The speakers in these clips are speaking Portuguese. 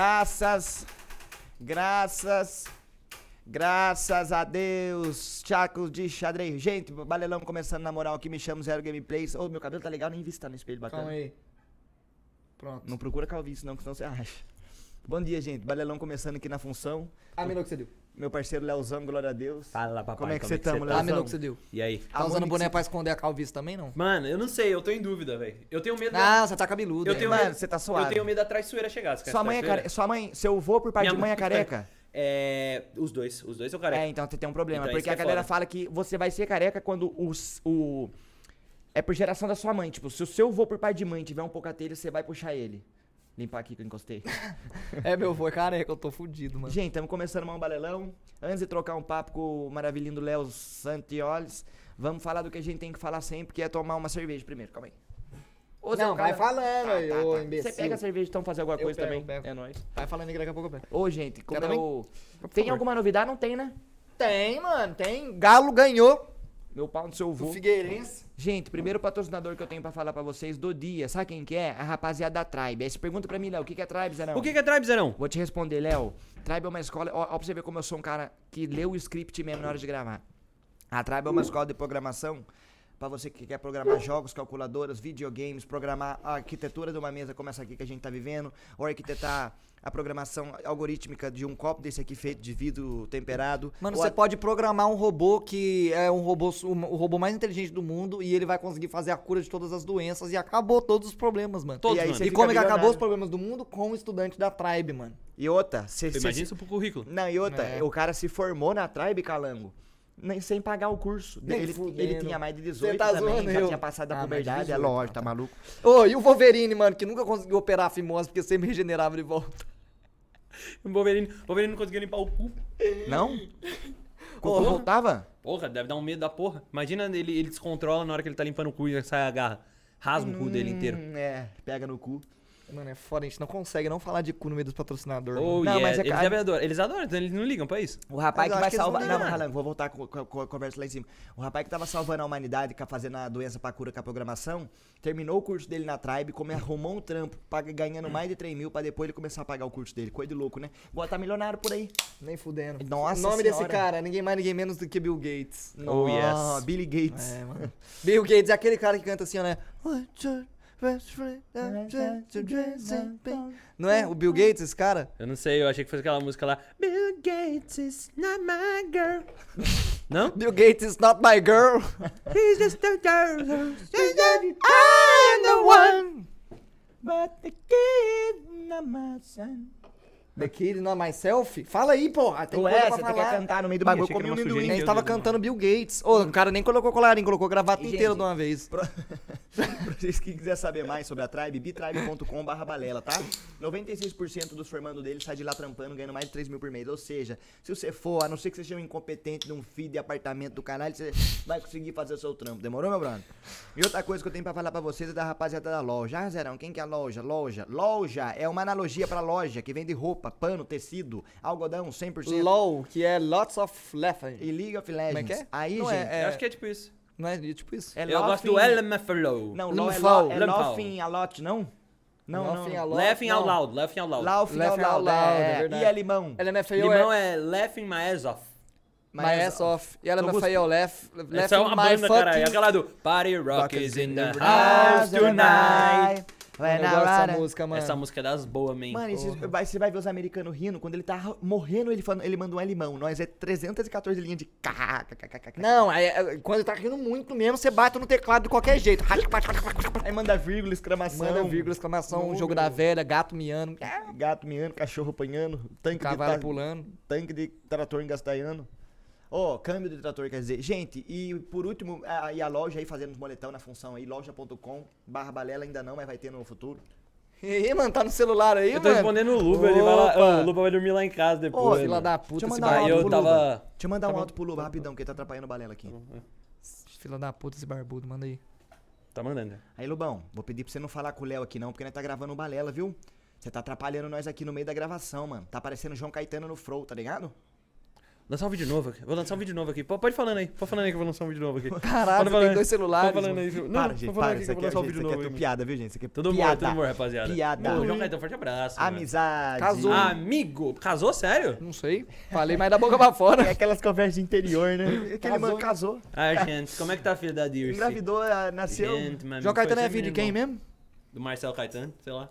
Graças, graças, graças a Deus. Chaco de xadrez. Gente, balelão começando na moral aqui, me chamo Zero Gameplays. Ô, meu cabelo tá legal, nem vi se tá no espelho bacana. Calma aí. Pronto. Não procura calvície não, que senão você acha. Bom dia, gente. Balelão começando aqui na função. A minoxidil. Meu parceiro Leozão, glória a Deus. Fala, papai. Como é que você tá, tá? moleque? A minoxidil. E aí? Tá A usando boné pra esconder a calvície também, não? Mano, eu não sei, eu tô em dúvida, velho. Eu tenho medo. Ah, você tá cabeludo. eu é. tenho Mano, medo. você tá Eu suave. tenho medo da traiçoeira chegar. Você Sua mãe é careca. Sua mãe, seu avô por parte Minha de mãe é mãe- careca? É. Os dois. Os dois são careca. É, então você tem um problema. Então, porque que a é galera foda. fala que você vai ser careca quando os, o. É por geração da sua mãe. Tipo, se o seu avô por pai de mãe tiver um pouco telha, você vai puxar ele. Limpar aqui que eu encostei. É, meu avô é careca, eu tô fudido, mano. Gente, estamos começando mais um balelão. Antes de trocar um papo com o maravilhinho do Léo Santioles, vamos falar do que a gente tem que falar sempre, que é tomar uma cerveja primeiro. Calma aí. Ô, Não, cara- vai falando aí, ô Você imbecil. pega a cerveja então fazer alguma Eu coisa pego, também? pego. É nóis. Vai falando aí que daqui a pouco eu pego. Ô, gente, como é o... Tem alguma novidade? Não tem, né? Tem, mano, tem. Galo ganhou Meu pau no seu do avô. Figueirense. Gente, primeiro patrocinador que eu tenho pra falar pra vocês do dia, sabe quem que é? A rapaziada da Tribe. Aí você pergunta pra mim, Léo, o que que é Tribe, Zé? O que, que é Tribe, Zerão? Vou te responder, Léo. Tribe é uma escola. Ó, ó, pra você ver como eu sou um cara que leu o script mesmo na hora de gravar. A Tribe é uma escola de programação pra você que quer programar jogos, calculadoras, videogames, programar a arquitetura de uma mesa como essa aqui que a gente tá vivendo, ou arquitetar a programação algorítmica de um copo desse aqui feito de vidro temperado. Mano, você a- pode programar um robô que é um robô, su- o robô mais inteligente do mundo e ele vai conseguir fazer a cura de todas as doenças e acabou todos os problemas, mano. Todos, E aí mano. E como é que acabou os problemas do mundo? Com o estudante da Tribe, mano. E outra, você Imagina isso pro currículo. Não, e outra, É. o cara se formou na Tribe, Calango, nem sem pagar o curso. Nem ele, fudendo. ele tinha mais de 18 tá também, zoando já eu. tinha passado da Ah, puberdade, é 18, lógico, tá tá. maluco? Ô, e o Wolverine, mano, que nunca conseguiu operar a fimose porque sempre regenerava de volta. O Wolverine, o Wolverine não conseguiu limpar o cu. Não? Ô, Cocô voltava? Porra, deve dar um medo da porra. Imagina ele, ele descontrola na hora que ele tá limpando o cu e sai a garra. Rasga o cu dele inteiro. Hum, É, pega no cu. Mano, é foda, a gente não consegue não falar de cu no meio dos patrocinadores. Oh, Não, yeah. mas é eles, cara- adorar. eles adoram, então eles não ligam pra isso. O rapaz Mas que vai que salvar. Não, ligar. Calango, vou voltar com, com, com a conversa lá em cima. O rapaz que tava salvando a humanidade, que fazendo a doença pra cura com a programação, terminou o curso dele na Tribe, como arrumou um trampo, paga- ganhando mais de 3 mil pra depois ele começar a pagar o curso dele. Coisa de louco, né? Agora tá milionário por aí. Nem fudendo. Nossa o nome desse senhora. cara é ninguém mais, ninguém menos do que Bill Gates. Oh, yes. Nossa, Billy Gates. É, mano. Bill Gates é aquele cara que canta assim, ó, né? I'm. Não é? O Bill Gates, esse cara? Eu não sei, eu achei que fosse aquela música lá. Bill Gates is not my girl. não? Bill Gates is not my girl. He's just a girl. I am the one. But the kid not my son. The Kid Not Myself? Fala aí, porra. Tem Ué, coisa você pra quer cantar no meio do bagulho era um amendoim. A gente tava cantando Bill Gates. Ô, o cara nem colocou colarinho, colocou gravata inteira de uma vez. Pra vocês que quiserem saber mais sobre a Tribe, bitribe.com.br balela, tá? 96% dos formandos dele sai de lá trampando, ganhando mais de 3 mil por mês. Ou seja, se você for, a não ser que você seja um incompetente de um feed de apartamento do canal, você vai conseguir fazer o seu trampo. Demorou, meu brother? E outra coisa que eu tenho pra falar pra vocês é da rapaziada da loja. Ah, Zerão, quem que é a loja? Loja. Loja é uma analogia pra loja que vende roupa, pano, tecido, algodão, 100%. LOL, que é Lots of Laughing. E League of Legends. Como é que é? Aí, Não gente. é, Eu acho que é tipo isso. Não é tipo isso? é eu gosto do laughing- LMFLOW. Não, Não LOL é, lo, é laughing a lot, não? Não, Laughing não. a lot. Laughing out loud, laughing out loud. Laughing out loud, é. é verdade. E a limão? LMFAO Limão é... é laughing my ass off. My ass off. E LMFAO left, Essa left é uma my banda, caralho. fucking... Aquela do Party Rock is in the house tonight. Mano, eu gosto dessa música, mano. Essa música é das boas, man. Mano, esses- vai- você vai ver os americanos rindo, quando ele tá morrendo, ele, falando, ele manda um limão. Nós é 314 linhas de. Não, é, é- quando tá rindo muito mesmo, você bate no teclado de qualquer jeito. Aí manda vírgula, exclamação. Manda vírgula, exclamação, Não, jogo da velha, gato miando, Gato miando, cachorro apanhando, tanque cavalo de, ta- pulando. tanque de trator engastalhando. Ó, câmbio de trator, quer dizer. Gente, e por último, a, e a loja aí fazendo os moletão na função aí, loja.com, barra balela ainda não, mas vai ter no futuro. E aí, mano, tá no celular aí, Eu tô mano? respondendo o Luba, ele vai lá, o Luba vai dormir lá em casa Ô, depois. Fila mano. da puta, Deixa eu esse um Aí alto eu tava-. Deixa eu mandar Tá um alto pro Luba rapidão, que ele tá atrapalhando o balela aqui. Fila da puta, esse barbudo, manda aí. Tá mandando. Aí, Lubão, vou pedir pra você não falar com o Léo aqui não, porque nós tá gravando o balela, viu? Você tá atrapalhando nós aqui no meio da gravação, mano. Tá parecendo João Caetano no Flow, tá ligado? Lançar um vídeo novo aqui. Vou lançar um vídeo novo aqui. Pode falando aí. Pode falando aí que eu vou lançar um vídeo novo aqui. Caralho, tem dois celulares. Pode falando aí. Não, para, gente, para. aqui Isso eu aqui, vou lançar um gente, vídeo isso aqui novo é tudo piada, viu, gente? Isso aqui é Todo humor, piada. todo humor, rapaziada. Piada. O João Caetano, forte abraço. mano. Amizade. Casou. Amigo. Casou, sério? Não sei. Falei mais da boca pra fora. É aquelas conversas de interior, né? Aquele Casou, mano casou. Ah, gente, como é que tá a filha da Dirce? Engravidou, ah, nasceu. Gente, João Caetano é filho de quem bom. mesmo? Do Marcelo Caetano, sei lá.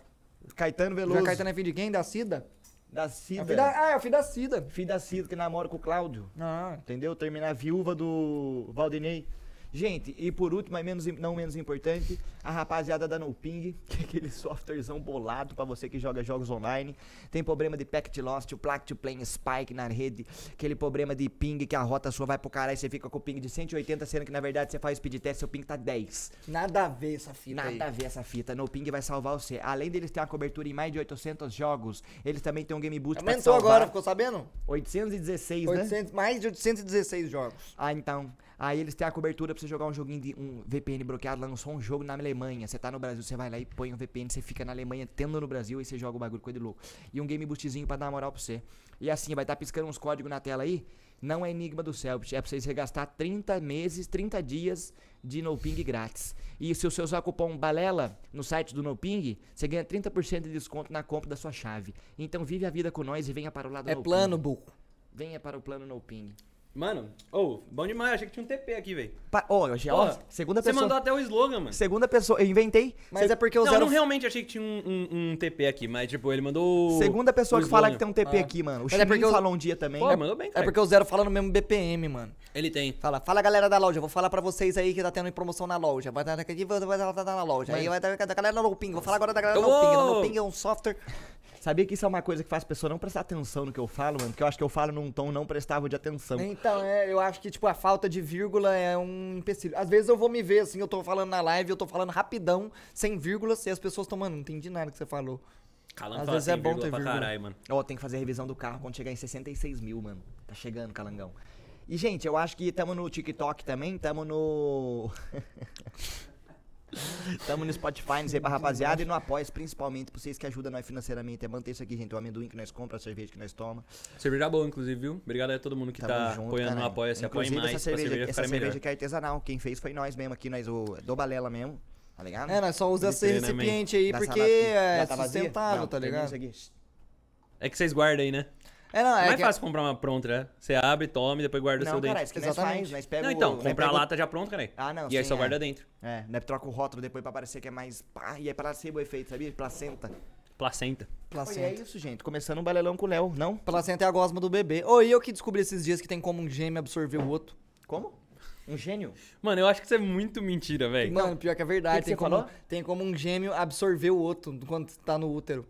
Caetano Veloso. João Caetano é filho de quem? Da Cida? Da É Cida. filho da- Ah, é o filho da Cida. Filho da Cida que namora com o Cláudio. Ah, Entendeu? Terminar a viúva do Valdinei. Gente, e por último, mas menos, não menos importante, a rapaziada da NoPing, que é aquele softwarezão bolado pra você que joga jogos online. Tem problema de packet lost, o plaque to play spike na rede, aquele problema de ping que a rota sua vai pro caralho e você fica com o ping de 180, sendo que na verdade você faz speed test, seu ping tá 10. nada a ver essa fita Nada a ver essa fita, NoPing vai salvar você. Além deles ter uma cobertura em mais de 800 jogos, eles também têm um game boost pra te Aumentou salvar. agora, ficou sabendo? 816, né? 800, mais de 816 jogos. Ah, então. Aí eles têm a cobertura pra você jogar um joguinho de um VPN bloqueado, lançou um jogo na Alemanha. Você tá no Brasil, você vai lá e põe um VPN, você fica na Alemanha, tendo no Brasil, e você joga o bagulho, coisa de louco. E um game boostzinho pra dar uma moral pra você. E assim, vai estar tá piscando uns códigos na tela aí. Não é enigma do Celpit, é pra vocês gastar 30 meses, 30 dias de NoPing grátis. E se você usar o cupom BALELA no site do NoPing, você ganha 30% de desconto na compra da sua chave. Então vive a vida com nós e venha para o lado É plano, burro. Venha para o plano NoPing. Mano, ô, bom demais. Achei que tinha um TP aqui, velho. Ó, ó, Porra, segunda Você pessoa. mandou até o slogan, mano. Segunda pessoa, eu inventei. Mas Se- é porque o Não, zero... não realmente achei que tinha um, um- um TP aqui, mas tipo, ele mandou. o- Segunda pessoa o que fala que tem um TP Ah. aqui, mano. O Mas é eu- falou um dia também. Pô, mandou bem, É cara. porque o Zero fala no mesmo BPM, mano. Ele tem. Fala, fala galera da loja, vou falar pra vocês aí que tá tendo promoção na loja. Vai aqui, vai estar na loja. Aí vai estar da galera da Loping. Vou falar agora da galera da Eu Loping. A vou- Loping é um software. Sabia que isso é uma coisa que faz a pessoa não prestar atenção no que eu falo, mano? Porque eu acho que eu falo num tom não prestável de atenção. Então, é, eu acho que, tipo, a falta de vírgula é um empecilho. Às vezes eu vou me ver, assim, eu tô falando na live, eu tô falando rapidão, sem vírgulas, e as pessoas estão, mano, não entendi nada que você falou. Calango Às vezes é bom ter pra vírgula. caralho, mano. Ó, tem que fazer a revisão do carro quando chegar em 66 mil, mano. Tá chegando, calangão. E, gente, eu acho que tamo no TikTok também, tamo no. tamo no Spotify, não sei pra rapaziada, e no Apoia, principalmente, pra vocês que ajudam nós financeiramente. É manter isso aqui, gente. O amendoim que nós compramos, a cerveja que nós tomamos. Cerveja boa, inclusive, viu? Obrigado a todo mundo que Tamo tá junto, apoiando no. Apoia-se. Apoie Inclusive, mais essa pra cerveja, cerveja essa cerveja melhor. que é artesanal. Quem fez foi nós mesmo aqui, nós o do Balela mesmo. Tá ligado? É, nós só usa esse né, recipiente aí Da porque é tá sustentável, tá ligado? É que vocês guardam aí, né? É, não, É é mais que... fácil comprar uma pronta, né? Você abre, toma e depois guarda o Não, seu cara, dentro. isso que nós Exatamente. faz, nós pega Não, o- então, nós comprar pega o- lata já pronta, cara. Ah, não, E aí sim, só é. guarda dentro. É, né, troca o rótulo depois pra parecer que é mais pá, e aí pra ser o efeito, sabia? Placenta. Placenta. Olha, é Placenta. isso, gente. Começando um balelão com o Léo, não? Placenta é a gosma do bebê. Ô, e eu que descobri esses dias que tem como um gêmeo absorver o outro. Como? Um gênio? Mano, eu acho que isso é muito mentira, velho. Mano, pior que é verdade. Que que tem, você como, falou? tem como um gêmeo absorver o outro quando tá no útero.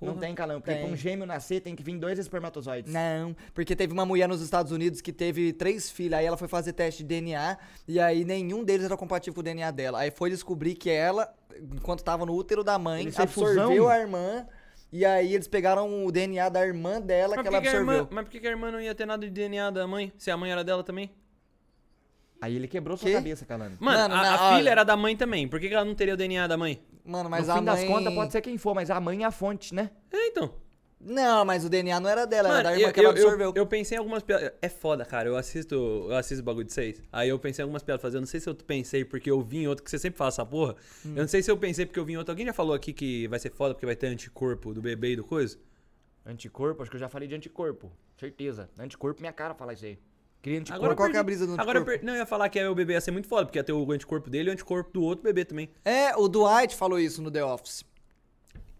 Não tem calão, porque Tem. pra um gêmeo nascer tem que vir dois espermatozoides. Não, porque teve uma mulher nos Estados Unidos que teve três filhos, aí ela foi fazer teste de DNA e aí nenhum deles era compatível com o DNA dela. Aí foi descobrir que ela, enquanto tava no útero da mãe, absorveu fusão? a irmã e aí eles pegaram o DNA da irmã dela Mas que ela que, que a absorveu. irmã, mas por que, que a irmã não ia ter nada de DNA da mãe? Se a mãe era dela também? Aí ele quebrou sua Quê? cabeça, calando. Mano, Mano, a, a filha era da mãe também. Por que, que ela não teria o DNA da mãe? Mano, mas no a fim mãe... das contas pode ser quem for, mas a mãe é a fonte, né? É, então. Não, mas o DNA não era dela, era Mano, da irmã eu, que ela eu- eu- absorveu. eu pensei em algumas piadas. É foda, cara. Eu assisto, eu assisto o bagulho de vocês. Aí eu pensei em algumas piadas fazendo. Não sei se eu pensei porque eu vi em outro, que você sempre fala essa porra. Hum. Eu não sei se eu pensei porque eu vi em outro. Alguém já falou aqui que vai ser foda porque vai ter anticorpo do bebê e do coisa? Anticorpo, acho que eu já falei de anticorpo. Certeza. Anticorpo, minha cara fala isso aí. Cria anticorpo. Agora, qual que é a perdi. brisa do Agora anticorpo? per... Não, eu ia falar que aí o bebê ia ser muito foda, porque ia ter o anticorpo dele e o anticorpo do outro bebê também. É, o Dwight falou isso no The Office.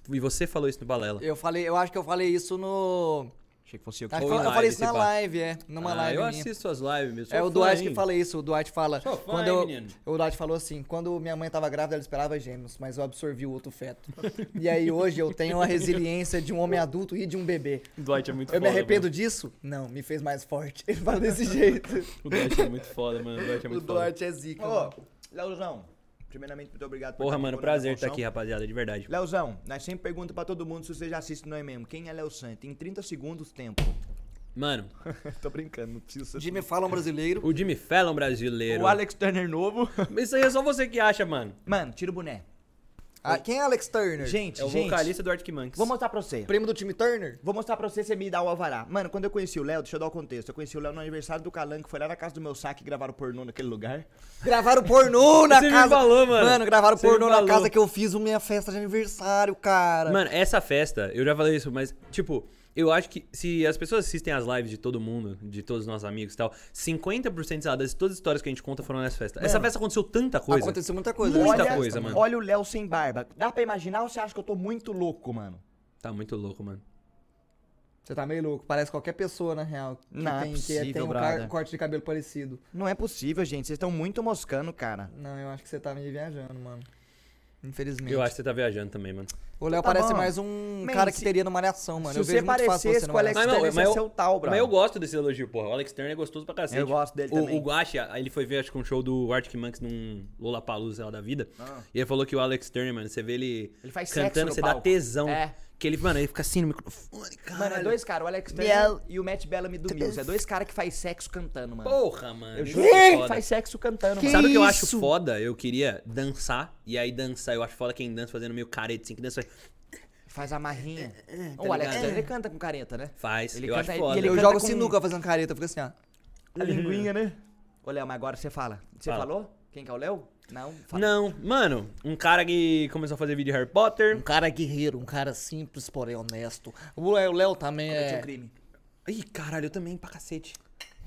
E você falou isso no Balela. Eu falei, eu acho que eu falei isso no... Achei que fosse eu que Ou que eu, eu falei isso na live, é. Numa ah, live eu minha. assisto suas lives, meu. É o hein? que fala isso. O Dwight fala. Sou quando eu, menino? o Dwight falou assim: quando minha mãe tava grávida, ela esperava gêmeos, mas eu absorvi o outro feto. e aí hoje eu tenho a resiliência de um homem adulto e de um bebê. O Dwight é muito Eu foda. me arrependo mano. disso? Não, me fez mais forte. Ele fala desse jeito. O Dwight é muito foda, mano. O Dwight é o muito foda. Dwight é zica. Ô, mano. Leozão, primeiramente, muito obrigado por Porra, estar aqui mano, prazer estar função. aqui, rapaziada, de verdade. Leozão, nós sempre perguntamos pra todo mundo se você já assiste nós mesmo. Quem é Léo Santos? Em 30 segundos, tempo. Mano, Tô brincando, não precisa ser. Jimmy Fallon brasileiro. o Jimmy Fallon brasileiro. O Alex Turner novo. Isso aí é só você que acha, mano. Mano, tira o boné. Ah, quem é Alex Turner? Gente, É o gente, vocalista do Arctic Monkeys. vou mostrar pra você. Primo do time Turner? Vou mostrar pra você, você me dá o alvará. Mano, quando eu conheci o Léo, deixa eu dar o contexto. Eu conheci o Léo no aniversário do Calan, que foi lá na casa do meu saque e gravaram pornô naquele lugar. Gravaram pornô na Você me casa. falou, mano. gravaram Você me pornô na casa que eu fiz minha festa de aniversário, cara. Mano, essa festa, eu já falei isso, mas, tipo, eu acho que se as pessoas assistem as lives de todo mundo, de todos os nossos amigos e tal, 50% sei lá, das todas as histórias que a gente conta foram nessa festa. Essa festa aconteceu tanta coisa. Aconteceu muita coisa. Muita nessa coisa, mano. Olha o Léo sem barba. Dá pra imaginar ou você acha que eu tô muito louco, mano? Tá muito louco, mano. Você tá meio louco. Parece qualquer pessoa, na real. Que Não é tem, que possível, tem um brother. corte de cabelo parecido. Não é possível, gente. Vocês estão muito moscando, cara. Não, eu acho que você tá meio viajando, mano. Infelizmente. Eu acho que você tá viajando também, mano. O Léo Tá parece bom. mais um Man, cara se- que teria numa malhação, mano. Se eu você vejo muito fácil parecesse você com o Alex Turner, eu- é seu tal, brother. Mas eu gosto desse elogio, porra. O Alex Turner é gostoso pra cacete. Eu gosto dele o, também. O Guache, aí ele foi ver, acho que um show do Arctic Monkeys num Lollapalooza, sei lá, da vida. Ah. E ele falou que o Alex Turner, mano, você vê ele, Ele faz sexo cantando, no você dá palco. tesão. É. Que ele, mano, ele fica assim no microfone, cara. Mano, é dois caras, o Alex Turner Miau. e o Matt Bellamy do Muse. É dois caras que faz sexo cantando, mano. Porra, mano. eu juro é que foda. faz sexo cantando, Que mano. Sabe o que eu acho foda? Eu queria dançar, e aí dançar, eu acho foda quem dança fazendo meio careta, assim, que dança Faz a marrinha. tá o Alex? Turner ele canta com careta, né? faz. Ele eu canta- acho e foda. ele Eu canta jogo com- sinuca fazendo careta, fica assim, ó. A linguinha, né? Ô, Léo, mas agora você fala. Você Fala. falou? Quem que é o Léo? Não? Fala. Não, mano, um cara que começou a fazer vídeo de Harry Potter. Um cara guerreiro, um cara simples, porém honesto. O Léo, também Cometi um é... crime. Ih, caralho, eu também, pra cacete.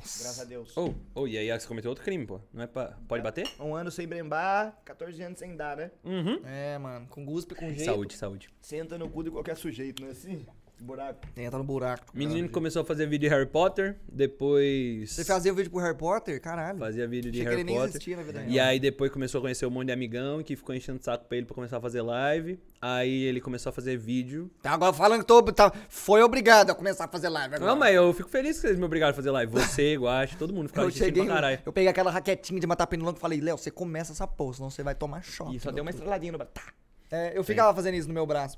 Graças a Deus. Oh, oh, e aí você cometeu outro crime, pô. Não é pra... Pode bater? Um ano sem brembar, 14 anos sem dar, né? Uhum. É, mano, com guspe, com jeito. Saúde, saúde. Senta no cu de qualquer sujeito, não é assim? Buraco. Entra no buraco. Menino começou a fazer vídeo de Harry Potter, depois Você fazia o vídeo pro Harry Potter? Caralho. fazia vídeo de Achei que Harry ele nem Potter. existia na vida E real. aí depois começou a conhecer um monte de amigão que ficou enchendo o saco pra ele pra começar a fazer live. Aí ele começou a fazer vídeo. Tá agora falando que tô, tá, foi obrigado a começar a fazer live agora. Não, mas eu fico feliz que vocês me obrigaram a fazer live. Você, Guache, todo mundo ficava assistindo cheguei, pra caralho. eu peguei aquela raquetinha de matar pernilongo e falei, Léo, você começa essa porra, senão você vai tomar choque. E só deu uma estreladinha no braço. Tá. É, eu ficava fazendo isso no meu braço.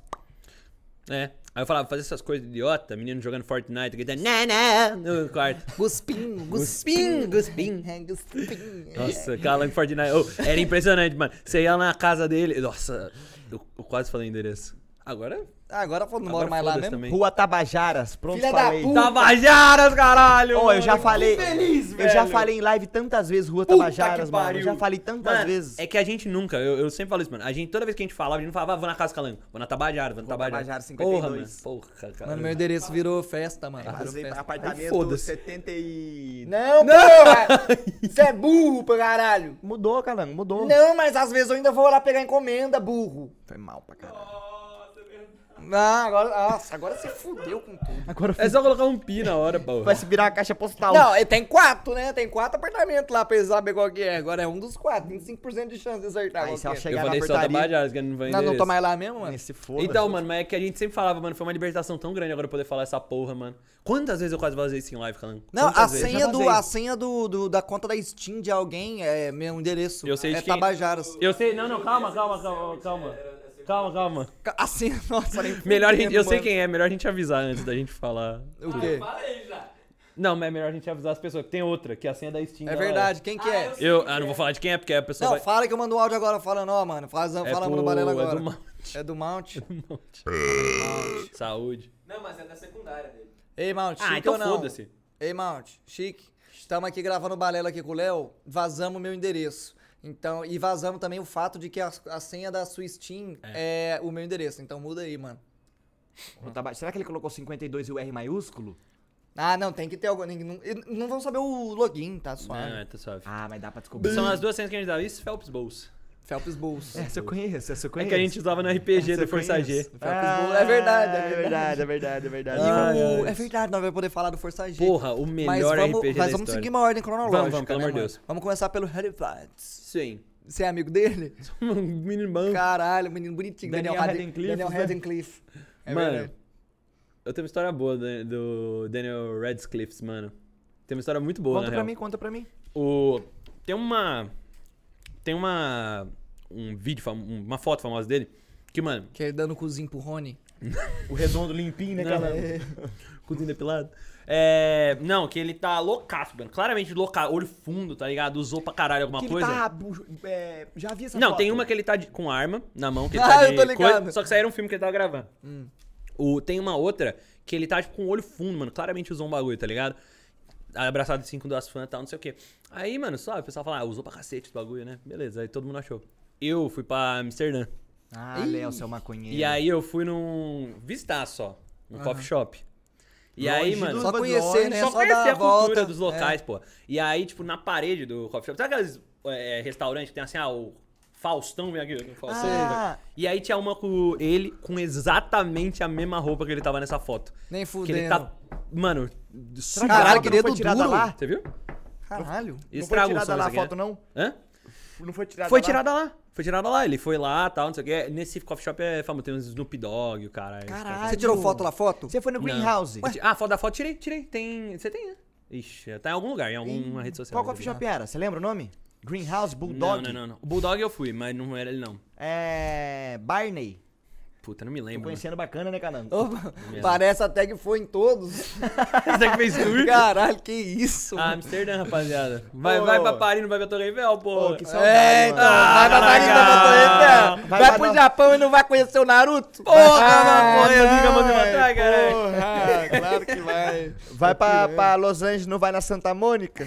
É. Aí eu falava, fazer essas coisas idiota, menino jogando Fortnite, gritando, né, né, no quarto. Guspim, Guspim, guspim. guspim. É, guspim. Nossa, calando Fortnite. Oh, era impressionante, mano. Você ia na casa dele. Nossa, eu, eu quase falei endereço. Agora. Ah, agora eu não moro mais lá mesmo. também. Rua Tabajaras, pronto, Filha da falei. puta. Tabajaras, caralho! Ô, eu já falei. feliz, eu já velho. falei em live tantas vezes Rua Puta Tabajaras, mano. Eu já falei tantas Mano, vezes. É que a gente nunca, eu, eu sempre falo isso, mano. A gente, toda vez que a gente falava, a gente não falava, ah, vou na casa Calango, vou na Tabajara, vou na Rua Tabajara. Tabajara, Porra, mano. 52. Porra, cara. Mano, meu endereço virou festa, mano. Virou festa. apartamento Ai, foda-se. 70 e... Não, porra! Você é burro pra caralho. Mudou, Calango, mudou. Não, mas às vezes eu ainda vou lá pegar encomenda, burro. Foi mal pra caralho. Ah, agora, nossa, agora você fudeu com tudo. Agora É só colocar um pi na hora, pô. vai se virar uma caixa postal. Não, ele tem quatro, né? Tem quatro apartamentos lá pra eles saber qual que é. Agora é um dos quatro. Tem 5% de chance de acertar Aí qual se que ela é. chegar Eu na falei só portaria... Tabajara, que não vai Não, não tô mais lá mesmo, mano. Esse foda. Então, mano, mas é que a gente sempre falava, mano, foi uma libertação tão grande agora poder falar essa porra, mano. Quantas vezes eu quase vazei isso em live, Calango? Não, Quantas a vezes? senha, do, a senha do, do- da conta da Steam de alguém é meu endereço. Eu sei de é quem- Tabajaras. Eu sei, não, não, calma, calma, calma, calma. Calma, calma. A senha, nossa, nem Melhor a gente, eu sei quem é, melhor a gente avisar antes da gente falar. O quê? Não, mas é melhor a gente avisar as pessoas, tem outra, que é a senha da Steam. É verdade, quem que é? Eu, ah, não vou falar de quem é, porque a pessoa Não, vai... fala que eu mando um áudio agora falando, ó, mano, faz, É falamos pro- no Balela é agora. do Mount. É do Mount? Saúde. Não, mas é da secundária dele. Ei, Mount, chique Ah, então ou não? foda-se. Ei, Mount, chique. Estamos aqui gravando o Balela aqui com o Léo, vazamos o meu endereço. Então, e vazamos também o fato de que a, a senha da sua Steam é. o meu endereço. Então muda aí, mano. Taba- Será que ele colocou 52 e o R maiúsculo? Ah, não, tem que ter algum. Não, não vão saber o login, tá Não, suave. é, tá suave. Ah, mas dá pra descobrir. São as duas senhas que a gente dá. Isso, Phelps Bowls. Phelps Bulls. Essa eu conheço, essa eu É conheço. que a gente usava no RPG Essa do Força G. Phelps Bulls. É verdade, é é verdade, é verdade, é verdade. E o- ai. é verdade, nós vamos poder falar do Força G. Porra, o melhor vamos, RPG mas vamos seguir uma ordem cronológica. Vamos, vamos, pelo né, amor de? Deus. Vamos começar pelo Harry Potter. Sim. Você é amigo dele? Um menino bom. Caralho, menino bonitinho. Daniel Daniel, Radcliffe, Daniel né? Radcliffe. É mano, verdade. eu tenho uma história boa do, do Daniel Radcliffe, mano. Tem uma história muito boa, Conta na pra real. mim, conta pra mim. O... Tem uma... Tem uma... Um vídeo, uma foto famosa dele. Que, mano, Que ele dando cozinho pro Rony. O redondo limpinho, né, cara? Cozinho depilado. É. Não, que ele tá loucaço, mano. Claramente loucaço. Olho fundo, tá ligado? Usou pra caralho alguma Que ele coisa. tá... bu- é, já vi essa Não, foto. tem uma que ele tá de- com arma na mão, que ele Ah, tá eu de tô ligado. coisa, só que isso aí era um filme que ele tava gravando. O, tem uma outra que ele tá, tipo, com o olho fundo, mano. Claramente usou um bagulho, tá ligado? Abraçado assim com duas fãs e tal, não sei o quê. Aí, mano, só o pessoal fala, ah, usou pra cacete esse bagulho, né? Beleza, aí todo mundo achou. Eu fui pra Amsterdã. Ah, Léo, seu maconheiro. E aí eu fui num. visitar só. Num coffee shop. E aí, Longe mano. do- Só Longe, conhecer, né? Só, Só conhecer dar a a cultura volta. dos locais, pô. E aí, tipo, na parede do coffee shop. Sabe aqueles é, restaurantes que tem assim, ah, o Faustão vem aqui. o Faustão, Ah. E aí tinha uma com ele com exatamente a mesma roupa que ele tava nessa foto. Nem Que fudendo. ele tá. Mano, Caralho, que não dedo tirada duro. lá? Você viu? Caralho. Não foi tirada lá a né? foto, não? Hã? Não foi tirada Foi lá? tirada lá. Foi tirada lá. Ele foi lá tal, não sei o que. Nesse coffee shop é famoso. Tem uns Snoop Dogg, o cara. Caralho. Você tirou foto lá, foto? Você foi no Não. Greenhouse. Ah, foto da foto, tirei, tirei. Tem. Você tem, né? Ixi, tá em algum lugar, em alguma rede social. Qual coffee shop era? Você lembra o nome? Greenhouse, Não, Bulldog? não, não, não. O Bulldog eu fui, mas não era ele, não. É... Barney. Puta, não me Tô lembro. mano. conhecendo bacana, né, Canando? Opa, parece até que foi em todos. Você que fez tour? Caralho, que isso. Ah, Amsterdã, rapaziada. Vai, vai pra Paris, não vai pra Torre Eiffel, pô. Pô, que saudade, É, mano. então, vai pra Paris, vai pra Torre Eiffel. Vai Vai, pra pro Japão e não vai conhecer o Naruto? Porra, Ah, porra, eu nunca mandei não, matar, caralho. Porra, claro que vai. Vai pra, pra Los Angeles, não vai na Santa Mônica?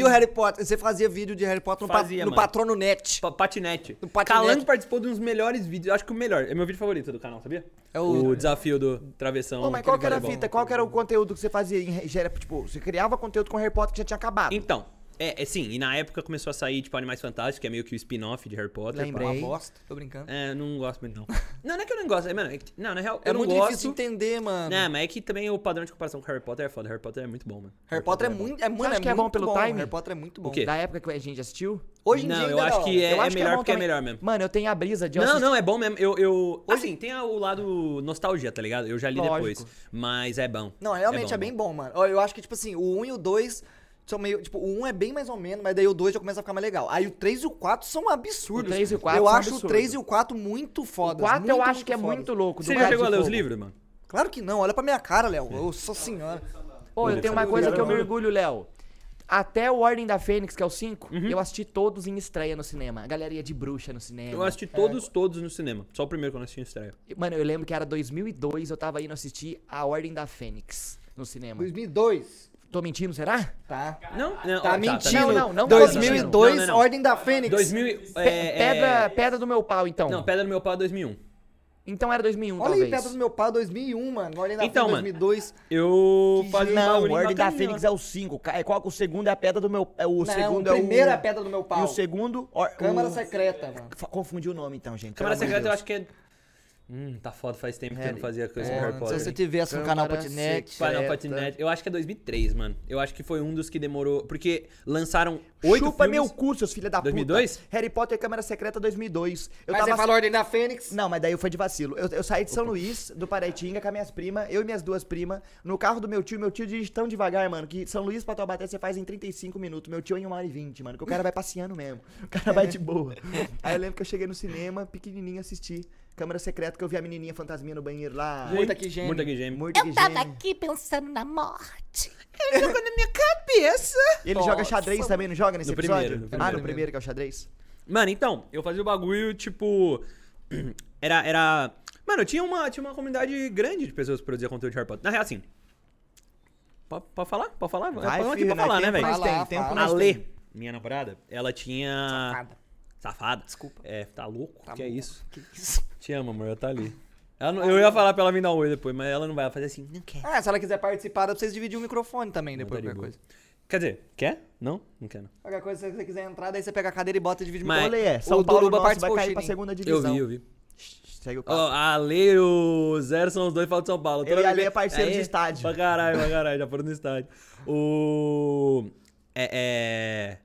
E o Harry Potter? Você fazia vídeo de Harry Potter no, pa- Fazia, no mano. Patrono Net. Pa- Patinete. No patinete. Calango participou de uns melhores vídeos. Acho que o melhor. É meu vídeo favorito do canal, sabia? É o- o desafio do travessão. Ô, mas qual que era a fita? Qual que era o conteúdo que você fazia? Em, tipo, você criava conteúdo com Harry Potter que já tinha acabado. Então, é, é sim, e na época começou a sair, tipo, Animais Fantásticos, que é meio que o spin-off de Harry Potter. Lembrei. Uma bosta. Tô brincando. É, não gosto muito, não. não, não é que eu não gosto, é, mano, é que- não, na real, É eu não muito gosto. difícil de entender, mano. Não, mas é que também o padrão de comparação com Harry Potter é foda. Harry Potter é muito bom, mano. Harry Potter é muito, é, mano, é que é bom muito pelo time? Harry Potter é muito bom. O quê? Da época que a gente assistiu? Hoje em Não, dia eu acho que é, Eu é acho que melhor bom porque é também. melhor mesmo. Mano, eu tenho a brisa de eu Não, assistir- não, é bom mesmo. Eu, eu. Assim, tem o lado nostalgia, tá ligado? Eu já li Lógico. depois. Mas é bom. Não, realmente é, bem bom, mano. Eu acho que, tipo assim, o 1 e o 2 são meio. Tipo, o 1 é bem mais ou menos, mas daí o 2 já começa a ficar mais legal. Aí o 3 e o 4 são absurdos. O 3 e o 4 Eu são acho o absurdos. 3 e o 4 muito O foda. 4 eu acho que é muito louco. Você já chegou a ler os livros, mano? Claro que não, olha pra minha cara, Léo. Nossa senhora. Pô, eu tenho uma coisa que eu me olha. orgulho, Léo. Até o Ordem da Fênix, que é o 5, Uhum. eu assisti todos em estreia no cinema. A galera ia de bruxa no cinema. Eu assisti todos, todos no cinema. Só o primeiro que eu não assisti em estreia. Mano, eu lembro que era 2002, eu tava indo assistir A Ordem da Fênix no cinema. 2002. Tô mentindo, será? Tá. Não, não. Tá ó, mentindo. Não, não, não tá 2002, mentindo. Não, não, não. Ordem da Fênix. 2000. Pe- É, pedra, é... pedra do meu pau, então. Não, Pedra do Meu Pau é 2001. Então era 2001, Olha aí, talvez. Pedra do Meu Pai, 2001, mano. Ordem da Então, Fênix, mano. 2002. Eu Que um Não, o Ordem da Fênix é o 5. É, qual que o segundo é a pedra do meu... É o Não, segundo o é o... primeiro é a Pedra do Meu E Pau. o segundo... or- Câmara o... Secreta, mano. Confundi o nome, então, gente. Câmara Secreta eu Deus. acho que é. Hum, tá foda, faz tempo que eu não Harry- fazia coisa É, com Harry Se Potter. você tivesse no canal Câmara Patinete. Final Secreta. Patinete. Eu acho que é 2003, mano. Eu acho que foi um dos que demorou. Porque lançaram oito Chupa filmes. meu cu, seus filha da 2002? puta. Harry Potter Câmara Secreta 2002. Eu Mas tava... você falou Ordem da Fênix. Não, mas daí foi de vacilo. Eu, eu saí de São Luís, do Paraitinga, com as minhas primas, eu e minhas duas primas, no carro do meu tio. Meu tio dirige tão devagar, mano, que São Luís pra Taubaté você faz em 35 minutos. Meu tio é em 1 hora e 20, mano, que o cara vai passeando mesmo. O cara vai de boa. Aí eu lembro que eu cheguei no cinema, pequenininho, assisti Câmara Secreta, que eu vi a menininha fantasminha no banheiro lá. Muito aqui, gêmeo. Muito aqui, gêmeo. Morto que Eu tava geme. aqui pensando na morte. Jogou na minha cabeça. Ele joga xadrez também, não joga nesse No episódio? primeiro, no ah, primeiro. no primeiro que é o xadrez? Mano, então, eu fazia o bagulho, tipo. Era. era... Mano, eu tinha uma, tinha uma comunidade grande de pessoas que produziam conteúdo de Harry Potter. Na real, assim. Pode, pode falar? Pode falar? Vai, aqui filho, pra falar, né? né, Tempo velho? nós tem, tempo nós A. Lê, minha namorada, ela tinha. Safada. Desculpa. É, tá louco? Tá que é louco. isso? Que isso? Te amo, amor, ela tá ali. Ela não- eu ia falar pra ela vir dar um oi depois, mas ela não vai ela fazer assim, não quer. Ah, se ela quiser participar, dá pra vocês dividir o microfone também depois, tá qualquer coisa. Quer dizer, quer? Não? Não quer, não. Qualquer coisa, se você quiser entrar, daí você pega a cadeira e bota e divide o Mas- microfone. Olha, é, São o Paulo vai participou, cair pra segunda Eu divisão. vi, eu vi. Segue o Ó, carro. a Lê e o Zero são os dois falam de São Paulo. Eu Toda e a vez- Lê é parceiro de Aí, estádio. Pra caralho, pra caralho, já foram no estádio. O. É. é...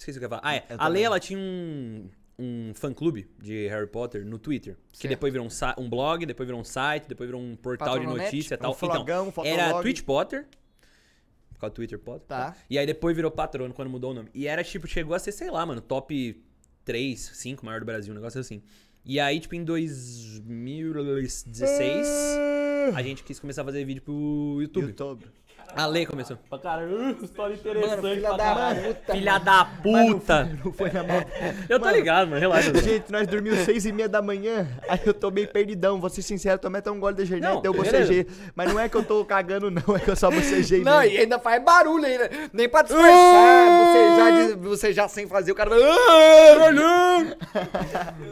Esqueci o que eu ia falar. Ah, é. Eu A também. ela tinha um, um fã-clube de Harry Potter no Twitter. Que Certo. depois virou um, um blog, depois virou um site, depois virou um portal de notícia e Um tal. flogão, então, era fotolog. Twitch Potter. Por causa do Twitter Potter. Tá. E aí depois virou patrono quando mudou o nome. E era tipo, chegou a ser, sei lá, mano, top 3, 5 maior do Brasil, um negócio assim. E aí, tipo, em 2016, a gente quis começar a fazer vídeo pro YouTube. YouTube. A Lei começou. Pra caralho, história interessante Mano, filha pra da caralho. puta, Filha da puta. Não foi na mão. Eu tô ligado, mano, relaxa. Gente, nós dormimos seis e meia da manhã, aí eu tô meio perdidão, vou ser sincero, tomei até um gole de Gernet, Não, eu bocejei. Mas não é que eu tô cagando não, é que eu só bocejei Não, mesmo. e ainda faz barulho ainda. Nem pra disfarçar. Você já, diz- você já sem fazer, o cara vai. Carlão!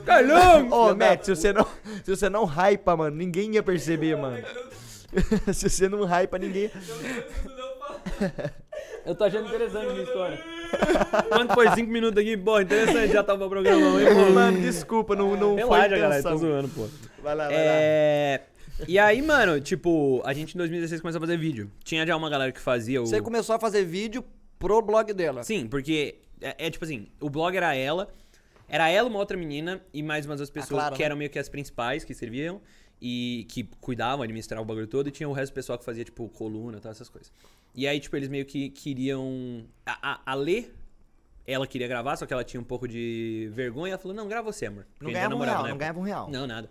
Carlão! Ô, Matt, se você não, se você não hypa, mano, ninguém ia perceber, mano. se você não hypa, ninguém... Eu tô achando interessante a minha história. Quanto foi? Cinco minutos aqui? Pô, interessante, já tava o programa. hein, pô? Mano, desculpa, não, não foi Relaxa, galera, intenção. tô zoando, pô. Vai lá, vai lá. É... E aí, mano, tipo, a gente em 2016 começou a fazer vídeo. Tinha já uma galera que fazia o... Você começou a fazer vídeo pro blog dela. Sim, porque é, é tipo assim, o blog era ela, era ela, uma outra menina e mais umas outras pessoas Clara, que né? eram meio que as principais que serviam e que cuidavam, administravam o bagulho todo e tinha o resto do pessoal que fazia, tipo, coluna e tal, essas coisas. E aí, tipo, eles meio que queriam. A, a, a Lê, ela queria gravar, só que ela tinha um pouco de vergonha. Ela falou: Não, grava você, amor. Porque Não gente ganhava um real, não ganhava um real. Não, nada.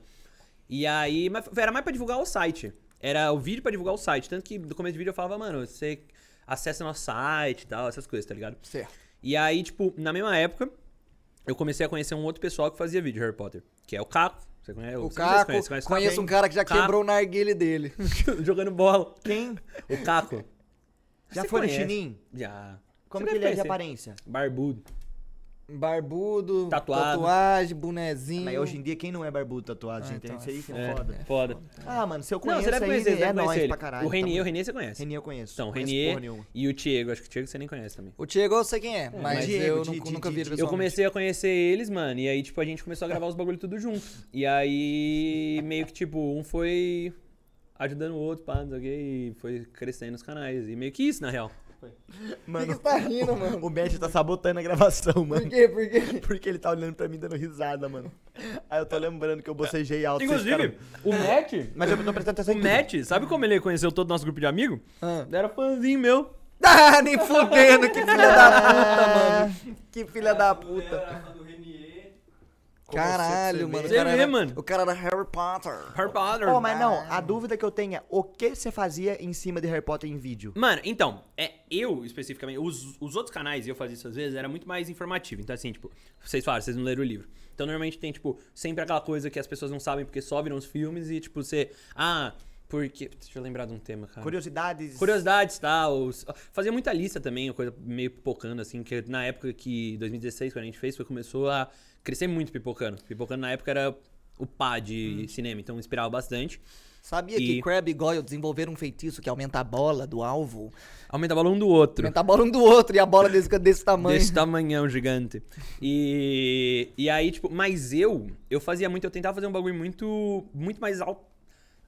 E aí, mas era mais pra divulgar o site. Era o vídeo pra divulgar o site. Tanto que no começo do vídeo eu falava, mano, você acessa nosso site e tal, essas coisas, tá ligado? Certo. E aí, tipo, na mesma época, eu comecei a conhecer um outro pessoal que fazia vídeo de Harry Potter, que é o Caco. Você conhece? O Caco, conhece, conhece o conheço um cara que já Caco. quebrou o narguile dele. Jogando bola. Quem? O Caco. Já Você foi no conhece. Chinim? Já. Como Você que ele é de aparência? Barbudo. Barbudo, Tatuado. tatuagem, bonezinho. Mas hoje em dia, quem não é barbudo tatuado, Ah, gente? então Isso aí que É, é foda. foda. Ah, mano, se eu Não, conheço você deve aí, conhecer, você é deve nóis conhecer ele. pra caralho. o Renier, tá o Renier você conhece. Renier eu conheço. Então, Renier e o Diego. Acho que o Diego você nem conhece também. O Diego eu sei quem é, mas, mas Diego, eu Di- nunca, Di- nunca vi ele Eu comecei a conhecer eles, mano, e aí, tipo, a gente começou a gravar os bagulho tudo junto. E aí, meio que, tipo, um foi ajudando o outro, pá, não sei o quê, e foi crescendo os canais. E meio que isso, na real. Por que Mano, que você tá rindo, mano? o Matt tá sabotando a gravação, Por mano. quê? Por quê? Porque ele tá olhando pra mim dando risada, mano. Aí eu tô lembrando que eu bocejei alto. vocês Inclusive, ficaram- o Matt, Mas eu tô prestando atenção o em. Matt, sabe como ele conheceu todo o nosso grupo de amigos? Ah. Ele era fãzinho meu. Ah, nem fudendo, que filha da puta, mano. Que filha da puta. Caralho, mano. o Você cara vê, era- mano. O cara era Harry Potter. Harry Potter. Pô, mas não, a dúvida que eu tenho é o que você fazia em cima de Harry Potter em vídeo? Mano, então, é eu especificamente, os, os outros canais, e eu fazia isso às vezes, era muito mais informativo. Então, assim, tipo, vocês falaram, vocês não leram o livro. Então, normalmente tem, tipo, sempre aquela coisa que as pessoas não sabem porque só viram os filmes e, tipo, você. Ah, porque. Deixa eu lembrar de um tema, cara. Curiosidades. Curiosidades, tal. os- Fazia muita lista também, uma coisa meio pipocando, assim, que na época que 2016, quando a gente fez, foi começou a crescer muito pipocando. Pipocando na época era o pá de cinema, então inspirava bastante. Sabia E- que Crab e Goyle desenvolveram um feitiço que aumenta a bola do alvo? Aumenta a bola um do outro. Aumenta a bola um do outro e a bola desse desse tamanho. Desse tamanhão gigante. E, e aí, tipo, mas eu, eu fazia muito, eu tentava fazer um bagulho muito, muito mais au-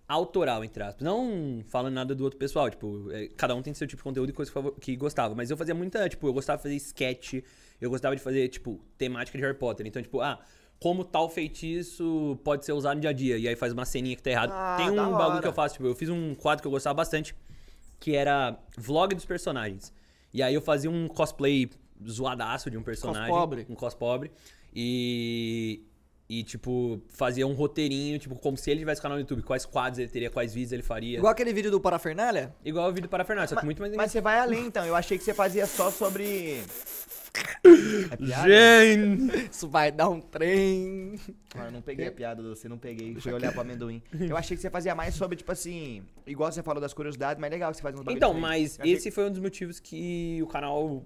autoral, entre aspas. Não falando nada do outro pessoal, tipo, é, cada um tem seu tipo de conteúdo e coisa que, gostava. Mas eu fazia muita, tipo, eu gostava de fazer sketch, eu gostava de fazer, tipo, temática de Harry Potter. Então, tipo, ah, como tal feitiço pode ser usado no dia a dia. E aí faz uma ceninha que tá errado. Ah, tem um bagulho que eu faço, tipo, eu fiz um quadro que eu gostava bastante, que era vlog dos personagens. E aí eu fazia um cosplay zoadaço de um personagem. pobre. Um cos pobre. E. E, tipo, fazia um roteirinho, tipo, como se ele tivesse canal no YouTube. Quais quadros ele teria, quais vídeos ele faria. Igual aquele vídeo do Parafernália? Igual o vídeo para Fernandes, só que muito mais Mas você vai além, então. Eu achei que você fazia só sobre... É piada? Gente! Isso vai dar um trem. Ah, eu não peguei a piada do você, não peguei. Fui olhar pro amendoim. Eu achei que você fazia mais sobre, tipo assim... Igual você falou das curiosidades, mas legal que você faz uns bagulho Então, mas esse foi um dos motivos que o canal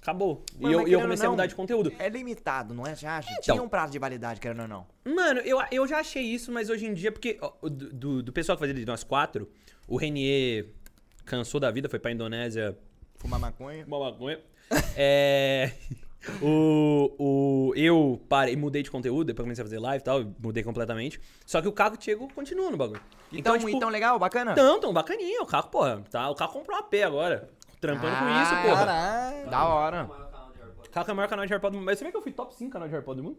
acabou. E Mano, eu, e eu querendo comecei ou a mudar não, de conteúdo. É limitado, não é? Acha? Então. Tinha um prazo de validade, querendo ou não. Mano, eu, eu já achei isso, mas hoje em dia, porque ó, do, do, do pessoal que fazia de nós quatro, o Renier cansou da vida, foi pra Indonésia Fumar maconha. Uma maconha. É. O, o, eu parei, mudei de conteúdo, depois comecei a fazer live e tal, mudei completamente. Só que o Caco o Diego continuam no bagulho. Então, então, tipo, legal, bacana? Tão, tão bacaninha. O Caco, porra, tá? O Caco comprou uma P agora. Trampando com Ah, isso, porra. Caralho. Da hora. O Caco é o maior canal de Harry Potter do mundo. Mas você vê que eu fui top 5 canal de Harry Potter do mundo?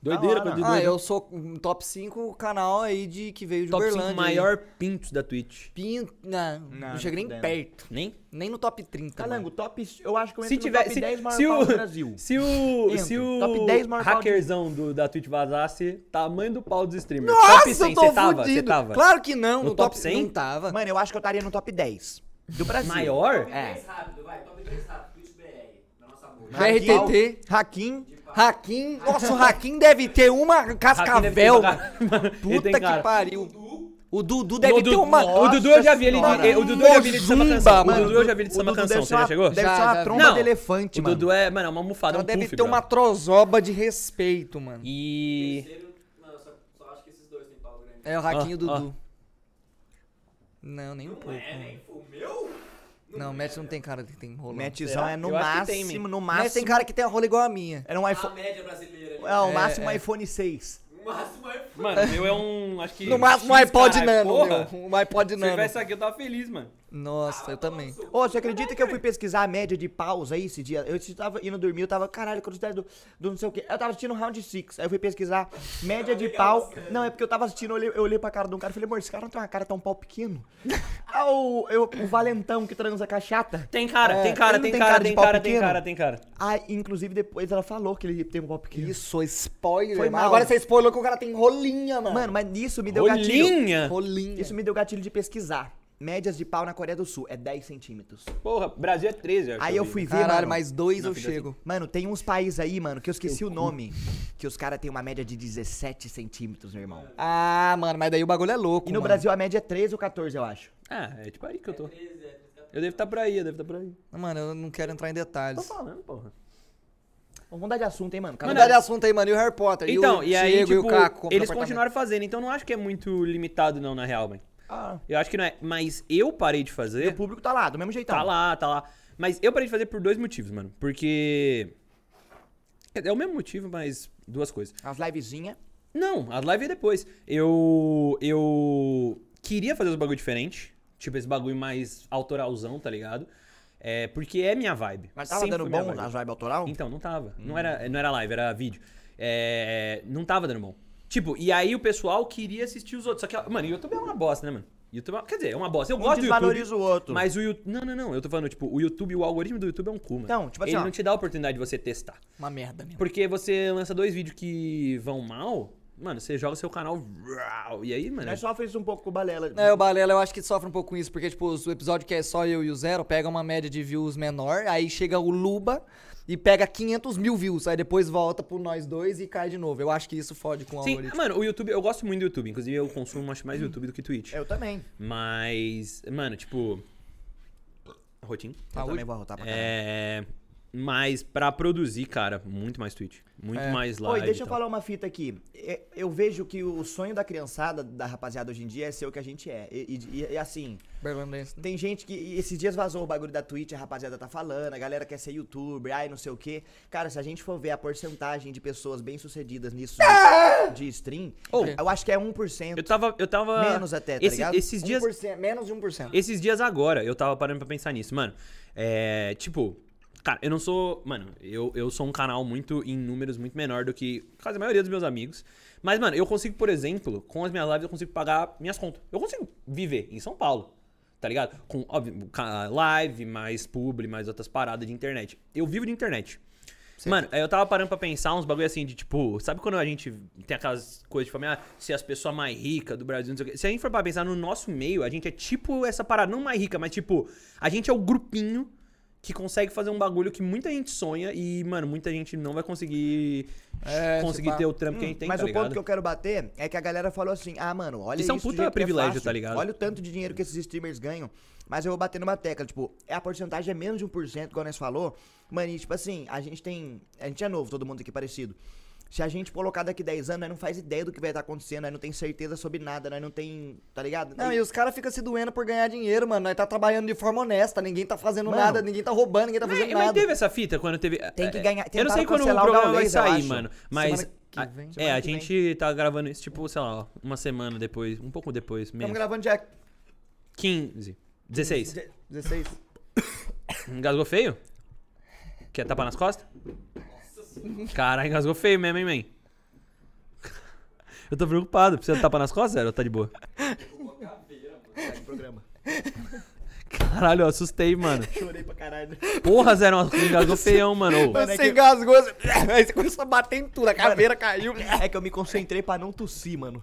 Doideira pra hora. de Ah, eu sou um top 5 canal aí de que veio de Top 5 Uberlândia. aí. maior pintos da Twitch. Pin... Não, não, Não, cheguei nem perto. Nem? Nem no top 30. Calango, top. Eu acho que eu entro Se no tiver. top Se, 10 maior se pau o, do Brasil. se o. Entro. Se o. Top 10 maior de- hackerzão do, da Twitch vazasse, tamanho do pau dos streamers. Nossa, top 100, eu tô você tava? Você tava? Claro que não. No No, top top 100? Não tava. Mano, eu acho que eu estaria no top 10 do Brasil. Maior? É. rápido, vai. Top 3 rápido. Twitch BR. Da nossa bolha. BRTT. Hakim. Hakim. Nossa, o Hakim deve ter uma deve cascavel. Puta que cara. pariu. O Dudu deve O ter Dudu- uma. O Dudu eu já vi ele. Senhora. O Dudu eu já vi ele de samba canção. O. Dudu eu já vi ele de O samba canção. deve Você já chegou? Deve Já, ser uma tromba Não, de elefante, O mano. Dudu é, mano, é uma almofada, Ela um deve puff, ter uma trozoba de respeito, mano. E... Terceiro, mano, eu só, só acho que esses dois têm pau grande. É o Hakim e o. Dudu. Não, nem um pouco. É, nem o meu? Não, o Matt não tem cara que tem rola. Matchzão Será? é no Eu tem, máximo, man. no Mas máximo. tem cara que tem a rola igual a minha. Era um A iPhone. média brasileira. ali. É, o É, máximo é. iPhone 6. O máximo é Mano, o meu é um, acho que... No máximo um iPod Nano, porra. meu. Um iPod Se Nano. tivesse aqui, eu tava feliz, mano. Nossa, eu também. Ô, você acredita que eu fui pesquisar a média de paus aí esse dia? Eu tava indo dormir, eu tava, caralho, curiosidade do, do não sei o quê. Eu tava assistindo Round 6, aí eu fui pesquisar média de pau. Não, é porque eu tava assistindo, eu olhei, eu olhei pra cara de um cara e falei, amor, esse cara não tem uma cara tão pau pequeno. ah, o, eu- o valentão que transa com a chata. Tem cara, É, tem cara, tem tem cara, cara tem cara, tem pequeno? cara, tem cara. Ah, inclusive depois ela falou que ele tem um pau pequeno. Isso, spoiler. Foi mal. Agora você spoilou que o cara tem rolinha, mano. Mano, mas nisso me deu gatilho. Rolinha? rolinha. Isso me deu gatilho de pesquisar. Médias de pau na Coreia do Sul é 10 centímetros. Porra, Brasil é 13, acho Aí eu fui ver, Caralho, mano. mais dois Não, eu chego. Mano, tem uns países aí, mano, que eu esqueci o nome. Que os caras têm uma média de 17 centímetros, meu irmão. Ah, mano, mas daí o bagulho é louco. E no mano. Brasil a média é 13 ou 14, eu acho. Ah, é tipo aí que eu tô. 13, é 13, 14. Eu devo estar por aí, eu devo estar por aí. Mano, eu não quero entrar em Tô detalhes. falando, porra. Vamos mudar de assunto, hein, mano. Cada Mudar de assunto aí, mano. E o Harry Potter? Então, o e aí, Diego tipo, e o Caco compram eles continuaram fazendo, então não acho que é muito limitado não, na real, mano. Ah, Eu acho que não é, mas eu parei de e fazer... o público tá lá, do mesmo jeitão. Tá lá, tá lá. Mas eu parei de fazer por dois motivos, mano. Porque... É o mesmo motivo, mas duas coisas. As livezinhas. Não, a live é depois. Eu. Eu. Queria fazer os bagulho diferente. Tipo, esse bagulho mais autoralzão, tá ligado? É, porque é minha vibe. Mas tava Sempre dando bom vibe. nas vibe autoral? Então, não tava. Não, era, não era live, era vídeo. É, não tava dando bom. Tipo, e aí o pessoal queria assistir os outros. Só que, mano, o YouTube é uma bosta, né, mano? YouTube é, quer dizer, é uma bosta. Eu Um gosto do YouTube. desvaloriza o outro. Mas o YouTube. Não, não, não. Eu tô falando, tipo, o YouTube, o algoritmo do YouTube é um cu, mano. Então, tipo assim, Ele ó. não te dá a oportunidade de você testar. Uma merda mesmo. Porque você lança dois vídeos que vão mal, mano, você joga seu canal. E aí, mano. Nós sofre isso um pouco com o Balela. É, o Balela eu acho que sofre um pouco com isso, porque, tipo, o episódio que é só eu e o Zero pega uma média de views menor, aí chega o Luba e pega 500 mil views, aí depois volta pro nós dois e cai de novo. Eu acho que isso fode com o Sim, algoritmo. mano, o YouTube, eu gosto muito do YouTube. Inclusive, eu consumo acho mais YouTube do que Twitch. Eu também. Mas, mano, tipo. Rotim. Eu também vou arrotar pra caralho. É. Mas pra produzir, cara, muito mais Twitch. Muito É. mais live. Oi, deixa eu falar uma fita aqui. É, Eu vejo que o sonho da criançada, da rapaziada hoje em dia, é ser o que a gente é. E, e- e, assim, Berlandense. tem gente que. Esses dias vazou o bagulho da Twitch, a rapaziada tá falando, a galera quer ser youtuber, ai não sei o quê. Cara, se a gente for ver a porcentagem de pessoas bem-sucedidas nisso de, de stream, Oh. eu acho que é 1%. Eu tava. Eu tava. Menos até, tá esse- ligado? Esses dias. 1%, menos de 1%. Esses dias agora, eu tava parando pra pensar nisso, mano. É. Tipo. Cara, eu não sou. Mano, eu, eu sou um canal muito em números muito menor do que quase a maioria dos meus amigos. Mas, mano, eu consigo, por exemplo, com as minhas lives, eu consigo pagar minhas contas. Eu consigo viver em São Paulo. Tá ligado? Com, óbvio, live, mais publi, mais outras paradas de internet. Eu vivo de internet. Mano, aí eu tava parando pra pensar uns bagulho assim de tipo, sabe quando a gente tem aquelas coisas de família, ah, se as pessoas mais ricas do Brasil, não sei o quê. Se a gente for pra pensar no nosso meio, a gente é tipo essa parada, não mais rica, mas tipo, a gente é o grupinho que consegue fazer um bagulho que muita gente sonha e, mano, muita gente não vai conseguir É, conseguir ter o trampo que a gente tem, Mas tá o ligado? ponto que eu quero bater é que a galera falou assim: ah, mano, olha Isso é um puta que privilégio, fácil. tá ligado? Olha o tanto de dinheiro que esses streamers ganham. Mas eu vou bater numa tecla, tipo, é a porcentagem é menos de 1%, igual nós falou. Mano, e tipo assim, a gente tem. A gente é novo, todo mundo aqui parecido. Se a gente colocar daqui 10 anos, nós não faz ideia do que vai estar acontecendo, nós não tem certeza sobre nada, nós não tem. Tá ligado? Não, e os caras ficam se doendo por ganhar dinheiro, mano. Nós tá trabalhando de forma honesta, ninguém tá fazendo Mano. nada, ninguém tá roubando, ninguém tá Mas, fazendo mas nada. teve essa fita quando teve. Tem que é, ganhar- Eu não sei quando o cancelar o programa vai sair, mano. Mas. Semana que a- vem. é, Semana a que gente tá gravando isso, tipo, sei lá, uma semana depois, um pouco depois, Estamos menos. gravando dia 15. 16. 16. Engasgou feio? Quer tapar nas costas? Caralho, engasgou feio mesmo, hein, man? Eu tô preocupado. Precisa tapa nas costas, zero? Ou tá de boa? Programa. Caralho, eu assustei, mano. Chorei pra caralho. Porra, zero, nossa, engasgou feião, mano. Ô, Mano, é Você que- engasgou, você... aí você começou a bater em tudo, a caveira caiu. É que eu me concentrei pra não tossir, mano.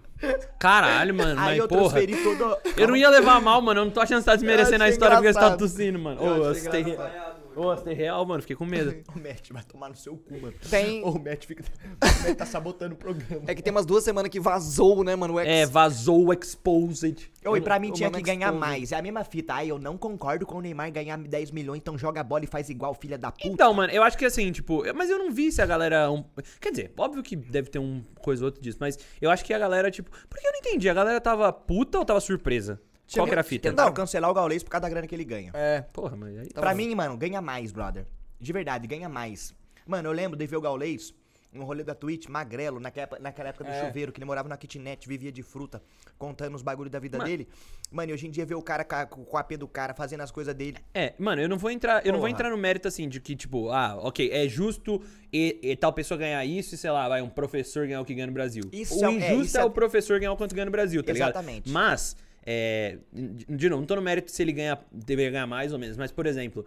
Caralho, mano, Aí mas eu porra. transferi todo. Eu não ia levar mal, mano. Eu não tô achando que você tá desmerecendo a achei história porque você tá engraçado. tossindo, mano. Ô, Eu eu achei assustei. engraçado. Ô, assustei real, mano. Fiquei com medo. O Matt vai tomar no seu cu, mano. Tem- Ô, O Matt fica. O Matt tá sabotando o programa. É que tem umas duas semanas que vazou, né, mano? O ex- É, vazou o Exposed. Ô, e pra mim o tinha que ganhar mais. É a mesma fita. Ai, eu não concordo com o Neymar ganhar 10 milhões, então joga a bola e faz igual, filha da puta. Então, mano, eu acho que assim, tipo, mas eu não vi se a galera. um- Quer dizer, óbvio que deve ter um coisa ou outra disso, mas eu acho que a galera, tipo. Porque eu não entendi, a galera tava puta ou tava surpresa? Qual que era a fita? Tentaram cancelar o Gaules por causa da grana que ele ganha. É. Porra, mas aí. Pra mim, mano, ganha mais, brother. De verdade, ganha mais. Mano, eu lembro de ver o Gaulês no rolê da Twitch, magrelo, naquela, época- naquela época do É. chuveiro, que ele morava na kitnet, vivia de fruta, contando os bagulhos da vida dele. Mano, e hoje em dia ver o cara ca- com com o AP do cara, fazendo as coisas dele. É, mano, eu não vou entrar, eu não vou Porra. entrar no mérito assim de que tipo, ah, OK, é justo e, e tal pessoa ganhar isso e sei lá, vai um professor ganhar o que ganha no Brasil. Isso o é- é, injusto isso é, é- o professor ganhar o quanto ganha no Brasil, tá ligado? Exatamente. Mas é, de novo, não tô no mérito se ele ganha, deveria ganhar mais ou menos, mas por exemplo,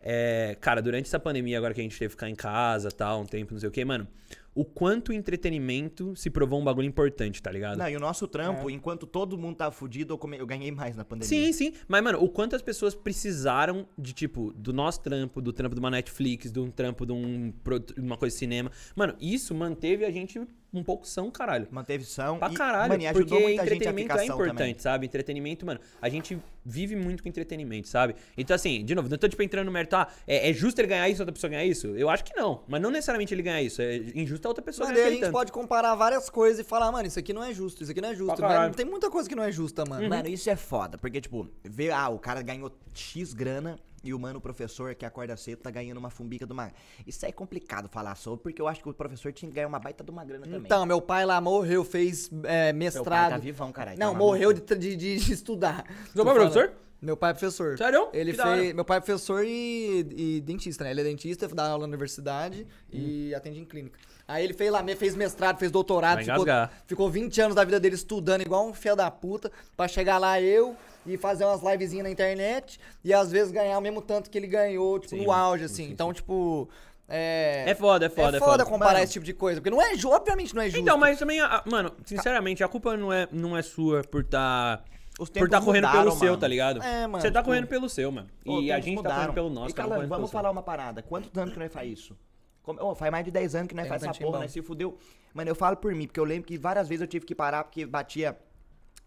é, cara, durante essa pandemia agora que a gente teve que ficar em casa, tal, um tempo, não sei o que, mano, o quanto o entretenimento se provou um bagulho importante, tá ligado? Não, e o nosso trampo, enquanto todo mundo tava fudido, eu, come- eu ganhei mais na pandemia. Sim, sim. Mas, mano, o quanto as pessoas precisaram de, tipo, do nosso trampo, do trampo de uma Netflix, de um trampo de um, uma coisa de cinema. Mano, isso manteve a gente um pouco são, caralho. Manteve são. Pra e, caralho, mano, e ajudou porque muita gente a entretenimento ficar é importante, também. sabe? Entretenimento, mano, a gente vive muito com entretenimento, sabe? Então, assim, de novo, não tô, tipo, entrando no mérito, ah, é, é justo ele ganhar isso, outra pessoa ganhar isso? Eu acho que não, mas não necessariamente ele ganhar isso, é injusto a outra pessoa Mano, ganhar a gente tanto. pode comparar várias coisas e falar, mano, isso aqui não é justo, isso aqui não é justo. Mas tem muita coisa que não é justa, mano. Mano, isso é foda, porque, tipo, ver, ah, o cara ganhou X grana e o mano, o professor que acorda cedo, tá ganhando uma fumbica de uma. Isso é complicado falar sobre, porque eu acho que o professor tinha que ganhar uma baita de uma grana também. Então, meu pai lá morreu, fez é, mestrado. pai tá vivão, caralho. Não, tá morreu de, de, de estudar. Seu pai é professor? Meu pai é professor. Sério? Ele Que fez. Meu pai é professor e, e dentista, né? Ele é dentista, dá aula na universidade e atende em clínica. Aí ele fez lá, me- fez mestrado, fez doutorado, ficou, ficou 20 anos da vida dele estudando igual um filho da puta, pra chegar lá eu e fazer umas livezinhas na internet e às vezes ganhar o mesmo tanto que ele ganhou, tipo, Sim, no auge, sim, assim. sim, então, tipo. É, É foda, é foda, é é foda foda. comparar Mano. esse tipo de coisa, porque não é ju- obviamente não é justo. Então, mas também, a- mano, sinceramente, a culpa não é, não é sua por tá. Por tempos tá correndo mudaram, pelo seu, mano. tá ligado? É, mano, Você tá tipo- correndo pelo seu, mano. Pô, E a gente tá mudaram. correndo pelo nosso, E, tá pelo vamos seu. falar uma parada. Quantos anos que nós faz isso? Como- Ô, faz mais de 10 anos que nós Tem faz essa porra, bom. nós se fudeu. Mano, eu falo por mim, porque eu lembro que várias vezes eu tive que parar porque batia.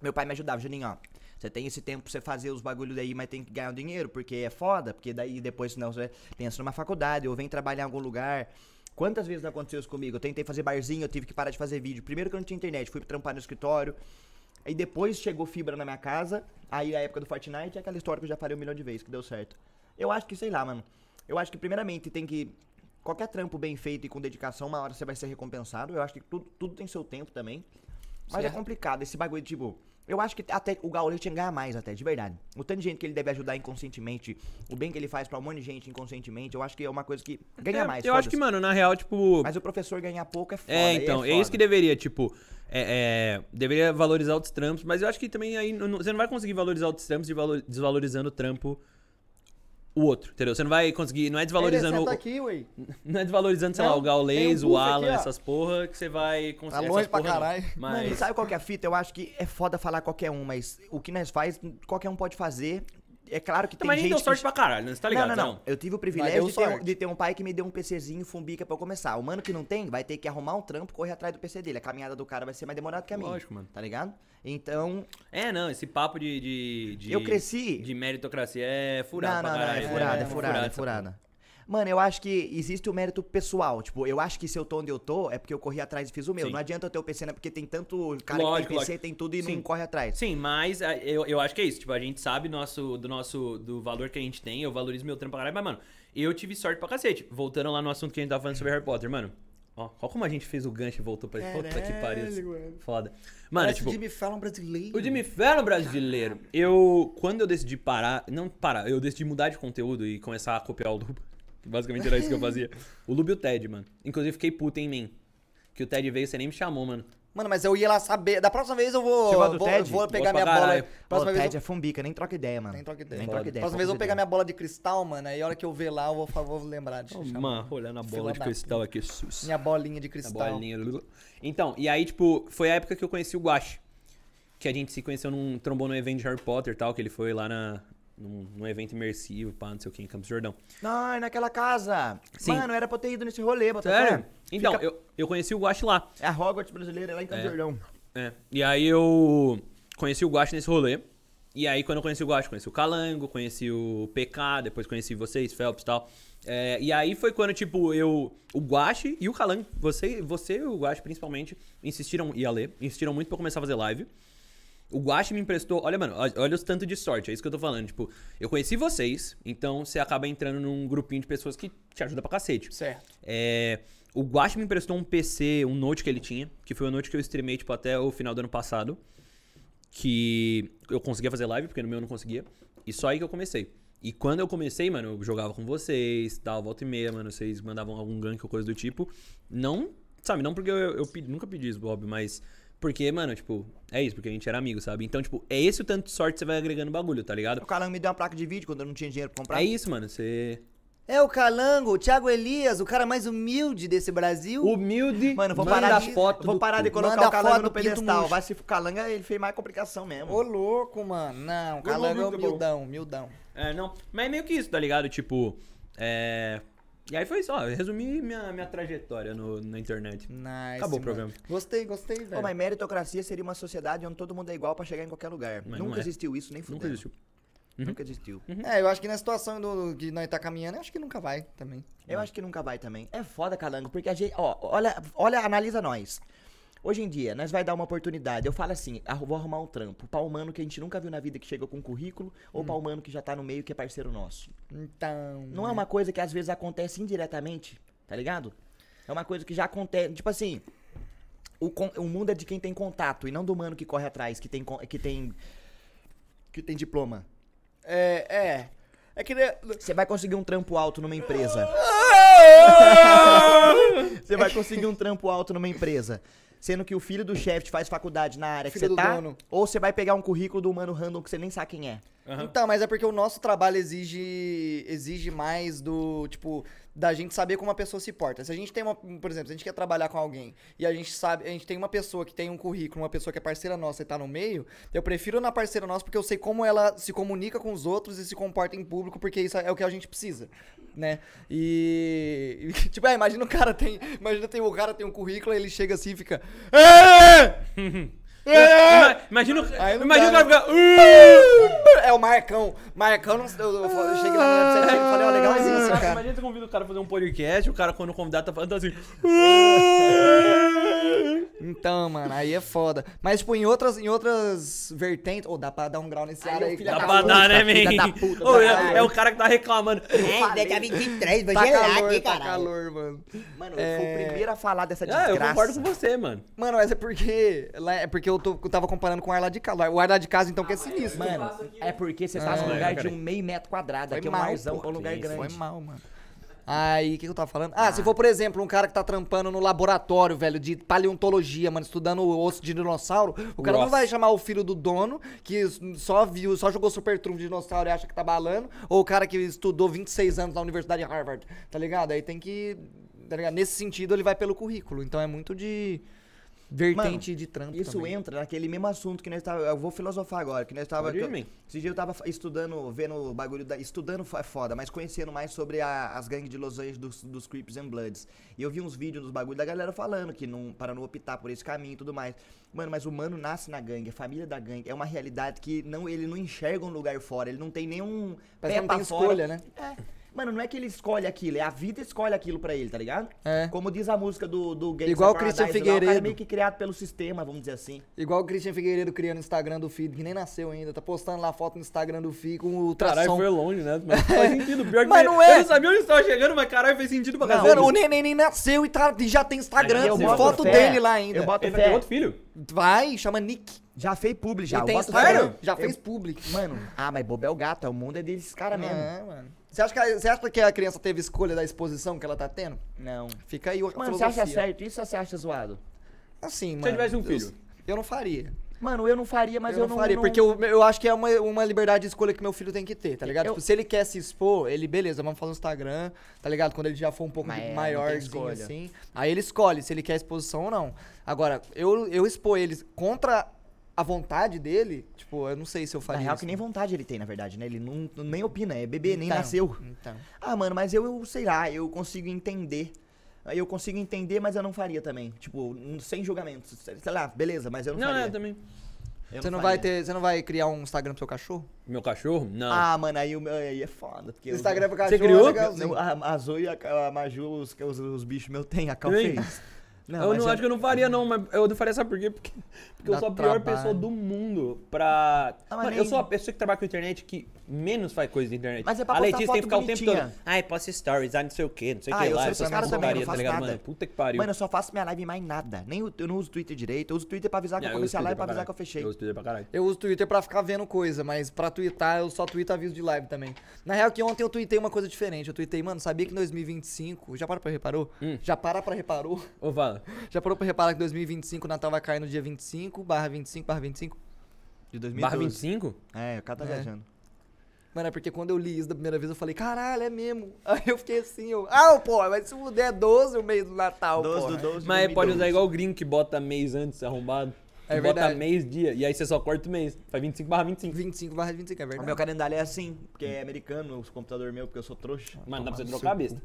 Meu pai me ajudava, Juninho, ó. Você tem esse tempo pra você fazer os bagulhos daí, mas tem que ganhar o dinheiro, porque é foda, porque daí depois, senão você pensa numa faculdade ou vem trabalhar em algum lugar. Quantas vezes não aconteceu isso comigo? Eu tentei fazer barzinho, eu tive que parar de fazer vídeo. Primeiro que eu não tinha internet, fui trampar no escritório. Aí depois chegou fibra na minha casa. Aí a época do Fortnite é aquela história que eu já falei um milhão de vezes, que deu certo. Eu acho que, sei lá, mano. Eu acho que primeiramente tem que. Qualquer trampo bem feito e com dedicação, uma hora você vai ser recompensado. Eu acho que tudo, tudo tem seu tempo também. Mas Certo. é complicado, esse bagulho, de, tipo. Eu acho que até o Gaules tinha que ganhar mais, até, de verdade. O tanto de gente que ele deve ajudar inconscientemente, o bem que ele faz pra um monte de gente inconscientemente, eu acho que é uma coisa que ganha É, mais. Eu acho que, mano, na real, tipo. Mas o professor ganhar pouco é foda. É, aí então, é, foda. isso que deveria, tipo. É, é, deveria valorizar outros trampos, mas eu acho que também aí você não vai conseguir valorizar outros trampos de valo- desvalorizando o trampo o outro, entendeu? Você não vai conseguir, não é desvalorizando Ele o, senta aqui, ué. não é desvalorizando, sei Não, lá, o Gaulês, um o Alan, aqui, essas porra que você vai Tá conseguir longe essas pra porra, não. caralho. Mano, Mas sabe qual que é a fita? Eu acho que é foda falar qualquer um, mas o que nós faz, qualquer um pode fazer. É claro que tem mas gente deu sorte que... pra caralho, né? Você tá ligado? não, não, não. Não. Eu tive o Mas privilégio de ter, um, de ter um pai que me deu um PCzinho fumbica pra eu começar. O mano que não tem, vai ter que arrumar um trampo, correr atrás do PC dele. A caminhada do cara vai ser mais demorada que a minha. Lógico, mano. Tá ligado? Então, É, não, esse papo de. de, de- eu cresci. De meritocracia é furado não, não, não, é furada, é furada, é furada. Mano, eu acho que existe o mérito pessoal. Tipo, eu acho que se eu tô onde eu tô, é porque eu corri atrás e fiz o meu. Sim. Não adianta eu ter o PC, né? Porque tem tanto cara Lógico, que tem PC, lógico. tem tudo e Sim. não corre atrás. Sim, mas é, eu, eu acho que é isso. Tipo, a gente sabe nosso, do nosso do valor que a gente tem. Eu valorizo meu trampo pra caralho. Mas, mano, eu tive sorte pra cacete. Voltando lá no assunto que a gente tava falando sobre Harry Potter, mano. Ó, ó como a gente fez o gancho e voltou pra Puta que pariu. mano. Foda. Mano, Parece tipo. o Jimmy Fallon brasileiro. O Jimmy Fallon brasileiro. Eu. Quando eu decidi parar. Não parar, eu decidi mudar de conteúdo e começar a copiar o que Basicamente era isso que eu fazia. O Lubo e o Ted, mano. Inclusive fiquei puto em mim. Que o Ted veio, você nem me chamou, mano. Mano, mas eu ia lá saber. Da próxima vez eu vou. Vou, Ted? vou pegar minha bola. caralho. Pô, Próxima vez Ted eu... é fumbica, nem troca ideia, mano. Nem troca ideia. Nem troca ideia. Próxima vez eu vou pegar minha bola de cristal, mano. Aí a hora que eu ver lá, eu vou, vou lembrar de chamar. Mano, olhando a bola de cristal aqui, sus. Minha bolinha de cristal. bolinha. Então, e aí, tipo, foi a época que eu conheci o Guache. Que a gente se conheceu num trombou num evento de Harry Potter e tal, que ele foi lá na, num, num evento imersivo, pá, não sei o que, em Campos Jordão. Não, naquela casa. Sim. Mano, era pra eu ter ido nesse rolê, bota Sério? Então, Fica- eu, eu conheci o Guache lá. É a Hogwarts brasileira, é lá em Campo É. Jordão. É. E aí eu conheci o Guache nesse rolê. E aí, quando eu conheci o Guache, conheci o Calango, conheci o PK, depois conheci vocês, Phelps e tal. É, e aí foi quando, tipo, eu. O Guache e o Calango, você, você e o Guache principalmente, insistiram, e a Lê, insistiram muito pra eu começar a fazer live. O Guache me emprestou. Olha, mano, olha os tanto de sorte, é isso que eu tô falando. Tipo, eu conheci vocês, então você acaba entrando num grupinho de pessoas que te ajuda pra cacete. Certo. É, o Guache me emprestou um PC, um Note que ele tinha, que foi o Note que eu streamei, tipo, até o final do ano passado. Que eu conseguia fazer live, porque no meu eu não conseguia. E só aí que eu comecei. E quando eu comecei, mano, eu jogava com vocês, dava volta e meia, mano, vocês mandavam algum gank ou coisa do tipo. Não, sabe, não porque eu, eu pedi- nunca pedi isso, Bob, mas porque, mano, tipo, é isso, porque a gente era amigo, sabe? Então, tipo, é esse o tanto de sorte que você vai agregando bagulho, tá ligado? O Calango me deu uma placa de vídeo quando eu não tinha dinheiro pra comprar. É isso, mano, você... É o Calango, o Thiago Elias, o cara mais humilde desse Brasil. Humilde, Mano, vou parar de, foto vou parar de colocar Manda o Calango foto no pedestal. Vai se o Calango, ele fez mais complicação mesmo. Ô, louco, mano. Não, o Calango é humildão, humildão. É, não. Mas é meio que isso, tá ligado? Tipo, é. E aí foi isso, ó. Eu resumi minha, minha trajetória no, na internet. Nice, Acabou o mano. programa. Gostei, gostei, Pô, velho. mas meritocracia seria uma sociedade onde todo mundo é igual pra chegar em qualquer lugar. Mas Nunca é. existiu isso, nem fudendo. Nunca existiu. Nunca existiu. É, eu acho que na situação do, que nós tá caminhando, eu acho que nunca vai também. Eu acho que nunca vai também. É foda, Calango, porque a gente. Ó, olha, olha, analisa nós. Hoje em dia, nós vai dar uma oportunidade. Eu falo assim, ah, vou arrumar um trampo. Pra humano que a gente nunca viu na vida que chegou com currículo, ou pra humano que já tá no meio que é parceiro nosso. Então. Não é uma coisa que às vezes acontece indiretamente, tá ligado? É uma coisa que já acontece. Tipo assim, o, o mundo é de quem tem contato e não do mano que corre atrás, que tem. que tem. que tem diploma. É, é. É que. né- Você vai conseguir um trampo alto numa empresa. Você vai conseguir um trampo alto numa empresa. Sendo que o filho do chefe faz faculdade na área que Filho você do tá. dono. Ou você vai pegar um currículo do humano random que você nem sabe quem é. Então, mas é porque o nosso trabalho exige exige mais do, tipo, da gente saber como a pessoa se porta. Se a gente tem uma, por exemplo, se a gente quer trabalhar com alguém e a gente sabe, a gente tem uma pessoa que tem um currículo, uma pessoa que é parceira nossa e tá no meio, eu prefiro na parceira nossa porque eu sei como ela se comunica com os outros e se comporta em público, porque isso é o que a gente precisa, né? E, tipo, é, imagina o cara tem, imagina tem o cara tem um currículo, ele chega assim e fica "É!" Ima- Imagina, imagina o cara ficar. "Uh!" É o Marcão. Marcão, não, eu, eu, eu cheguei lá no e falei, ó, legalzinho esse cara. Imagina você convida o cara a fazer um podcast, o cara, quando convidado tá falando, tá assim. Então, mano, aí é foda. Mas, tipo, em outras, em outras vertentes. Ô, dá pra dar um grau nesse Aí, ar aí. filha Dá da pra puta, dar, né, da puta, Ô, do é, é o cara que tá reclamando. É, daqui a 23, vai Tá gerar calor, aqui, tá caralho. calor, mano. Mano, É. eu fui o primeiro a falar dessa Ah, desgraça. eu concordo com você, mano. Mano, mas é porque. É porque eu, tô, eu tava comparando com o ar lá de casa. O ar lá de casa, então, que é sinistro. Mano, é porque você tá Ah, num é, lugar cara. de um meio metro quadrado. Foi Aqui é um marzão pô, pra um lugar grande. Foi mal, mano. Aí, o que, que eu tava falando? Ah, se for, por exemplo, um cara que tá trampando no laboratório, velho, de paleontologia, mano, estudando o osso de dinossauro, o cara não Nossa. vai chamar o filho do dono, que só viu, só jogou super trunfo de dinossauro e acha que tá balando, ou o cara que estudou 26 anos na Universidade de Harvard, tá ligado? Aí tem que. Tá ligado? Nesse sentido, ele vai pelo currículo. Então é muito de vertente de trampo. Isso também. entra naquele mesmo assunto que nós tava. Eu vou filosofar agora, que nós tava. Que. Esse dia eu tava estudando, vendo o bagulho da. Estudando é foda, mas conhecendo mais sobre a- as gangues de Los Angeles dos, dos Crips and Bloods. E eu vi uns vídeos dos bagulhos da galera falando que não, para não optar por esse caminho e tudo mais. Mano, mas o mano nasce na gangue, a família da gangue. É uma realidade que não, ele não enxerga um lugar fora, ele não tem nenhum. Parece que não tem fora. escolha, né? É. Mano, não é que ele escolhe aquilo, é a vida escolhe aquilo pra ele, tá ligado? É. Como diz a música do, do Gangsta Igual o Christian lá, O cara é Figueiredo. meio que criado pelo sistema, vamos dizer assim. Igual o Christian Figueiredo criando o Instagram do filho, que nem nasceu ainda, tá postando lá foto no Instagram do filho com o Caralho, ultrassom. foi longe, né? Mas faz sentido. Pior que Mas não é. Eu não sabia onde estava chegando, mas caralho, fez sentido pra caralho. Mano, o neném nem nasceu e, tá, e já tem Instagram, Eu boto foto fé, dele lá ainda. Eu boto Ele vai ter fé. outro filho? Vai, chama Nick. Já fez publi, já. eu tem Instagram. fé. Já Eu- fez public. Mano, ah, mas Bobo é o gato, o mundo é desses caras mesmo. É, mano. Você acha, que, você acha que a criança teve escolha da exposição que ela tá tendo? Não. Fica aí o Mano, você acha certo isso ou você acha zoado? Assim, Se mano. você tivesse um eu- filho. Eu, não faria. Mano, eu não faria, mas eu, eu, não faria, porque eu, eu acho que é uma, uma liberdade de escolha que meu filho tem que ter, tá ligado? Eu- Tipo, se ele quer se expor, ele, beleza, vamos fazer um Instagram, tá ligado? Quando ele já for um pouco Mas de- é, não maiorzinho escolha. assim, aí ele escolhe se ele quer exposição ou não. Agora, eu, eu expor eles contra a vontade dele, tipo, eu não sei se eu Na faria real, isso. que nem vontade ele tem, na verdade, né? Ele não, nem opina, é bebê, nem Então, nasceu. Então. Ah, mano, mas eu, eu sei lá, eu consigo entender. Aí Eu consigo entender, mas eu não faria também. Tipo, sem julgamento. Sei lá, beleza, mas eu não, Não, faria. é, também. Eu Você não, faria. vai ter, você não vai criar um Instagram pro seu cachorro? Meu cachorro? Não. Ah, mano, aí, o meu- aí é foda. Porque eu- Instagram pro cachorro criou? é legalzinho. Não, a, a Zoe e a, a Maju, os, os, os bichos meus têm, a Cal Tem? Fez. eu não acho que eu não faria, não, mas eu não faria, sabe por quê? Porque, porque eu sou a pior trabalho. pessoa do mundo pra. Ah, mas Mano, eu nem- sou a pessoa que trabalha com internet que menos faz coisa de internet. Mas é pra a Letícia tem que ficar o tempo bonitinha. todo. Ai, posta stories, ai, não sei o quê, não sei o Ah, que eu lá. sou essas esse cara também, eu não tá faço ligado, nada. mano? Puta que pariu. Mano, eu só faço minha live mais nada. Nem o- eu não uso Twitter direito. Eu uso Twitter pra avisar que eu eu comecei a live pra pra avisar que eu fechei. Eu uso Twitter pra caralho. Eu uso Twitter pra ficar vendo coisa, mas pra twittar eu só tweeto aviso de live também. Na real que ontem eu tuitei uma coisa diferente. Eu tuitei, mano, sabia que em 2025, já para pra reparou? Hum. Já para pra reparou? Ô, fala. Já parou pra reparar que 2025 o Natal vai cair no dia 25, barra 25, barra 25? De 2012. Barra 25? É, o cara tá É. viajando. Mano, é porque quando eu li isso da primeira vez eu falei, caralho, é mesmo. Aí eu fiquei assim, eu, ah, pô, mas se puder é 12 o mês do Natal, 12 pô. do 12 de Mas pode 2012. usar igual o gringo que bota mês antes arrombado. É Que bota verdade. mês, dia. E aí você só corta o mês. Faz 25 barra 25. 25 barra 25, é O verdade. meu calendário é assim, porque é americano, os computador meu, porque eu sou trouxa. Mano, dá pra você trocar a besta.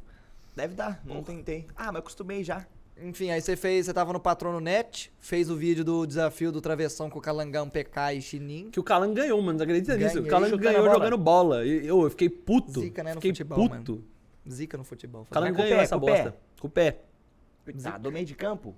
Deve dar, não tentei. Ah, mas eu acostumei já. Enfim, aí você fez, você tava no Patrono Net, fez o vídeo do desafio do travessão com o Calangão, PK e Chinin. Que o Calan ganhou, mano. Acredita nisso? O Ganhei. Calan ganhou a bola. jogando bola. E eu, eu fiquei puto. Zica, né, no fiquei futebol, puto. Zica no futebol. O Calan Mas com o ganhou pé, essa com o pé. bosta. Com o pé. Tá, do meio de campo.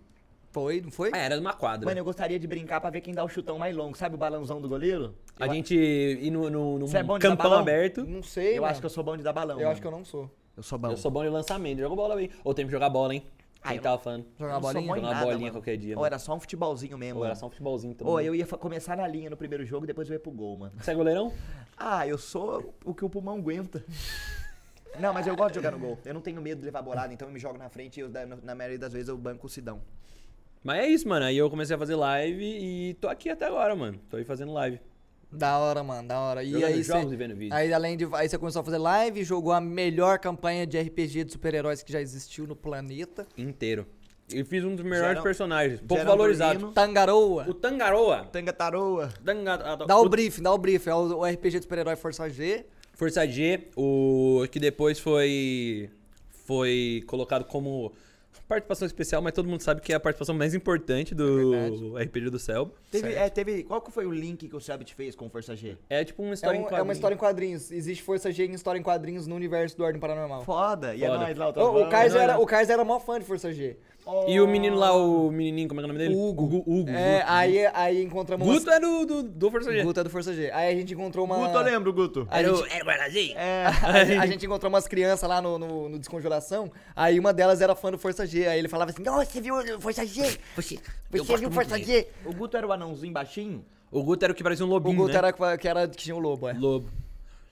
Foi, não foi? Ah, era numa quadra. Mano, eu gostaria de brincar pra ver quem dá o chutão mais longo. Sabe o balãozão do goleiro? a gente ir no, no, num Você é bom de dar campão balão? aberto. Não sei, Eu mano. acho que eu sou bom de dar balão. Eu acho que eu não sou. eu sou bom. Eu sou bom de lançamento. Jogo bola bem. Ou tem que jogar bola, hein? Ah, Quem eu tava falando? Jogar sou bolinha? Jogar bolinha mano. qualquer dia, Ou mano. era só um futebolzinho mesmo. Ou era só um futebolzinho também. Ou eu ia começar na linha no primeiro jogo, depois eu ia pro gol, mano. Você é goleirão? Ah, eu sou o que o pulmão aguenta. Não, mas eu gosto de jogar no gol. Eu não tenho medo de levar bolada, então eu me jogo na frente e eu, na, na maioria das vezes eu banco o Sidão. Mas é isso, mano. Aí eu comecei a fazer live e tô aqui até agora, mano. Tô aí fazendo live. Da hora, mano, da hora. E Jogando aí jogos você... e vendo vídeo. Aí além de... Aí você começou a fazer live, jogou a melhor campanha de RPG de super-heróis que já existiu no planeta. Inteiro. E fiz um dos melhores Geral- personagens. Pouco Geral valorizado. Dormino. Tangaroa. O Tangaroa. Tanga Taroa. Tanga- Dá o briefing, dá o briefing. É o, o RPG de super-herói Força G. Força G, o que depois foi foi colocado como participação especial, mas todo mundo sabe que é a participação mais importante do RPG do Céu. Teve, é, teve, qual que foi o link que o Selbit fez com o Força G? É tipo uma É, história um- em é quadrinho. uma história em quadrinhos. Existe Força G em história em quadrinhos no universo do Ordem Paranormal. Foda. E é Foda. nóis lá, o O, o. Kars não, era, não. o Kars era mó fã de Força G. E o menino lá, o menininho, como é é o nome dele? O Hugo. Hugo. Hugo. É, Guto. aí, aí encontramos umas- Guto é do, do, do Força G. Guto é do Força G. Aí a gente encontrou uma. Guto, eu lembro, Guto. A Era o- gente, Era o Guardazinho. É. a, gente- a gente encontrou umas crianças lá no, no, no Descongelação. Aí uma delas era fã do Força G. Aí ele falava assim: Nossa, você viu o Força G? Você, eu você viu o Força dele." G? O Guto era o anãozinho baixinho? O Guto era o que parecia um O lobinho, Guto né? era que era que tinha o lobo, é. Lobo.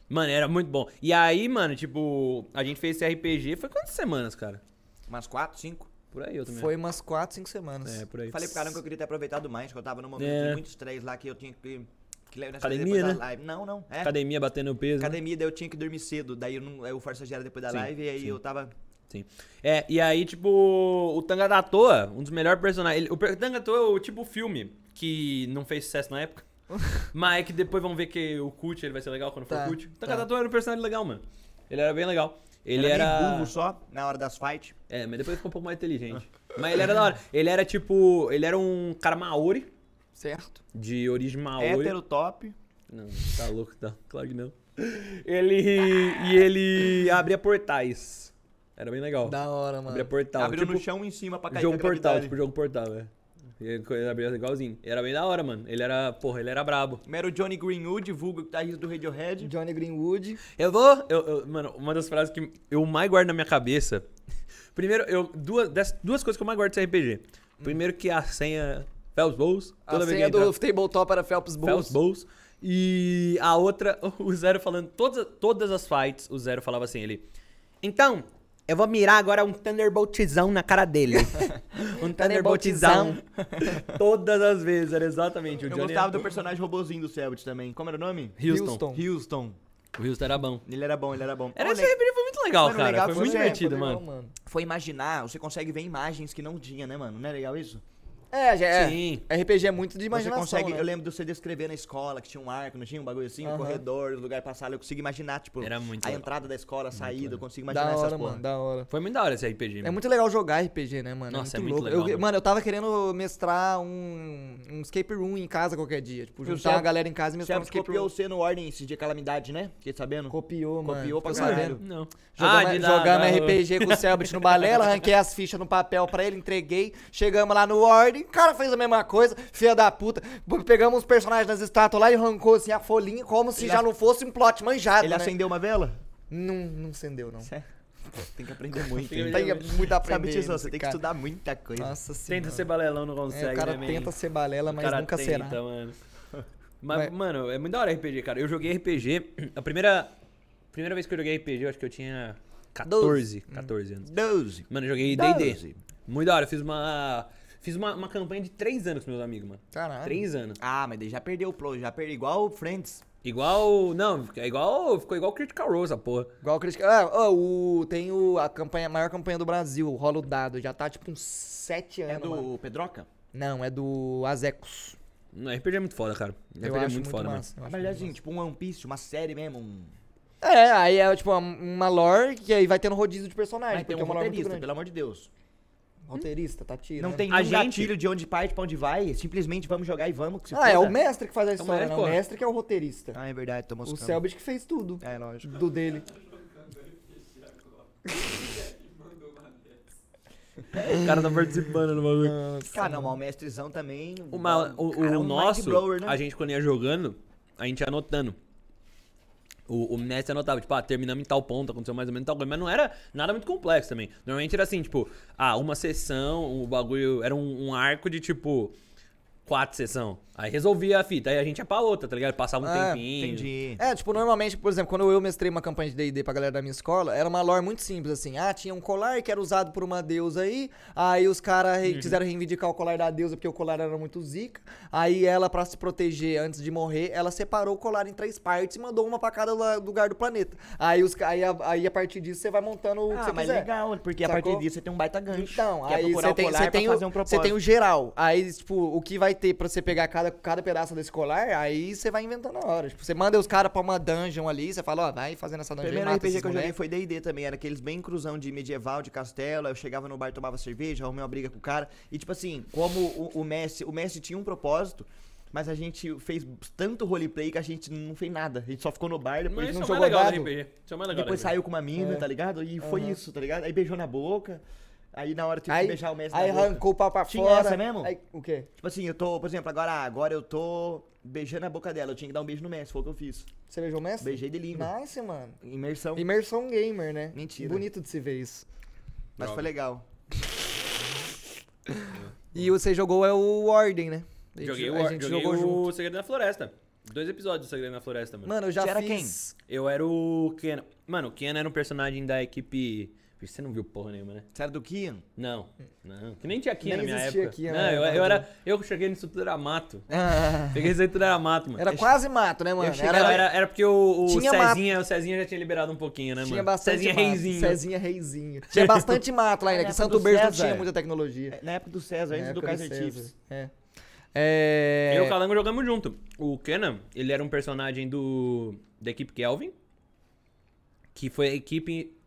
Mano, era muito bom. E aí, mano, tipo, a gente fez esse RPG, foi quantas semanas, cara? Umas quatro, cinco. Por aí eu também. Foi umas 4, 5 semanas. É, por aí. Falei pro caramba que eu queria ter aproveitado mais, que eu tava num momento É. de muito estresse lá, que eu tinha que... que nessa Academia, depois da né? live. Não, não. É. Academia batendo peso. né? Academia, daí eu tinha que dormir cedo. Daí eu não, o Força G era depois da Sim, live, e aí sim. eu tava... Sim. É, e aí, tipo, o Tanga da Toa, um dos melhores personagens. ele- o Tanga da Toa é o tipo filme que não fez sucesso na época. mas é que depois vão ver que o Cult ele vai ser legal quando for Tá, Cult. O Tanga tá. da Toa era um personagem legal, mano. Ele era bem legal. Ele era... era. burro só, na hora das fights. É, mas depois ficou um pouco mais inteligente. mas ele era da hora. Ele era tipo. Ele era um cara Maori, Certo? de origem Maori. Hétero top. Não, tá louco, tá. Claro que não. Ele. E ele abria portais. Era bem legal. Da hora, Abria mano. portal. Abriu tipo, no chão em cima pra cair jogo a portal, tipo jogo portal, velho. Ele ele abria igualzinho. E era bem da hora, mano. Ele era, porra, ele era brabo. Era o Johnny Greenwood, vulgo guitarrista do Radiohead. Johnny Greenwood. Eu vou. Eu, eu- mano, uma das frases que eu mais guardo na minha cabeça. Primeiro, eu. Duas, das, duas coisas que eu mais guardo desse RPG. Primeiro que a senha Felps Bowls. A Toda vez senha que do tabletop era Phelps Felps Bulls. Bowls. E a outra, o Zero falando. Todas, todas as fights, o Zero falava assim, ele. Então, Eu vou mirar agora um Thunderboltzão na cara dele. um Thunderboltzão. Todas as vezes, era exatamente. O Eu Johnny gostava do personagem robozinho do Selbit também. Como era o nome? Houston. Houston. O Houston era bom. Ele era bom, ele era bom. Era le- RPG foi muito legal, Mano, cara. legal foi que muito foi- divertido, Foi legal, mano. Foi imaginar, você consegue ver imagens que não tinha, né, mano? Não é legal isso? É, já é. Sim. RPG é muito de Você imaginação, consegue, né? eu lembro de você descrever na escola que tinha um arco, não tinha um bagulho assim, um Aham. corredor, um lugar pra sala, eu consigo imaginar, tipo, Era muito a legal. entrada da escola, a saída, eu consigo imaginar Da essas hora, porra. mano, da hora. Foi muito da hora esse RPG. É mano. muito legal jogar RPG, né, mano? Nossa, é é muito muito louco. legal, Eu- mano. mano, eu tava querendo mestrar um, um escape room em casa qualquer dia. Tipo, juntar uma galera em casa e mestrar um Você escape copiou room. você no Ordem esse dia Calamidade, né? Fiquei sabendo? Copiou, mano. Copiou pra caralho. Não. Jogamos, Ah, de jogamos RPG com o Selbit no balela, arranquei as fichas no papel pra ele, entreguei. Chegamos lá no Ordem, o cara fez a mesma coisa, filha da puta. Pegamos os personagens das estátuas lá e arrancou assim a folhinha, como se Ele já ac- não fosse um plot manjado. Ele né? acendeu uma vela? Não, não acendeu, não. Tem que aprender muito. Tem Tem muito a aprender. Sabe, você tem que estudar muita coisa. Nossa senhora. Tenta ser balelão, não consegue, É, o cara né, man? tenta ser balela, mas nunca tenta, será. mano. Mas, Vai. mano, é muito da hora RPG, cara. Eu joguei RPG. A primeira, primeira vez que eu joguei RPG, eu acho que eu tinha 14, 14 anos. 12. Mano, eu joguei D&D. Muito da hora. Eu fiz uma... Fiz uma, uma campanha de 3 anos com meus amigos, mano. Caralho. 3 anos. Ah, mas daí já perdeu o pro, já perdeu igual o Friends. Igual... Não, é igual... Ficou igual Critical Role, essa porra. Igual o Critical. Ah, ó, o, tem o, a, campanha, a maior campanha do Brasil, o Rolo Dado. Já tá tipo uns 7 anos. É do mano. Pedroca? Não, é do Azecos. Não, RPG é muito foda, cara. RPG Eu é acho muito, muito foda, massa. acho mas muito assim, tipo um One Piece, uma série mesmo. Um... É, aí é tipo uma, uma lore que aí vai tendo rodízio de personagem. Mas tem porque um é roteirista, pelo amor de Deus. Roteirista, tá tira. Não tem A gente- gatilho de onde parte pra onde vai, simplesmente vamos jogar e vamos. que se Ah, é foda. o mestre que faz a história, mestre, né? O mestre que é o roteirista. Ah, é verdade, tô o moscando. Selbit que fez tudo. É, lógico. Do dele. O cara tá participando no bagulho. Cara, não, mas o mestrezão também. O, ma- o, cara, o um nosso, mind-blower, né? a gente quando ia jogando, a gente ia anotando. O, o mestre anotava, tipo, ah, terminamos em tal ponto, aconteceu mais ou menos tal coisa. Mas não era nada muito complexo também. Normalmente era assim, tipo, ah, uma sessão, o bagulho. Era um, um arco de tipo. Quatro sessão. Aí resolvia a fita. Aí a gente ia pra outra, tá ligado? Passava um Ah, tempinho. Entendi. É, tipo, normalmente, por exemplo, quando eu mestrei uma campanha de D&D pra galera da minha escola, era uma lore muito simples, assim. Ah, tinha um colar que era usado por uma deusa aí, aí os caras re- quiseram reivindicar o colar da deusa porque o colar era muito zica. Aí ela, pra se proteger antes de morrer, ela separou o colar em três partes e mandou uma pra cada lugar do planeta. Aí, os, aí, a, aí a partir disso você vai montando o que Ah, você mas quiser. legal, porque a Sacou? partir disso você tem um baita gancho. Então, que é aí procurar você tem, você tem, o, um você tem o geral. Aí, tipo, o que vai ter pra você pegar cada, cada pedaço desse colar, aí você vai inventando na hora. Tipo, você manda os caras pra uma dungeon ali, você fala, ó, vai fazendo essa O dungeon primeiro RPG que eu joguei foi D&D também, era aqueles bem cruzão de medieval, de castelo, aí eu chegava no bar, tomava cerveja, arrumei uma briga com o cara, e tipo assim, como o, o Messi, o Messi tinha um propósito, mas a gente fez tanto roleplay que a gente não fez nada, a gente só ficou no bar, depois Mas não é jogou RPG. Isso é o mais legal depois saiu com uma mina, É. tá ligado? E foi Aham. isso, tá ligado? Aí beijou na boca, aí na hora tive Aí, que beijar o Messi aí arrancou o pau pra Tinha fora. essa mesmo? Aí, o quê? Tipo assim, eu tô, por exemplo, agora, agora eu tô beijando a boca dela, eu tinha que dar um beijo no Messi, foi o que eu fiz. Você beijou o mestre? Beijei de língua. Nice, mano. Imersão, Imersão gamer, né? Mentira. Bonito de se ver isso. mas foi legal. E você jogou é o Ordem, né? A gente- Joguei, o, a gente joguei jogou o. Segredo na Floresta. Dois episódios do Segredo na Floresta, mano. Mano, eu já Você era fiz... Eu era o Ken. Mano, o Ken era um personagem da equipe. Você não viu porra nenhuma, né? Você era do Kian? Não, não. Que nem tinha Kian Nem na minha época. Kian não, eu, eu era. Eu cheguei nisso tudo era mato. Ah, Peguei isso aí tudo era mato, mano. era quase mato, né, mano? Cheguei- era, era, porque o, o Tinha Cezinha, o Cezinha já tinha liberado um pouquinho, né, Tinha mano? bastante Cezinha mato. Reizinho. Cezinha Reizinho. Tinha bastante mato lá ainda, que Santo Berço não tinha muita tecnologia. Na época do César, antes do Kaiser. Chiefs. É. É... Eu e o Calango jogamos junto. O Kenan, ele era um personagem do da equipe Kelvin, que foi a equipe...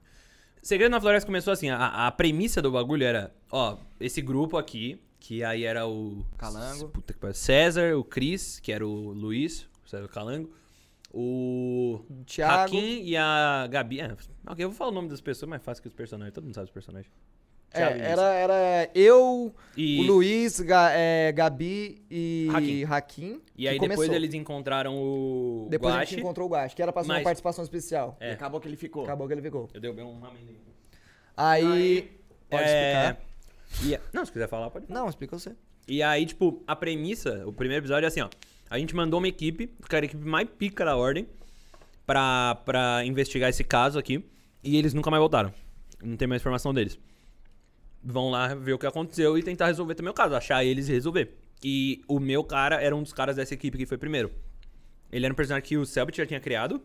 Segredo na Floresta começou assim, a, a premissa do bagulho era, ó, esse grupo aqui, que aí era o... Calango. Puta que pariu. César, o Cris, que era o Luiz, o César Calango, o... Thiago. Hakim e a Gabi. É, ok, eu vou falar o nome das pessoas, mais fácil que os personagens. Todo mundo sabe os personagens. É, era, era eu, E, o Luiz, Ga- é, Gabi e Hakim. Hakim. e aí depois começou. eles encontraram o Depois a Guache. gente encontrou o Guache, que era pra ser uma Mas- participação especial. É. Acabou que ele ficou. Acabou que ele ficou. Eu dei bem um amendoim. Aí. Pode É, explicar? e a- não, se quiser falar, pode falar. Não, explica você. E aí, tipo, a premissa, o primeiro episódio é assim, ó. A gente mandou uma equipe, que era a equipe mais pica da ordem, pra, pra investigar esse caso aqui. E eles nunca mais voltaram. Não tem mais informação deles. Vão lá ver o que aconteceu e tentar resolver também o caso. Achar eles e resolver. E o meu cara era um dos caras dessa equipe que foi primeiro. Ele era um personagem que o Selbit já tinha criado.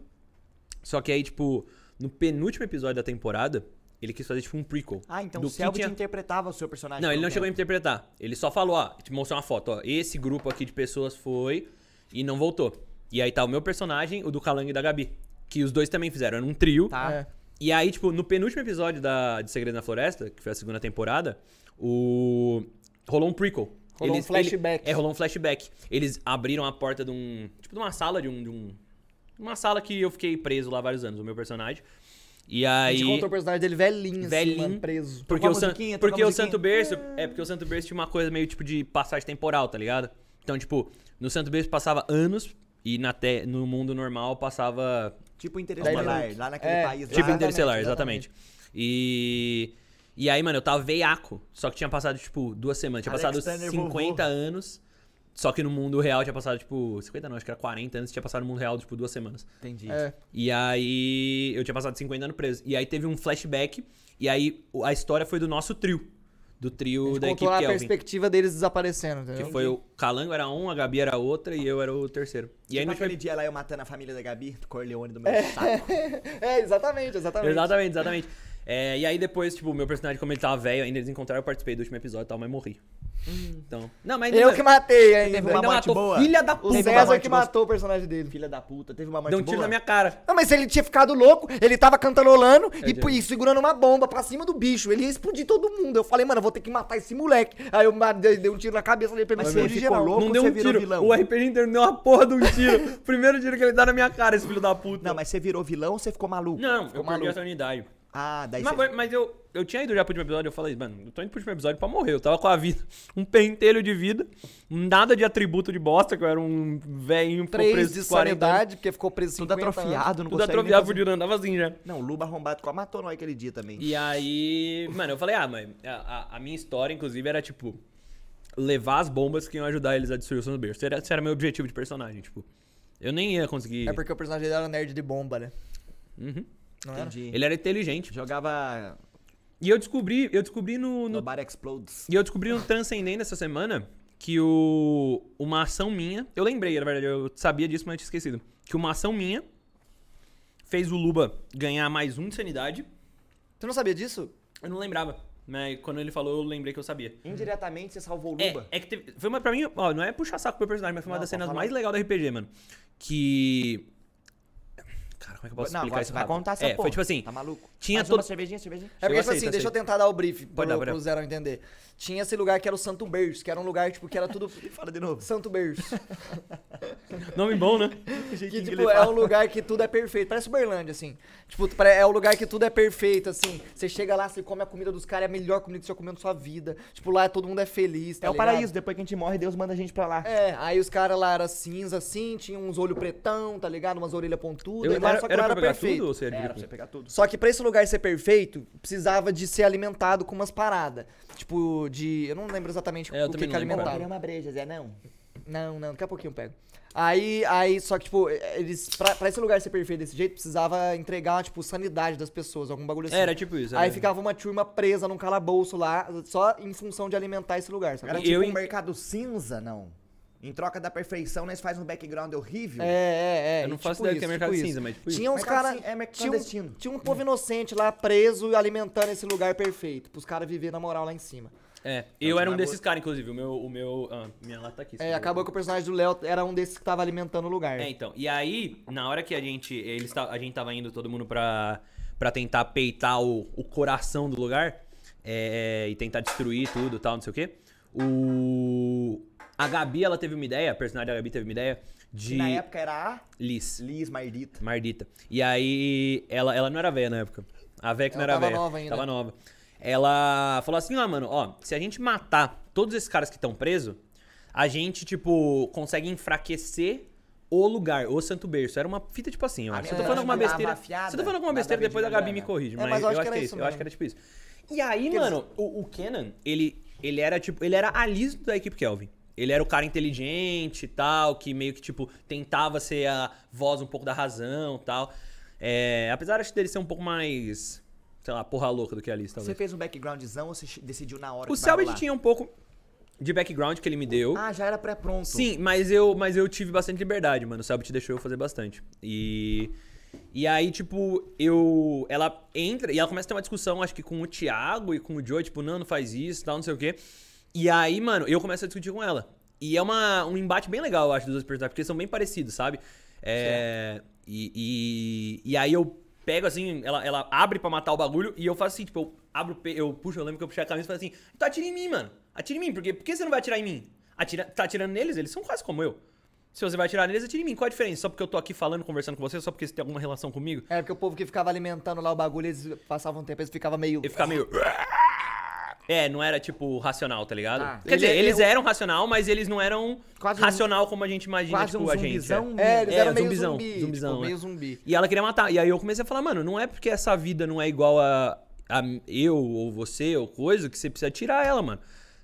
Só que aí, tipo, no penúltimo episódio da temporada, ele quis fazer, tipo, um prequel. Ah, então do o que Selbit tinha- interpretava o seu personagem. Não, ele não um chegou a tempo. interpretar. Ele só falou, ó, te mostrou uma foto, ó. Esse grupo aqui de pessoas foi e não voltou. E aí tá o meu personagem, o do Calango e da Gabi. Que os dois também fizeram, era um trio. Tá. É. E aí, tipo, no penúltimo episódio da, de Segredo na Floresta, que foi a segunda temporada, o. Rolou um prequel. Rolou um flashback. ele- é, rolou um flashback. Eles abriram a porta de um. Tipo, de uma sala de um. De um uma sala que eu fiquei preso lá vários anos, o meu personagem. E A aí. gente contou o personagem dele velhinho, assim, Velhinho. mano, preso. Porque, o, a San- porque a o. Santo Berço. É, porque o Santo Berço tinha uma coisa meio tipo de passagem temporal, tá ligado? Então, tipo, no Santo Berço passava anos e na te, no mundo normal passava. Tipo Interestelar, lá naquele É, país Tipo lá. Exatamente, Interestelar, exatamente. exatamente. E. E aí, mano, eu tava veiaco. Só que tinha passado, tipo, duas semanas. Tinha Alex passado Turner 50 anos. Só que no mundo real tinha passado, tipo. 50 não, acho que era 40 anos. Tinha passado no mundo real, tipo, duas semanas. Entendi. É. E aí eu tinha passado 50 anos preso. E aí teve um flashback. E aí a história foi do nosso trio. Do A trio gente da equipe a Kelvin. perspectiva deles desaparecendo, Que entendeu? foi o Calango era um, a Gabi era outra e eu era o terceiro. E aí Tipo no aquele último... dia lá eu matando a família da Gabi, do Corleone do meu saco. É, exatamente, exatamente. Exatamente, exatamente. É, e aí depois, tipo, o meu personagem, como ele tava velho, ainda eles encontraram, eu participei do último episódio e tal, mas morri. Então. Não, mas Eu que matei ainda. Teve uma ainda morte matou. boa. Filha da O puta. Uma César que matou o personagem dele. Filha da puta, teve uma morte Deu um tiro boa. na minha cara. Não, mas ele tinha ficado louco, ele tava cantarolando e, e segurando uma bomba pra cima do bicho. Ele ia explodir todo mundo. Eu falei, mano, eu vou ter que matar esse moleque. Aí eu dei dei um tiro na cabeça dele pra Mas ele você explodir ficou geral. louco? Não ou deu você um virou tiro. vilão? O RPG inteiro deu uma porra de um tiro. Primeiro tiro que ele dá na minha cara, esse filho da puta. Não, mas você virou vilão ou você ficou maluco? Não, eu Ficou perdi maluco. essa unidade. Ah, daí Mas, você... mas eu, eu tinha ido já pro último episódio, eu falei, mano, eu tô indo pro último episódio pra morrer. Eu tava com a vida, um pentelho de vida, nada de atributo de bosta, que eu era um velhinho preso de 40 anos. sanidade, porque ficou preso Tudo 50 anos. atrofiado, não Tudo atrofiado, fazer- fudido, andava assim já. Não, o Luba arrombado quase matou nós aquele dia também. E aí, mano, eu falei, ah, mas a, a- a minha história, inclusive, era tipo. Levar as bombas que iam ajudar eles a destruir o Sono Berço. Esse era, esse era meu objetivo de personagem, tipo. Eu nem ia conseguir. É porque o personagem dele era nerd de bomba, né? Uhum. Não era? Entendi. Ele era inteligente. Jogava E eu descobri, eu descobri no, no Nobody Explodes. E eu descobri no Transcendendo essa semana que o, uma ação minha. Eu lembrei, na verdade, eu sabia disso, mas eu tinha esquecido. Que uma ação minha fez o Luba ganhar mais um de sanidade. Tu não sabia disso? Eu não lembrava. Mas quando ele falou, eu lembrei que eu sabia. Indiretamente você salvou o É, Luba. é que teve, foi uma pra mim, ó, não é puxar saco pro meu personagem, mas foi uma Não, das cenas falar. mais legais do RPG, mano. Que. Cara, como é que eu posso não, explicar isso? vai rápido? contar essa É, porra. foi tipo assim. Tá maluco? tinha Mais todo- uma cervejinha, cervejinha. É porque, Eu tipo assim, aceito, deixa eu tentar dar o brief Pode pro, dar, pro. Zero entender. Tinha esse lugar que era o Santo Berço, que era um lugar, tipo, que era tudo Fala de novo. Santo Berço. Nome bom, né? que, tipo, é um lugar que tudo é perfeito. Parece Uberlândia, assim. Tipo, é um lugar que tudo é perfeito, assim. Você chega lá, você come a comida dos caras, é a melhor comida que você já comeu na sua vida. Tipo, lá todo mundo é feliz, tá É o ligado? paraíso, depois que a gente morre, Deus manda a gente pra lá. É, aí os caras lá eram cinza, assim, tinham uns olhos pretão, tá ligado? Umas orelhas pontudas. Eu, lá era, só que era lá pra era perfeito. tudo ou você Era pra adquiriu? você pegar tudo. Só que pra esse lugar ser perfeito, precisava de ser alimentado com umas paradas. Tipo, de. Eu não lembro exatamente É, eu o que, que não lembro qual. alimentava. uma breja, Zé, não. Não, não, daqui a pouquinho eu pego. Aí, aí, só que, tipo, eles. Pra, pra esse lugar ser perfeito desse jeito, precisava entregar, tipo, sanidade das pessoas, algum bagulho assim. Era tipo isso. Aí era. ficava uma turma presa num calabouço lá, só em função de alimentar esse lugar, sabe? Era tipo eu um em- mercado cinza, não. Em troca da perfeição, nós faz um background horrível. É, é, é. Eu não e faço tipo ideia que é isso, mercado tipo isso. cinza, mas tipo isso. Tinha uns Mercado caras. é mercado tinha, um- tinha um povo inocente lá preso e alimentando esse lugar perfeito. Pros caras viver na moral lá em cima. É, eu era um desses caras, inclusive. O meu. O meu ah, minha lata tá aqui. É, acabou que o personagem do Léo era um desses que tava alimentando o lugar. É, então. E aí, na hora que a gente. Eles, a gente tava indo todo mundo pra, pra tentar peitar o, o coração do lugar. é, e tentar destruir tudo e tal, não sei o quê. O. A Gabi, ela teve uma ideia, a personagem da Gabi teve uma ideia de. Na época era a Liz. Liz Mardita. Mardita. E aí, ela, ela não era velha na época. A velha que não era tava velha. nova ainda. Tava nova. Ela falou assim, ó, mano, ó, se a gente matar todos esses caras que estão presos, a gente, tipo, consegue enfraquecer o lugar, o Santo Berço. Era uma fita, tipo assim, ó. Ah, Se eu tô é, falando alguma besteira. afiada, Se eu tô falando alguma besteira, depois a Gabi me corrige. É, Mas, eu, acho que, é era isso. Eu acho que era tipo isso. E aí, mano, o, o Kenan, ele, ele era, tipo, ele era a Liz da equipe Kelvin. Ele era o cara inteligente e tal, que meio que, tipo, tentava ser a voz um pouco da razão e tal. É, apesar acho, dele ser um pouco mais sei lá, porra louca do que a Alice, Você fez um backgroundzão ou você decidiu na hora O Selbit tinha um pouco de background que ele me deu. Ah, já era pré-pronto. Sim, mas eu, mas eu tive bastante liberdade, mano. O Selbit deixou eu fazer bastante. E. E aí, tipo, eu. Ela entra e ela começa a ter uma discussão, acho que com o Thiago e com o Joe, tipo, não, não faz isso, tal, não sei o quê. E aí, mano, eu começo a discutir com ela. E é uma, um embate bem legal, eu acho, dos dois personagens, porque eles são bem parecidos, sabe? É. E, e, e aí eu pego assim, ela, ela abre pra matar o bagulho e eu faço assim, tipo, eu abro, eu puxo, eu lembro que eu puxei a camisa e falei assim, então atira em mim, mano. Atira em mim, porque por que você não vai atirar em mim? Atira, tá atirando neles? Eles são quase como eu. Se você vai atirar neles, atira em mim. Qual a diferença? Só porque eu tô aqui falando, conversando com você, só porque você tem alguma relação comigo? É, porque o povo que ficava alimentando lá o bagulho, eles passavam um tempo, eles ficavam meio. Ele fica meio. É, não era tipo racional, tá ligado? Ah. Quer dizer, Ele- eles eu- eram racional, mas eles não eram Quase um- racional como a gente imagina, Quase tipo, um a gente. zumbizão. É, eles É, eram meio zumbizão, zumbi. zumbizão, tipo, é. meio zumbi. E ela queria matar. E aí eu comecei a falar, mano, não é porque essa vida não é igual a, a eu ou você ou coisa que você precisa tirar ela, mano.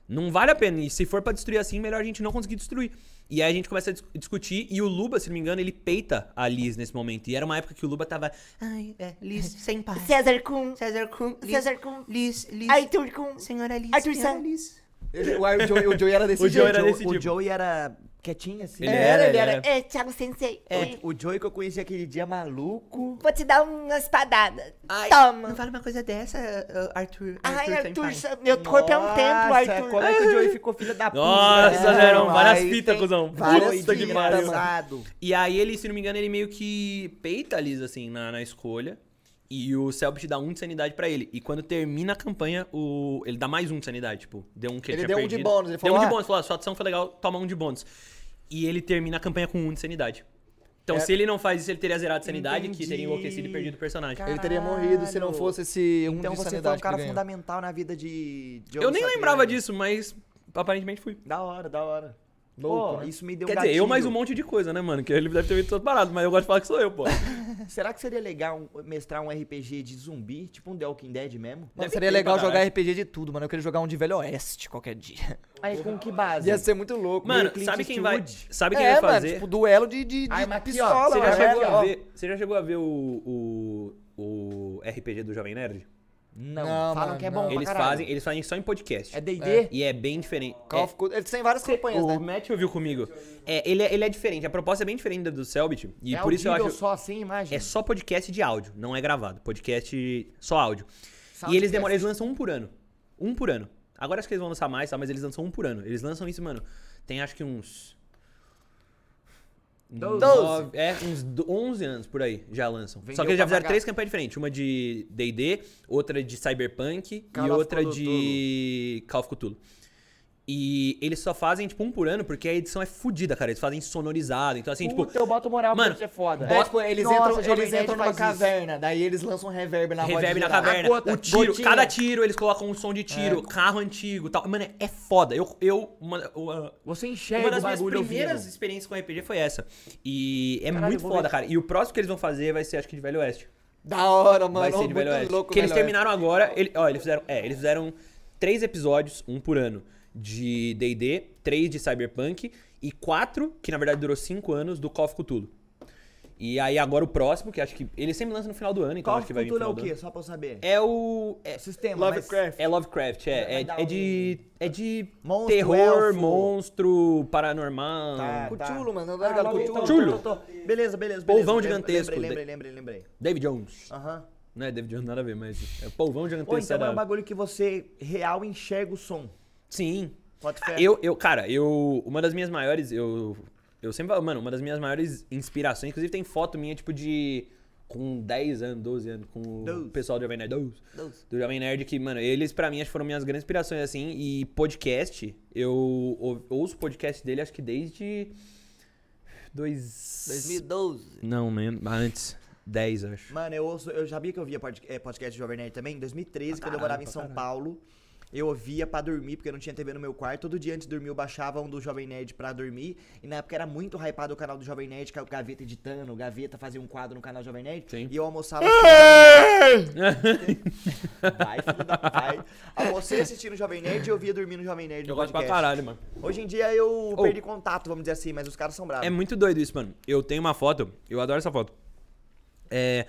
Não vale a pena. E se for pra destruir assim, melhor a gente não conseguir destruir. E aí a gente começa a dis- discutir e o Luba, se não me engano, ele peita a Liz nesse momento. E era uma época que o Luba tava. Ai, é, Liz, sem paz. César Kuhn. César Kuhn. Liz, César Kuhn. Liz, Liz. Arthur Kuhn. Senhora Liz. Arthur senhora. Liz. Ele- o, o Joey, o Joey era desse O jeito. Joey era desse o tipo. Joey era quietinho assim. Ele né? era, ele era. É, Thiago Sensei. É. O Joey que eu conheci aquele dia maluco. Vou te dar uma espadada. Ai, Toma. Não fala uma coisa dessa, uh, Arthur. Ai, Arthur. San- meu corpo é um templo, Arthur. Como é que o Joey ficou filho da puta? Nossa, né? já eram várias aí fitas, cuzão. várias Puta que fitas, pariu. mano. Engraçado. E aí ele, se não me engano, ele meio que peita a Liz, assim, na, na escolha. E o Selbit dá um de sanidade pra ele. E quando termina a campanha, o... ele dá mais um de sanidade, tipo, deu um que ele, Ele tinha deu um de perdido. bônus, ele Deu falou, um de "Ah." bônus, falou, "Ah, sua ação foi legal, toma um de bônus. E ele termina a campanha com um de sanidade. Então, É. se ele não faz isso, ele teria zerado sanidade, que Entendi. teria enlouquecido e perdido o personagem. Ele teria morrido se não Caralho. fosse esse um Então de você foi sanidade um cara que fundamental na vida de Joey Eu nem lembrava disso, mas aparentemente fui. Da hora, da hora. Louco, Pô, né? isso me deu Quer gatilho. dizer, eu mais um monte de coisa, né, mano? Que ele deve ter todas paradas, mas eu gosto de falar que sou eu, pô. Será que seria legal mestrar um RPG de zumbi, tipo um The Walking Dead mesmo? Mano, seria ter legal jogar caralho. RPG de tudo, mano. Eu queria jogar um de Velho Oeste qualquer dia. Aí com que base? Ia ser muito louco. Mano, Clint sabe quem vai. Sabe quem é, vai mano, fazer? tipo, duelo de, de, de Ai, mas aqui, ó, pistola, Você já, mano. chegou É, a ver, você já chegou a ver o, o, o RPG do Jovem Nerd? Não, Não, falam mano, que é não. bom pra Eles caralho. fazem, eles fazem só em podcast. É D&D? E é bem diferente. Call É- of Cthulhu- Eles têm várias campanhas, o né? Matt ouviu comigo. É, ele, é, ele é diferente. A proposta é bem diferente da do Selbit. E é por isso eu acho. só sem imagem? É só podcast de áudio, não é gravado. Podcast só áudio. E Soundcast. eles demoram, eles lançam um por ano. Um por ano. Agora acho que eles vão lançar mais, tá? Mas eles lançam um por ano. Eles lançam isso, mano. Tem acho que uns. Doze. nove- é, uns do- 11 anos por aí já lançam. Vendeu Só que eles já fizeram pagar. três campanhas diferentes: uma de DD, outra de Cyberpunk Call e outra Cthulhu. de Call of Cthulhu. E eles só fazem, tipo, um por ano, porque a edição é fodida, cara. Eles fazem sonorizado. Então, assim, tipo. Puta, eu boto moral mano, pra isso é foda. É, tipo, eles Nossa, entram, Jovem eles entram numa faz isso. caverna, daí eles lançam um reverb na Reverb na geral. caverna. Gota, o tiro, gotinha. cada tiro eles colocam um som de tiro, carro antigo e tal. Mano, é foda. Eu, eu uma, uma, Você uma enxerga das o minhas primeiras ouvindo. experiências com RPG foi essa. E é Caralho, muito foda, ver. cara. E o próximo que eles vão fazer vai ser, acho que de Velho Oeste. Da hora, mano. vai ser de Velho Oeste. louco, que eles terminaram agora. Ele, ó, eles fizeram. É, eles fizeram três episódios, um por ano, de DD, três de Cyberpunk e quatro, que na verdade durou cinco anos, do Call of Cthulhu. E aí agora o próximo, que acho que. Ele sempre lança no final do ano, então Qual acho que vai vir no cultura é final o do quê? ano. Só pra eu saber. É o. É, Sistema, mas- Lovecraft. é Lovecraft, é. É, é de. É de Monstro, terror, elfo. monstro, paranormal. Tá, Cthulhu, mano. Não Ah, logo, Cthulhu. tô. Beleza, beleza, beleza. Polvão gigantesco. Lembrei, lembrei, lembrei, lembrei. David Jones. Aham. Não é David Jones, nada a ver, mas. É polvão gigantesco. Ou então é era- um bagulho que você real enxerga o som. Sim. Eu, eu, cara, eu. Uma das minhas maiores. Eu. Eu sempre falo, mano, uma das minhas maiores inspirações, inclusive tem foto minha, tipo, de. Com 10 anos, 12 anos, com o Doze. pessoal do Jovem Nerd. Doze. Doze. Do Jovem Nerd, que, mano, eles pra mim acho que foram minhas grandes inspirações, assim. E podcast, eu ou- ouço podcast dele acho que desde. Dois. 2012. Não, lembro. Antes. 10, acho. Mano, eu ouço, eu sabia que eu via eh, podcast de Jovem Nerd também. Em 2013, Pra quando eu caralho, morava em São caralho. Paulo, eu ouvia pra dormir, porque eu não tinha TV no meu quarto. Todo dia antes de dormir eu baixava um do Jovem Nerd pra dormir. E na época era muito hypado o canal do Jovem Nerd, que é o Gaveta editando. O Gaveta fazia um quadro no canal do Jovem Nerd. Sim. E eu almoçava. Vai, filho da... Vai. Almocei assistindo o Jovem Nerd e eu via dormir no Jovem Nerd Eu gosto pra caralho, mano. Hoje em dia eu Oh. perdi contato, vamos dizer assim, mas os caras são bravos. É muito doido isso, mano. Eu tenho uma foto, eu adoro essa foto. É.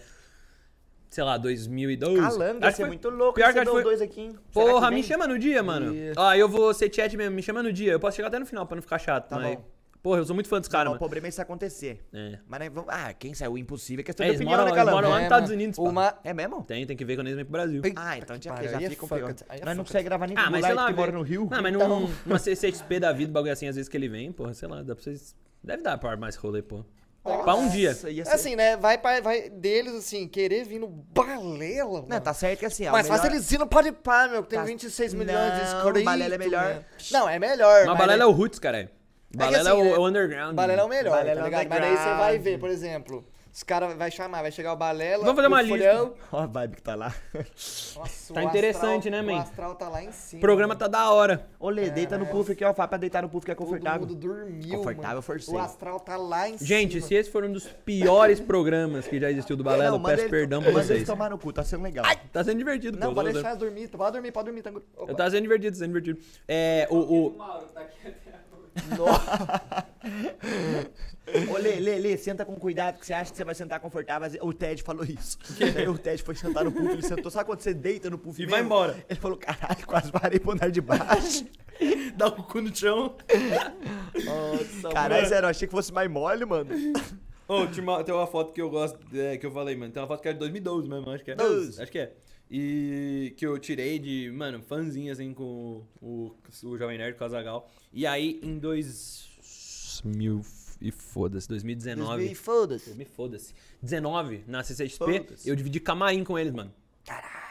sei lá, 2012. Calando, Acho que muito louco. Pior que acho foi- dois aqui, hein? Porra, me chama no dia, mano. Ia. Ó, eu vou ser chat mesmo, me chama no dia. Eu posso chegar até no final pra não ficar chato. Tá mas... bom. Porra, eu sou muito fã dos caras, Não, o mano. problema é isso acontecer. É. Mas né, vamos... Ah, quem saiu impossível é questão É, de opinião, moram- né, Calando? moram lá É, nos Estados mano. Unidos, pá. Uma... É mesmo? Tem, tem que ver quando eles vêm pro Brasil. Ah, então já, já é fica aí é Nós não consegue gravar nem com Ah, o mas sei moleque lá. que mora no Rio. Não, mas Então- num, numa CCXP da vida, bagulho assim, às vezes que ele vem, porra, sei lá, dá pra vocês. Deve dar pra mais rolê, pô. Pra um dia. Ia ser- Assim, né? Vai, pra- vai deles, assim, querer vir no balela, mano. Não, tá certo que assim, é o Mas melhor... fácil eles ir no Pode Pá, meu, que tem Tá- 26 milhões de Não, inscritos. Balela é melhor. né? Não, é melhor. Mas Balela é o Roots, cara. Balela é, assim, o, né? é o underground. Balela é o melhor, Balela tá é ligado? Mas daí você vai ver, por exemplo, os caras vai chamar, vai chegar o Balela. Vamos fazer uma o lista. Folhão. Ó a vibe que tá lá. Nossa, Tá o interessante, astral- né, man? O astral tá lá em cima. O programa tá da hora. Olê, deita no puff aqui, ó. Fala pra deitar no puff que é Todo confortável. mundo dormiu, Confortável, mano. forcei. O astral tá lá em Gente, cima. se esse for um dos piores programas que já existiu do Balela, eu peço ele- perdão pra vocês. eles tomar no cu, tá sendo legal. Tá sendo divertido, Não, pô. pode deixar eles dormir. Pode dormir, pode dormir. Tá... Opa. Tá sendo divertido, tá sendo divertido. É, o... o... Mauro, tá aqui até agora. Ô, Lê, Lê, Lê, senta com cuidado, que você acha que você vai sentar confortável. O Ted falou isso. Aí o Ted foi sentar no puff, ele sentou. Sabe quando você deita no puff E mesmo? vai embora. Ele falou, caralho, quase parei pro andar de baixo. Dá o cu no chão. Nossa, Caralho, sério, eu achei que fosse mais mole, mano. Ô, tinha uma- tem uma foto que eu gosto, é, que eu falei, mano. Tem uma foto que é de 2012 mesmo, acho que é. Doze. Acho que é. E que eu tirei de, mano, fãzinho assim com o, o Jovem Nerd, com o Azagal. E aí, em 2000 e foda-se, 2019. Foda-se. Me foda-se. 19, na CCXP, Foda-se. eu dividi camarim com eles, mano.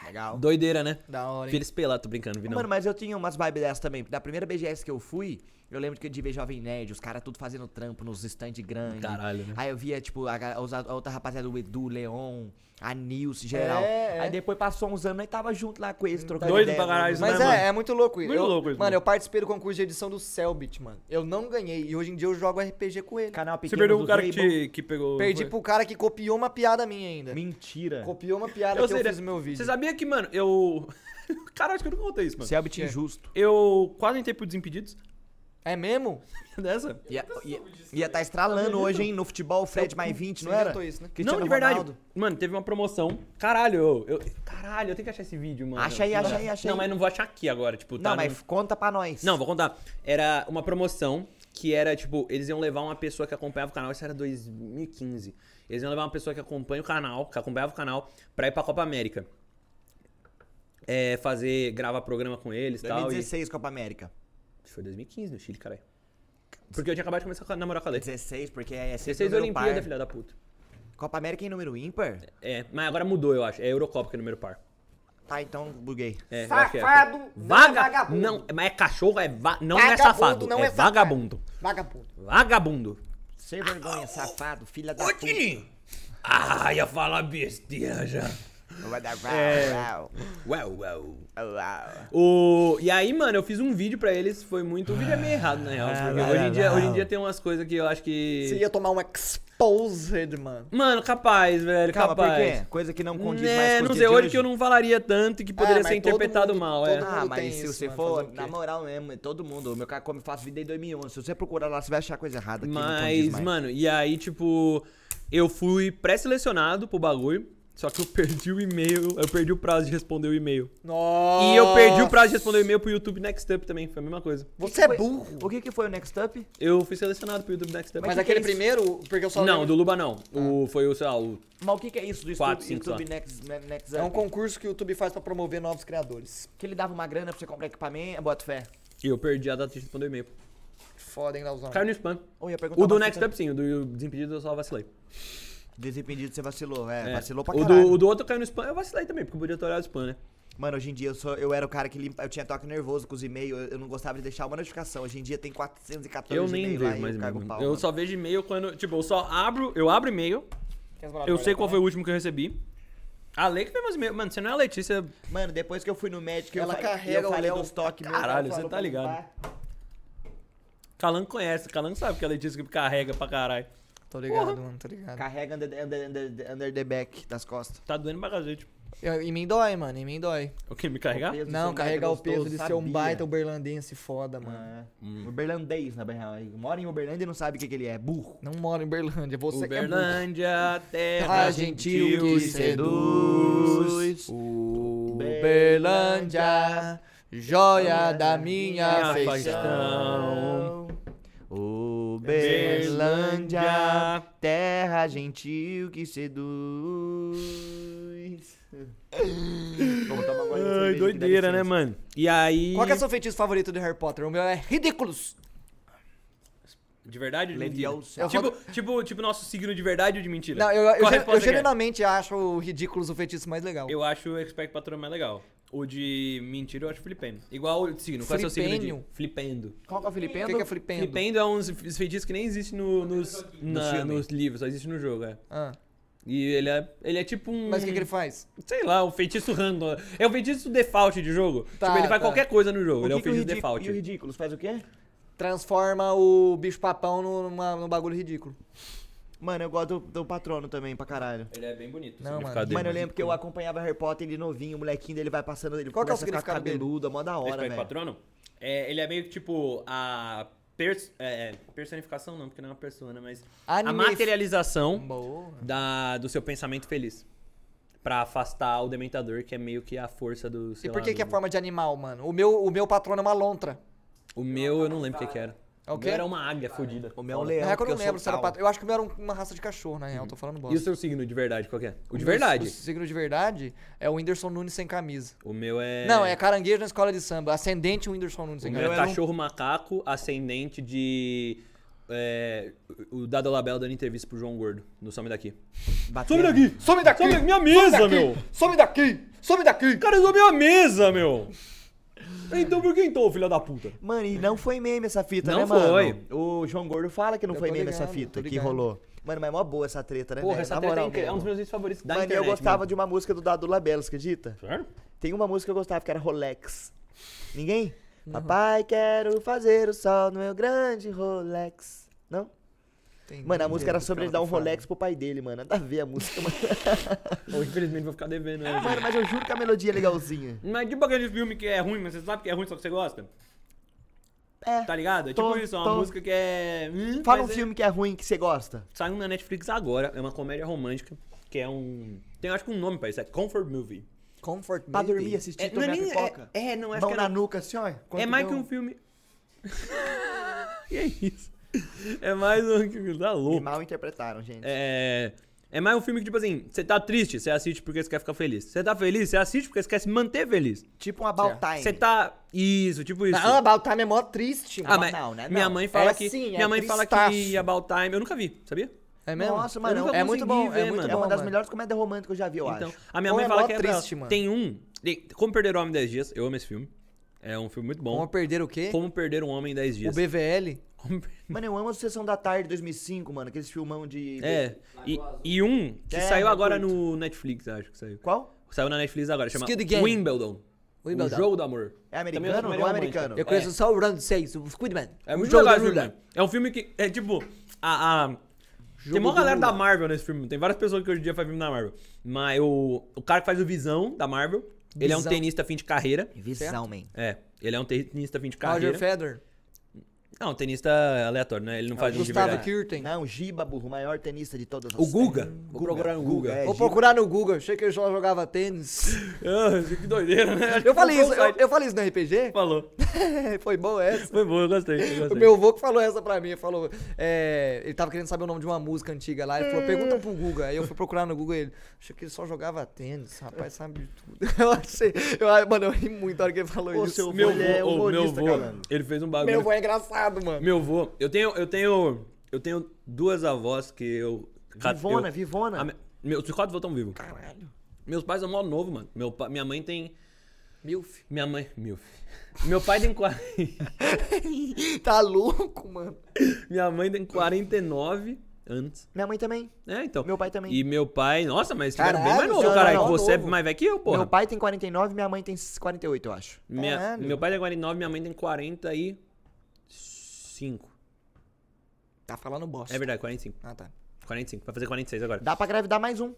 Legal. Doideira, né? Da hora, hein? Feliz pelado, tô brincando, vi não. Mano, mas eu tinha umas vibes dessas também. Da primeira BGS que eu fui, eu lembro que eu de ver Jovem Nerd, os caras tudo fazendo trampo nos stands grandes. Caralho, né? Aí eu via, tipo, a, a outra rapaziada, o Edu, o Leon, a Nilce, geral. É, é. Aí depois passou uns anos e tava junto lá com eles, trocando Doido ideia, pra caralho mano. isso, Mas né, é, mano? é muito louco isso. Muito Eu- louco isso, Mano, mano. eu participei do concurso de edição do Cellbit, mano. Eu não ganhei. E hoje em dia eu jogo RPG com ele. Canal Você pequeno perdeu do o cara que, que pegou. Perdi foi? pro cara que copiou uma piada minha ainda. Mentira. Copiou uma piada Eu que eu sei, fiz no meu vídeo. Você sabia que, mano, eu. Cara, acho que eu não contei isso, mano. Selbit injusto. Eu quase entrei pro Desimpedidos. É mesmo? Dessa? Ia, ia, ia tá estralando hoje, hein, no futebol, Fred mais 20, não era? isso, né? Cristiano não, de verdade. Ronaldo. Mano, teve uma promoção. Caralho, eu, eu- Caralho, eu tenho que achar esse vídeo, mano. Acha aí, acha aí, acha Não, aí. mas não vou achar aqui agora, tipo, tá Não, no- mas conta pra nós. Não, vou contar. Era uma promoção que era, tipo, eles iam levar uma pessoa que acompanhava o canal, isso era 2015. Eles iam levar uma pessoa que acompanha o canal, que acompanhava o canal, pra ir pra Copa América. É, fazer, gravar programa com eles e tal. E... 2016, Copa América. Foi 2015 no Chile, caralho. Porque eu tinha acabado de começar a namorar com a Lê. 16, porque é sempre 16 número Olimpíada, par. filha da puta. Copa América em número ímpar? É, mas agora mudou, eu acho. É Eurocopa que é número par. Tá, então buguei. É, é. Safado, não é Vaga... vagabundo. Não, mas é cachorro, é va... não é Vagabundo safado, não é, é safado. vagabundo. Vagabundo. Vagabundo. Sem vergonha, safado, filha da Ô, puta. Tini! Ah, ia falar besteira já. É. Uau, uau. rau. O... E aí, mano, eu fiz um vídeo pra eles, foi muito... O vídeo é meio errado, na real. porque Ah, hoje, em dia, não. hoje em dia tem umas coisas que eu acho que... Você ia tomar um exposed, mano. Mano, capaz, velho, Calma, por capaz. quê? Coisa que não condiz Né, mais com não os sei, de hoje que eu não falaria tanto e que É, poderia mas ser todo interpretado mundo- mal, todo é. mundo- Ah, tem mas se isso, você mano, for, o quê? na moral mesmo, todo mundo, o meu cara come fácil vida desde 2011. Se você procurar lá, você vai achar coisa errada aqui. não condiz Mas, mais. mano, e aí, tipo, eu fui pré-selecionado pro bagulho, só que eu perdi o e-mail, eu perdi o prazo de responder o e-mail. Nossa. E eu perdi o prazo de responder o e-mail pro YouTube Next Up também, foi a mesma coisa. Você é burro. O que que foi o Next Up? Eu fui selecionado pro YouTube Next Up. Mas que aquele que é primeiro, porque eu só Não, lembro- do Luba não. O, foi o, sei lá, o... Mas o que que é isso do Quatro, YouTube, cinco YouTube. Next, Ne- Next É um Up? concurso que o YouTube faz pra promover novos criadores. Que ele dava uma grana pra você comprar equipamento, bota fé. E eu perdi a data de responder o e-mail. Foda, hein, Lauzão? Caiu no spam. Perguntar O do Next Up sim, o do Desimpedido eu só vacilei. Desimpedido, você vacilou. É, É. vacilou pra o, caralho. do, o do outro caiu no spam, eu vacilei também, porque eu podia ter olhado o spam, né? Mano, hoje em dia eu, sou, eu era o cara que limpa, eu tinha toque nervoso com os e-mails, eu, eu não gostava de deixar uma notificação. Hoje em dia tem 414 Eu nem e-mails lá vejo e mais eu pau. Eu mano. só vejo e-mail quando. Tipo, eu só abro. Eu abro e-mail. Eu sei qual foi o último que eu recebi. A Lei que vem meus e-mails. Mano, você não é a Letícia. Mano, depois que eu fui no médico, eu, Ela fa- carrega eu o falei dos toques caralho, você tá ligado. limpar. Calan conhece. Calan sabe que é a Letícia que carrega pra caralho. Tô ligado, mano, tô ligado. Carrega under, under, under, under the back das costas. Tá doendo pra cacete. Eu- em mim dói, mano, em mim dói. O que? Me carregar? Não, carregar o peso de ser um baita uberlandense foda, mano. Ah, Hum. Uberlandês, na real. Mora em Uberlândia e não sabe o que, que ele é. Burro. Não moro em Uberlândia, você que é burro. Uberlândia, terra Terra gentil que seduz. Uberlândia, joia da minha Minha afeição. Uberlândia, terra gentil que seduz. Ai, doideira, né, mano? E aí. Qual que é o seu feitiço favorito de Harry Potter? O meu é Ridículos. De verdade ou de mentira? Leviosa. Eu Tipo, tipo, tipo nosso signo de verdade ou de mentira? Não, eu, eu, eu que é? genuinamente acho o Ridículos o feitiço mais legal. Eu acho o Expect Patron mais legal. O de mentira eu acho flipendo. Igual o signo. Qual é o seu signo de... Flipendo. Qual que é o O Filipendo? que, que é flipendo? Flipendo é uns feitiços que nem existe no, nos, na- nos livros, só existe no jogo, é. Ah, E ele é, ele é tipo um... mas o que, que ele faz? Sei lá, um feitiço random. É o feitiço default de jogo. Tá, tipo, ele faz tá. qualquer coisa no jogo. O ele é o o feitiço default. E o Ridículos faz o quê? Transforma o bicho papão numa, num bagulho ridículo. Mano, eu gosto do, do patrono também, pra caralho. Ele é bem bonito. o Não, significado mano. dele. Mano, eu lembro que eu acompanhava Harry Potter, ele novinho, o molequinho dele vai passando, ele Qual que é o a significado dele? cabeludo, é mó da hora, Expect velho. Patrono? É, ele é meio que tipo a pers é, é, personificação, não, porque não é uma persona, mas a Anime- materialização Boa. da, do seu pensamento feliz. Pra afastar o dementador, que é meio que a força do. E por lá, que, que é forma de animal, mano? O meu, o meu patrono é uma lontra. O meu, eu não lembro o que, que era. É o meu quê? era uma águia fodida. O meu é um Na leão, real, que eu não lembro se era patrono. Eu acho que o meu era um- uma raça de cachorro, na real. Tô falando bosta. E o seu signo de verdade, qual que é? O de meu- verdade. O signo de verdade é o Whindersson Nunes sem camisa. O meu é. Não, é caranguejo na escola de samba. Ascendente Whindersson Nunes O sem meu camisa. é cachorro macaco, ascendente de. É, o Dado Labella dando entrevista pro João Gordo, no Some Daqui. Batendo. Some daqui! Some minha mesa, meu! Some daqui! Some daqui! Cara, usou minha mesa, meu! Então por que então, filha da puta? Mano, e não foi meme essa fita, Não né, mano? foi. O João Gordo fala que não Eu foi meme ligado, essa fita que rolou. Mano, mas é mó boa essa treta, né, Porra, velho? essa Na treta moral é, incrível, é um dos meus vídeos favoritos da Mano, internet. eu gostava mano. de uma música do Dado Labella, você acredita? Sério? Tem uma música que eu gostava que era Rolex. Ninguém? Uhum. Papai, quero fazer o sol no meu grande Rolex. Não? Tem Mano, a música era sobre ele dar um falando. Rolex pro pai dele, mano. Nada a ver a música, mano. Ou, infelizmente vou ficar devendo. né, Mano, mas eu juro que a melodia é legalzinha. Mas tipo aquele filme que é ruim, mas você sabe que é ruim, só que você gosta. É. Tá ligado? É Tô, tipo isso, é uma tô. música que é. hum, Fala um é- filme que é ruim que você gosta. Saiu na Netflix agora, é uma comédia romântica, que é um. Tem acho que um nome pra isso, é Comfort Movie. Comfort Pra Movie. dormir, assistir, É, não é, nem- pipoca. é, é, não, acho Mão que na era, nuca, assim, ó. é mais que um filme. que é isso? É mais um. Tá E louco. mal interpretaram, gente. É. É mais um filme que, tipo assim, você tá triste, você assiste porque você quer ficar feliz. Você tá feliz, você assiste porque você quer se manter feliz. Tipo um About Time. Você tá. Isso, tipo isso. Não, About Time é mó triste. Ah, mano. mas não, né? minha Não. mãe fala É que. sim, minha é mãe fala tristaço. que About Time. Eu nunca vi, sabia? É mesmo? Nossa, mano, Eu nunca é muito bom, ver, é muito mano. É uma das melhores comédias românticas que eu já vi, eu Então, acho. a minha mãe é fala que é triste, mano. Tem um. Como Perder o Homem em 10 Dias. Eu amo esse filme. É um filme muito bom. Vamos perder o quê? Como Perder um Homem em 10 O Dias. BVL? Como per- Mano, eu amo a Sessão da Tarde 2005, mano. Aqueles filmão de... É. E, e um que É, saiu agora curto. no Netflix, acho que saiu. Qual? Saiu na Netflix agora, chama Skid Game. Wimbledon. Wimbledon. O Jogo do Amor. É Também americano? Não é americano? Eu conheço só o Round 6, o Squidman. É o muito legal esse filme. É um filme que é tipo. A, a- tem Jogo uma do galera Lula. da Marvel nesse filme. Tem várias pessoas que hoje em dia fazem filme da Marvel. Mas o, o cara que faz o Visão da Marvel, ele é um Visão. tenista fim de carreira. Visão, man. É, ele é um tenista fim de Roger carreira. Federer. Não, tenista aleatório, né? Ele não faz um de Gustavo verdade. Kirten. Não, Giba, burro, o maior tenista de todas as O Guga. tempos. Vou procurar no Guga. é, Vou Giba. procurar no Google, achei que ele só jogava tênis. Ah, que doideira, né? Acho Eu falei isso, eu, eu falei isso no RPG? Falou. Foi boa essa. Foi bom, eu gostei. Eu O gostei. meu avô que falou essa pra mim, ele falou, é, ele tava querendo saber o nome de uma música antiga lá, ele falou, pergunta pro Guga. Aí eu fui procurar no Google ele, achei que ele só jogava tênis, rapaz, sabe de tudo. Eu achei, eu, mano, eu ri muito na hora que ele falou Ô, isso. seu Meu Ele é ô, meu humorista, avô, caramba. ele fez um bagulho. Meu avô é engraçado, mano. Meu avô, eu tenho, eu tenho, eu tenho duas avós que eu... Vivona, eu- Vivona. a me- Meus quatro avós estão vivos. Caralho. Meus pais são mó novo, mano. Meu, pa- minha mãe tem... Milf. Minha mãe... Meu Meu pai tem... qua- Tá louco, mano. minha mãe tem 49 anos. Minha mãe também. É, então. Meu pai também. E meu pai... Nossa, mas tiveram bem Caralho, mais novo, não, caralho. não, Você é mais velho que eu, porra. Meu pai tem 49, minha mãe tem 48, eu acho. Minha- meu pai tem 49, minha mãe tem 45. Tá falando bosta. É verdade, 45. Ah, tá. 45. Vai fazer 46 agora. Dá pra engravidar mais um.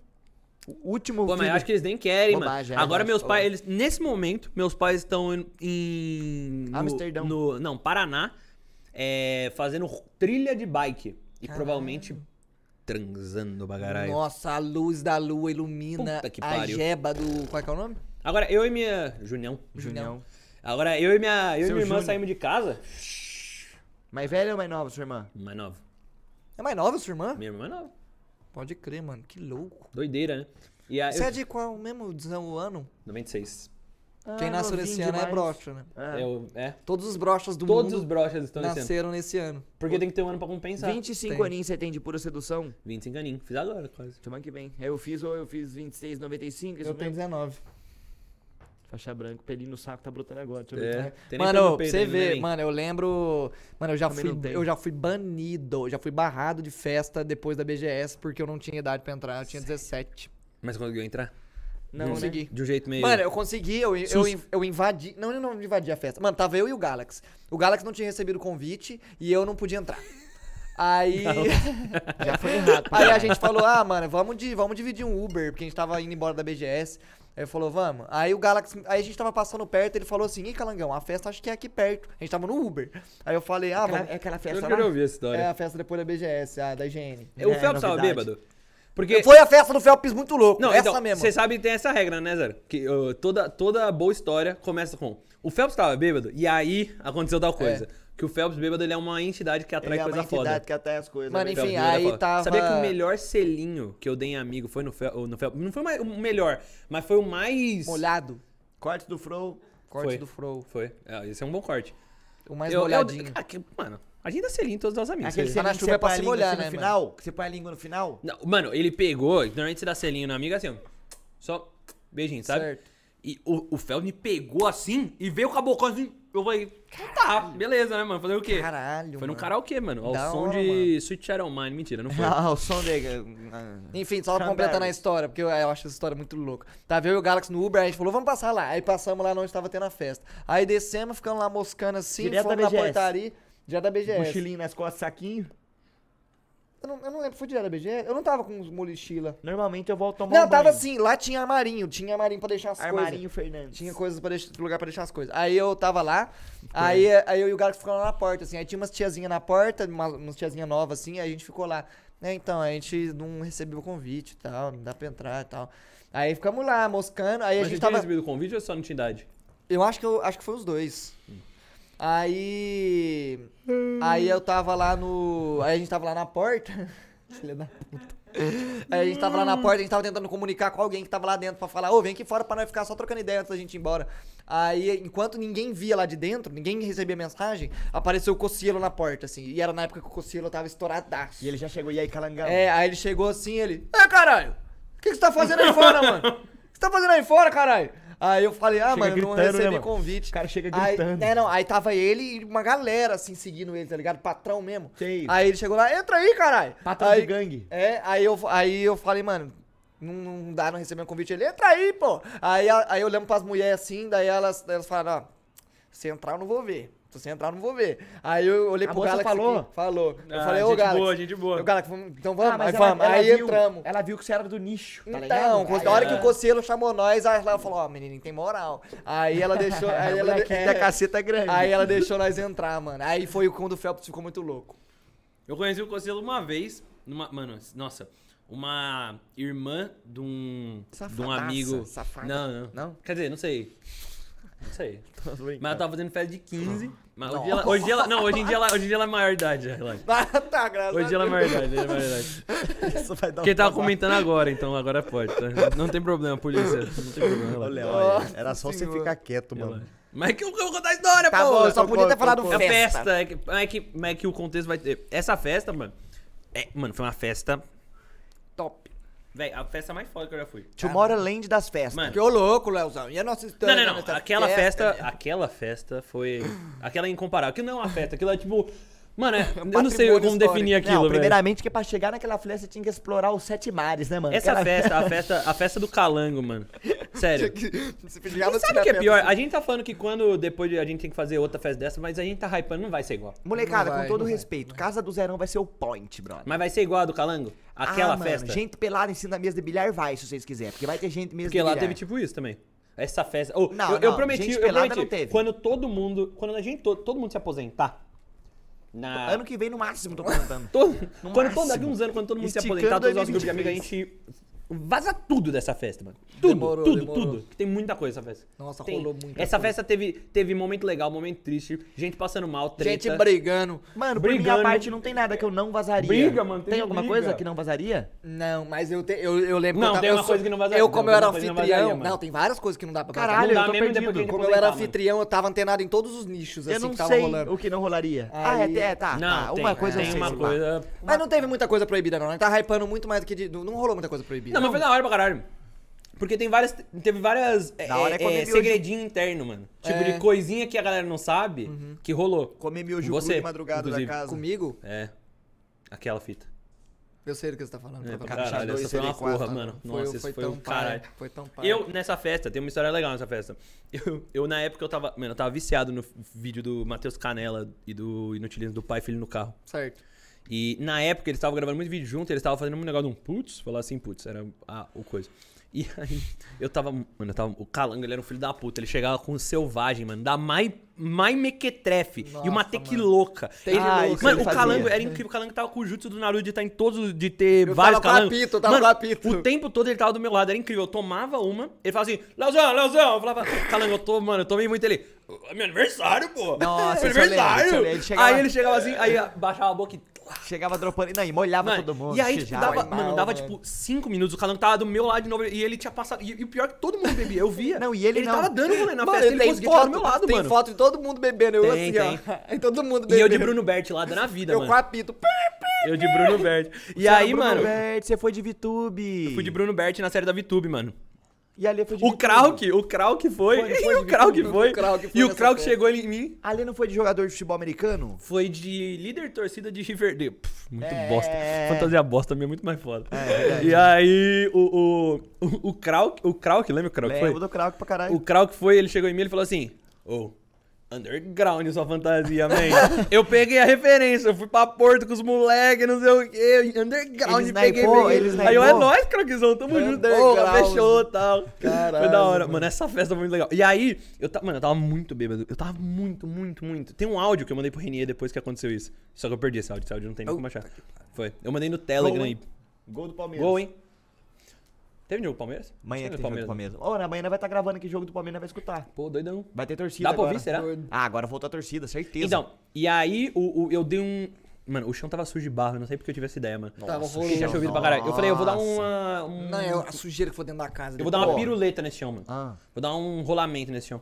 O último Pô, mas eu acho que eles nem querem, Bobagem, mano. Agora é, meus pais, eles, nesse momento, meus pais estão em- em... no- não, Paraná, é, fazendo trilha de bike. E provavelmente transando pra caralho. Nossa, a luz da lua ilumina Puta que a jeba do. Qual é que é o nome? Agora, eu e minha... Junião. Junião. Agora, eu e minha, eu e Seu minha irmã Júnior. saímos de casa... Mais velha ou mais nova, sua irmã? Mais nova. É mais nova, sua irmã? Minha irmã é mais nova. Pode crer, mano. Que louco. Doideira, né? E aí, Você é de qual mesmo o ano? 96. Quem Ah, nasceu novinho nesse ano é demais. brocha, né? É. Eu, é. Todos os brochas do Todos os mundo brochas estão nesse ano. nasceram nesse ano. Porque tem que ter um ano pra compensar. 25 Tem. aninhos você tem de pura sedução? 25 aninhos. Fiz agora, quase. Semana que vem. Eu fiz ou eu fiz 26, 95, isso Eu tenho mesmo. 19. Faixa branca, pelinho no saco tá brotando agora. Deixa eu ver. É. é. Mano, você ainda, né, mano, eu lembro. Mano, eu já, Também fui, eu já fui banido, já fui barrado de festa depois da BGS porque eu não tinha idade pra entrar, eu tinha 17. Mas conseguiu entrar? Não, Não né? consegui. De um jeito meio... Mano, eu consegui, eu, eu, Susto. eu invadi. Não, eu não invadi a festa. Mano, tava eu e o Galax. O Galax não tinha recebido o convite e eu não podia entrar. Aí. Já foi errado. Aí a gente falou, ah, mano, vamos, di- vamos dividir um Uber, porque a gente tava indo embora da BGS. Aí ele falou, vamos. Aí o Galaxy, aí a gente tava passando perto, ele falou assim, ih, Calangão, a festa acho que é aqui perto. A gente tava no Uber. Aí eu falei, ah, Aquela- vamos. é aquela Eu festa ouvir essa história. É a festa depois da BGS, a da higiene. o É, Phelps tava bêbado? Porque... Foi a festa do Felps muito louco, Não, essa então, mesmo. você sabe que tem essa regra, né, Zero? Que uh, toda, toda boa história começa com... O Phelps tava bêbado e aí aconteceu tal coisa. Que o Phelps bêbado ele é uma entidade que atrai Ele é coisa uma entidade foda. que atrai as coisas. Mano, né? enfim, Phelps é aí foda. tava- Sabia que o melhor selinho que eu dei em amigo foi no, Fel, no Phelps? Não foi mais- o melhor, mas foi o mais... Molhado. Corte do Fro. Corte Foi. do Fro. Foi. É, esse é um bom corte. O mais Eu- eu- molhadinho. cara, que- mano, a gente dá selinho em todos os amigos. Aquele Você- selinho na que chuva você é pra põe a se língua molhar, assim né, no final? Que você põe a língua no final? Não, mano, ele pegou, normalmente você dá selinho na amiga assim, ó. Só beijinho, sabe? Certo. E o, o Fel me pegou assim e veio com a boca assim. Eu falei, tá, beleza, né, mano? Fazer o quê? Caralho, Foi no mano. karaokê, mano. Ao Da som hora, de mano. Sweet Shadow Mine. Mentira, não foi. Ah, o som dele. Enfim, só Cranberries. completando a história, porque eu, eu acho essa história muito louca. Tava eu e o Galaxy no Uber, aí a gente falou, vamos passar lá. Aí passamos lá onde tava tendo a festa. Aí descemos, ficamos lá moscando assim, Direto fomos da na BGS. portaria, já da BGS. Mochilinho nas costas, saquinho. Eu não, eu não lembro, foi direto da BGS? Eu não tava com os mochila. Normalmente eu volto tomar Não, um tava banho. assim, lá tinha armarinho, tinha armarinho pra deixar as Armarinho coisas. Fernandes. Tinha coisas pra deixar, lugar pra deixar as coisas. Aí eu tava lá, aí, aí eu e o Galaxy ficamos lá na porta, assim. Aí tinha umas tiazinhas na porta, uma- umas tiazinhas novas, assim, aí a gente ficou lá. É, então, a gente não recebeu o convite e tal, não dá pra entrar e tal. Aí ficamos lá, moscando, aí Mas a gente tinha tava... recebido o convite ou só não tinha idade? Eu acho que, eu, acho que foi os dois. Aí. Aí eu tava lá no. Aí a gente tava lá na porta. Filha da puta. Aí a gente tava lá na porta, a gente tava tentando comunicar com alguém que tava lá dentro pra falar, ô, vem aqui fora pra nós ficar só trocando ideia antes da gente ir embora. Aí, enquanto ninguém via lá de dentro, ninguém recebia mensagem, apareceu o Cocielo na porta, assim. E era na época que o Cocielo tava estouradaço. E ele já chegou, e aí, calangão? É, aí ele chegou assim, ele. É, caralho! O que, que você tá fazendo aí fora, mano? O que você tá fazendo aí fora, caralho? Aí eu falei, ah, Chega mano, eu não gritando, né, recebi mano? convite. O cara chega Aí, gritando. é, não, aí tava ele e uma galera, assim, seguindo ele, tá ligado? Patrão mesmo. Sei. Aí ele chegou lá, entra aí, caralho. Patrão aí, de gangue. É, aí eu, aí eu falei, mano, não, não dá, não recebi um convite. Ele, entra aí, pô. Aí, aí eu olhando pras mulheres assim, daí elas, elas falaram, ó, se entrar eu não vou ver. Se você entrar eu não vou ver. Aí eu olhei A pro Galaxy falou? aqui, falou. Eu Ah, falei, ô gente Galaxy. boa, gente boa. Eu, Galaxy, então vamos, Ah, mas aí ela- vamos. ela aí viu- entramos. Ela viu que você era do nicho, tá Então, ligado? quando- a hora que o Cocielo chamou nós, aí ela falou, ó, menininho, tem moral. Aí ela deixou. Aí ela, é, da caceta grande. aí ela deixou nós entrar, mano. Aí foi quando o Phelps ficou muito louco. Eu conheci o Cocielo uma vez, numa, mano, nossa, uma irmã de um, de um Safadaça, amigo. safada. Não, não, Não? Quer dizer, não sei. Não sei. Mas ela tava fazendo festa de 15. Mas hoje ela, hoje ela. Não, hoje em dia ela, hoje em dia ela é maior de idade, relaxa. Ah, tá, graças Hoje a ela é Deus. maior de idade, ela é maior de idade. Isso vai dar Porque um tava comentando agora, então agora pode, tá? Não tem problema, polícia. Não tem problema, Ô, relaxa. Léo, olha, era só você ficar quieto, mano. Relaxa. Mas é que eu eu vou contar a história, Tá pô. bom, eu só podia ter Tocou, falado. É festa. festa, é que, é, que, é que o contexto vai ter. Essa festa, mano. É, mano, foi uma festa. Véi, a festa mais foda que eu já fui. Tomorrowland das festas. Mano, Que ô louco, Leozão. E a nossa Não, história? não, não. nessa Aquela festa, né? aquela festa foi. Aquela incomparável. Aquilo não é uma festa, aquilo é tipo. Mano, é- eu não sei como histórico. definir aquilo, não, velho. primeiramente que pra chegar naquela festa você tinha que explorar os sete mares, né, mano? Essa Aquela- festa, a festa, a festa do calango, mano. Sério. Você sabe o que é pior? A gente tá falando que quando depois de- a gente tem que fazer outra festa dessa, mas a gente tá hypando, não vai ser igual. Molecada, vai, com todo vai, respeito, Casa do Zerão vai ser o point, brother. Mas vai ser igual a do Calango? Aquela Ah, mano, festa? gente pelada em cima da mesa de bilhar vai, se vocês quiserem. Porque vai ter gente mesmo Porque de lá bilhar. teve tipo isso também. Essa festa. Oh, Não, eu, eu não, prometi, gente eu prometi. não teve. Quando todo mundo. Quando a gente. Todo, todo mundo se aposentar. Na. Ano que vem, no máximo, tô contando. todo, no quando todo, máximo. daqui uns anos, quando todo mundo se Esticando aposentar, todos os nossos grupos de amigos, a 2023. gente. Vaza tudo dessa festa, mano. Tudo, Demorou, tudo, demorou. tudo. Que tem muita coisa essa festa. Nossa, Tem- rolou muita Essa coisa. festa teve, teve momento legal, momento triste, gente passando mal, treta. Gente brigando. Mano, por Brigando. minha parte, não tem nada que eu não vazaria. Briga, mano, tem Tem alguma briga. coisa que não vazaria? Não, mas eu, te, eu, eu lembro Não, que eu tava, tem eu uma sou- coisa que não vazaria, Eu, como eu era não anfitrião. mano. não, tem várias coisas que não dá pra vazar. Caralho, Não eu dá tô mesmo perdido. Como eu era anfitrião, eu tava antenado em todos os nichos, eu assim, não que tava sei rolando. o que não rolaria. ah, é, é, tá, Não, tá. tem, Uma coisa eu sei. Mas não teve muita coisa proibida, não. A gente tá hypando muito mais do que. De, não rolou muita coisa proibida. Não, mas foi da hora pra caralho. Porque tem várias. Teve várias. Da hora é é, comer é, miojo. segredinho interno, mano. Tipo, É. de coisinha que a galera não sabe que rolou. Comer miojo Você, cru de madrugada inclusive. da casa. Comigo, É. Aquela fita. eu sei do que você tá falando. É, pra pra caralho. caralho, dois, essa foi uma quatro, porra, tá? mano. Foi, Nossa, isso foi tão um pai, caralho. Foi tão pai. Eu, nessa festa, tem uma história legal nessa festa. Eu, eu na época, eu tava. Mano, eu tava viciado no vídeo do Matheus Canela e do Inutilismo do pai e filho no carro. Certo. E na época eles estavam gravando muito vídeo junto, eles estavam fazendo um negócio de um putz, falar assim, putz, era a, o coisa. E aí, eu tava, mano, eu tava, o Calango, ele era um filho da puta, ele chegava com o selvagem, mano, da mai, mai mequetrefe e uma Nossa, tequiloca. Ele, Ah, mano, o Calango era incrível, o Calango tava com o jutsu do Naruto de estar em todos, de ter Eu vários tava Calangos. Pito, eu tava Mano, com a Pito. O tempo todo ele tava do meu lado, era incrível. Eu tomava uma, ele falava assim, Leozão, Leozão, eu falava, Calango, eu tô, mano, eu tomei muito ele. É meu aniversário, pô. Nossa, meu lembro, aniversário. eu lembro. Ele chegava- Aí ele chegava assim, aí baixava a boca e Chegava dropando. Não, e molhava Mano, todo mundo. e aí, tipo, dava, mal, mano, dava, mano. tipo, cinco minutos, o Calango tava do meu lado de novo, e ele tinha passado, e, e o pior é que todo mundo bebia, eu via. Não, e ele não. tava dando rolê na Mano, festa, ele tem conseguia foto, do meu lado, tem mano. foto de todo mundo bebendo. Eu Tem, assim, tem. ó. E todo mundo E bebendo. eu de Bruno Berti lá dando a vida, Eu mano. com apito. Eu de Bruno Berti. E era aí, Bruno mano, Berti, você foi de VTube. eu fui de Bruno Berti na série da VTube, mano. E ali foi de O. Krauk, o Krauk foi. Foi, foi e o Krauk foi. o Krauk foi E o Krauk chegou em mim. Ali não foi de jogador de futebol americano? Foi de líder torcida de Riverdale. Pff, muito É. bosta. Fantasia bosta minha é muito mais foda. É, verdade. e aí, o, o, o, o Krauk, o Krauk, lembra o Krauk? Foi? Lembro do Krauk pra caralho. O Krauk foi, ele chegou em mim e falou assim: Ô, underground sua fantasia, man. eu peguei a referência, eu fui pra Porto com os moleques, não sei o quê. Underground, Ele peguei. snipou, peguei. ele Aí eu, é nóis, Kraukzão, tamo junto. Fechou e tal. foi Caralho, da hora. mano. Mano, essa festa foi muito legal. E aí, eu tava, mano, eu tava muito bêbado. Eu tava muito, muito, muito. Tem um áudio que eu mandei pro Renier depois que aconteceu isso. Só que eu perdi esse áudio, esse áudio não tem nem como achar. Foi. Eu mandei no Telegram Gol, aí. Gol do Palmeiras. Gol, hein? Teve jogo do Palmeiras? Amanhã Teve tem jogo do Palmeiras. Ô, na manhã vai estar gravando aqui jogo do Palmeiras, vai escutar. Pô, doidão. Vai ter torcida Dá pra agora. ouvir, será? Ah, agora voltou a torcida, certeza. Então, e aí o, o- eu dei um. Mano, o chão tava sujo de barro, eu não sei porque eu tive essa ideia, mano. Tava Eu tinha chovido pra caralho. Eu falei, eu vou dar uma. um- Não, é a sujeira que foi dentro da casa. eu vou dar uma piruleta nesse chão, mano. Ah. Vou dar um rolamento nesse chão.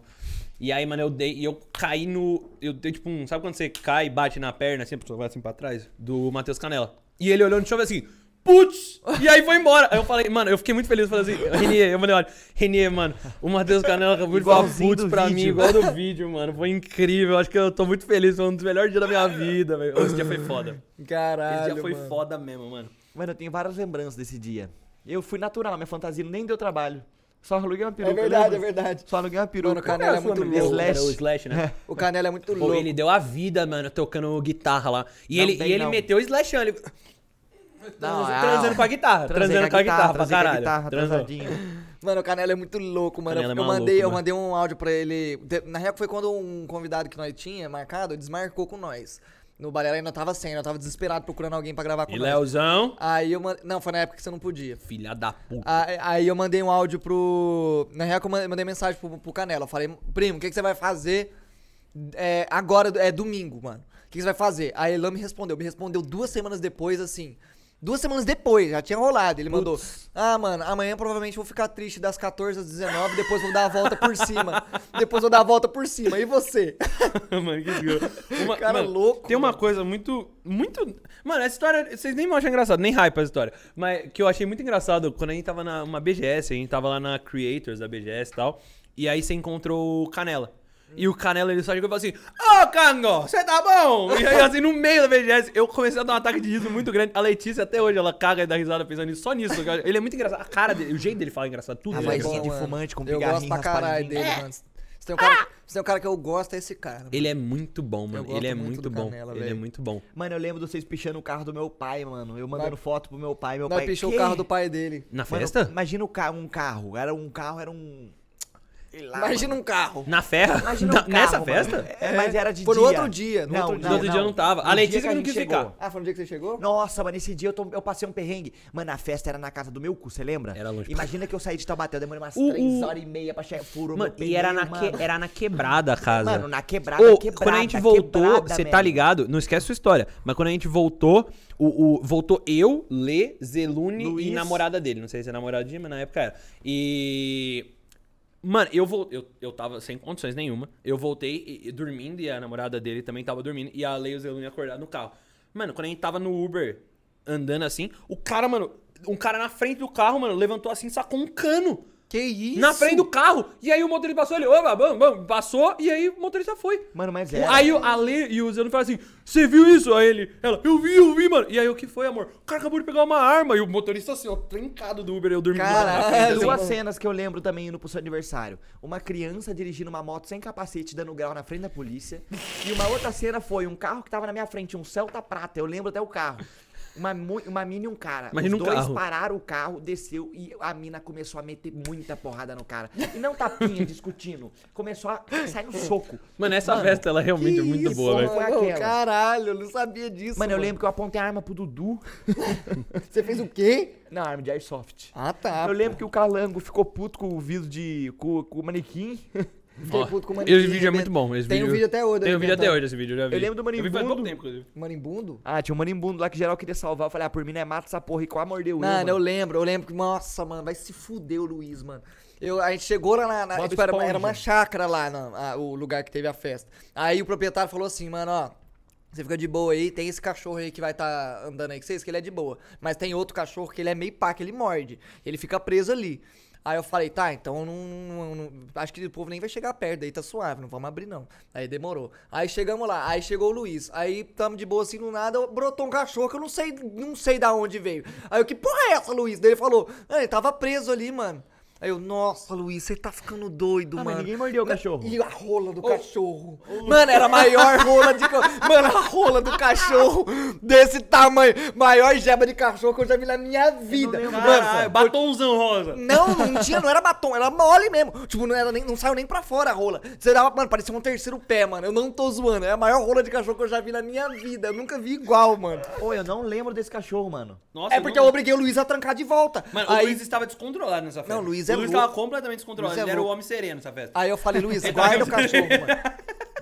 E aí, mano, eu dei. E eu caí no. Eu dei tipo um. Sabe quando você cai e bate na perna, assim, a pessoa vai assim pra trás? Do Matheus Canela. E ele olhou no chão e assim. Putz! E aí foi embora. Aí eu falei, mano, eu fiquei muito feliz. Eu falei assim, Renier, eu falei, olha, Renier, mano, o Matheus Canela acabou de falar putz pra mim, vídeo. igual do vídeo, mano. Foi incrível. Acho que eu tô muito feliz. Foi um dos melhores dias da minha vida, velho. Esse dia foi foda. Caralho. Esse dia foi mano. foda mesmo, mano. Mano, eu tenho várias lembranças desse dia. Eu fui natural, minha fantasia nem deu trabalho. Só aluguei uma É peruca. verdade, é verdade. Só aluguei uma peruca. Mano, o Canela é muito louco. Slash. Era o Slash, né? O Canela é muito Pô, louco. ele deu a vida, mano, tocando guitarra lá. E Não ele, e ele não. meteu o Slash, ele... Não, é, transando ó. com a guitarra, transando com a guitarra, pra transei com a caralho. guitarra, transadinho. Mano, o Canela é muito louco, mano. Canela é eu, maluco, mandei, eu mandei um áudio pra ele. Na real, foi quando um convidado que nós tinha marcado desmarcou com nós. No Balela ainda tava sem, eu tava desesperado procurando alguém pra gravar com E nós. Leozão, Aí eu mandei. Não, foi na época que você não podia. filha da puta. Aí, aí eu mandei um áudio pro. Na real, eu mandei- mandei mensagem pro, pro Canela. Eu falei, primo, o que, que você vai fazer é, agora? É domingo, mano. O que, que você vai fazer? Aí ele não me respondeu. Me respondeu duas semanas depois, assim. Duas semanas depois, já tinha rolado. Ele mandou: Ah, mano, amanhã provavelmente vou ficar triste das 14 às 19, depois vou dar a volta por cima. depois vou dar a volta por cima. E você? mano, que desgraça. Uma, Cara mano, louco, Tem uma mano. coisa muito, muito... Mano, essa história, vocês nem acham engraçado, nem hype essa história. Mas que eu achei muito engraçado, quando a gente tava na uma BGS, a gente tava lá na Creators da BGS e tal, e aí você encontrou o Canela. E o Canelo ele só chegou e falou assim: Ô Cango, você tá bom? E aí, assim, no meio da VGS, eu comecei a dar um ataque de riso muito grande. A Letícia, até hoje, ela caga e dá risada pensando nisso, só nisso. Ele é muito engraçado. A cara dele, o jeito dele fala é engraçado, tudo A é é vozinha de mano. fumante com Eu gosto pra caralho dele, mano. Se tem, um cara, se tem um cara que eu gosto, é esse cara. mano. Ele é muito bom, mano. Ele é muito muito bom. Canela, ele é muito bom. Mano, eu lembro de vocês pichando o carro do meu pai, mano. Eu mandando Nós- foto pro meu pai. Meu Nós pai. pichou o carro do pai dele. Na Mano, festa? Imagina o ca- um carro. Era um carro, era um. Lá, Imagina mano. um carro. Na ferra? Imagina Na- um carro, nessa mano. festa? É, mas era de Foi no dia. outro dia, no outro dia. No outro dia eu não tava. A No Letícia dia que não a quis ficar. Ah, foi no dia que você chegou? Nossa, mano, esse dia eu, tô- eu passei um perrengue. Mano, a festa era na casa do meu cu, você lembra? Era longe. Imagina que eu saí de Taubaté, eu demorei umas O- três o- horas e meia pra chegar. Furou Mano, meu e era na, mano. que- era na quebrada a casa. Mano, na quebrada, Ô, quebrada. quando a gente voltou, você tá ligado? Não esquece sua história. Mas quando a gente voltou, o, o- voltou eu, Lê, Zelune Luiz. e namorada dele. Não sei se é namoradinha, mas na época era. E. Mano, eu, vol... eu, eu tava sem condições nenhuma. Eu voltei e- e dormindo e a namorada dele também tava dormindo. E a Lê e o acordaram no carro. Mano, quando a gente tava no Uber andando assim, o cara, mano, um cara na frente do carro, mano, levantou assim, sacou um cano. Que isso? Na frente do carro. E aí o motorista passou, ele, opa, vamos, vamos, passou, e aí o motorista foi. Mano, mas é. Aí o- a Lê e o Zeno falaram assim: Você viu isso? Aí ele, ela, eu vi, eu vi, mano. E aí o que foi, amor? O cara acabou de pegar uma arma. E o motorista assim, ó, trincado do Uber, eu dormi na frente, assim. Duas cenas que eu lembro também indo pro seu aniversário. Uma criança dirigindo uma moto sem capacete, dando grau na frente da polícia. E uma outra cena foi um carro que tava na minha frente, um Celta Prata. Eu lembro até o carro. Uma, uma mina e um cara. Imagina Os um dois carro. pararam o carro, desceu e a mina começou a meter muita porrada no cara. E não tapinha discutindo. Começou a sair no soco. Mano, essa festa ela é realmente que muito isso, boa, velho. mano? Foi Mano, aquela. caralho, eu não sabia disso. Mano, eu lembro que eu apontei a arma pro Dudu. Você fez o quê? Não, arma de airsoft. Ah, tá. eu lembro que o Calango ficou puto com o vídeo de. com, com o manequim. Fiquei Ó, puto com o Esse vídeo é né? muito bom. Esse Tem um vídeo até hoje. Tem um vídeo até hoje. esse vídeo, eu já vi. Eu lembro do Eu vi faz pouco Marimbundo. tempo, inclusive. Marimbundo? Ah, tinha um marimbundo lá que geral queria salvar. Eu falei, ah, por mim não é mata essa porra e quase mordeu eu. Mano, eu lembro, eu lembro que, nossa, mano, vai se fuder o Luiz, mano. Eu, a gente chegou lá na. na Bob tipo, era, uma- era uma chácara lá, na- a- o lugar que teve a festa. Aí o proprietário falou assim, mano, ó. Você fica de boa aí, tem esse cachorro aí que vai estar andando aí com vocês, que ele é de boa. Mas tem outro cachorro que ele é meio pá, que ele morde. Ele fica preso ali. Aí eu falei, tá, então não, não- não- Acho que o povo nem vai chegar perto, daí tá suave, não vamos abrir não. Aí demorou. Aí chegamos lá, aí chegou o Luiz. Aí tamo de boa assim, do nada, brotou um cachorro que eu não sei, não sei da onde veio. Aí eu, que porra é essa, Luiz? Daí ele falou, ah, ele tava preso ali, mano. Aí eu, nossa, Luiz, você tá ficando doido, Ah, mano. mas ninguém mordeu o cachorro. E a rola do cachorro. Mano, era a maior rola de. Mano, a rola do cachorro desse tamanho. Maior jeba de cachorro que eu já vi na minha vida. Mano, batomzão rosa. não, não tinha, não era batom, era mole mesmo. Tipo, não, era nem, não saiu nem pra fora a rola. Você dava, mano, parecia um terceiro pé, mano. Eu não tô zoando. É a maior rola de cachorro que eu já vi na minha vida. Eu nunca vi igual, mano. Ô, eu não lembro desse cachorro, mano. Nossa, É porque eu não- obriguei o Luiz a trancar de volta. Mano, aí, o Luiz estava descontrolado nessa festa. Não, o Luiz é O Luiz louco. estava completamente descontrolado. Luiz é Ele era o louco. homem sereno nessa festa. aí eu falei, Luiz, guarda o cachorro, mano.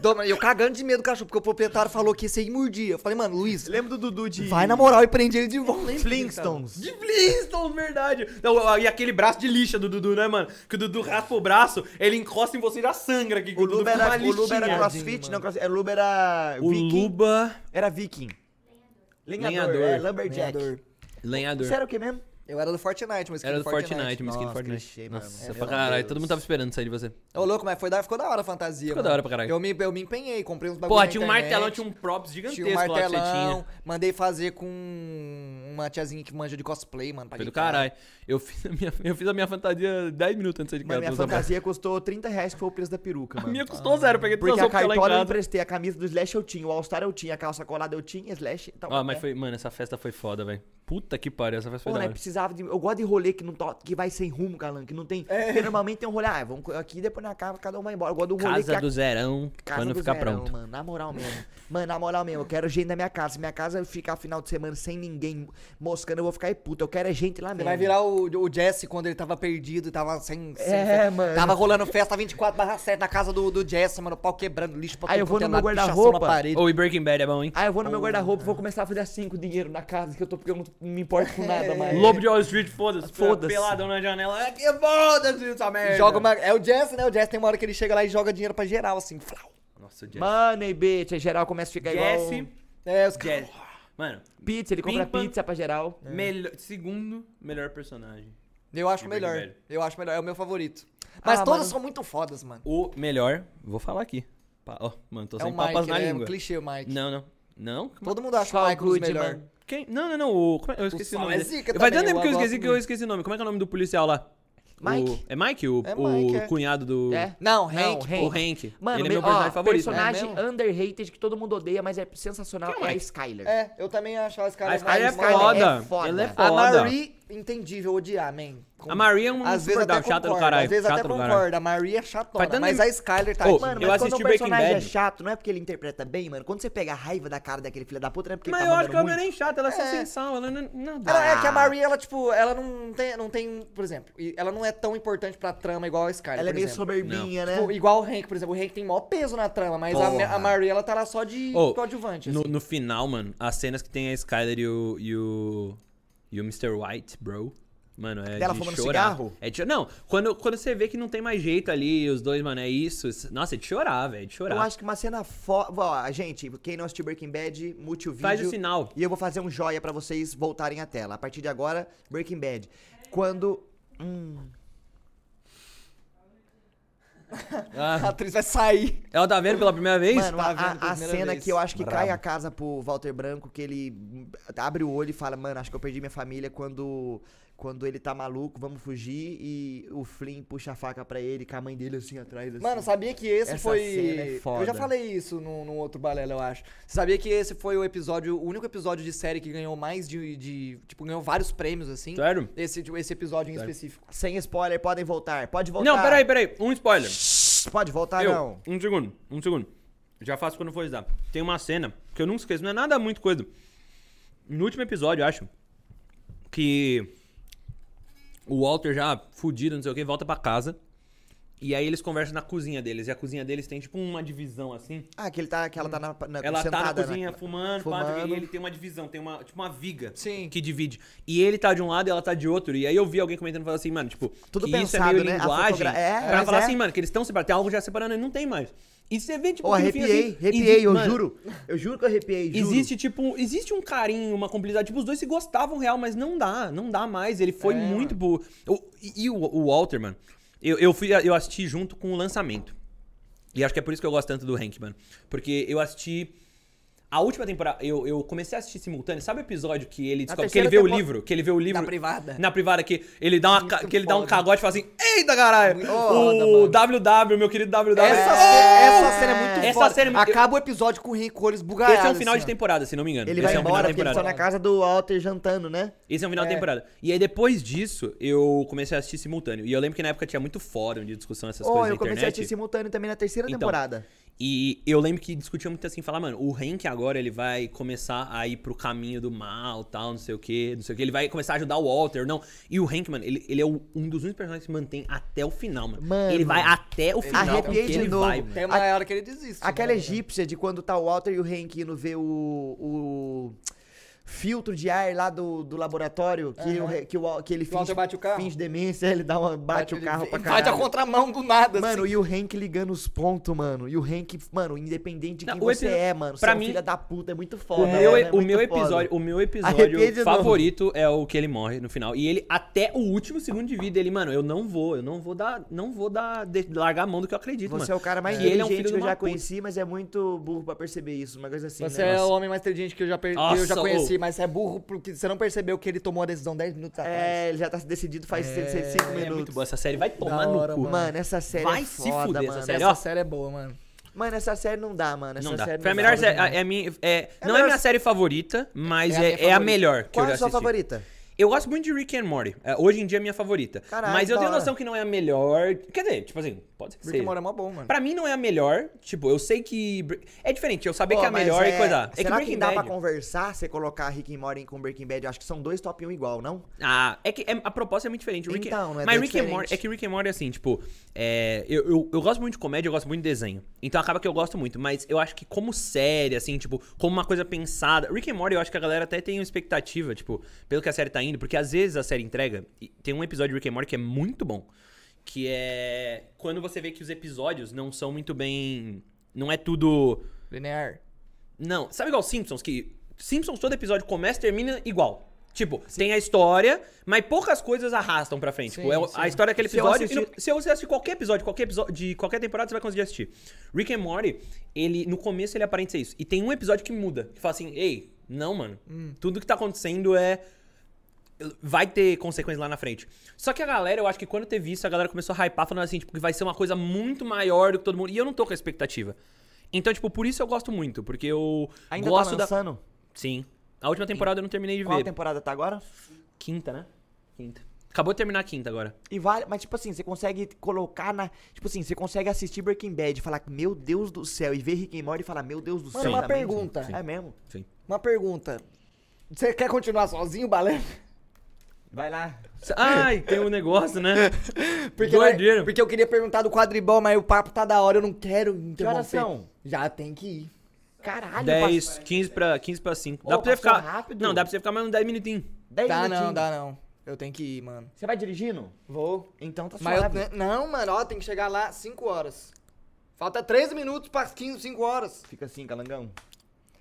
Dona- Eu cagando de medo do cachorro, porque o proprietário falou que esse aí mordia. Eu falei, mano, Luiz, Lembro do Dudu de. vai na moral e prende ele de volta. Flintstones. De Flintstones, verdade. Não, e aquele braço de lixa do Dudu, né, mano? Que o Dudu raspa o braço, ele encosta em você e já sangra aqui. O Dudu Luba era, o Luba era crossfit, mano. não, crossfit. O Luba era. O viking. Luba... Era viking. Lenhador. Lenhador. É, Lumberjack. Lenhador. Lenhador. Você era o que mesmo? Eu era do Fortnite, mas Era do Fortnite, uma skin do Nossa, Fortnite. clichê, mano. Nossa, É, pra meu caralho. Deus. Todo mundo tava esperando sair de você. Ô, louco, mas foi da, ficou da hora a fantasia. Ficou mano. da hora pra caralho. Eu me, eu me empenhei, comprei uns bagulho Porra, na tinha um internet, martelão, tinha um props Tinha gigantesco um lá que você martelão, tinha. mandei fazer com uma tiazinha que manja de cosplay, mano. Foi do caralho. Eu fiz, a minha, eu fiz a minha fantasia 10 minutos antes de Mas casa. minha pra usar fantasia custou 30 reais, que foi o preço da peruca, A mano. minha custou zero, peguei tudo Porque a lá em cartola eu casa. emprestei, a camisa do Slash eu tinha, o All-Star eu tinha, a calça colada eu tinha, Slash... Ah, mas foi, mano, essa festa foi foda, velho. Puta que pariu, essa festa Pô, né, precisava de... Eu gosto de rolê que, não to... que vai sem rumo, Calan, que não tem... Porque normalmente tem um rolê, ah, vamos aqui, depois na casa, cada um vai embora. Eu gosto do rolê Casa que a do Zerão, casa quando do ficar verão, pronto. Mano, na moral mesmo. Mano, na moral mesmo, eu quero gente na minha casa. Se minha casa ficar final de semana sem ninguém moscando, eu vou ficar aí puta. Eu quero é gente lá Você mesmo. vai virar o, o Jesse quando ele tava perdido e tava sem. sem É, fe- mano. Tava rolando festa 24/7 na casa do, do Jesse, mano. Pau quebrando, lixo pra Aí eu vou quanto é no meu guarda-roupa. Ô, e Breaking Bad é bom, hein? Ah, eu vou no meu guarda-roupa e vou começar a fazer assim com dinheiro na casa, que eu tô porque eu não, não me importo com nada mais. Lobo de Wall Street, foda-se. Foda-se. Peladão na janela. É que foda-se essa merda. Joga uma, é o Jesse, né? O Jesse tem uma hora que ele chega lá e joga dinheiro pra geral, assim. Flau. Nossa, o Jesse. Money, bitch. Aí geral começa a ficar Jesse. igual... É, os Jesse. Mano, Pizza, ele compra Pimpa. pizza pra geral. melhor, segundo melhor personagem. Eu acho melhor. Bad. Eu acho melhor. É o meu favorito. Mas Ah, todas mano. são muito fodas, mano. O melhor, vou falar aqui. Pa- Ó, mano, tô É sem o papas Mike, na é um língua. clichê o Mike. Não, não. Não? Todo mundo acha Saul o Mike Goodman. melhores. Quem? Não, não, não. O, como é- eu esqueci o, Saul nome é zica Faz tanto tempo que eu esqueci que eu esqueci o nome. Como é que é o nome do policial lá? Mike? O- é Mike? O, É o Mike, é. cunhado do... É. Não, Não, Hank. Hank. O Hank. Mano, Ele é me- meu personagem ó, favorito. personagem É underrated que todo mundo odeia, mas é sensacional, Quem é é a Mike? Skyler. É, eu também acho a Skyler A Skyler é é foda. Ela é A foda. Marie, entendível, odiar, man. Com- A Marie é uma Às vezes até chata do caralho. Às vezes chata até concordo. A Marie é chatona, tanto mas a Skyler tá Ô, aqui. Mano, Eu mas assisti quando o Breaking personagem Bad. é chato, não é porque ele interpreta bem, mano. Quando você pega a raiva da cara daquele filho da puta, não é porque Mas ele eu tá acho que ela não é nem chata, ela é só É. Ela não, não dá. Ela, é que a Ah. Marie, ela, tipo, ela não tem, não tem, por exemplo, ela não é tão importante pra trama igual a Skyler, Ela é meio exemplo. soberbinha, né? Tipo, igual o Hank, por exemplo. O Hank tem maior peso na trama, mas a, Porra. a Marie, ela tá lá só de coadjuvante, No, assim. no final, mano, as cenas que tem a Skyler e o, e o, e o Mr. White, bro. Mano, é Dela de fumando chorar. cigarro? É de, não, quando, quando você vê que não tem mais jeito ali, os dois, mano, é isso. isso- Nossa, é de chorar, velho, é de chorar. Eu acho que uma cena foda. Gente, quem não assistiu Breaking Bad, mute o vídeo. Faz o sinal. E eu vou fazer um joia pra vocês voltarem à tela. A partir de agora, Breaking Bad. Quando. Hum, A Ah, atriz vai sair. ela tá vendo pela primeira vez? Mano, tá a, vendo a- a cena vez. que eu acho que Brabo. cai a casa pro Walter Branco, que ele abre o olho e fala, mano, acho que eu perdi minha família quando, quando ele tá maluco, vamos fugir. E o Flynn puxa a faca pra ele, com a mãe dele assim atrás. Assim. Mano, sabia que esse Essa foi. cena é foda. Eu já falei isso num, num outro balela, eu acho. Você sabia que esse foi o episódio, o único episódio de série que ganhou mais de. de- tipo, ganhou vários prêmios, assim? Sério? Esse, tipo, esse episódio em Sério. específico. Sem spoiler, podem voltar. Pode voltar. Não, peraí, peraí. Um spoiler. Pode voltar, eu, não. um segundo, um segundo. Já faço quando for dar. Tem uma cena que eu nunca esqueço, não é nada muito coisa. No último episódio, eu acho, que o Walter já fudido, não sei o que, volta pra casa. E aí eles conversam na cozinha deles. E a cozinha deles tem tipo uma divisão assim. Ah, que, ele tá, que ela tá na, na Ela tá na sentada, cozinha né? fumando, fumando. e ele tem uma divisão, tem uma, tipo uma viga Sim. que divide. E ele tá de um lado e ela tá de outro. E aí eu vi alguém comentando falando assim, mano, tipo, Tudo que isso é pensado, meio né? A linguagem. fotogra- é, pra falar é. assim, mano, que eles estão separando, tem algo já separando e não tem mais. E você vê, tipo, fim, arrepiei, assim, arrepiei, exi- eu mano, juro. Eu juro que eu arrepiei, juro. Existe, tipo, existe um carinho, uma cumplicidade. Tipo, os dois se gostavam real, mas não dá, não dá mais. Ele foi É, muito pro. o- e e o, o Walter, mano, eu, eu, fui, eu assisti junto com o lançamento. E acho que é por isso que eu gosto tanto do Hank, mano. Porque eu assisti. A última temporada, eu, eu comecei a assistir simultâneo. Sabe o episódio que ele descobre, que ele vê o livro? Que ele vê o livro. Na privada. Na privada, que ele dá, uma, Muito que ele dá um cagote e fala assim: Eita caralho! O. WW, meu querido WW. Essa, É. cena, essa cena é muito Essa foda. cena é Acaba o episódio com olhos bugalhados. Esse é um final assim, de temporada, se não me engano. Ele Esse vai é um embora de porque ele tá na casa do Walter jantando, né? Esse é um final de É. temporada. E aí depois disso, eu comecei a assistir simultâneo. E eu lembro que na época tinha muito fórum de discussão essas Oh, coisas eu na comecei a internet. assistir simultâneo também na terceira Então, temporada. E eu lembro que discutia muito assim, falar, mano, o Hank agora ele vai começar a ir pro caminho do mal, tal, não sei o que, não sei o que. Ele vai começar a ajudar o Walter, não. E o Hank, mano, ele, ele é o- um dos únicos personagens que se mantém até o final, mano. Mano. ele vai até o final, Arrepiei porque de ele novo. vai, mano. Tem uma hora que ele desiste. Aquela né? egípcia de quando tá o Walter e o Hank indo ver o, o filtro de ar lá do, do laboratório, que, Aham. o, que, o, que ele o finge, bate o carro. finge demência, ele dá uma, bate, o ele carro pra Bate a caralho. contramão do nada, Mano, assim. e o Hank ligando os pontos, mano. E o Hank, mano, independente de Não, quem o você é, mano. Você pra é um mim- filho da puta, é muito O foda. meu, mano, é o muito meu foda. episódio, o meu episódio favorito é o que ele morre no final. E ele até o último segundo de vida, ele, mano, eu não vou, eu não vou dar, não vou dar de- largar a mão do que eu acredito, Você mano. é o cara mais Que ele é um inteligente filho que eu já puta. conheci, mas é muito burro pra perceber isso. Uma coisa assim, Você né? é o homem mais inteligente que eu já, per- que eu já Nossa, conheci, ô. Mas você é burro porque você não percebeu que ele tomou a decisão 10 minutos atrás. É, ele já tá decidido faz 5 É minutos. muito boa essa série, vai tomar Da no hora, cu. mano. Essa série Vai é se foda, fuder, mano. essa série, Essa ó. série é boa, mano. Mano, essa série não dá, mano. Essa Não dá. série Foi a não melhor dá. série. É, é minha, é, não é melhor- minha série favorita, mas É a é, é a favorita. melhor que Qual eu é já a sua assisti. favorita? Eu gosto muito de Rick and Morty. É, hoje em dia é minha favorita. Caralho, mas eu tenho hora. noção que não é a melhor. Quer dizer, tipo assim, pode ser que Rick and seja. Morty é mó bom, mano. Pra mim não é a melhor. Tipo, eu sei que. É diferente, eu saber Ó, que é a melhor e coisa. É que Será que, dá pra Bad. conversar você colocar Rick and Morty com Breaking Bad? Eu acho que são dois top 1 igual, não? Ah, é que é- a proposta é muito diferente. Rick, Então, não é mas Rick and diferente. Morty, é que Rick and Morty, assim, tipo, é, eu, eu, eu gosto muito de comédia, eu gosto muito de desenho. Então acaba que eu gosto muito, mas eu acho que como série, assim, tipo, como uma coisa pensada. Rick and Morty, eu acho que a galera até tem uma expectativa, tipo, pelo que a série tá indo, porque às vezes a série entrega. e Tem um episódio de Rick and Morty que é muito bom. Que é quando você vê que os episódios não são muito bem. Não é tudo. Linear. Não, sabe igual Simpsons, que Simpsons todo episódio começa e termina igual. Tipo, tem a história, mas poucas coisas arrastam pra frente. Sim, tipo, é sim. a história daquele Se eu episódio. e assistir- no- se você assistir qualquer episódio, qualquer episódio de qualquer temporada, você vai conseguir assistir. Rick and Morty, ele, no começo, ele aparenta ser isso. E tem um episódio que muda. Que fala assim, ei, não, mano. Hum. Tudo que tá acontecendo é. Vai ter consequências lá na frente. Só que a galera, eu acho que quando teve isso, a galera começou a hypar, falando assim, tipo, que vai ser uma coisa muito maior do que todo mundo. E eu não tô com a expectativa. Então, tipo, por isso eu gosto muito, porque eu Ainda gosto tá da. lançando? Sim. A última temporada eu não terminei de Qual ver. temporada tá agora? Quinta, né? Quinta. Acabou de terminar a quinta agora. E vale, mas tipo assim, você consegue colocar na. Tipo assim, você consegue assistir Breaking Bad e falar, meu Deus do céu, e ver Rick and Morty e falar, meu Deus do Mano, céu. uma também. pergunta. É mesmo? Sim. Uma pergunta. Você quer continuar sozinho, Balé? Vai lá. Ai, tem um negócio, né? Porque, Doideira. porque eu queria perguntar do quadribol, mas o papo tá da hora, eu não quero Que interromper. horas são? Já tem que ir. Caralho, 10, 15 pra, 15 pra 5. Dá Ô, pra você ficar. rápido. Não, dá pra você ficar mais uns 10 minutinhos. 10 Dá minutinhos. não, dá não. Eu tenho que ir, mano. Você vai dirigindo? Vou. Então tá Mas suave. eu, não, mano, ó, tem que chegar lá 5 horas. Falta 13 minutos pra 15, 5 horas. Fica assim, calangão.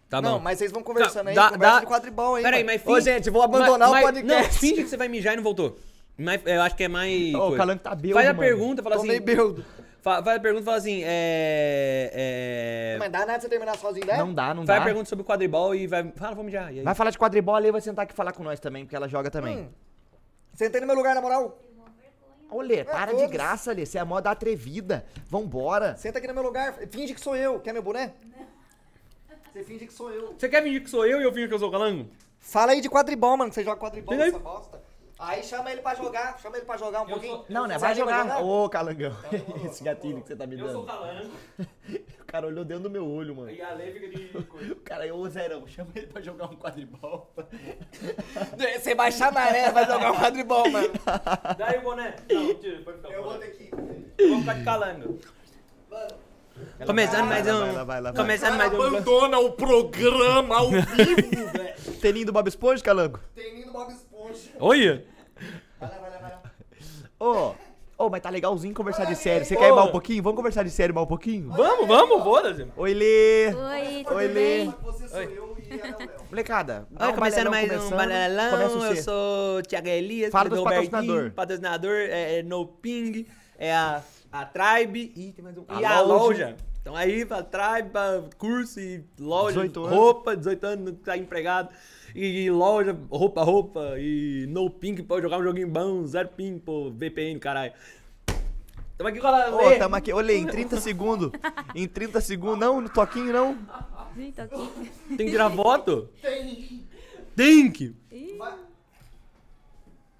Tá não, bom. mas vocês vão conversando Tá, aí, dá- conversa dá- de quadribol aí. Peraí, mas Ô, finge- gente, vou abandonar Mas- o mas- podcast. Não, finge que você vai mijar e não voltou. Mas eu acho que é mais. Ô, o coisa. calango tá bêbado, Faz a mano. pergunta, fala Tomei assim. beldo. fa- Faz a pergunta e fala assim. É. é... Mas dá nada você terminar sozinho, né? Não dá, não Faz dá. a pergunta sobre o quadribol e vai. Fala, vamos mijar. E aí? Vai falar de quadribol ali, vai sentar aqui e falar com nós também, porque ela joga também. Hum. Sentei no meu lugar, na moral. Ô, Lê, para de graça, Lê. Você é a moda atrevida. Vambora. Senta aqui no meu lugar. Finge que sou eu. Quer meu boné? Você finge que sou eu. Você quer fingir que sou eu e eu fingo que eu sou o calango? Fala aí de quadribol, mano, que você joga quadribol aí. nessa bosta. Aí chama ele pra jogar, chama ele pra jogar um pouquinho. Não, né? Vai a jogar. Ô, calangão. Esse gatilho que você tá me Eu sou o dando. calango O cara olhou dentro do meu olho, mano. e a Lê fica de. O cara, ô, Zerão, chama ele pra jogar um quadribol. Você vai chamar, né? Vai jogar um quadribol, mano. Dá aí o boné. Não, tira, pode ficar. Eu vou ter que. Eu vou ficar de calango. Começando mais vai, um. vai lá, vai vai. Começando mais um. Abandona o programa ao vivo, velho. Teninho do Bob Esponja, calango? Tem indo Bob Esponja. Olha! Vai lá, vai lá, vai lá. Ô, ô, mas tá legalzinho conversar de sério. Você quer ir mal um pouquinho? Vamos conversar de sério mal um pouquinho? Vamos, vamos, foda-se. Oi, Lê. Oi, tudo Oi, Lê. bem? Você sou eu e ela é o Léo. Molecada, Oi, começando mais um. Começa Eu sou Thiago Elias, Fala do Robertinho, patrocinador. Patrocinador é, é No Ping, é a, a Tribe e tem mais um. A e a loja. loja. Então aí, pra Tribe, pra curso e loja, 18 anos. roupa, 18 anos, tá empregado. E loja, roupa, roupa, e no ping, pô, jogar um joguinho bom, zero ping, pô, VPN, caralho. Tamo aqui com a Ô, tamo aqui. Lê, em 30 segundos. Em 30 segundos. Não, no toquinho, não. Tô aqui. Tem que tirar foto? Tem. Tem que.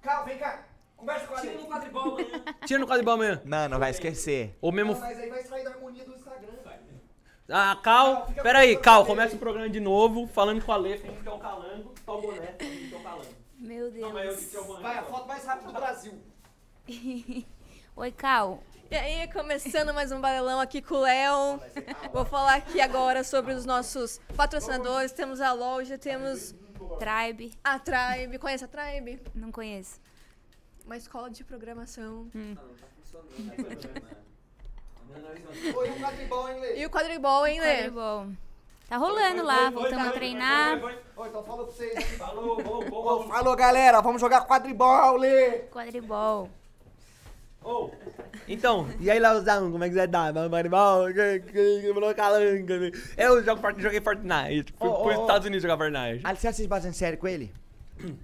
Calma, vem cá. Conversa com a Tira no quadribol amanhã. Tira no quadribol amanhã. Não, não vai esquecer. Ou mesmo Mas aí vai sair da harmonia do Instagram. Ah, Cal, pera aí, Cal, começa o programa de novo, falando com a Lê, finge que é o calango, tá o boné, que é o calango. Meu Deus. Não, mas eu que tinha o boné. Vai, a foto mais rápida do Brasil. Oi, Cal. E aí, começando mais um balelão aqui com o Léo. Vou falar aqui agora sobre os nossos patrocinadores. Temos a loja, temos Tribe. a Tribe. Conhece a Tribe? Não conheço. Uma escola de programação. Oi, um quadribol, hein, Lê? E o quadribol, hein, Lê? Quadribol. Tá rolando lá, voltamos a treinar. Oi, então falou pra vocês. Falou, Ô, vamos. falou, galera. Vamos jogar quadribol, Lê. Quadribol. Oh. Então, e aí, Leozão, como é que você tá? Falou calango. Eu jogo, joguei Fortnite, fui Ô, ô, pros. Estados Unidos jogar Fortnite. Ah, você assiste bastante série com ele?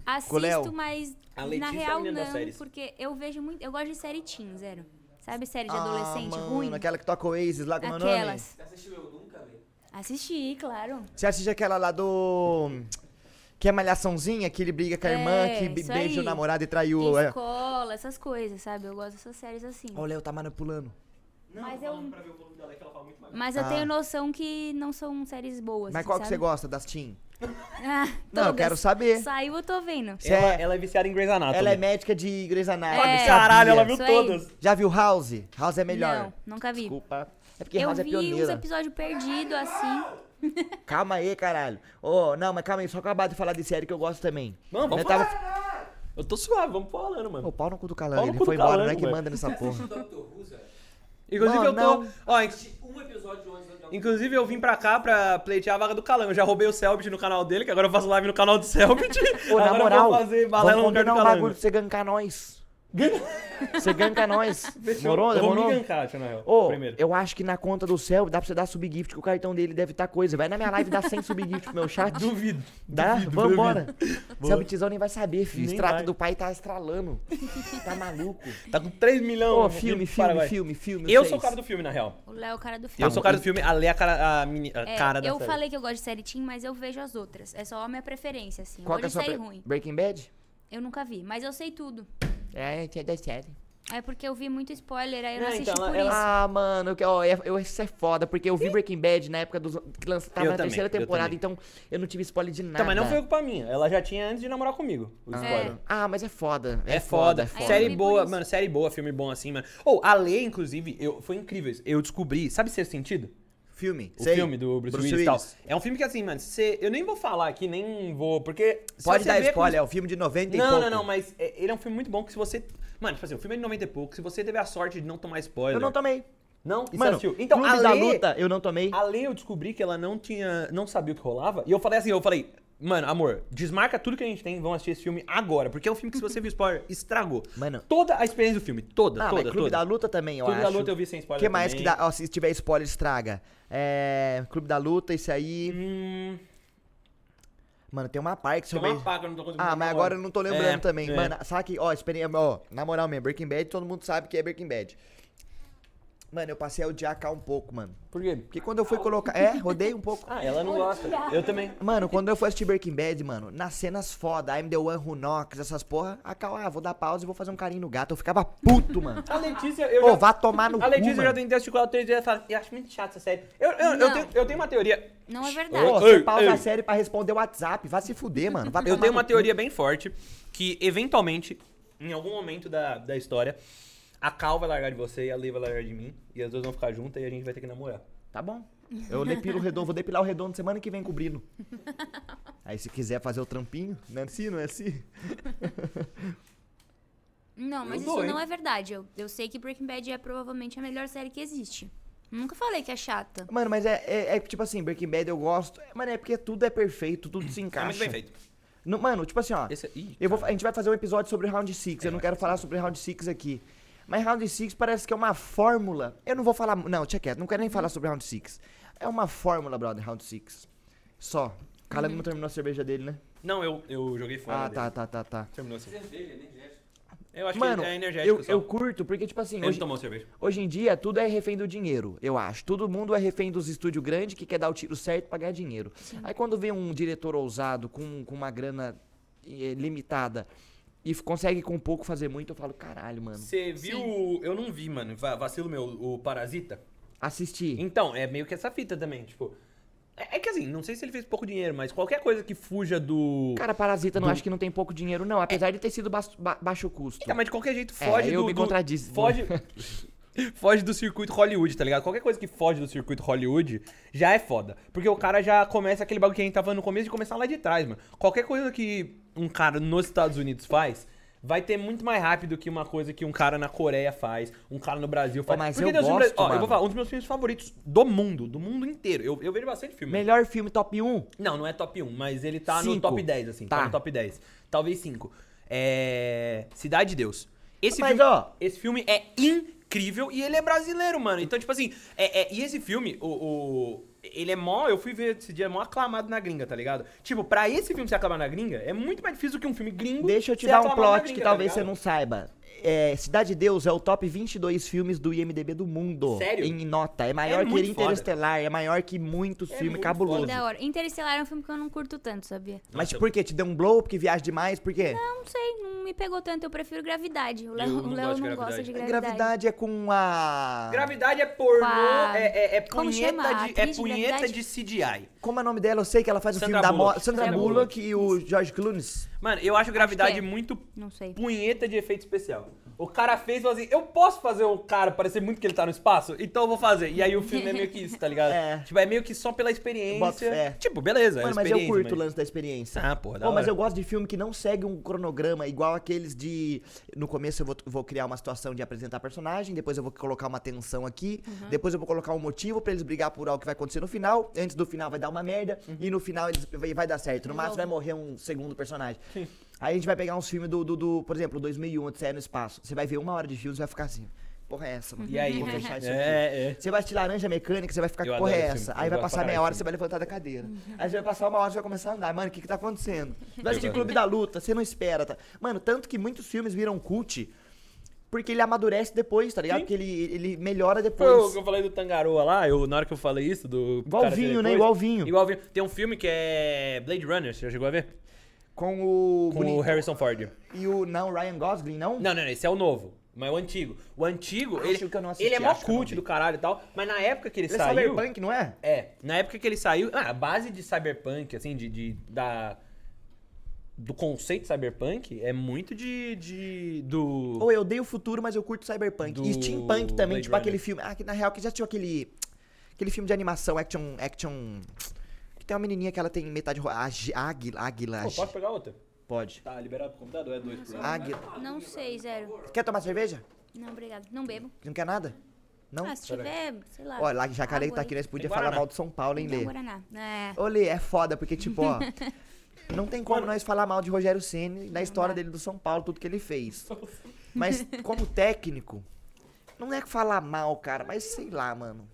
Assisto, Léo? mas A na é a real não, porque eu vejo muito. Eu gosto de série teen, zero. Sabe série de Ah, adolescente mano, ruim? Aquela que toca Oasis lá, como é o nome? Aquelas. Você assistiu Eu Nunca, velho? Assisti, claro. Você assiste aquela lá do... Que é malhaçãozinha, que ele briga com a irmã, É, que be- isso beija o aí. namorado e traiu... É. Escola, essas coisas, sabe? Eu gosto dessas séries assim. Ó, o Léo tá manipulando. Mas eu, Pra ver o volume dela, que ela fala muito mais. mas eu Ah. tenho noção que não são séries boas. Mas assim, qual que você sabe? gosta das teen? Ah, Não, eu quero saber. Saiu, eu tô vendo. Ela, é- ela é viciada em Grey's Anatomy. Ela é médica de Grey's Anatomy, É. Caralho, ela viu todas. Já viu House? House é melhor. Não, nunca vi. Desculpa. É porque Eu House é vi uns pioneira. episódios perdidos assim. Calma aí, caralho. Ô, não, mas calma aí, só acabar de falar de série que eu gosto também. Não, vamos Eu tava- falar. Eu tô suave, vamos falando, mano. Ô, pau no cu do no ele foi embora, não é que manda nessa porra. Inclusive, Não, eu tô. não. Ó, um episódio antes Inclusive, eu vim pra cá pra pleitear a vaga do Calão. Eu já roubei o Selbit no canal dele, que agora eu faço live no canal do Selbit. Ô, na agora moral, eu vou fazer balela no lugar do um Calango. bagulho pra você gankar nós. Você ganka nós. Demorou? Eu vou Demorou? me gankar, tio Nael, Ô, primeiro. eu acho que na conta do céu dá pra você dar subgift, que o cartão dele deve estar coisa. Vai na minha live e dá 100 subgift pro meu chat. Duvido. Dá? duvido, Vambora. Seu bitizão nem vai saber, filho. Extrato do pai tá estralando. Tá maluco. Tá com 3 milhões. Ô, filme, filme, Paraguai. filme, filme. Eu sou o cara do filme, na real. O Léo é o cara do Eu filme. sou o cara do filme, a Lê é a cara, a mini- a É, cara da eu série. falei que eu gosto de série teen, mas eu vejo as outras. É só a minha preferência, assim. Eu Qual que é a sua série pre- ruim. Breaking Bad? Eu nunca vi, mas eu sei tudo. É, é da série. É porque eu vi muito spoiler, aí eu não É, assisti então, por ela- isso. Ah, mano, ó, é- eu, isso é foda, porque eu vi Breaking Bad na época dos, que lança, tava Eu na também, terceira eu temporada, também. então eu não tive spoiler de nada. Tá, mas não foi culpa minha. Ela já tinha antes de namorar comigo. O spoiler. Ah, mas é foda. É, foda. é foda. Aí eu Série vi por boa, mano, série boa, filme bom assim, mano. Ou, a Lê, inclusive, eu, foi incrível isso. Eu descobri, sabe Sexto Sentido? Filme. O sei. filme do Bruce, Bruce Willis e tal. Willis. É um filme que assim, mano, você, eu nem vou falar aqui, nem vou, porque... Pode dar spoiler, com- é o filme de 90 e Não, pouco. não, não, mas é- ele é um filme muito bom que se você... Mano, tipo assim, o filme é de 90 e pouco, se você teve a sorte de não tomar spoiler... Eu não tomei. Não? E Mano? Então, Clube a da Luta, eu não tomei. A Lê eu descobri que ela não tinha. não sabia o que rolava. E eu falei assim, eu falei, mano, amor, desmarca tudo que a gente tem, vamos assistir esse filme agora. Porque é um filme que, se você viu spoiler, estragou. Mano. Toda a experiência do filme. Toda, Ah, toda, mas Clube toda. da Luta também, eu Clube acho. da Luta eu vi sem spoiler. O que mais também. que dá? Ó, se tiver spoiler, estraga. É. Clube da Luta, esse aí. Hum, Mano, tem uma parte que tem uma paca, eu não tô conseguindo. Ah, mas agora eu não tô lembrando É, também. é. Mano, sabe que, ó, experiência, ó, na moral mesmo, Breaking Bad, todo mundo sabe que é Breaking Bad. Mano, eu passei a odiar K um pouco, mano. Por quê? Porque quando eu fui colocar. É, rodei um pouco. Ah, ela não gosta. Eu também. Mano, quando eu fui assistir Breaking Bad, mano, nas cenas foda, I'm the one who knocks, essas porra, a Cal, ah, vou dar pausa e vou fazer um carinho no gato. Eu ficava puto, mano. A Letícia, eu Ô, já... vá tomar no A Letícia cu, eu já tentei com ela três vezes e fala, eu acho muito chato essa série. Eu, eu, eu, tenho, eu tenho uma teoria. Não é verdade. Ô, Ei, você pausa ei. a série pra responder o WhatsApp, vá se fuder, mano. Vá Eu tenho uma cu. teoria bem forte que, eventualmente, em algum momento da, da história, a Cal vai largar de você e a Lei vai largar de mim. E as duas vão ficar juntas e a gente vai ter que namorar. Tá bom. Eu depilo o redondo, vou depilar o redondo semana que vem cobrindo. Aí se quiser fazer o trampinho, não é assim, não é assim? Não, mas Eu isso dou, não hein? é verdade. Eu, eu sei que Breaking Bad é provavelmente a melhor série que existe. Nunca falei que é chata. Mano, mas é, é, é tipo assim, Breaking Bad eu gosto. Mano, é porque tudo é perfeito, tudo se É encaixa. muito bem feito. No- mano, tipo assim, ó. Esse, ih, Eu vou, a gente vai fazer um episódio sobre Round 6. eu não quero falar sobre Round 6 aqui. Mas Round 6 parece que é uma fórmula. Eu não vou falar. Não, tinha quieto. Não quero nem falar sobre Round 6. É uma fórmula, brother, Round 6. Só. Calango não terminou a cerveja dele, né? Não, eu, eu joguei fora. Ah, dele. tá, tá, tá, tá. Terminou assim. Eu acho Mano, que é energético eu, só. eu curto, porque, tipo assim, Ele hoje, tomou cerveja. hoje em dia tudo é refém do dinheiro, eu acho. Todo mundo é refém dos estúdios grandes que quer dar o tiro certo pra ganhar dinheiro. Aí quando vem um diretor ousado com, com uma grana eh, limitada e consegue com pouco fazer muito, eu falo, caralho, mano. Você viu. Eu não vi, mano. va- Vacilo meu, o Parasita. Assistir. Então, é meio que essa fita também, tipo. É, é que assim, não sei se ele fez pouco dinheiro, mas qualquer coisa que fuja do. Cara, Parasita não Do- acho que não tem pouco dinheiro, não. Apesar de ter sido bas- ba- baixo custo. Então, mas de qualquer jeito É, foge eu do. me do- contradisse. Foge. foge do circuito Hollywood, tá ligado? Qualquer coisa que foge do circuito Hollywood já é foda. Porque o cara já começa aquele bagulho que a gente tava no começo de começar lá de trás, mano. Qualquer coisa que um cara nos Estados Unidos faz. Vai ter muito mais rápido que uma coisa que um cara na Coreia faz, um cara no Brasil faz. mas Porque eu filmes- gosto, ó, eu vou falar, um dos meus filmes favoritos do mundo, do mundo inteiro. Eu, eu vejo bastante filme. Melhor filme top 1? Não, não é top 1, mas ele tá no Cinco. top 10, assim. Tá. Tá. no top 10. Talvez 5. É. Cidade de Deus. Esse Mas, filme, ó. Esse filme é incrível e ele é brasileiro, mano. Então, tipo assim, é, é- e esse filme, o, o- Ele é mó. Eu fui ver esse dia, é mó aclamado na gringa, tá ligado? Tipo, pra esse filme ser aclamado na gringa, é muito mais difícil do que um filme gringo. Deixa eu te dar um plot gringa, que tá talvez você ligado? não saiba. É, Cidade de Deus é o top 22 filmes do IMDB do mundo. Sério? Em nota. É maior que muito foda. Interestelar, é maior que muitos É filmes muito cabulosos. Da hora. Interestelar é um filme que eu não curto tanto, sabia? Mas Nossa, por quê? Te deu um blow porque viaja demais? Por quê? Não sei, não me pegou tanto. Eu prefiro Gravidade. O Léo não Léo gosto de não gosta de Gravidade. Gravidade. Gravidade é com a. Gravidade é pornô, Qua- é, é, é Como punheta? A de, é de punheta Gravidade? de CGI. Como é o nome dela? Eu sei que ela faz o Sandra filme da Bullock. moto. Sandra Sandra Bullock e o George Clooney. Mano, eu acho Gravidade é. muito Não sei. punheta de efeito especial. O cara fez e falou assim: eu posso fazer o cara parecer muito que ele tá no espaço? Então eu vou fazer. E aí o filme é meio que isso, tá ligado? É. Tipo, é meio que só pela experiência. Tipo, beleza, Mano, é mas eu curto o lance da experiência. Ah, porra, da Pô, mas eu gosto de filme que não segue um cronograma igual aqueles de. No começo eu vou, vou criar uma situação de apresentar personagem, depois eu vou colocar uma tensão aqui, depois eu vou colocar um motivo pra eles brigar por algo que vai acontecer no final. Antes do final vai dar uma merda e no final eles, vai, vai dar certo. No máximo vai morrer um segundo personagem. Aí a gente vai pegar uns filmes do, do, do, por exemplo, 2001, Odisseia no Espaço. Você vai ver uma hora de filme e vai ficar assim. Porra, é essa, mano. E aí? Vou fechar isso aqui. É, é. Você vai assistir Laranja Mecânica, você vai ficar, Eu porra é essa? Aí vai passar meia hora, você vai levantar da cadeira. Aí você vai passar uma hora, você vai começar a andar. Mano, o que que tá acontecendo? Vai assistir Eu Clube da Luta, você não espera, tá? Mano, tanto que muitos filmes viram cult porque ele amadurece depois, tá ligado? Sim. Porque ele, ele melhora Foi o depois. que eu falei do Tangaroa lá, eu, na hora que eu falei isso, do. Igual vinho, né? depois- Igual vinho. Igual vinho. Tem um filme que é Blade Runner, você já chegou a ver? Com o... Com o Harrison Ford. E o... Não, Ryan Gosling, não? Não, não, não, esse é o novo. Mas o antigo. O antigo, Acho ele, que eu não assisti, ele é mó cult do caralho e tal, mas na época que ele, Ele é saiu... cyberpunk, não é? É, na época que ele saiu... Ah, a base de cyberpunk, assim, de, de- da... Do conceito cyberpunk é muito de... de do... Ou eu odeio o futuro, mas eu curto cyberpunk. Do E steampunk também, Blade tipo aquele Runner. filme... Ah, que na real, que já tinha aquele... Aquele filme de animação, action... action que tem uma menininha que ela tem metade... Águila, águila... Pô, posso pegar outra? Pode. Tá liberado pro computador? É dois por. Águila. Não sei, zero. Quer tomar cerveja? Não, obrigado. Não bebo. Não quer nada? Não? Ah, se tiver, sei lá. Olha, lá água tá aqui, nós podia falar mal de São Paulo, hein, Lê? Guaraná. É. Ô, Lê, é foda, porque, tipo, ó... Não tem como nós falar mal de Rogério Ceni na história dele do São Paulo, tudo que ele fez. Mas, como técnico, não é que falar mal, cara, mas sei lá, mano.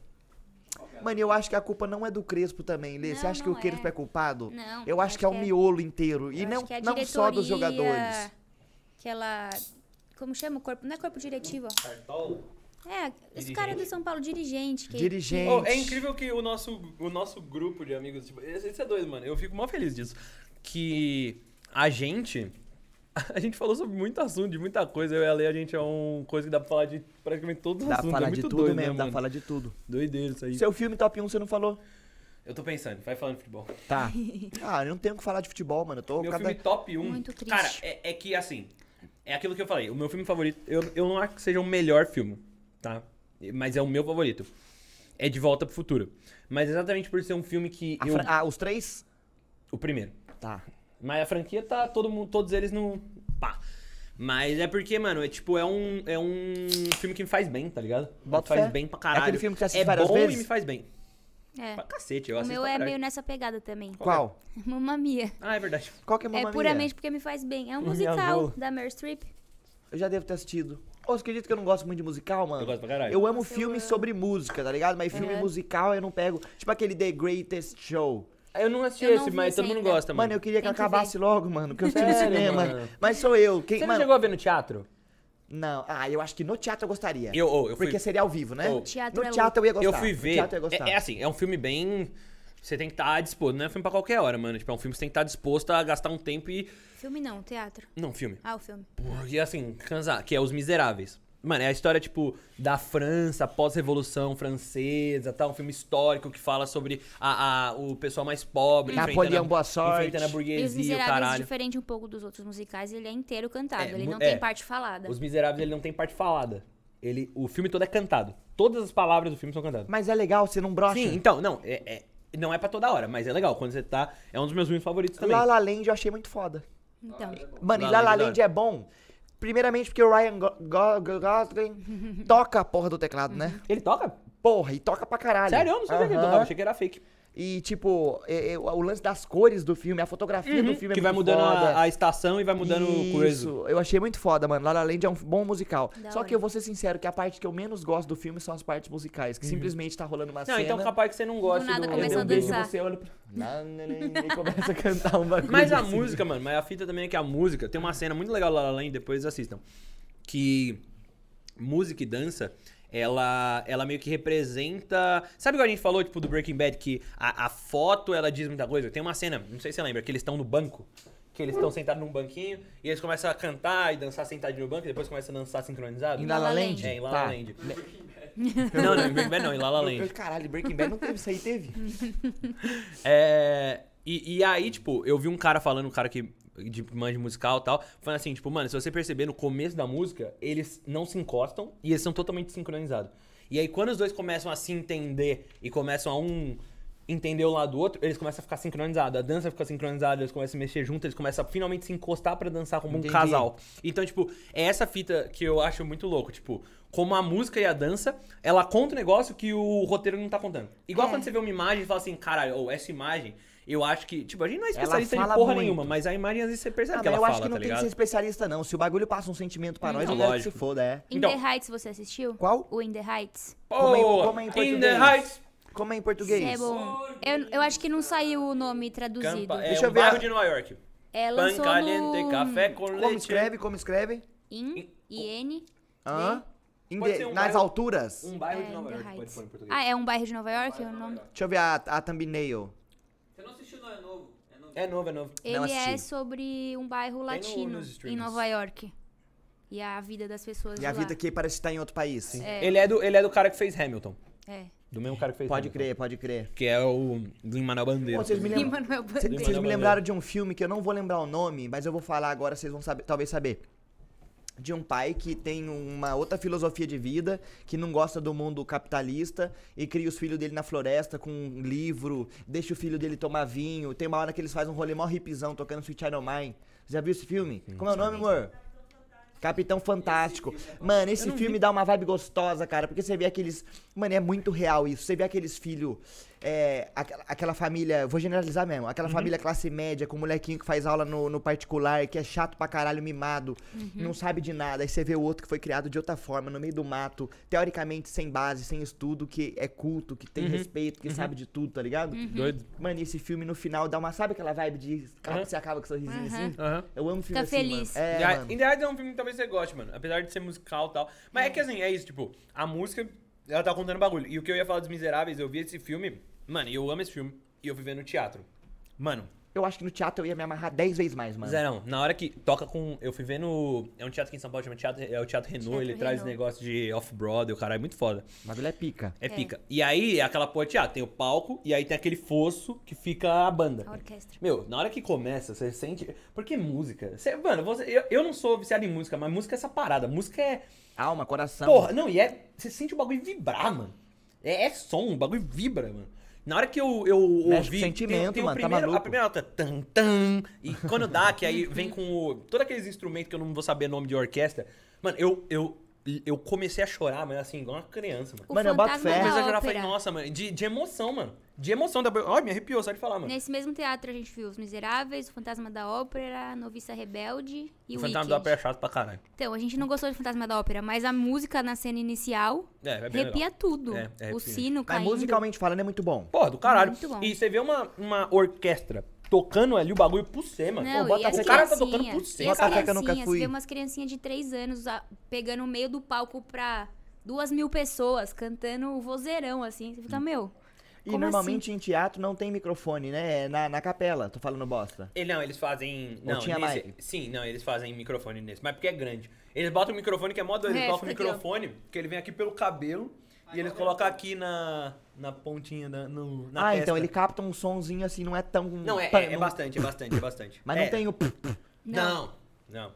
Mano, eu acho que a culpa não é do Crespo também, Lê. Você Não, acha que o Crespo é. é culpado? Não, Eu acho que é o acho é- miolo inteiro. E Eu não, acho que é a não só dos jogadores. Que ela. Como chama o corpo? Não é corpo diretivo, ó. Cartola? É, esse cara do São Paulo, dirigente. Que... Dirigente. Oh, é incrível que o nosso, o nosso grupo de amigos, tipo, esse esse é doido, mano. Eu fico mó feliz disso. Que a gente. A gente falou sobre muito assunto, de muita coisa. Eu e a Lei, a gente é um coisa que dá pra falar de praticamente todos os Dá pra assuntos. falar é de tudo doido, mesmo, né, dá pra falar de tudo. Doideiro isso aí. Seu filme top 1 você não falou? Eu tô pensando, vai falando de futebol. Tá. Ah, eu não tenho o que falar de futebol, mano. Eu tô Meu cada... filme top 1. Muito triste. Cara, é, é que assim. É aquilo que eu falei. O meu filme favorito. Eu, eu não acho que seja o melhor filme, tá? Mas é o meu favorito. É De Volta pro Futuro. Mas exatamente por ser um filme que. Eu- fra- Ah, os três? O primeiro. Tá. Mas a franquia tá todo mundo, todos eles no. pá. Mas é porque, mano, é tipo, é um, é um filme que me faz bem, tá ligado? Bota me faz fé. bem pra É caralho. aquele filme que você assiste é várias bom vezes? e me faz bem. É. Pra cacete, eu O assisto meu pra é meio nessa pegada também. Qual? Mamma Mia. Ah, é verdade. Qual que é É Mamma Mia? puramente porque me faz bem. É um musical da Meryl Streep. Eu já devo ter assistido. Ô, você acredita que eu não gosto muito de musical, mano? Eu gosto pra caralho. Eu amo Nossa, eu filmes amo. sobre música, tá ligado? Mas filme Uhum. musical eu não pego. Tipo aquele The Greatest Show. Eu não assisti Eu não esse, mas esse todo mundo ainda. gosta, mano. Mano, eu queria que Tem que acabasse logo, mano, que eu assisti no Sério, cinema. mano? Mas sou eu. Quem, Você não mano, chegou a ver no teatro? Não, ah, eu acho que no teatro eu gostaria. Eu, oh, eu fui, Porque seria ao vivo, né? Oh. Teatro no é teatro eu ia gostar. eu fui No ver. teatro eu ia gostar. É, é assim, é um filme bem. Você tem que estar disposto. Não é filme pra qualquer hora, mano. Tipo, é um filme que você tem que estar disposto a gastar um tempo e. Filme não, teatro. Não, filme. Ah, o filme. Porque assim, cansar, que é Os Miseráveis. Mano, é a história, tipo, da França, pós-revolução francesa, tá? Um filme histórico que fala sobre a, a- o pessoal mais pobre. Napoleão, enfrentando a- boa sorte. Enfrentando a Os burguesia, o Miseráveis, caralho. diferente um pouco dos outros musicais, ele é inteiro cantado. É, ele não é. tem parte falada. Os Miseráveis, ele não tem parte falada. Ele, o filme todo é cantado. Todas as palavras do filme são cantadas. Mas é legal, você não brocha? Sim, então, não, é, é- não é pra toda hora, mas é legal. Quando você tá. É um dos meus filmes favoritos também. La La Land eu achei muito foda. Então, Mano, e La La La Land é Land é bom. Primeiramente porque o Ryan Go- Go- Go- Gosling toca a porra do teclado, né? Ele toca? Porra, e toca pra caralho. Sério? Eu não sabia que ele Aham. tocava, achei que era fake. E, tipo, é- é- o lance das cores do filme, a fotografia do filme é Uhum. que vai muito mudando foda. a, a estação e vai mudando o coisa. Isso, eu achei muito foda, mano. La La Land é um bom musical. Da Só hora. que eu vou ser sincero, que a parte que eu menos gosto do filme são as partes musicais, que simplesmente tá rolando uma Uhum. Não, cena... então capaz que você não gosta nada do... começa eu a dançar. e você olha pra... Não, não, não, e começa a cantar um bagulho Mas a assim. música, mano, mas a fita também é que a música tem uma cena muito legal lá La La Land, depois assistam. Que música e dança, ela, ela meio que representa. Sabe o que a gente falou, tipo, do Breaking Bad, que a, a foto ela diz muita coisa? Tem uma cena, não sei se você lembra, que eles estão no banco. Que eles estão sentados num banquinho e eles começam a cantar e dançar sentadinho no banco e depois começam a dançar sincronizado. Em La La La La Land? É, em La Tá. La Land. não, não, em Breaking Bad não, em La Land. Caralho, Breaking Bad não teve isso aí, teve? É, E, e aí, tipo, eu vi um cara falando, um cara que de manja musical e tal, falando assim, tipo, mano, se você perceber no começo da música, eles não se encostam e eles são totalmente sincronizados. E aí, quando os dois começam a se entender e começam a um entender o lado do outro, eles começam a ficar sincronizados. A dança fica sincronizada, eles começam a mexer junto, eles começam a finalmente se encostar pra dançar como Entendi. um casal. Então, tipo, é essa fita que eu acho muito louco. Tipo, como a música e a dança, ela conta um negócio que o roteiro não tá contando. Igual É. quando você vê uma imagem e fala assim, caralho, ou essa imagem, eu acho que. Tipo, a gente não é especialista fala porra muito. nenhuma, mas a imagem às vezes você percebe Ah, que mas ela eu fala, acho que não tá tem que ser especialista, não. Se o bagulho passa um sentimento pra nós, eu quero que se lógico. foda, é. In Então- the Heights, você assistiu? Qual? O In the Heights. Como é- Oh, como é em in português? the Heights. Como é em português? é bom. Eu, eu acho que não saiu o nome traduzido. Campa, é Deixa um eu ver bairro a- de Nova York. É, Pan lançou caliente, no... café com Como leite. escreve? Como escreve? In, I-N. Em de- ser um nas bairro- alturas? Um bairro É, de Nova in York, pode pôr em português. Ah, é um bairro de Nova York? É o nome? Deixa eu ver a, a thumbnail. Você não assistiu, não é novo? É novo. É novo. Ele é sobre um bairro no- latino nos em. Nova York. E a vida das pessoas E a lá. vida que parece estar em outro país. É. Ele, é do, ele é do cara que fez Hamilton. É. Do mesmo cara que fez Pode Hamilton. crer, pode crer. Que é o Lin-Manuel Bandeira. Pô, vocês me Cê- Bandeira. Vocês me lembraram de um filme que eu não vou lembrar o nome, mas eu vou falar agora, vocês vão saber, talvez saber. De um pai que tem uma outra filosofia de vida, que não gosta do mundo capitalista e cria os filhos dele na floresta com um livro, deixa o filho dele tomar vinho. Tem uma hora que eles fazem um rolê mó hipzão tocando Sweet Child O' Mine. Já viu esse filme? Como é o nome, amor? Capitão Fantástico. Mano, esse filme dá uma vibe gostosa, cara, porque você vê aqueles. Mano, é muito real isso. Você vê aqueles filhos. É, aquela, aquela família. Vou generalizar mesmo. Aquela família classe média, com o molequinho que faz aula no, no particular, que é chato pra caralho, mimado, não sabe de nada. Aí você vê o outro que foi criado de outra forma, no meio do mato, teoricamente sem base, sem estudo, que é culto, que tem respeito, que sabe de tudo, tá ligado? Doido. Mano, e esse filme no final dá uma. Sabe aquela vibe de. Você acaba com sorrisinho assim? Aham. Eu amo filme Fica assim, feliz. mano. É, mano. The Heights é um filme que talvez você goste, mano. Apesar de ser musical e tal. Mas é que assim, é isso, tipo, a música, ela tá contando bagulho. E o que eu ia falar dos Miseráveis, eu vi esse filme. Mano, e eu amo esse filme. E eu fui ver no teatro. Mano, Eu acho que no teatro eu ia me amarrar 10 vezes mais, mano. Zerão, na hora que toca com. Eu fui ver no. É um teatro aqui em São Paulo, chama teatro, é o Teatro Renault, Teatro ele traz Renault. negócio de off-broadway, o caralho, é muito foda. Mas ele é pica. É, pica. E aí, é aquela porra de teatro, tem o palco e aí tem aquele fosso que fica a banda. A orquestra. Meu, na hora que começa, você sente. Porque música. Você, mano, você, eu, eu não sou viciado em música, mas música é essa parada. Música é. Alma, coração. Porra, não, e é. Você sente o bagulho vibrar, mano. É, é som, o bagulho vibra, mano. Na hora que eu, eu Mexe com ouvi. sentimento, tem, tem o mano, tá primeiro, maluco? A primeira nota, tan, tan. E quando dá, que aí vem com o. Todos aqueles instrumentos que eu não vou saber nome de orquestra. Mano, eu. eu eu comecei a chorar, mas assim, igual uma criança, mano. O Mano, eu boto Fantasma fé. a chorar, Ópera. falei, nossa, mano, de, de emoção, mano. De emoção. Da... Olha, me arrepiou, só de falar, mano. Nesse mesmo teatro a gente viu Os Miseráveis, O Fantasma da Ópera, A Noviça Rebelde e o o Fantasma Wicked. da Ópera é chato pra caralho. Então, a gente não gostou de Fantasma da Ópera, mas a música na cena inicial É, é arrepia legal. tudo. É, é o sino Mas caindo. musicalmente falando é muito bom. Porra, do caralho. Muito bom. E você vê uma, uma orquestra tocando ali o bagulho por você, mano. Não, Pô, bota e as o cara tá tocando por e cima. as fé que eu nunca criancinhas, fui. Você vê umas criancinhas de 3 anos ah, pegando o meio do palco pra duas mil pessoas, cantando o vozeirão, assim. Você fica, meu... E como normalmente em teatro não tem microfone, né? É na, na capela, tô falando bosta. Ele, não, eles fazem. Ou Não, tinha nesse- mic? Sim, não, eles fazem microfone nesse. Mas porque é grande. Eles botam o microfone que é mó doido. Eles É, colocam o fica aqui, ó. microfone, que ele vem aqui pelo cabelo. E eles colocam aqui na, na pontinha da. No, na ah, testa. então ele capta um sonzinho assim, não é tão. Não, é, é, é bastante, é bastante, é bastante. Mas É. não tem o. Não, não.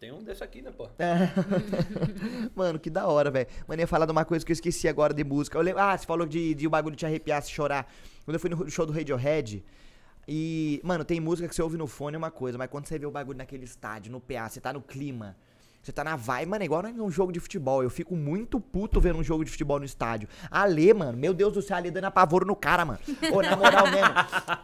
Tem um desse aqui, né, pô? Mano, que da hora, velho. Mano, eu ia falar de uma coisa que eu esqueci agora de música. Eu lembro, ah, você falou de, de o bagulho te arrepiar, se chorar. Quando eu fui no show do Radiohead. E, mano, tem música que você ouve no fone é uma coisa, mas quando você vê o bagulho naquele estádio, no PA, você tá no clima. Você tá na vibe, mano, é igual num jogo de futebol. Eu fico muito puto vendo um jogo de futebol no estádio. Ale, mano, meu Deus do céu, Ale dando apavoro no cara, mano. Ô, na moral mesmo.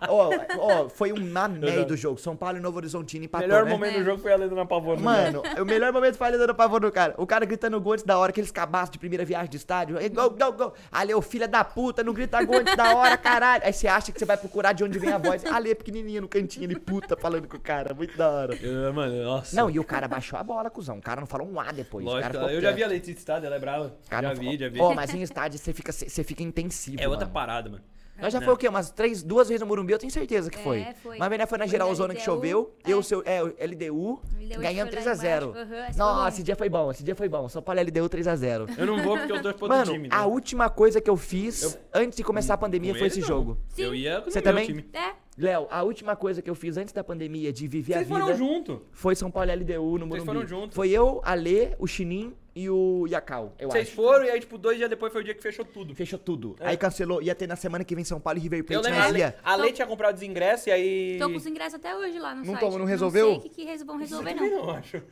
Ó, ó, foi um na meio do jogo. São Paulo e Novo Horizontino O empatou, melhor né? momento do jogo foi a Lenda na Pavor. Mano, o melhor momento foi ele dando pavor no cara. O cara gritando gol antes da hora, aqueles cabaços de primeira viagem de estádio. Gol, gol, gol. Ali, ô filha da puta, não grita gol antes da hora, caralho. Aí você acha que você vai procurar de onde vem a voz. Ali, pequenininha no cantinho, ele puta, falando com o cara. Muito da hora. Eu, mano, nossa. Não, e o cara baixou a bola, cuzão. O cara não falou um A depois. Lógico, eu já vi a. Letícia Estado, ela é brava. Cara já não vi, falou- já vi. Ó, mas em estádio você fica, você fica intensivo, É outra mano. parada, mano. Nós já foi o quê? Umas três, duas vezes no Morumbi, eu tenho certeza que É, foi. foi. Mas foi na Foi geralzona na que choveu. é. Eu, seu, é, o LDU, LDU ganhamos foi lá 3x0. embaixo. Aham, esse foi Nossa, esse dia foi bom, esse dia foi bom. São Paulo LDU 3x0. Eu não vou porque eu tô pro Mano, time. a né? última coisa que eu fiz Eu- antes de começar a pandemia Com foi esse não. jogo. Eu ia com Você o meu também? time. É, Léo, a última coisa que eu fiz antes da pandemia de viver Vocês a vida foram junto. foi São Paulo LDU no Vocês Morumbi. foram juntos. Foi eu, a Lê, o Chinim e o Yacal, eu Vocês acho. foram e aí, tipo, dois dias depois foi o dia que fechou tudo. Fechou tudo. Aí cancelou. Ia ter na semana que vem São Paulo e River Eu Plate, lembro, a mas ia. a Lê tinha comprado os ingressos e aí... Tô com os ingressos até hoje lá no Não site. toma, não resolveu? Não sei o que, que vão resolver, não. não acho.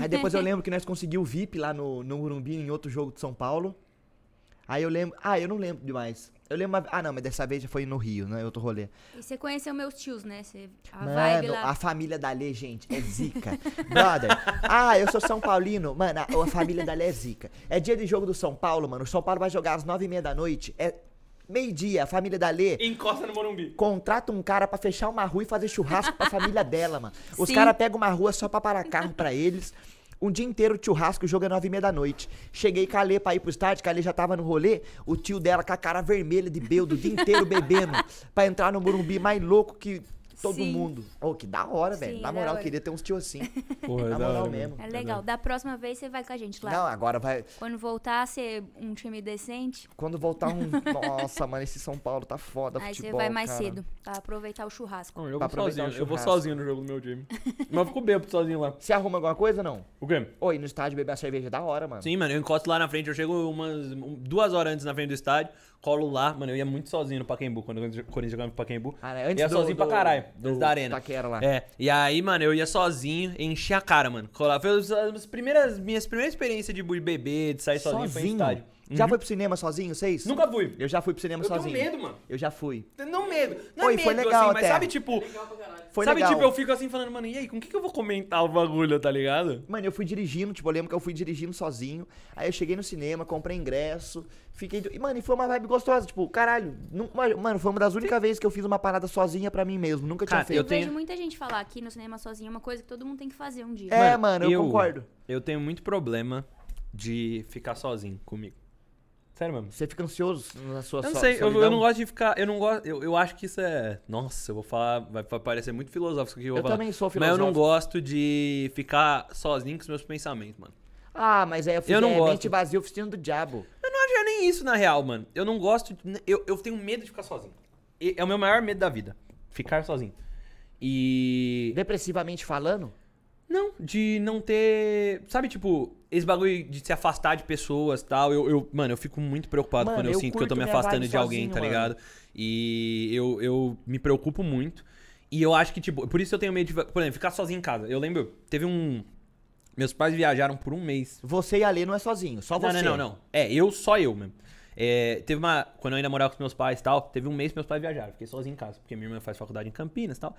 Aí depois eu lembro que nós conseguimos o VIP lá no, no Morumbi, em outro jogo de São Paulo. Aí eu lembro... Ah, eu não lembro demais. Eu lembro... uma- Ah, não, mas dessa vez já foi no Rio, né? Outro rolê. E você conheceu meus tios, né? Você, a vibe Mano, lá. a família da Lê, gente, é zica. Brother, ah, eu sou São Paulino. Mano, a, a família da Lê é zica. É dia de jogo do São Paulo, mano. O São Paulo vai jogar às nove e meia da noite. É meio-dia, a família da Lê Encosta no Morumbi. contrata um cara pra fechar uma rua e fazer churrasco pra família dela, mano. Os caras pegam uma rua só pra parar carro pra eles. Um dia inteiro churrasco, o jogo é nove e meia da noite. Cheguei com a Lê pra ir pro estádio, que a Lê já tava no rolê. O tio dela com a cara vermelha de beldo, o dia inteiro bebendo. pra entrar no Morumbi mais louco que todo Sim. mundo. Ô, que da hora, velho. é Na moral, hora. queria ter uns tios assim. Porra, Na moral mesmo. É legal. Da próxima vez você vai com a gente lá. Não, agora vai. Quando voltar a ser um time decente, Quando voltar um. Nossa, mano, esse São Paulo tá foda. aí você futebol, vai mais cara. cedo. Pra aproveitar o churrasco. Não, eu vou sozinho. Eu vou sozinho no jogo do meu time. Mas eu fico bêbado sozinho lá. Você arruma alguma coisa ou não? O quê? Oi, no estádio beber uma cerveja é da hora, mano. Sim, mano, eu encosto lá na frente, eu chego umas um- duas horas antes na frente do estádio, colo lá, mano, eu ia muito sozinho no Pacaembu, quando o Corinthians jogava no Pacaembu. Ah, né? Antes ia do- sozinho pra do- caralho, do antes da arena. Taquera lá. É, e aí, mano, eu ia sozinho, enchi a cara, mano. Colava. Foi as- as primeiras, minhas primeiras experiências de beber, de sair sozinho, foi em estádio. Já Uhum. foi pro cinema sozinho, vocês? Nunca fui. Eu já fui pro cinema Eu tenho sozinho. medo, mano. Eu já fui. Não medo. Não Oi, é medo, foi legal assim, mas até. sabe, tipo. Foi sabe, legal. tipo, eu fico assim falando, mano, e aí, com o que, que eu vou comentar o bagulho, tá ligado? Mano, eu fui dirigindo, tipo, eu lembro que eu fui dirigindo sozinho. Aí eu cheguei no cinema, comprei ingresso, fiquei. E, mano, e foi uma vibe gostosa, tipo, caralho. nu- Mano, foi uma das únicas vezes que eu fiz uma parada sozinha pra mim mesmo. Nunca tinha Cara, feito. Eu, tenho- vejo muita gente falar aqui no cinema sozinho, é uma coisa que todo mundo tem que fazer um dia. É, mano, eu, concordo. Eu tenho muito problema de ficar sozinho comigo. Sério mesmo. Você fica ansioso na sua Eu não sei, eu, eu não gosto de ficar. Eu não gosto. Eu, eu acho que isso é. Nossa, eu vou falar. Vai, parecer muito filosófico o que eu vou Eu falar. também sou Mas eu não filosófico. gosto de ficar sozinho com os meus pensamentos, mano. Ah, mas aí eu fiz Eu não é, gosto. mente vazia, oficina do diabo. Eu não acho é nem isso, na real, mano. Eu não gosto. de- Eu, eu tenho medo de ficar sozinho. E- É o meu maior medo da vida. Ficar sozinho. E. Depressivamente falando, Não, de não ter. Sabe, tipo, esse bagulho de se afastar de pessoas e tal. Eu, eu- mano, eu fico muito preocupado Mano, quando eu, eu sinto que eu tô me afastando de alguém, sozinho, tá mano. ligado? E eu, eu me preocupo muito. E eu acho que, tipo, por isso eu tenho medo de, por exemplo, ficar sozinho em casa. Eu lembro, teve um. Meus pais viajaram por um mês. você e a Lê não é sozinho, só Não, você. não, não, não. É, eu, só eu mesmo. É, teve uma. Quando eu ainda morava com os meus pais e tal, teve um mês que meus pais viajaram. Fiquei sozinho em casa, porque minha irmã faz faculdade em Campinas e tal.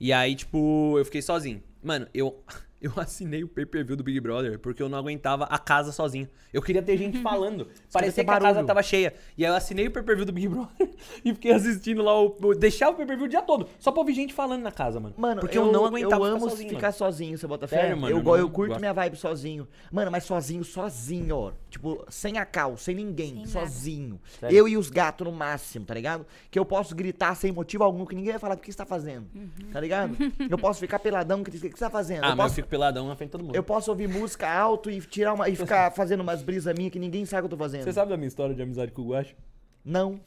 E aí, tipo, eu fiquei sozinho. Mano, eu, eu assinei o pay per view do Big Brother porque eu não aguentava a casa sozinho. Eu queria ter gente falando. Parecia que a casa tava cheia. E aí eu assinei o pay per view do Big Brother e fiquei assistindo lá o. o- Deixar o pay per view o dia todo. Só pra ouvir gente falando na casa, mano. Mano, porque eu, não aguentava Eu amo ficar sozinho. ficar mano. sozinho, você bota Sério, fé? mano, eu, eu eu curto gosto. minha vibe sozinho. Mano, mas sozinho, sozinho, ó. Tipo, sem a cal, sem ninguém, Sem sozinho. Sério? Eu e os gatos no máximo, tá ligado? Que eu posso gritar sem motivo algum, que ninguém vai falar o que você tá fazendo. Tá ligado? eu posso ficar peladão, que o que você tá fazendo? Ah, eu, mas eu posso, fico peladão na frente de todo mundo. eu posso ouvir música alto e tirar uma e ficar fazendo umas brisas minhas que ninguém sabe o que eu tô fazendo. Você sabe da minha história de amizade com o Guacho? Não.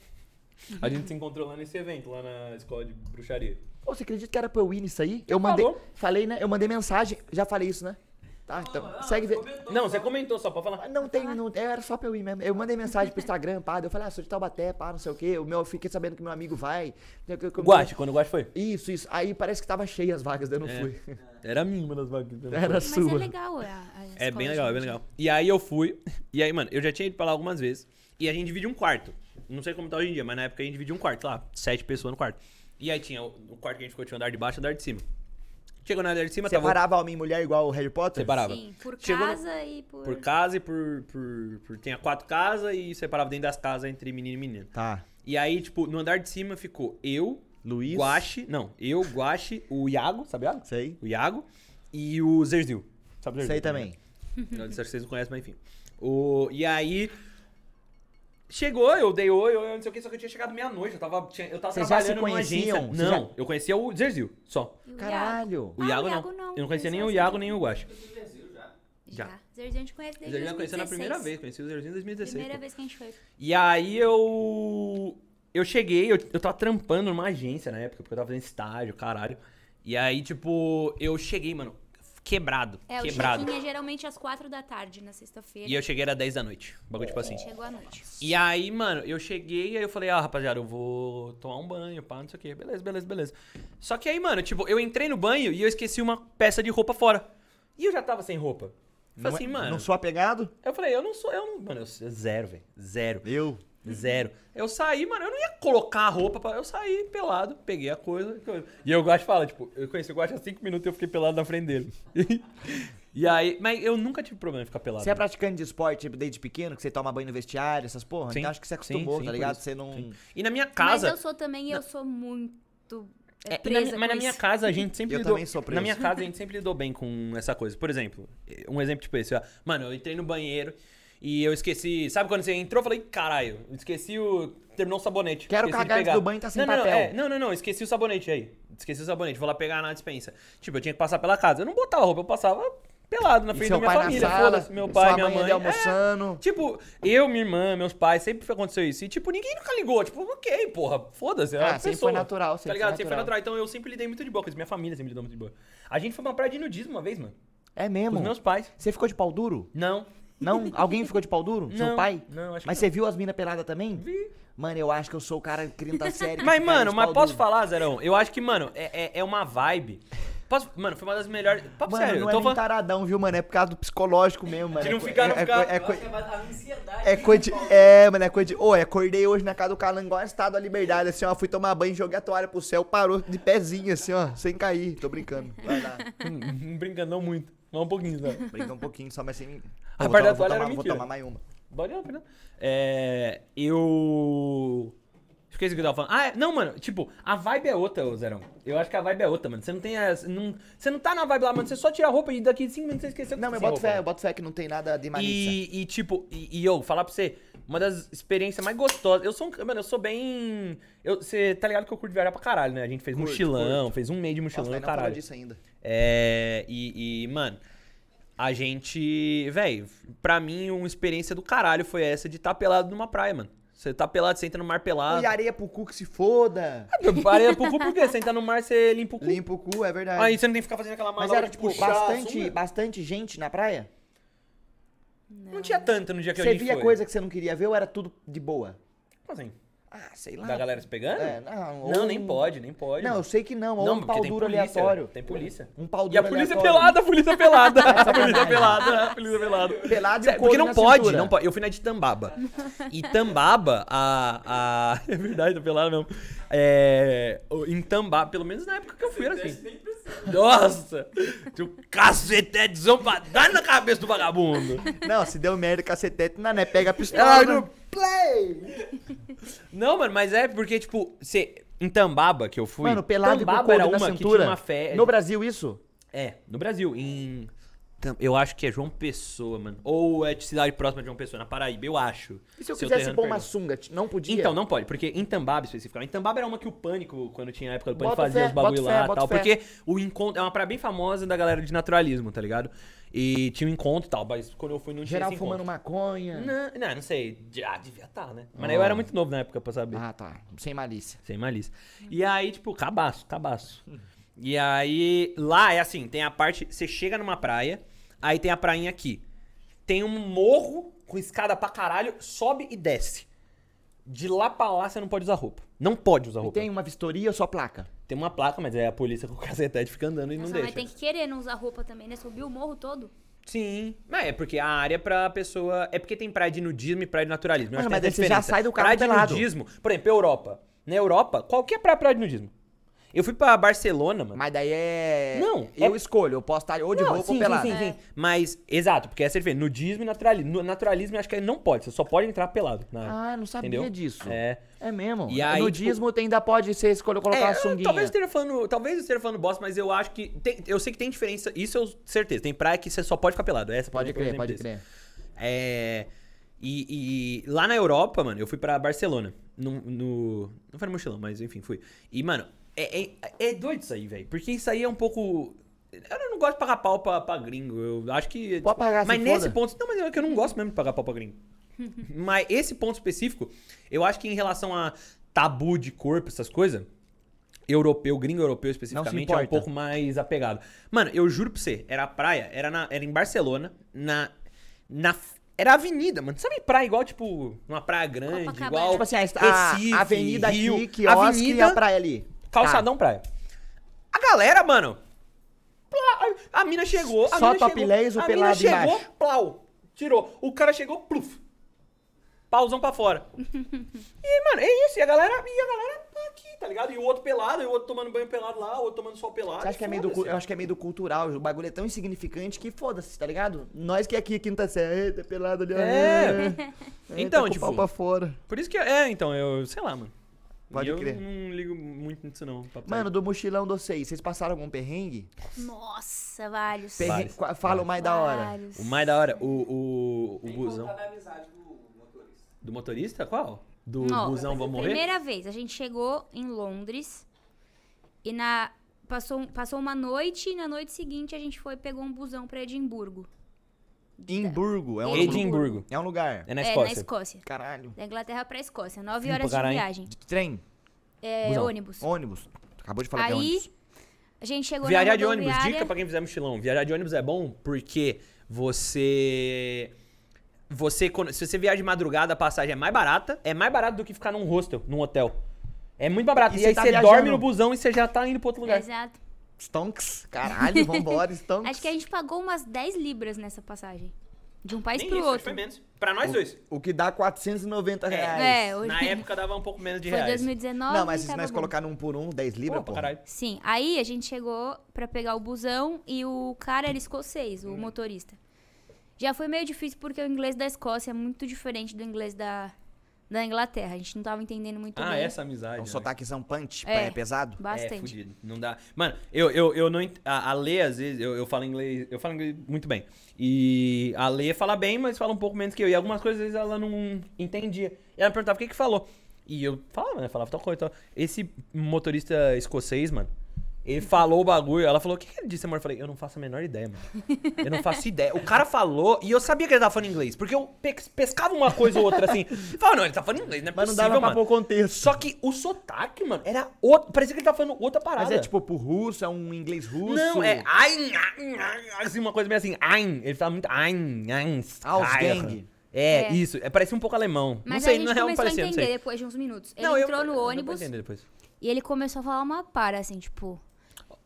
A gente se encontrou lá nesse evento, lá na escola de bruxaria. Pô, você acredita que era pra eu ir nisso aí? Eu Você mandei. falou. Falei, né? Eu mandei mensagem. Já falei isso, né? Tá, então. segue ver. Não, você comentou só pra falar. Ah, Não tem, não, era só pra eu ir mesmo. Eu mandei mensagem pro Instagram, pá, eu falei, ah, sou de Taubaté, pá, não sei o quê. O meu, eu fiquei sabendo que meu amigo vai. Guache, quando o Guache foi? Isso, isso. Aí parece que tava cheia as vagas, daí eu não É. fui. Era minha uma das vagas. Era Mas sua. é legal a, a É bem legal, é bem legal. E aí eu fui, e aí, mano, eu já tinha ido pra lá algumas vezes, e a gente dividia um quarto. Não sei como tá hoje em dia, mas na época a gente dividia um quarto lá, sete pessoas no quarto. E aí tinha o, o quarto que a gente ficou, tinha o andar de baixo e o andar de cima. Chegou no andar de cima, tava Separava homem e mulher igual o Harry Potter? separava. Sim, por Chegou no- casa e por... Por casa e por, por, por. Tinha quatro casas e separava dentro das casas entre menino e menina. Tá. E aí, tipo, no andar de cima ficou eu, Luiz. Guache. Não, eu, Guache, o Iago, sabe o Iago? Sei. O Iago e o Zerzil. Sabe o Zerzil? Sei também. Não, acho que vocês não conhecem, mas enfim. O, e aí. Chegou, eu dei oi, eu não sei o que, só que eu tinha chegado meia-noite. Eu tava, tinha- eu tava Vocês já se trabalhando numa conheciam? agência. Vocês Não, já- eu conhecia o Zerzil, só. E o Iago? Caralho. O Ah, Iago, o Iago não. Eu não conhecia nem o Iago nem o Guache. Já. Já. Zerzinho a gente conhece O desde Zerzil eu conheci na 2016. primeira vez, conheci o Zerzil em 2016. Primeira vez que a gente foi. E aí eu. eu cheguei, eu, eu tava trampando numa agência na época, porque eu tava fazendo estágio, caralho. E aí, tipo, eu cheguei, mano, quebrado, É, o quebrado. check-in é geralmente às 4 da tarde na sexta-feira. E eu cheguei era 10 da noite. um Bagulho tipo assim. Chegou à noite. E aí, mano, eu cheguei, aí eu falei, ah, rapaziada, eu vou tomar um banho, pá, não sei o quê. Beleza, beleza, beleza. Só que aí, mano, tipo, eu entrei no banho e eu esqueci uma peça de roupa fora. E eu já tava sem roupa. Falei assim, é- mano. não sou apegado? Eu falei, eu não sou, eu não. Mano, eu sou zero, velho. Zero. Eu. Zero. Eu saí, mano, eu não ia colocar a roupa pra. Eu saí pelado, peguei a coisa. E eu gosto de falar, tipo, eu conheci o Guacha há 5 minutos e eu fiquei pelado na frente dele. e aí, mas eu nunca tive problema em ficar pelado. Você é praticante de esporte desde pequeno, que você toma banho no vestiário, essas porra? Sim. Então acho que você Sim, acostumou, sim, tá por ligado? isso. Você não. E na minha Mas casa. eu sou também, eu sou muito é, É, na mas na com minha isso. casa a gente sempre Eu lidou. também sou preso. Na minha casa a gente sempre lidou bem com essa coisa. Por exemplo, um exemplo tipo esse, ó. Mano, eu entrei no banheiro e eu esqueci. Sabe quando você entrou? Eu falei, caralho, esqueci o. Terminou o sabonete. Quero esqueci cagar do banho, tá sem não, não, papel. Não, é, não, não, não, esqueci o sabonete aí. Esqueci o sabonete, vou lá pegar na dispensa. Tipo, eu tinha que passar pela casa. Eu não botava roupa, eu passava pelado na E frente da minha família. Foda-se, meu pai, minha mãe mãe. É, almoçando. Tipo, eu, minha irmã, meus pais, sempre aconteceu isso. E, tipo, ninguém nunca ligou. Tipo, ok, porra, foda-se. é Ah, sempre foi natural, Tá sempre ligado? foi Sempre foi natural. Então eu sempre lidei muito de boa com isso. Minha família sempre lidou muito de boa. A gente foi pra uma praia de nudismo uma vez, mano. É Com mesmo? os meus pais. Você ficou de pau duro? Não. Não? Alguém ficou de pau duro? Seu Não, pai? não, acho que Mas não. você viu as minas peladas também? Vi. Mano, eu acho que eu sou o cara quinta série. que Mas, fica mano, de mas pau posso duro. falar, Zerão? Eu acho que, mano, é, é, é uma vibe. Posso... Mano, foi uma das melhores. Papo Mano, sério, não eu é tô nem falando. taradão, viu, mano? É por causa do psicológico mesmo, mano. De não É co- ficar, não é, ficar. É, é, co- é a é coisa de. É, mano, é coisa de. Ô, acordei hoje na casa do Calango, igual estado da liberdade, assim, ó. Fui tomar banho, joguei a toalha pro céu, parou de pezinho, assim, ó, sem cair. Tô brincando. Vai lá. Hum, Brincando, não muito. Mas um pouquinho. Brinca um pouquinho só, mas sem. A parte da tomar- toalha era tomar- Vou mentira. tomar mais uma. Não, pode não. É. Eu. Esqueci o que eu tava falando. Ah, é, não, mano. Tipo, a vibe é outra, ô Zerão. Eu acho que a vibe é outra, mano. Você não tem. As, não, você não tá na vibe lá, mano. Você só tira a roupa e daqui 5 minutos você esqueceu que Não, você mas sem boto roupa, fé, eu boto fé que não tem nada de malícia. E, e, tipo, e, e eu, falar pra você, uma das experiências mais gostosas. Eu sou um. Mano, eu sou bem. Você tá ligado que eu curto viajar pra caralho, né? A gente fez Curto, mochilão, fez um mês de Nossa, mochilão, mas não falou caralho. disso ainda. É. E, e, mano, a gente. Véi, pra mim, uma experiência do caralho foi essa de estar pelado numa praia, mano. Você tá pelado, você entra no mar pelado. E areia pro cu que se foda. Areia pro cu, por quê? Você entra no mar, você limpa o cu. Limpa o cu, é verdade. Aí você não tem que ficar fazendo aquela Mas manobra era, de tipo, puxar bastante, bastante gente na praia? Não tinha tanta no dia que a Você gente via foi. coisa que você não queria ver ou era tudo de boa? Como assim? Ah, sei lá. Da galera se pegando? É, não, Não, nem pode, nem pode. Não, eu mano. sei que não, ou Não, um porque pau tem duro polícia, aleatório. Tem polícia. Um pau duro E a polícia aleatório. pelada, a polícia pelada. a polícia pelada, a polícia pelada. Pelado e Sério, Porque não pode, cintura. não pode. Eu fui na de Tambaba. E Tambaba, a. a... É verdade, tô pelado mesmo. É. o- Em Tambaba, pelo menos na época que eu fui, era assim. Nossa! Tinha um cacetezão pra dar na cabeça do vagabundo. Não, se deu merda, cacetete, não, né? Pega a pistola. Ah, né? play! Não, mano, mas é porque, tipo, você. Em Tambaba que eu fui. Mano, pelado e com Tambaba era na uma que cintura. tinha uma fé. No Brasil, isso? É, no Brasil. Em. Eu acho que é João Pessoa, mano. Ou é de cidade próxima de João Pessoa, na Paraíba, eu acho. E se eu Seu quisesse pôr uma sunga, não podia? Então, não pode, porque em Tambaba especificamente. Em Tambaba era uma que o Pânico, quando tinha a época do Pânico, Bota fazia fé, os bagulho lá e tal. fé. Porque o encontro. É uma praia bem famosa da galera de naturalismo, tá ligado? E tinha um encontro e tal, mas quando eu fui não tinha Geral fumando encontro. maconha. Não, não, não sei. Ah, devia estar, né? Mas Ó. eu era muito novo na época pra saber. Ah, tá. Sem malícia. Sem malícia. E aí, tipo, cabaço, cabaço. E aí, lá é assim, tem a parte. Você chega numa praia, aí tem a prainha aqui. Tem um morro com escada pra caralho, sobe e desce. De lá pra lá você não pode usar roupa. Não pode usar E roupa. tem uma vistoria ou só placa? Tem uma placa, mas é a polícia com o cacetete fica andando e não Nossa, deixa. mas tem que querer não usar roupa também, né? Subir o morro todo. Sim. Mas é porque a área pra pessoa. É porque tem praia de nudismo e praia de naturalismo. Eu Mano, mas daí você já diferença. sai do carro Praia de pelado. nudismo. Por exemplo, Europa. Na Europa, qualquer praia é praia de nudismo. Eu fui pra Barcelona, mano. Mas daí é. Não, Eu é- escolho, eu posso estar ou de Não, roupa sim, ou pelado. Sim, sim, sim. Mas, exato, porque essa é diferente. Nudismo e naturalismo. No naturalismo eu acho que não pode. Você só pode entrar pelado. Na... Ah, não sabia Entendeu? disso. É. É mesmo. E aí, Nudismo ainda pode ser escolher colocar É, sunguinha. talvez eu esteja falando, talvez eu esteja falando bosta, mas eu acho que tem- eu sei que tem diferença, isso eu certeza. Tem praia que você só pode ficar pelado, essa Pode exemplo, crer, pode desse. crer. É. E, e lá na Europa, mano, eu fui pra Barcelona. No, no- não foi no mochilão, mas enfim, fui. E, mano, é, é, é doido isso aí, velho. Porque isso aí é um pouco. Eu não gosto de pagar pau pra, pra gringo. Eu acho que. Pode pagar, se Mas nesse foda. ponto. Não, mas é que eu não gosto mesmo de pagar pau pra gringo. mas esse ponto específico, eu acho que em relação a tabu de corpo, essas coisas, europeu, gringo europeu especificamente, é um pouco mais apegado. Mano, eu juro pra você, era a praia, era, na, era em Barcelona, na. na era avenida, mano. Sabe praia igual, tipo, uma praia grande, Copacabana. igual. Tipo assim, a, a Recife, avenida Rio, aqui, quiosque avenida, e a praia ali. Calçadão praia. A galera, mano. plá, A mina chegou. A Só mina topless chegou, ou a mina pelado chegou, embaixo? plau. Tirou. O cara chegou, pluf. Pauzão pra fora. e, mano, é isso. E a galera, e a galera tá aqui, tá ligado? E o outro pelado, e o outro tomando banho pelado lá, o outro tomando sol pelado. Você acha que é meio do, eu acho que é meio do cultural. O bagulho é tão insignificante que foda-se, tá ligado? Nós que aqui, quinta série, tá pelado ali. ó, É. é, Então, tá o tipo- pau pra fora. Por isso que, é, então, eu, sei lá, mano. Pode E eu crer. não ligo muito nisso, não. papo Mano, do mochilão de vocês, vocês passaram algum perrengue? Nossa, vários. Perrengue Vários. Fala o mais da hora. O mais da hora, o, o, o busão. da amizade do motorista. Do motorista? Qual? Do Ó, busão Vamos Morrer? Primeira vez, a gente chegou em Londres e na passou, passou uma noite e na noite seguinte a gente foi e pegou um busão pra Edimburgo. Edimburgo, é um, Edimburgo. Edimburgo. é um lugar. É na é, Escócia. na Escócia. Caralho. Da Inglaterra pra Escócia. Nove horas de viagem. Trem, É, Busão. ônibus. ônibus. Acabou de falar que é Aí, ônibus. a gente chegou Viajar na de ônibus, dica pra quem fizer mochilão. Viajar de ônibus é bom porque você. Você, se você viaja de madrugada, a passagem é mais barata. É mais barato do que ficar num hostel, num hotel. É muito mais barato. E E, você aí tá você viajando- dorme no busão e você já tá indo pro outro lugar. Exato. Stonks. Caralho, vambora, Stonks. Acho que a gente pagou umas 10 libras nessa passagem. De um país Nem pro isso, outro. foi menos. Pra nós dois. O que dá 490 reais. É, hoje- Na época dava um pouco menos de Foi reais. 2019. Não, mas se nós bom. colocar um por um, 10 libras, Pô, caralho. Sim, aí a gente chegou pra pegar o busão e o cara era escocês, Hum. o motorista. Já foi meio difícil porque o inglês da Escócia é muito diferente do inglês da, da Inglaterra. A gente não tava entendendo muito Ah, bem. essa amizade. É um né? sotaquezão punch, É. é pesado. É, Bastante. fudido. Não dá. Mano, eu, eu, eu não. ent- A, a Lê, às vezes, eu, eu falo inglês. Eu falo inglês muito bem. E a Lê fala bem, mas fala um pouco menos que eu. E algumas coisas, às vezes, ela não entendia. E ela perguntava o que que falou. E eu falava, né? Falava tal coisa. Tal. Esse motorista escocês, mano. Ele falou o bagulho, ela falou, o que, que ele disse, amor? Eu falei, eu não faço a menor ideia, mano. Eu não faço ideia. O cara falou, e eu sabia que ele tava falando inglês, porque eu pe- pescava uma coisa ou outra assim. E falava, não, ele tá falando inglês, não é Mas não possível, dava pra mano. pôr contexto. Só que o sotaque, mano, era outro. Parecia que ele tava falando outra parada. Mas é tipo pro russo, é um inglês russo. Não, é ein, ein, ein, assim, uma coisa meio assim, ein. Ele fala muito ein, ein, Ausgang. É, É. isso. É, parecia um pouco alemão. Mas não sei, a gente real começou a parecia, não entender depois de uns minutos. Ele Não, eu- entrou no eu- eu vou ônibus entender depois. e ele começou a falar uma para, assim, tipo...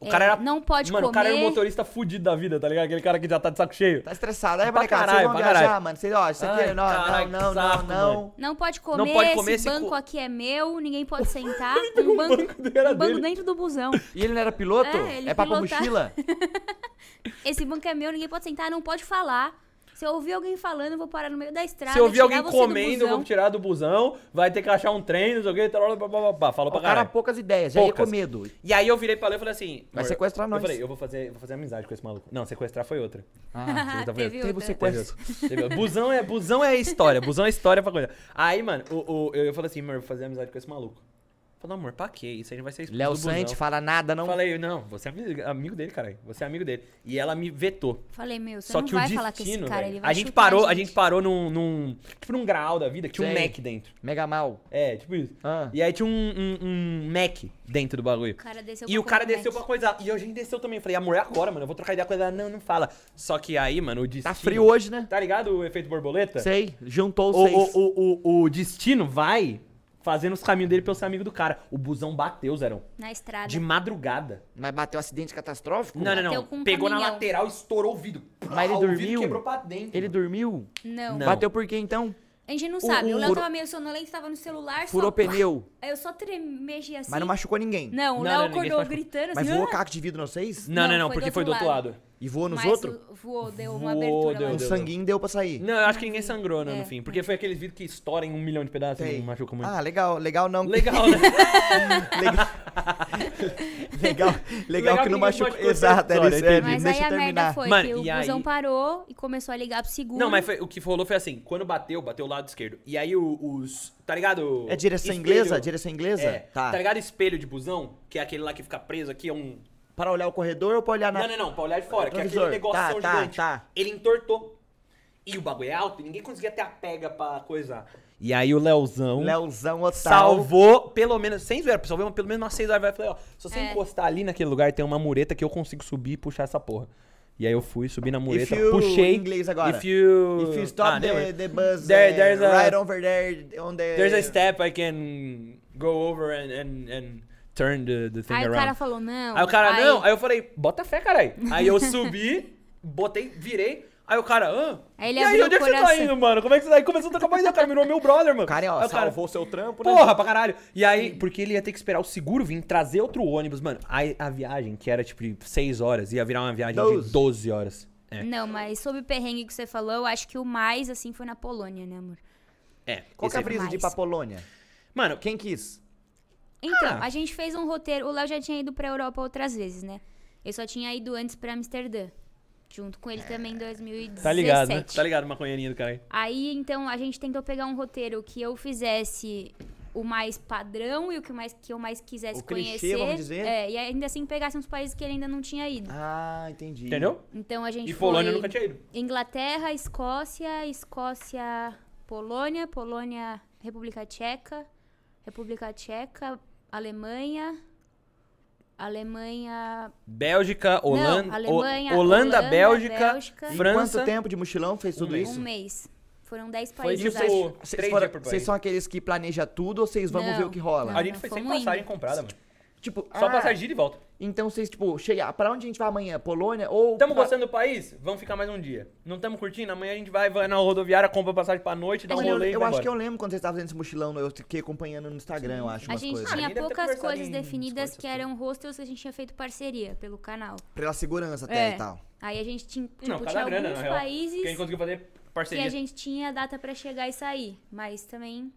O é, cara era... Não pode Mano, comer... o cara era um motorista fudido da vida, tá ligado? Aquele cara que já tá de saco cheio. Tá estressado. Aí, Pra vocês caralho, vão pra viajar, caralho. mano. Vocês, ó, isso aqui, Ai, não, caralho, não, não, não, não. Não pode comer, pode comer esse esse banco co- aqui é meu, ninguém pode sentar. um banco, era um banco dele. dentro do busão. E ele não era piloto? É, ele É papo pilotava. mochila? Esse banco é meu, ninguém pode sentar, não pode falar. Se eu ouvir alguém falando, eu vou parar no meio da estrada. Se eu ouvir alguém comendo, eu vou tirar do busão, vai ter que achar um trem, não sei o blá. falou pra O cara, caralho. poucas ideias, já ia com medo. E aí eu virei pra ela e falei assim... Vai sequestrar nós. Eu falei, eu vou fazer, vou fazer amizade com esse maluco. Não, sequestrar foi outra. Ah, foi Teve outra. teve o outra. sequestro. Teve. Busão é, busão é história, busão é história pra coisa. Aí, mano, o, o- eu, eu falei assim, amor, eu vou fazer amizade com esse maluco. Falei, amor, pra quê? Isso aí não vai ser Léo. Sante, fala nada, não. Falei, não, você é amigo, dele, caralho. Você é amigo dele. E ela me vetou. Falei, meu, você Só não que o vai falar com esse destino, cara, velho, ele vai a gente parou, a gente. gente parou num, num tipo num grau da vida que tinha um Sei. Mac dentro. Mega mal. É, tipo isso. Ah. E aí tinha um, um, um Mac dentro do bagulho. O cara desceu E pra o cara desceu pra Mac. coisar. E a gente desceu também. Falei, amor, é agora, mano. Eu vou trocar ideia com ela. Não, não fala. Só que aí, mano, o destino. Tá frio hoje, né? Tá ligado o efeito borboleta? Sei, juntou os O, seis. o, o, o, o destino vai fazendo os caminhos dele pra eu ser amigo do cara. O busão bateu, Zerão. Na estrada. De madrugada. Mas bateu um acidente catastrófico? Não, não, não. Bateu com um Pegou na caminhão. lateral, estourou o vidro. Mas ele O vidro dormiu? quebrou pra dentro. Ele dormiu? Não. Não. Bateu por quê, então? A gente não sabe. o- O Léo furou- tava meio sonolento, tava no celular. Furou só... pneu. Aí eu só tremegi assim. Mas não machucou ninguém. Não, Não, o Léo não, ninguém se acordou machucou. gritando Mas assim. voou "Ah!" caco de vidro nos seis? Não, não, Não, não, foi porque foi do outro outro lado. E voou nos Mas outros? voou, deu uma Voou, abertura deu, lá. Um deu. sanguinho deu pra sair. Não, eu acho que ninguém sangrou, né, É. no fim. Porque foi aqueles vidros que estouram em um milhão de pedaços e Sei. não machuca muito. Ah, legal. Legal não. Legal, né? legal. legal, legal que não ninguém machucou. machucou Exato, era isso. é, Mas Deixa aí eu a merda terminar. foi Mano, que o e aí- busão parou e começou a ligar pro seguro. Não, mas foi- o que rolou foi assim, quando bateu, bateu o lado esquerdo. E aí o- os. Tá ligado? É direção Espelho- inglesa? Direção inglesa? É. Tá. Tá ligado espelho de busão? Que é aquele lá que fica preso aqui, é um. Para olhar o corredor ou pra olhar na... Não, não, não, pra olhar de fora, que é aquele negócio Tá, tá, gigante. tá. Ele entortou. E o bagulho é alto e ninguém conseguia ter a pega pra coisar. E aí o Leozão Leozão Otal. salvou, pelo menos, sem zoeira, salvou pelo menos umas 6 horas. Eu falei, ó, se você É. encostar ali naquele lugar, tem uma mureta que eu consigo subir e puxar essa porra. E aí eu fui, subi na mureta, you- puxei. em inglês agora. If you... If you stop Ah, the, the bus There- eh, there's a- right over there on the... There's a step I can go over and, and, and turn the, the thing Aí o around. cara falou, não. Aí o cara, não. Aí eu falei, bota fé, caralho. Aí eu subi, botei, virei. Aí o cara, ah. Aí ele e aí, onde é o que você tá indo, mano? Como é que você tá? Aí começou a trocar uma ideia, o cara virou meu brother, mano. Cara, ó, Aí o cara, salvou seu trampo, né? Porra, pra caralho. E aí, porque ele ia ter que esperar o seguro vir trazer outro ônibus, mano. Aí a viagem, que era tipo de 6 horas, ia virar uma viagem Doze. de 12 horas. É. Não, mas sobre o perrengue que você falou, eu acho que o mais, assim, foi na Polônia, né, amor? É. Qual que é a aí. brisa de ir mais. pra Polônia? Mano, Quem quis? Então, Ah. a gente fez um roteiro. O Léo já tinha ido pra Europa outras vezes, né? Eu só tinha ido antes pra Amsterdã. Junto com ele também em 2017. tá ligado, né? Tá ligado, maconhaninha do cara. Aí, então, a gente tentou pegar um roteiro que eu fizesse o mais padrão e o que, mais, que eu mais quisesse O clichê, conhecer. vamos dizer? É, e ainda assim pegasse uns países que ele ainda não tinha ido. Ah, entendi. Entendeu? Então a gente E foi Polônia eu nunca tinha ido. Inglaterra, Escócia, Escócia, Polônia, Polônia, República Tcheca, República Tcheca, Alemanha, Alemanha, Bélgica, Holanda, Não, Alemanha, Ho- Holanda, Holanda, Bélgica, Bélgica. França. quanto tempo de mochilão fez tudo Um mês. isso? um mês. Foram 10 Foi países, tipo acho. Vocês, foram- vocês são aqueles que planejam tudo ou vocês Não, ver o que rola? não. A gente foi sem passagem indo. comprada, mano. Tipo, Só ah, passagem de e volta. Então vocês, tipo, chega, pra onde a gente vai amanhã? Polônia ou... Tamo pra- gostando do país? Vamos ficar mais um dia. Não tamo curtindo? Amanhã a gente vai, vai na rodoviária, compra passagem pra noite, dá um eu, rolê e eu vai acho que eu lembro quando vocês estavam fazendo esse mochilão, eu fiquei acompanhando no Instagram, eu acho, A umas gente coisas. Ah, tinha ter poucas coisas definidas que eram hostels que a gente tinha feito parceria pelo canal. Pela segurança até É. e tal. Aí a gente tinha, tipo, Não, tinha cada grana, alguns na real. países Quem conseguiu fazer que parceria. a gente tinha data pra chegar e sair, mas também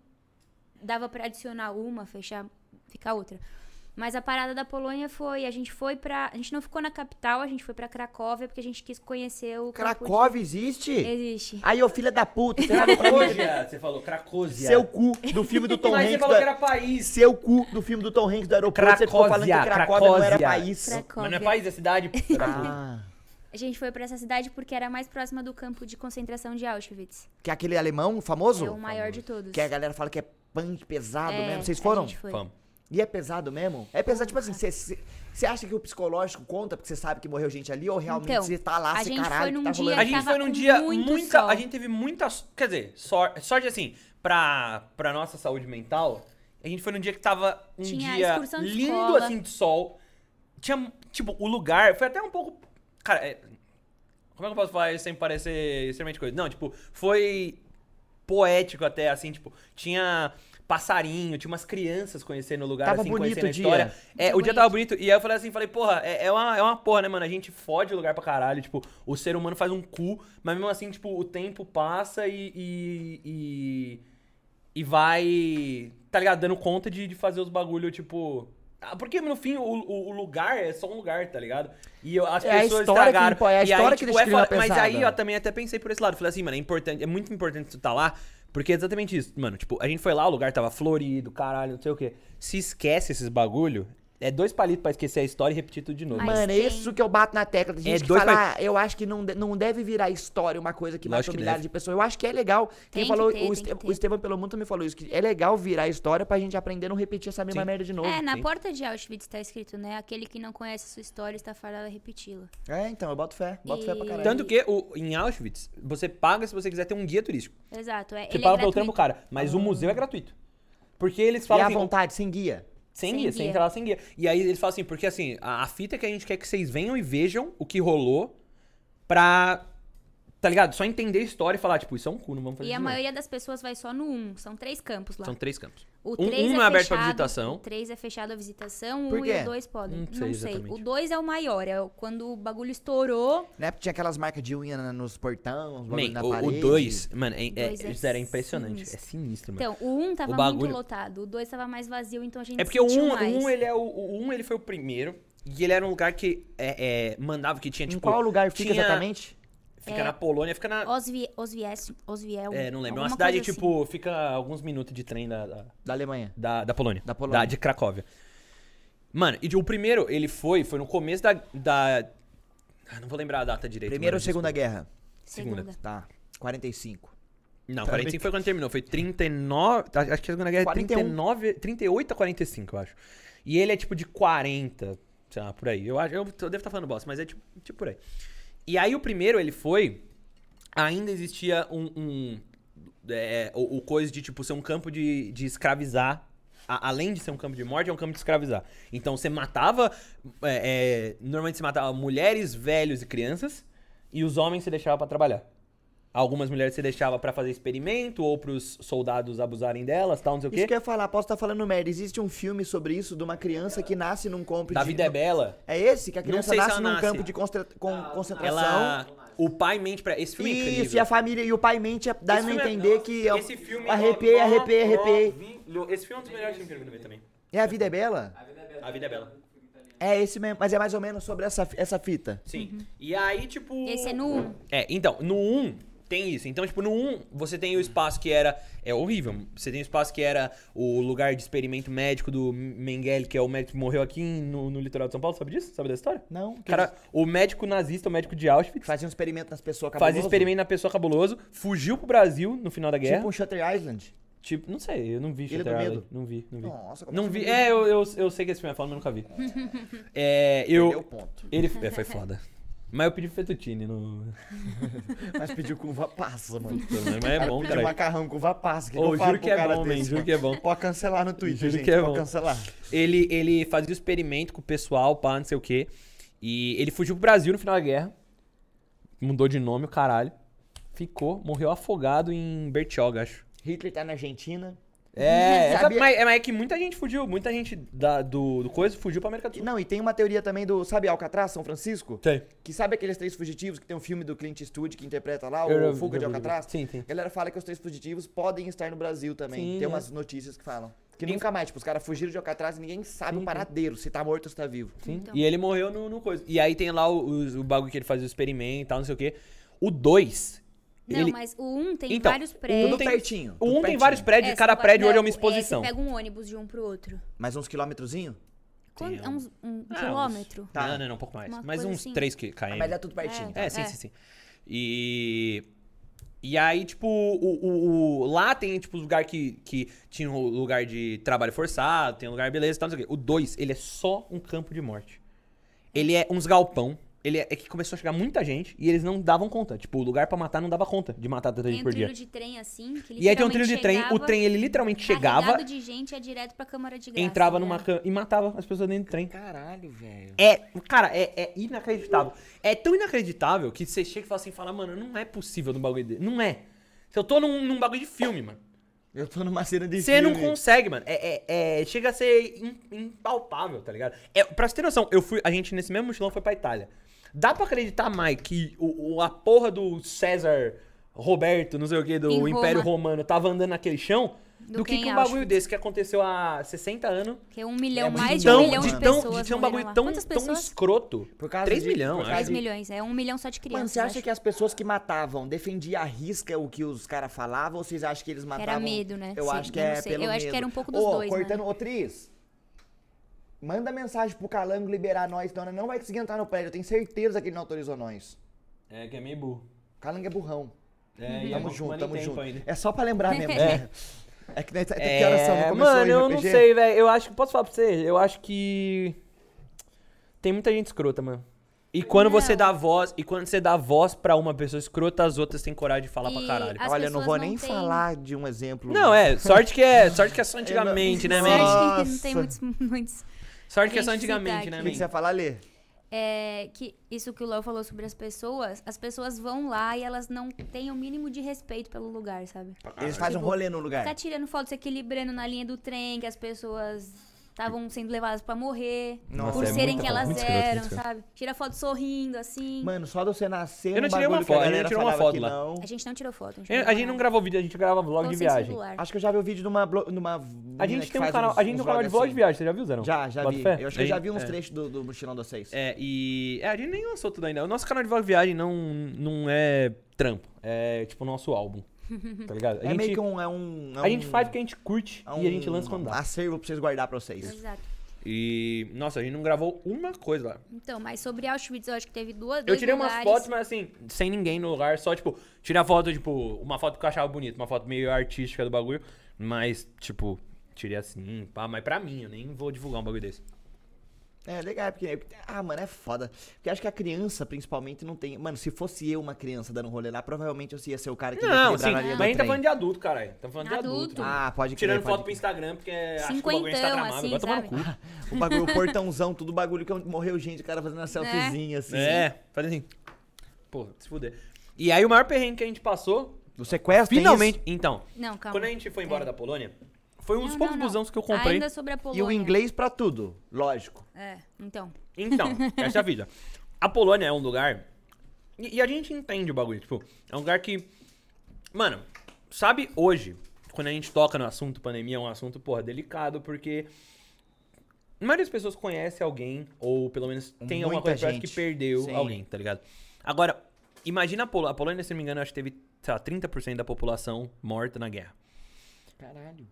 dava pra adicionar uma, fechar, ficar outra. Mas a parada da Polônia foi, a gente foi pra, a gente não ficou na capital, a gente foi pra Cracóvia porque a gente quis conhecer o campo de- Cracóvia existe? Existe. Aí, ô filha da puta, você sabe Cracóvia, você falou, Cracóvia. Seu cu do filme do Tom Mas você Hanks. falou do- que era país. Seu cu do filme do Tom Hanks do aeroporto. Você ficou falando que Cracóvia, Cracóvia não era Cracóvia. país. Cracóvia. Mas não é país, é cidade. Ah, A gente foi pra essa cidade porque era mais próxima do campo de concentração de Auschwitz. que é aquele alemão famoso? É o maior de todos. Que a galera fala que é punk pesado É, mesmo. Vocês a foram? gente foi. Vamos. E é pesado mesmo? É pesado, tipo assim, você acha que o psicológico conta porque você sabe que morreu gente ali ou realmente Então, você tá lá, você caralho, foi que num tá dia rolando? A gente foi num dia muito muita. sol. A gente teve muita. Quer dizer, sorte, sorte assim, pra, pra nossa saúde mental, a gente foi num dia que tava um Tinha dia lindo escola. assim de sol. Tinha, tipo, o lugar. Foi até um pouco. Cara, é- como é que eu posso falar isso sem parecer extremamente coisa? Não, tipo, foi poético até, assim, tipo, tinha passarinho, tinha umas crianças conhecendo o lugar, Tava assim, bonito conhecendo a o dia. história. É, Muito o dia bonito. tava bonito. E aí eu falei assim, falei, porra, é, é, uma, é uma porra, né, mano? A gente fode o lugar pra caralho. Tipo, o ser humano faz um cu, mas mesmo assim, tipo, o tempo passa e. e, e, e vai. Tá ligado? Dando conta de, de fazer os bagulho, tipo. ah, Porque no fim o, o, o lugar é só um lugar, tá ligado? E eu- as É a pessoas que estragaram. impo- é a E história aí, que tipo, é o Mas aí eu também até pensei por esse lado. Falei assim, mano, é importante, é muito importante tu tá lá. Porque é exatamente isso, mano. Tipo, a gente foi lá, o lugar tava florido, caralho, não sei o quê. Se esquece esses bagulho, é dois palitos pra esquecer a história e repetir tudo de novo. Mas Mano, é isso que eu bato na tecla. Tem É gente que dois fala, ah, eu acho que não, de- não deve virar história uma coisa que Lógico mata que milhares deve. de pessoas. Eu acho que é legal. Quem Tem que falou, ter, o, Este- que o Estevam Pelomundo também falou isso, que é legal virar história pra gente aprender a não repetir essa mesma Sim. merda de novo. É, na sim. porta de Auschwitz tá escrito, né? Aquele que não conhece a sua história está fadado a repeti-la. É, então, eu boto fé. Boto fé pra E- caralho. Tanto que o, em Auschwitz, você paga se você quiser ter um guia turístico. Exato. É, Você ele paga é pelo trampo cara. Mas o museu é gratuito. Porque eles E falam à assim, vontade, sem guia. Sem, Sem guia, guia. entra lá sem guia. E aí eles falam assim, porque assim, a, a fita é que a gente quer que vocês venham e vejam o que rolou pra. Tá ligado? Só entender a história e falar, tipo, isso é um cu, não vamos fazer E a novo. maioria das pessoas vai só no 1. São três campos lá. São três campos. O Um- 3 um é não é aberto pra fechado, visitação. O 3 é fechado à visitação, Por o quê? e o 2 podem. Não Não sei sei. exatamente. O 2 é o maior, é quando o bagulho estourou. Né? Porque tinha aquelas marcas de unha nos bagulho Man, na o- parede. o 2, mano, é, é, dois é isso era impressionante. sinistro. É sinistro, mano. Então, o 1 tava O bagulho- muito lotado, o 2 tava mais vazio, então a gente É porque o sentiu 1, mais. um, ele é o, o um, ele foi o primeiro. E ele era um lugar que é, é, mandava que tinha, Em tipo. qual lugar fica tinha- exatamente? Fica É. na Polônia, fica na. Osvies, Osviel. É, não lembro. É uma cidade, coisa assim. tipo, fica alguns minutos de trem da- da, Da Alemanha. Da, da Polônia. Da Polônia. de Cracóvia. Mano, e o primeiro, ele foi, foi no começo da. da ah, não vou lembrar a data direito. Primeira ou Segunda desculpa. Guerra? Segunda. Segunda. Tá. 45. Não, 45 foi quando terminou. Foi 39. tá, Acho que a Segunda Guerra é 41. 39, 38 a 45, eu acho. E ele é tipo de 40, sei lá, por aí. Eu, acho, eu, eu devo estar falando bosta, mas é tipo, tipo por aí. E aí o primeiro, ele foi. Ainda existia um. um, é, o, o coisa de tipo ser um campo de, de escravizar. A- além de ser um campo de morte, é um campo de escravizar. Então você matava. é, é, normalmente você matava mulheres, velhos e crianças. E os homens você deixava pra trabalhar. Algumas mulheres você deixava pra fazer experimento ou pros soldados abusarem delas, tal, não sei o Isso quê. que eu ia falar, posso estar falando merda. Existe um filme sobre isso de uma criança que nasce num campo Da de. vida é bela. É esse? Que a criança nasce num nasce. campo de constra- com- concentração. Ela. O pai mente pra. Esse filme é incrível. Isso, e a família e o pai mente é- dá a Esse filme é- entender que é Esse filme arrepiei, ó, arrepiei, arrepiei. Esse filme é um dos melhores filmes que eu vi também. É a vida é bela? A vida é bela. É esse mesmo, mas é mais ou menos sobre essa, essa fita. Sim. E aí, tipo. Esse é no 1. É, então, no 1 tem isso. Então, tipo, no 1 você tem o espaço que era. É horrível. Você tem o espaço que era o lugar de experimento médico do Mengele, que é o médico que morreu aqui no, no litoral de São Paulo. Sabe disso? Sabe da história? Não? Cara, o médico nazista, o médico de Auschwitz, Fazia um experimento nas pessoas fazia cabuloso? experimento na pessoa cabuloso, fugiu pro Brasil no final da guerra. Tipo um Shutter Island. Tipo, não sei, eu não vi Ilha Shutter do. Medo. Não vi, não vi. Nossa, como Não vi. É, eu, eu, eu sei que esse filme é foda, mas nunca vi. É, eu. Ele. É, foi foda. Mas eu pedi fettuccine no. Mas pediu com uva passa, mano. Mas é bom, Pediu cara. macarrão com uva passa. Que que Ô, eu juro que é bom, man. desse, Juro que é bom. Pode cancelar no Twitter, Juro gente. que é Pode bom. cancelar. Ele, ele fazia o experimento com o pessoal, pá, não sei o quê. E ele fugiu pro Brasil no final da guerra. Mudou de nome, o caralho. Ficou, morreu afogado em Bertioga, acho. Hitler tá na Argentina. É, Sabia- mas, mas é que muita gente fugiu. Muita gente da, do, do coisa fugiu pra América do Sul. Não, e tem uma teoria também do, sabe Alcatraz, São Francisco? Tem. Que sabe aqueles três fugitivos que tem um filme do Clint Eastwood que interpreta lá, Eu- o eu- Fuga de eu- Alcatraz? Sim, sim. A galera fala que os três fugitivos podem estar no Brasil também. Sim, tem é. umas notícias que falam. Que nunca mais, tipo, os caras fugiram de Alcatraz e ninguém sabe o paradeiro, se tá morto ou se tá vivo. Sim. Então. E ele morreu no, no coisa. E aí tem lá o, o, o bagulho que ele fazia o experimento e tal, não sei o quê. O 2. Não, ele... mas o 1 tem Então, vários prédios. Tudo tem- pertinho. O tudo 1 tem pertinho. vários prédios É, e cada prédio hoje é uma exposição. você pega um ônibus de um pro outro. Mais uns quilômetrozinho? Quanto- é uns, um Ah, quilômetro. Tá. Não, não, não, um pouco mais. Uma Mais coisa uns assim. 3 km. Ah, mas é tudo pertinho. É, sim, É. sim, sim. E. E aí, tipo, o, o- o- lá tem, tipo, lugar que, que tinha o lugar de trabalho forçado, tem um lugar beleza e tal, não sei o quê. O 2, ele é só um campo de morte. Ele é uns galpão. Ele é, é que começou a chegar muita gente e eles não davam conta. Tipo, o lugar pra matar não dava conta de matar tanta Tem gente um por dia. trilho de trem assim, que E aí tem um trilho de trem. O trem, ele literalmente chegava, carregado de gente ia direto pra câmara de graça. entrava tá numa cama e matava as pessoas dentro do trem. Caralho, velho. É, cara, é, é inacreditável. É tão inacreditável que você chega e fala assim, fala, mano, não é possível num bagulho dele. Não é. Se eu tô num, num bagulho de filme, mano. Eu tô numa cena de Você não consegue, mano. É, é- é- chega a ser im- impalpável, tá ligado? É, pra você ter noção, eu fui, a gente nesse mesmo mochilão foi pra Itália. Dá pra acreditar, Mike, que o, o- a porra do César Roberto, não sei o que, do Em Império Roma. Romano, tava andando naquele chão? Do, Do que, que em que um bagulho Auschwitz. desse que aconteceu há 60 anos. Que é um milhão, É mais de Tão, um milhão de, de, tão, pessoas de ser um bagulho lá. tão, tão escroto. Por causa 3 de- milhões, por acho. causa 3 de- milhões, é um milhão só de crianças. Mano, você acha acho. que as pessoas que matavam defendiam a risca o que os caras falavam ou vocês acham que eles matavam? medo, né? Eu Sim, acho que eu é pelo Eu acho que medo. era um pouco dos Ô, dois, cortando, mano. ô Tris, manda mensagem pro Calango liberar nós, senão nós não vai conseguir entrar no prédio. Eu tenho certeza que ele não autorizou nós. É, que é meio burro. Calango é burrão. É, Tamo junto, tamo junto. Ainda. É só pra lembrar mesmo. É. né? É que nós, que horas são? Não É, começou mano, eu não sei, velho. Eu acho que. Posso falar pra você? Eu acho que. Tem muita gente escrota, mano. E quando Não. você dá voz, e quando você dá voz pra uma pessoa escrota, as outras têm coragem de falar pra E caralho. as Olha, eu não vou não nem têm- falar de um exemplo. Não, é, sorte que é, sorte que é só antigamente, né, Sorte? Sorte que não tem muitos, muitos. Sorte que é só antigamente, né, O que, que você ia falar, Lê? É, que isso que o Léo falou sobre as pessoas, as pessoas vão lá e elas não têm o mínimo de respeito pelo lugar, sabe? Eles fazem um Tipo, rolê no lugar. Ficar tirando foto, se equilibrando na linha do trem, que as pessoas estavam sendo levadas pra morrer. Nossa, por é serem que elas muito eram, escroto. sabe? Tira foto sorrindo, assim. Mano, só de você nascer Eu não tirei uma bagulho que a foto, a gente tirou uma foto lá. não. A gente não tirou foto. A gente, A não, gente não grava vídeo, a gente grava vlog de viagem. celular. Acho que eu já vi o vídeo numa, numa A gente tem um canal, uns- a gente tem um canal de vlog de assim. viagem, você já viu, Zé? não? Já, já Bota vi. fé? Eu acho que eu já vi uns É. trechos do, do mochilão de vocês. É, e. É, a gente nem lançou tudo ainda. O nosso canal de vlog de viagem não, não é trampo. É tipo o nosso álbum. Tá ligado? A É gente, meio que um. É um é a gente um- faz porque a gente curte é e a gente um lança quando dá. Acervo pra vocês guardar pra vocês. Exato. E, nossa, a gente não gravou uma coisa lá. Então, mas sobre Auschwitz, eu acho que teve duas Eu tirei umas lugares. fotos, mas assim, sem ninguém no lugar, só, tipo, tirei a foto, tipo, uma foto que eu achava bonita, uma foto meio artística do bagulho, mas, tipo, tirei assim, pá, mas pra mim, eu nem vou divulgar um bagulho desse. É, legal, porque. Ah, mano, é foda. Porque acho que a criança, principalmente, não tem. Mano, se fosse eu uma criança dando rolê lá, provavelmente eu ia ser o cara que ia Não, quebrar sim, na linha mas do a gente tá falando de adulto, caralho. Tá falando de adulto. Adulto. Ah, pode crer, Tirando pode foto pro crer. Instagram, porque acho que o bagulho é Cinquentão, Instagramável. assim, Vai tomar no sabe? cu. O bagulho, o portãozão, tudo bagulho que morreu gente, o cara fazendo a selfiezinha, assim. É, faz assim. Porra, se fuder. E aí o maior perrengue que a gente passou, O sequestro, tem finalmente... Então, Não, calma. quando a gente foi embora É. da Polônia, foi um Não, dos não, poucos não. busões que eu comprei. Ainda sobre a? Polônia. E o inglês pra tudo, lógico. É, então. Então, essa é a vida. A Polônia é um lugar. E, e a gente entende o bagulho. Tipo, é um lugar que. Mano, sabe hoje, quando a gente toca no assunto pandemia, é um assunto, porra, delicado, porque. A maioria das pessoas conhece alguém, ou pelo menos tem alguma Muita coisa perto que gente. perdeu Sim. alguém, tá ligado? Agora, imagina a Polônia. A Polônia, se não me engano, acho que teve, sei lá, 30% da população morta na guerra. Caralho.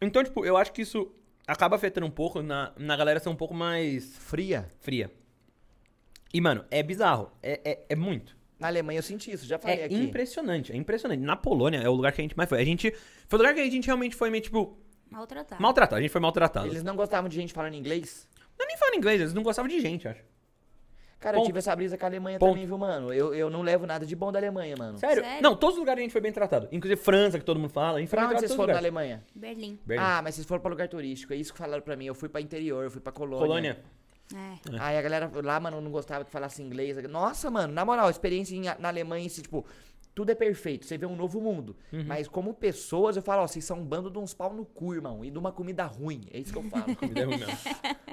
Então, tipo, eu acho que isso acaba afetando um pouco na, na galera ser um pouco mais Fria. fria. E, mano, é bizarro. É, é, é muito. Na Alemanha eu senti isso, já falei É aqui. impressionante, é impressionante. Na Polônia é o lugar que a gente mais foi. A gente. Foi o lugar que a gente realmente foi meio, tipo, Maltratado. maltratado. A gente foi maltratado. Eles não gostavam de gente falando inglês? Não nem falam inglês, eles não gostavam de gente, acho. Cara, Ponto. eu tive essa brisa com a Alemanha Ponto. também, viu, mano? Eu, eu não levo nada de bom da Alemanha, mano. Sério? Sério? Não, todos os lugares a gente foi bem tratado. Inclusive França, que todo mundo fala. A gente foi Pra onde vocês em foram na lugares. Alemanha? Berlim. Berlim. Ah, mas vocês foram pra lugar turístico. É isso que falaram pra mim. Eu fui pra interior, eu fui pra Colônia. Colônia. É. Aí a galera lá, mano, não gostava que falasse inglês. Nossa, mano, na moral, a experiência em- na Alemanha, esse, tipo, tudo é perfeito. Você vê um novo mundo. Uhum. Mas como pessoas, eu falo, ó, vocês são um bando de uns pau no cu, irmão. E de uma comida ruim. É isso que eu falo. Comida é ruim mesmo.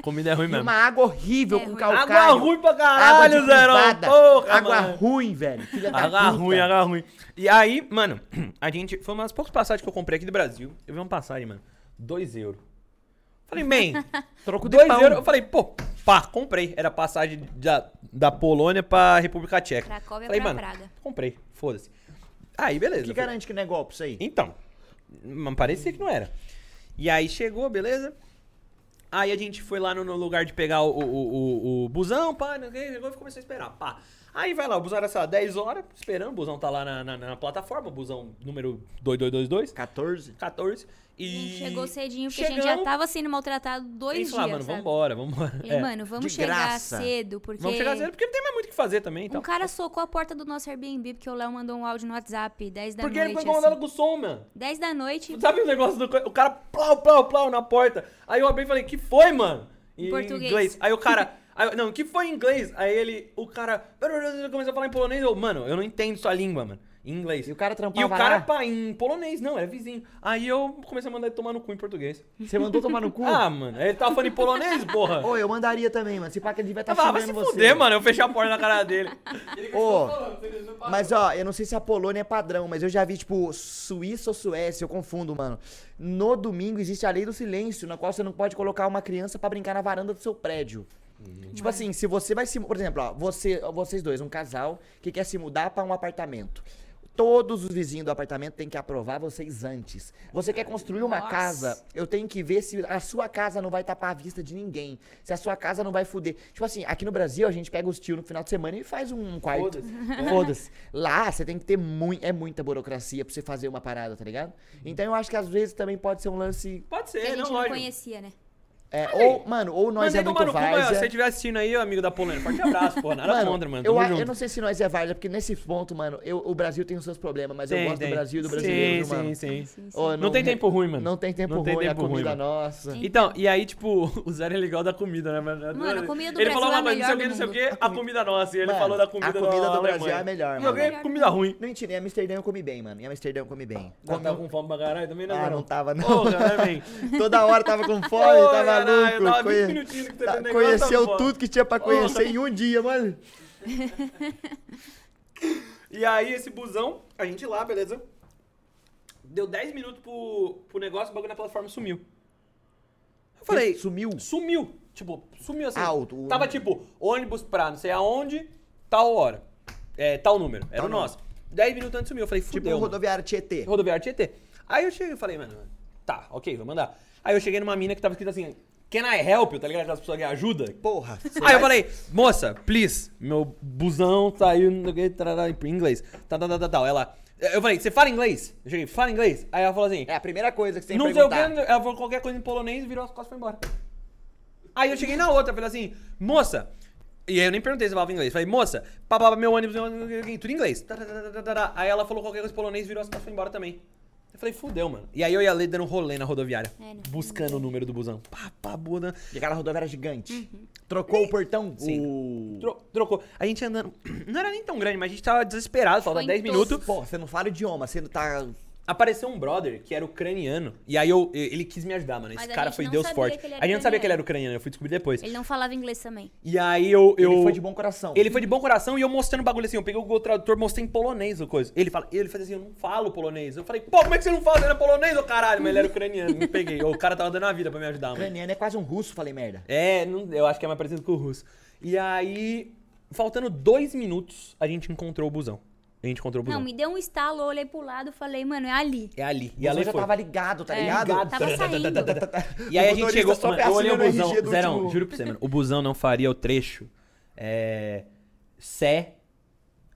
Comida é ruim E mesmo. uma água horrível É com ruim. calcário. Água ruim pra Água caralho, de Zerão. privada. Porra, Água mano. ruim, velho. Filha da Água puta. ruim, água ruim. E aí, mano, a gente. Foi uma das poucas passagens que eu comprei aqui do Brasil. Eu vi uma passagem, mano. 2 euros. Falei, man, Troco de 2 pão. euros. Eu falei, pô, pá, comprei. Era passagem da, da Polônia pra República Tcheca. Cracóvia Falei, pra mano, Praga. comprei, foda-se. Aí, beleza. que falei, garante que não é golpe isso aí? Então, mas parecia que não era. E aí chegou, beleza? Aí a gente foi lá no, no lugar de pegar o, o, o, o busão, pá, não sei chegou e começou a esperar, pá. Aí vai lá, o busão era, sei lá, 10 horas, esperando, o busão tá lá na, na, na plataforma, o busão número 2222, 14? 14. A E. gente chegou cedinho, porque a gente Chegamos, já tava sendo maltratado E dois eles dias, falaram, mano, sabe? vambora, vambora. Falei, É. mano, vamos chegar graça. cedo, porque... Vamos chegar cedo, porque não tem mais muito o que fazer também, então. Um cara socou a porta do nosso Airbnb, porque o Léo mandou um áudio no WhatsApp, 10 da Porque ele noite, ficou incomodado assim. com o som, mano. 10 da noite, Sabe o negócio do. O cara plau, plau, plau na porta. Aí eu abri e falei, que foi, mano? Em português. inglês. Aí o cara. aí não, que foi em inglês? Aí ele. O cara. Começou a falar em polonês. Eu, mano, eu não entendo sua língua, mano. Em inglês. E o cara trampava E o cara, lá? pá, em polonês, não, era vizinho. Aí eu comecei a mandar ele tomar no cu em português. Você mandou tomar no cu? Ah, mano, ele tava falando em polonês, porra. Ô, eu mandaria também, mano. Se pá que ele devia estar Ah, vai se você. fuder, mano. Eu fechei a porta na cara dele. Ô, mas ó, eu não sei se a Polônia é padrão, mas eu já vi, tipo, Suíça ou Suécia, eu confundo, mano. No domingo existe a lei do silêncio, na qual você não pode colocar uma criança pra brincar na varanda do seu prédio. Tipo assim, se você vai se. Por exemplo, ó, você, vocês dois, um casal que quer se mudar pra um apartamento. Todos os vizinhos do apartamento têm que aprovar vocês antes. Você quer construir uma Nossa. casa, eu tenho que ver se a sua casa não vai tapar a vista de ninguém. Se a sua casa não vai fuder. Tipo assim, aqui no Brasil a gente pega os tios no final de semana e faz um quarto. Foda-se. Foda-se. Lá você tem que ter muito. É muita burocracia pra você fazer uma parada, tá ligado? Então eu acho que às vezes também pode ser um lance. Pode que a ser, gente não, não lógico. conhecia, né? É, ou, mano, ou nós Mandei é muito tomar no cu, mas ó, se você estiver assistindo aí, amigo da Polônia, forte abraço, pô. Nada Mano, contra, mano. eu, Tamo junto. eu não sei se nós é várzea, porque nesse ponto, mano, eu- o Brasil tem os seus problemas, mas eu Tem, gosto tem. do Brasil e do brasileiro, sim, mano? Sim, sim, Sim, sim. Ô, Não tem tempo ruim, mano. Não tem tempo Não tem ruim, tempo a ruim, comida mano. nossa. Então, e aí, tipo, o Zero é legal da comida, né, mano? Mano, a comida do Ele Brasil falou é uma a coisa, não sei o que, não sei o que, a comida nossa. E ele Mano, falou da comida a comida da do Brasil é melhor, Não, mano. que comida ruim. Não mentira, em Amsterdã eu comi bem, mano. Em Amsterdã eu comi bem. Não Comi- tava com fome pra caralho também, não, Ah, Zero? não tava, não. Porra, né? Toda hora tava com fome, tava tava 20 conhe- minutinhos que você tá- Conheceu fora. tudo que tinha pra conhecer Porra. em um dia, mano. E aí, esse busão, a gente lá, beleza? Deu 10 minutos pro, pro negócio, o bagulho na plataforma sumiu. Eu falei, Sumiu. sumiu. Tipo, sumiu assim. Ah, o- o- Tava tipo, ônibus pra não sei aonde, tal hora. É, tal número. Era Tal o nosso. 10 minutos antes sumiu. Eu falei, Tipo fudeu. o mano. rodoviário Tietê. Rodoviário Tietê. Aí eu cheguei e falei, mano, tá, ok, vou mandar. Aí eu cheguei numa mina que tava escrito assim, Can I help you? Tá ligado? Aquelas pessoas que ajudam. Porra. Aí vai- eu falei, moça, please, meu busão saiu em inglês. Tá, tá, tá, tá, tal. Ela. Eu falei, você fala inglês? Eu cheguei, fala inglês? Aí ela falou assim, É a primeira coisa que você tem que não sei o que, perguntar. ela falou qualquer coisa em polonês, virou as costas e foi embora. Aí eu cheguei na outra, falei assim, moça. E aí eu nem perguntei se ela falava inglês. Falei, moça, papá, meu ônibus, meu ônibus, tudo em inglês. Tá, tá, tá, tá, tá, tá. Aí ela falou qualquer coisa em polonês, virou as costas e foi embora também. Eu falei, fudeu, mano. E aí eu ia ler dando rolê na rodoviária. É, não. buscando o número do busão. Pá, pá, buda. E aquela rodoviária gigante. Uhum. Trocou o portão? Sim. O... Tro- trocou. A gente andando. Não era nem tão grande, mas a gente tava desesperado, faltava Foi 10 em minutos. Pô, você não fala o idioma, você não tá... Apareceu um brother que era ucraniano. E aí eu, ele quis me ajudar, mano. Esse cara foi Deus forte. A gente não sabia que ele era ucraniano. eu fui descobrir depois. Ele não falava inglês também. E aí eu. eu... Ele foi de bom coração. Ele foi de bom coração e eu mostrando o bagulho assim. Eu peguei o Google Tradutor, mostrei em polonês o coisa. Ele fala, ele faz assim, eu não falo polonês. Eu falei, pô, como é que você não fala? Você era polonês, ô caralho? Mas ele era ucraniano, me peguei. O cara tava dando a vida pra me ajudar, mano. Ucraniano é quase um russo, falei merda. É, não- eu acho que é mais parecido com o russo. E aí, faltando dois minutos, a gente encontrou o busão. A gente encontrou o busão. Não, me deu um estalo, eu olhei pro lado falei, mano, é ali. É ali. E ali já foi. tava ligado, tá É, ligado? Ligado. Tava saindo. E aí a gente chegou. só Mano, eu olhei o busão. Zerão, último- juro pra você, mano. O busão não faria o trecho. É. Sé.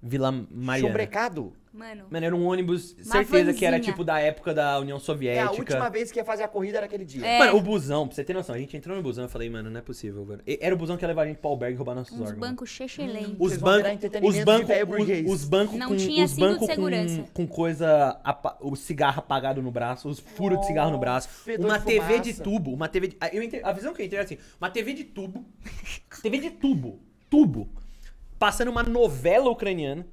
Vila Mariana. Chumbrecado. Mano, Mano, era um ônibus, certeza que era tipo da época da União É a Soviética. última vez que ia fazer a corrida era aquele dia. É. Mano, o busão, pra você ter noção, a gente entrou no busão e falei, mano, não é possível, velho. Era o busão que ia levar a gente pro albergue e roubar nossos uns órgãos. bancos chechelém. Os bancos, os de bancos, os, os bancos Não com, tinha os cinto de bancos com, segurança. com coisa, apa- o cigarro apagado no braço, os furos de cigarro no braço, uma de TV de tubo, uma TV de, a- eu entrei- a visão que eu entrei era assim, uma TV de tubo, TV de tubo, tubo, passando uma novela ucraniana,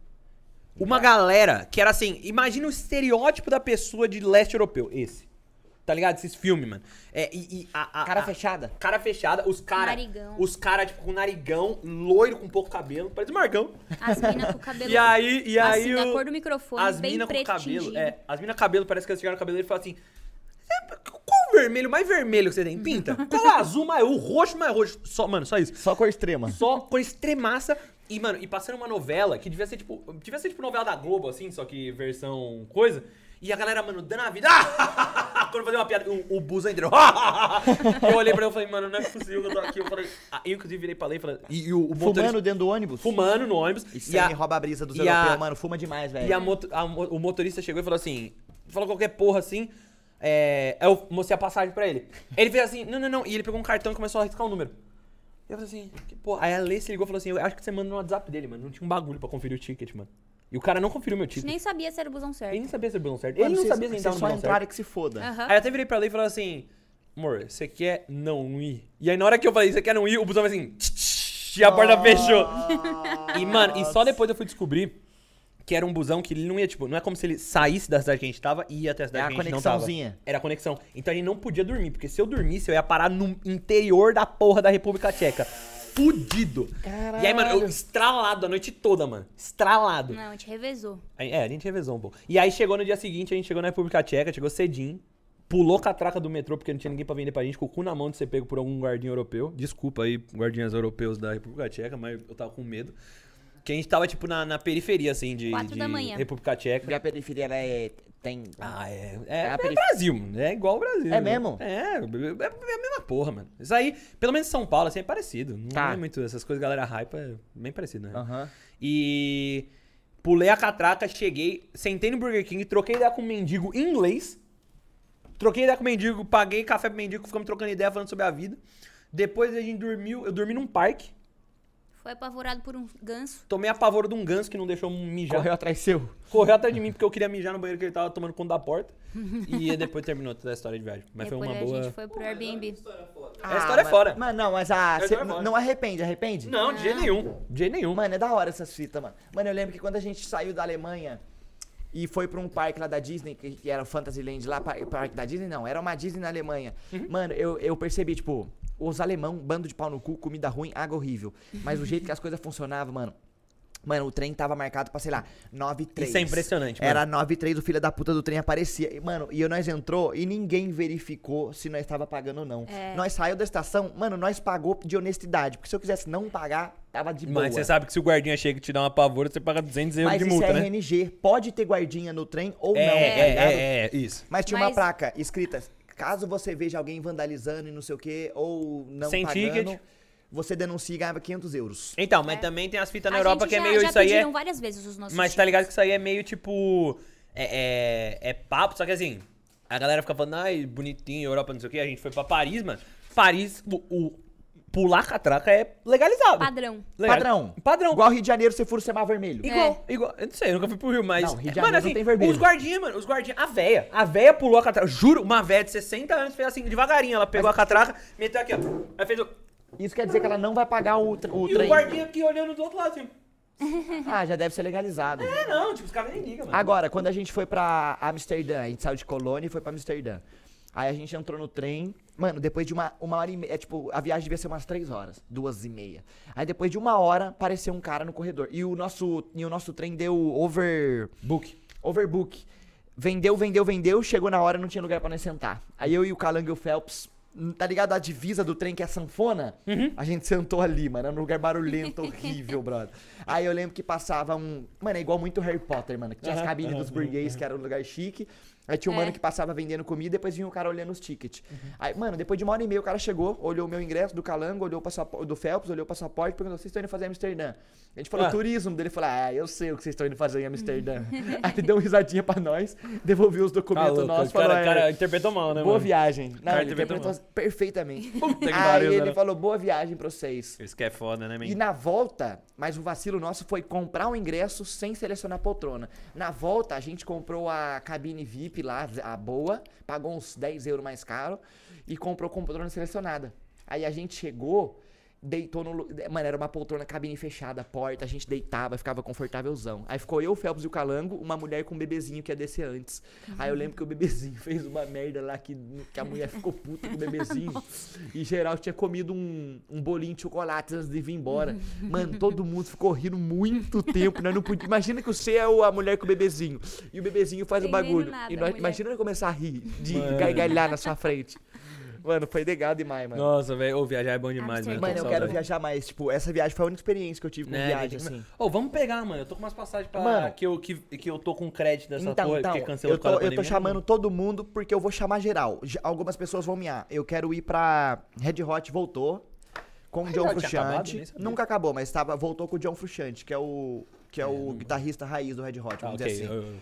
uma galera que era assim, imagina o estereótipo da pessoa de leste europeu, esse. Tá ligado? Esses filmes, mano. É, e, e a, a- Cara a- fechada. Cara fechada, os cara. Narigão. Os cara, tipo, com narigão, loiro com pouco cabelo, parece um Marcão. As minas com o cabelo. E aí, e aí. assim, da o- cor do microfone, as bem mina com preto cabelo. tingido. É, as minas cabelo, parece que elas chegaram no cabelo e falaram assim. "É, Qual o vermelho mais vermelho que você tem? Pinta. Qual o azul mais. O roxo mais roxo? Só, mano, só isso. Só cor extrema. Só com extremaça. E, mano, e passando uma novela que devia ser tipo. Devia ser tipo novela da Globo, assim, só que versão coisa. E a galera, mano, dando a vida. Quando eu fazia uma piada, o, o busão entrou. eu olhei pra ele e falei, mano, não é possível que eu tô aqui. Eu falei. ah, Eu, inclusive, virei pra ler e falei. E, e o, o motorista. Fumando dentro do ônibus. fumando no ônibus. E aí a- rouba a brisa dos e a- europeus, mano. Fuma demais, velho. e a moto- a o motorista chegou e falou assim: falou qualquer porra assim. É, eu mostrei a passagem pra ele. Ele fez assim: não, não, não. E ele pegou um cartão e começou a riscar um número. E eu falei assim: que porra. Aí a Lê se ligou e falou assim: eu acho que você manda no WhatsApp dele, mano. Não tinha um bagulho pra conferir o ticket, mano. E o cara não conferiu meu A gente ticket. nem sabia se era o busão certo. Ele nem sabia se era o busão certo. Mano, ele não sabia se entrar no só busão entraram certo. que se foda. Aham. Aí eu até virei pra Lê e falei assim: amor, você quer não ir? E aí na hora que eu falei: você quer não ir? O busão vai assim: e a porta fechou. E, mano, e só depois eu fui descobrir que era um busão que ele não ia, tipo, não é como se ele saísse da cidade que a gente tava e ia até a É cidade a que a gente não tava. conexãozinha. Era a conexão. Então a gente não podia dormir, porque se eu dormisse, eu ia parar no interior da porra da República Tcheca. Fudido. E aí, mano, eu estralado a noite toda, mano. Estralado. Não, a gente revezou. Aí- É, a gente revezou um pouco. E aí chegou no dia seguinte, a gente chegou na República Tcheca, chegou cedinho. Pulou catraca do metrô porque não tinha ninguém pra vender pra gente, com o cu na mão de ser pego por algum guardinha europeu. Desculpa aí, guardinhas europeus da República Tcheca, mas eu tava com medo. Que a gente tava, tipo, na, na periferia, assim, de, Quatro de da manhã. República Tcheca. Porque a periferia ela é. Tem. Ah, é. É, É a é perif- Brasil, mano. É igual o Brasil. É mesmo? É, é, é a mesma porra, mano. Isso aí, pelo menos em São Paulo, assim, é parecido. Não Tá. é muito. Essas coisas, galera hype, é bem parecido, né? Aham. E pulei a catraca, cheguei, sentei no Burger King, troquei ideia com um mendigo em inglês. Troquei ideia com o mendigo, paguei café pro mendigo, ficamos trocando ideia falando sobre a vida. Depois a gente dormiu, eu dormi num parque, Foi apavorado por um ganso. tomei apavoro de um ganso que não deixou mijar. Correu atrás seu. Correu atrás de mim porque eu queria mijar no banheiro que ele tava tomando conta da porta. e depois terminou toda a história de viagem. Mas Depois foi uma a boa. gente foi pro Airbnb. A história é mas- fora. Mano, não, mas a. A cê história é não arrepende, arrepende? Não, de jeito nenhum. De jeito nenhum. Mano, é da hora essas fitas, mano. Mano, eu lembro que quando a gente saiu da Alemanha e foi pra um parque lá da Disney, que, que era o Fantasyland lá, par- parque da Disney, não, era uma Disney na Alemanha. Uhum. Mano, eu, eu percebi, tipo, os alemão, bando de pau no cu, comida ruim, água horrível. Mas o jeito que as coisas funcionavam, mano. Mano, o trem tava marcado pra, sei lá, 9 e 3. Isso é impressionante, mano. Era 9 e 3, o filho da puta do trem aparecia. E, mano, e nós entrou e ninguém verificou se nós tava pagando ou não. É. Nós saiu da estação, mano, nós pagou de honestidade. Porque se eu quisesse não pagar, tava de boa. Mas você sabe que se o guardinha chega e te dá uma pavor, você paga 200 euros Mas de isso multa, é né? RNG. Pode ter guardinha no trem ou É, não, tá é, ligado? é, é, isso. Mas tinha uma Mas- placa escrita Caso você veja alguém vandalizando e não sei o que, ou não Sem pagando, ticket. você denuncia e ganha 500 euros. Então, mas também tem as fitas na A Europa gente que é já- meio já isso aí. É, pediram várias vezes os nossos mas tá ligado que isso aí é meio tipo. É, é, é papo, só que assim. A galera fica falando, ai, bonitinho, Europa, não sei o que. A gente foi pra Paris, mano. Paris, o, o pular catraca é legalizado. Padrão. Legal- Padrão. Padrão. Igual Rio de Janeiro, você fura o semáforo vermelho. Igual, igual. Eu não sei, eu nunca fui pro Rio, mas. Não, Rio de mano, Janeiro assim, não tem vermelho. os guardinhas, mano, os guardinhas. A véia. A véia pulou a catraca. Juro, uma véia de 60 anos fez assim, devagarinho. Ela pegou a catraca, meteu aqui, ó. Aí fez o. Isso quer dizer que ela não vai pagar o, tr- o E o trem. guardinha aqui olhando do outro lado, assim. Ah, já deve ser legalizado. É, não, tipo, os caras nem ligam, mano. Agora, quando a gente foi pra Amsterdã, a gente saiu de Colônia e foi pra Amsterdã. Aí a gente entrou no trem. Mano, depois de uma, uma hora e meia. É tipo, a viagem devia ser umas três horas, duas e meia. Aí depois de uma hora, apareceu um cara no corredor. E o nosso, e o nosso trem deu over. Book. Overbook. Vendeu, vendeu, vendeu. Chegou na hora, não tinha lugar pra nós sentar. Aí eu e o Calango e o Phelps. Tá ligado a divisa do trem que é a sanfona? A gente sentou ali, mano. Era um lugar barulhento, horrível, brother. Aí eu lembro que passava um. Mano, é igual muito Harry Potter, mano. Que tinha as Aham, cabines aham, dos burguês, que era um lugar chique. Aí tinha um É. mano que passava vendendo comida, depois vinha o cara olhando os tickets. Aí, mano, depois de uma hora e meia o cara chegou, olhou o meu ingresso do Calango, olhou o passaporte do Phelps, olhou o passaporte, perguntou: vocês estão indo fazer Amsterdã? A gente falou Ah. turismo, dele falou: ah, eu sei o que vocês estão indo fazer em Amsterdã. Aí ele deu uma risadinha pra nós, devolveu os documentos nossos, o falou: cara, é, cara interpretou mal, né, boa mano? viagem. Não, cara ele interpretou interpretou perfeitamente. Puta que Aí ele né? falou: boa viagem pra vocês. Isso que é foda, né, man? E na volta, mas o vacilo nosso foi comprar o ingresso sem selecionar a poltrona. Na volta, a gente comprou a cabine VIP lá, a boa, pagou uns 10 euros mais caro e comprou com poltrona selecionada. Aí a gente chegou, deitou no. Mano, era uma poltrona, cabine fechada, porta, a gente deitava, ficava confortávelzão. Aí ficou eu, o Phelps e o Calango, uma mulher com um bebezinho que ia descer antes. Aí eu lembro que o bebezinho fez uma merda lá que, que a mulher ficou puta com o bebezinho. E geral tinha comido um, um bolinho de chocolate antes de vir embora. Mano, todo mundo ficou rindo muito tempo. Nós não podia... Imagina que você é o- a mulher com o bebezinho. E o bebezinho faz o bagulho. nada, e nós, mulher. imagina eu começar a rir, de gargalhar na sua frente. Mano, foi legal demais, mano. Nossa, velho, ô, viajar é bom demais, mano. Mano, eu quero viajar mais. Tipo, essa viagem foi a única experiência que eu tive com Né, viagem, assim. Ô, vamos pegar, mano. Eu tô com umas passagens pra. Mano. que, eu, que, que eu tô com crédito dessa Então, porra, então, porque cancelou eu tô, eu tô pandemia. chamando todo mundo porque eu vou chamar geral. Ge- Algumas pessoas vão me. Eu quero ir pra Red Hot, voltou. Com o John? Frusciante. Nunca acabou, mas tava, voltou com o John Frusciante, que é o, que é o guitarrista raiz do Red Hot, Ah, vamos ok. dizer assim. eu- eu-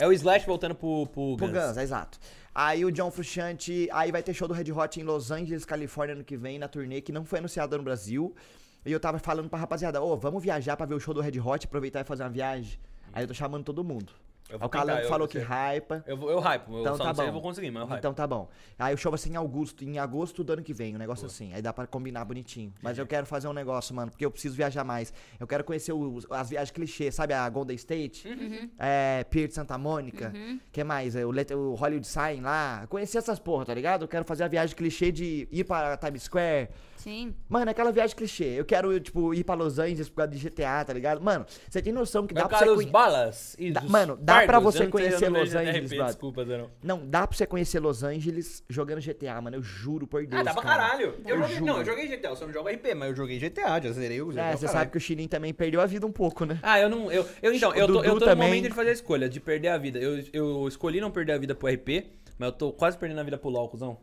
É o Slash voltando pro, pro Pro Guns. Guns, é exato. Aí o John Frusciante, aí vai ter show do Red Hot em Los Angeles, Califórnia, ano que vem, na turnê, que não foi anunciada no Brasil. E eu tava falando pra rapaziada, ô, vamos viajar pra ver o show do Red Hot, aproveitar e fazer uma viagem. Aí eu tô chamando todo mundo. Eu o Calango tentar, eu- falou eu que hypa. Eu, vou- eu hype, eu Então só tá não sei se bom. eu vou conseguir, mas eu hype. Então tá bom. Aí o show vai ser em agosto, em agosto do ano que vem, um negócio assim. Aí dá pra combinar bonitinho. Mas eu quero fazer um negócio, mano, porque eu preciso viajar mais. Eu quero conhecer os- as viagens clichê, sabe? A Golden State, é, Pier de Santa Mônica, que mais? É, o, Let- o Hollywood Sign lá. Conhecer essas porra, tá ligado? Eu quero fazer a viagem clichê de ir pra Times Square. Sim. Mano, aquela viagem clichê. Eu quero, tipo, ir pra Los Angeles por causa de GTA, tá ligado? Mano, você tem noção que dá Meu pra você conhe- balas e Dá- dos mano, dá pra pardos, você eu sei, eu conhecer Los Angeles, RP. Desculpa, Zé, não. Não, dá pra você conhecer Los Angeles jogando GTA, mano. Eu juro por Deus. Ah, dá pra cara. caralho. Eu Eu joguei, juro. não, eu joguei GTA, eu só não jogo RP, mas eu joguei GTA, já zerei o GTA. É, você sabe que o Chirin também perdeu a vida um pouco, né? Ah, eu não. Eu, eu, então, eu tô, eu tô também. no momento de fazer a escolha, de perder a vida. Eu, eu escolhi não perder a vida pro RP, mas eu tô quase perdendo a vida pro LOL, cuzão.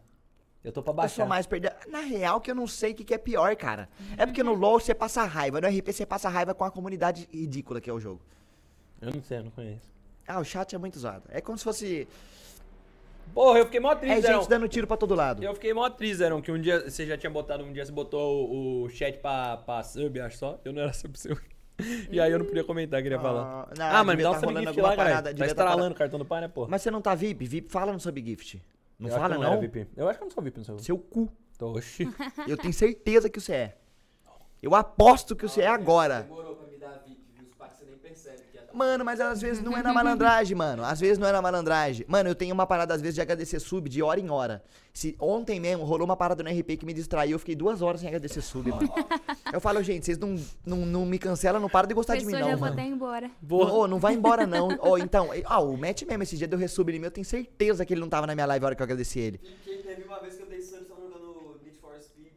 Eu tô pra Eu baixar. sou mais perder. Na real, que eu não sei o que, que é pior, cara. É porque no LoL você passa raiva, no RP você passa raiva com a comunidade ridícula que é o jogo. Eu não sei, eu não conheço. Ah, o chat é muito zoado. É como se fosse. Porra, eu fiquei mó É triste, gente Zerão. dando tiro pra todo lado. Eu fiquei mó triste, Zerão, que um dia você já tinha botado, um dia você botou o, o chat pra, pra sub, acho só. Eu não era sub seu. E aí eu não podia comentar, queria falar. não, Ah, mano, me devia dá um tá sub rolando gift alguma lá, cara. parada, Tá devia tá estralando o cartão do pai, né, pô? Mas você não tá VIP? VIP fala no Subgift. Não Eu fala, não? era VIP. Eu acho que eu não sou VIP no seu. Seu cu. Oxi. Eu tenho certeza que você é. Eu aposto que você é agora. Demorou pra me dar VIP, viu? Os packs você nem percebe que é. Mano, mas às vezes não é na malandragem, mano. Às vezes não é na malandragem. Mano, eu tenho uma parada, às vezes, de agradecer sub de hora em hora. Se ontem mesmo rolou uma parada no RP que me distraiu, eu fiquei duas horas sem agradecer sub, mano. Eu falo, gente, vocês não, não, não me cancelam, não para de gostar de mim, não, já vou mano. até embora. Não, ô, não vai embora, não. Ô, então, ah, o Matt mesmo, esse dia deu resub em mim, eu tenho certeza que ele não tava na minha live a hora que eu agradeci ele. Teve uma vez que eu dei sub, engano, no Need for Speed,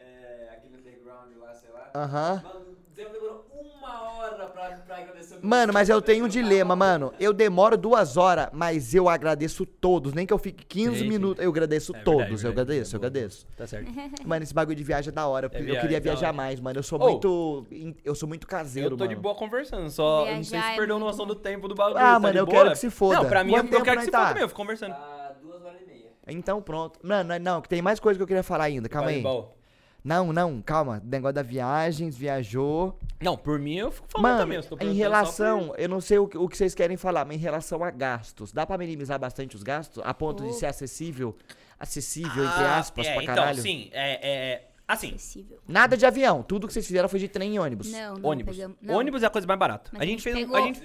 é, aquele underground lá, sei lá. Aham. Mano, demorou uma hora pra, pra agradecer Mano, mas eu tenho um dilema, mano. Eu demoro duas horas, mas eu agradeço todos. Nem que eu fique 15 Sim, sim. minutos. Eu agradeço É todos. verdade, eu verdade. agradeço, eu Boa, boa. agradeço. Tá certo. Mano, esse bagulho de viagem é da hora. Eu, É eu viagem, queria viajar mais, mano. Eu sou Ô, muito. Eu sou muito caseiro, Eu tô mano. de boa conversando, só. não sei Viajar se é perdeu noção bom. do tempo do bagulho. Ah, tá mano, eu boa? quero que se foda. Não, pra mim, Quanto eu quero que se tá? foda mesmo, eu fico conversando. Tá duas horas e meia. Então pronto. Mano, não, que tem mais coisa que eu queria falar ainda. Calma aí. Volleyball. Não, não, calma. Negócio da viagens, viajou. Não, por mim eu fico falando Mano, também. eu tô em relação, por- eu não sei o, que- o que vocês querem falar, mas em relação a gastos, dá pra minimizar bastante os gastos? A ponto de Oh. ser acessível, acessível, entre Ah, aspas, é, pra então, caralho? sim, é, é. Assim, Acessível. Nada de avião, tudo que vocês fizeram foi de trem e ônibus. Não, não ônibus. pegamos. Não. Ônibus é a coisa mais barata. Mas a gente fez um. pegou- A gente,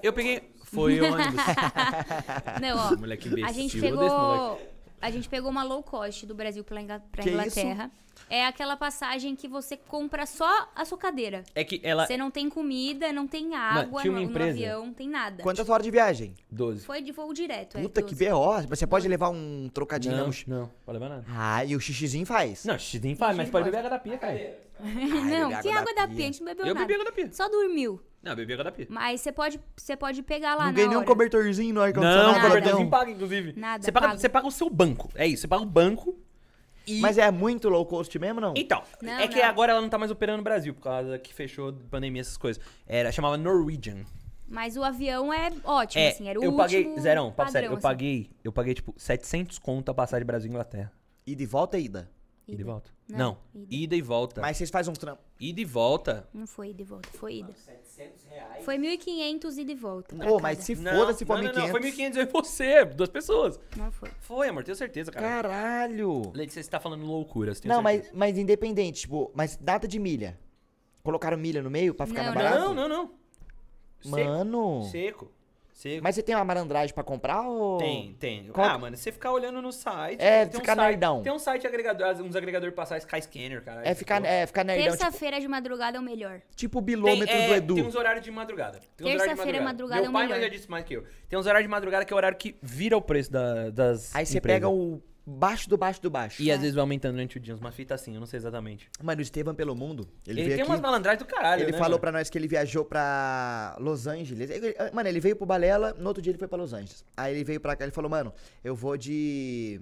eu peguei. Foi ônibus. Não, ó. Moleque imbecil. A gente pegou. A gente pegou uma low cost do Brasil pra, Inglaterra. É aquela passagem que você compra só a sua cadeira. É que ela. Você não tem comida, não tem água no, no avião, não tem nada. Quantas horas de viagem? 12. Foi de voo direto. Puta é, que 12. B.O. Mas você pode levar um trocadinho Não, na mochila. não, pode levar nada. Ah, e o xixizinho faz. Não, x nem faz, mas pode beber água da pia, cara. não, que água água da da pia. pia, a gente não bebeu Eu nada. bebi água da pia. Só dormiu. Não, eu bebi água da pia. Mas você pode, você pode pegar lá não na ganhei um hora. cobertorzinho no Não, ar-condicionado. o Nada. cobertorzinho paga, inclusive. Nada, Você paga, paga. você paga o seu banco. É isso, você paga o banco e. Mas é muito low cost mesmo, não? Então, Não, é que não. agora ela não tá mais operando no Brasil, por causa que fechou pandemia, essas coisas. Era, chamava Norwegian. Mas o avião é ótimo, é, assim. Era o eu paguei, último zerão, papo padrão, sério, eu assim. paguei, eu paguei, tipo, 700 conto a passagem Brasil e Inglaterra. E de volta e ida. Ida e volta. Não, Não, ida. ida e volta. Mas vocês fazem um trampo. Ida e volta. Não foi ida e volta, foi ida. 700 reais. Foi 1.500 ida e volta. Pô, mas se foda se for não, 1.500. não, não, foi 1.500 eu e você, duas pessoas. Não foi. Foi, amor, tenho certeza, cara. Caralho. Leite, você tá falando loucura, você tem Não, certeza. mas, mas independente, tipo, mas data de milha. Colocaram milha no meio pra ficar Não, mais barato? Não, não, não. Seco. Mano. Seco. Seco. Mas você tem uma malandragem pra comprar ou. Tem, tem. Qual Ah, mano, você ficar olhando no site. É, ficar um site, nerdão. Tem um site agregador, uns agregadores de passar Skyscanner, cara. É ficar, é ficar nerdão, tipo, Terça-feira de madrugada é o melhor. tipo o Tem, bilômetro é, do Edu. tem uns horários de madrugada. Terça-feira, madrugada Meu é o pai melhor. já disse mais que eu. Tem uns horários de madrugada que é o horário que vira o preço da, das Aí você empresas. pega o baixo do baixo do baixo. E às vezes vai aumentando durante o dia, umas fitas assim, eu não sei exatamente. Mano, o Estevam pelo mundo, ele, Ele, veio tem aqui, umas malandragens do caralho, ele né, falou mano? pra nós que ele viajou pra Los Angeles. Ele- mano, ele veio pro Balela, no outro dia ele foi pra Los Angeles. Aí ele veio pra cá, ele falou, mano, eu vou de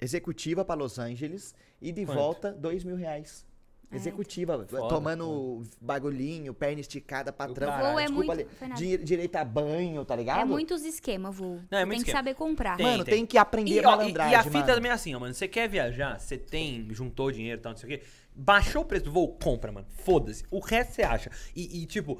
executiva pra Los Angeles e de Quanto? volta dois mil reais. Executiva, Foda, tomando bagulhinho, perna esticada, patrão. Voo é Desculpa muito- ali, direito a banho, tá ligado? É muitos esquema, voo. Não, é muito tem que esquema. saber comprar. Tem, Mano, tem. tem que aprender E, ó, e- malandragem, e a fita mano. também é assim, ó, mano. Você quer viajar, você tem, juntou dinheiro e tal, não sei o quê. Baixou o preço do voo, compra, mano. Foda-se. O resto você acha. E, e, tipo,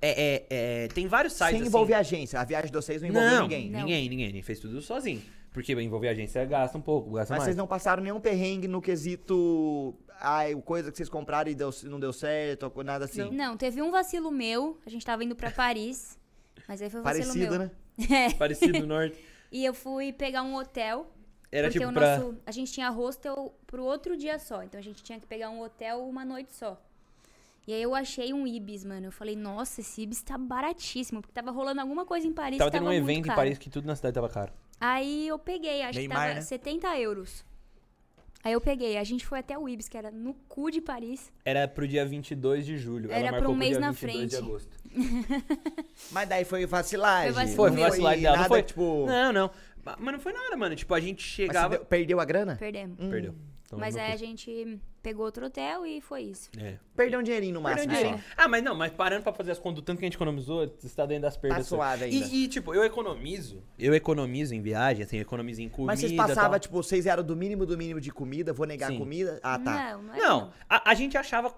é, é, é, tem vários sites Sem assim. envolver agência. A viagem de vocês não envolveu não, ninguém. Não. Ninguém, ninguém. Ninguém fez tudo sozinho. Porque envolver a agência gasta um pouco, gasta Mas mais. vocês não passaram nenhum perrengue no quesito. Ai, coisa que vocês compraram e deu- não deu certo, ou nada assim. Não, teve um vacilo meu. A gente tava indo pra Paris. Mas aí foi um vacilo Parecido, meu. né? Parecido no norte. E eu fui pegar um hotel. Era porque tipo o pra. nosso. A gente tinha hostel pro outro dia só. Então a gente tinha que pegar um hotel uma noite só. E aí eu achei um Ibis, mano. Eu falei, nossa, esse Ibis tá baratíssimo. Porque tava rolando alguma coisa em Paris. Tava que tendo um muito evento em caro. Paris que tudo na cidade tava caro. Aí eu peguei, acho Neymar, que tava né? 70 euros. Aí eu peguei, a gente foi até o Ibis, que era no cu de Paris. Era pro dia 22 de julho. Era Ela pra marcou um pro mês dia na 22 de frente. agosto. Mas daí foi vacilagem. Foi vacilagem. Foi, vacilagem dela. Não nada, foi, tipo. Não, não. Ma- Mas não foi nada, mano. Tipo, a gente Mas você chegava. deu- perdeu a grana? Perdemos. Perdeu. Então, Mas aí a gente pegou outro hotel e foi isso. É. Perdeu um dinheirinho no Perdeu máximo. um dinheirinho. só. Ah, mas não, mas parando pra fazer as contas do tanto que a gente economizou, você tá dentro das perdas. Tá suave ainda. E, e, tipo, eu economizo. Eu economizo em viagem, assim, eu economizo em comida. Mas vocês passavam, tal. tipo, vocês eram do mínimo do mínimo de comida, vou negar Sim. comida? Ah, tá. Não, não é Não, a, a gente achava.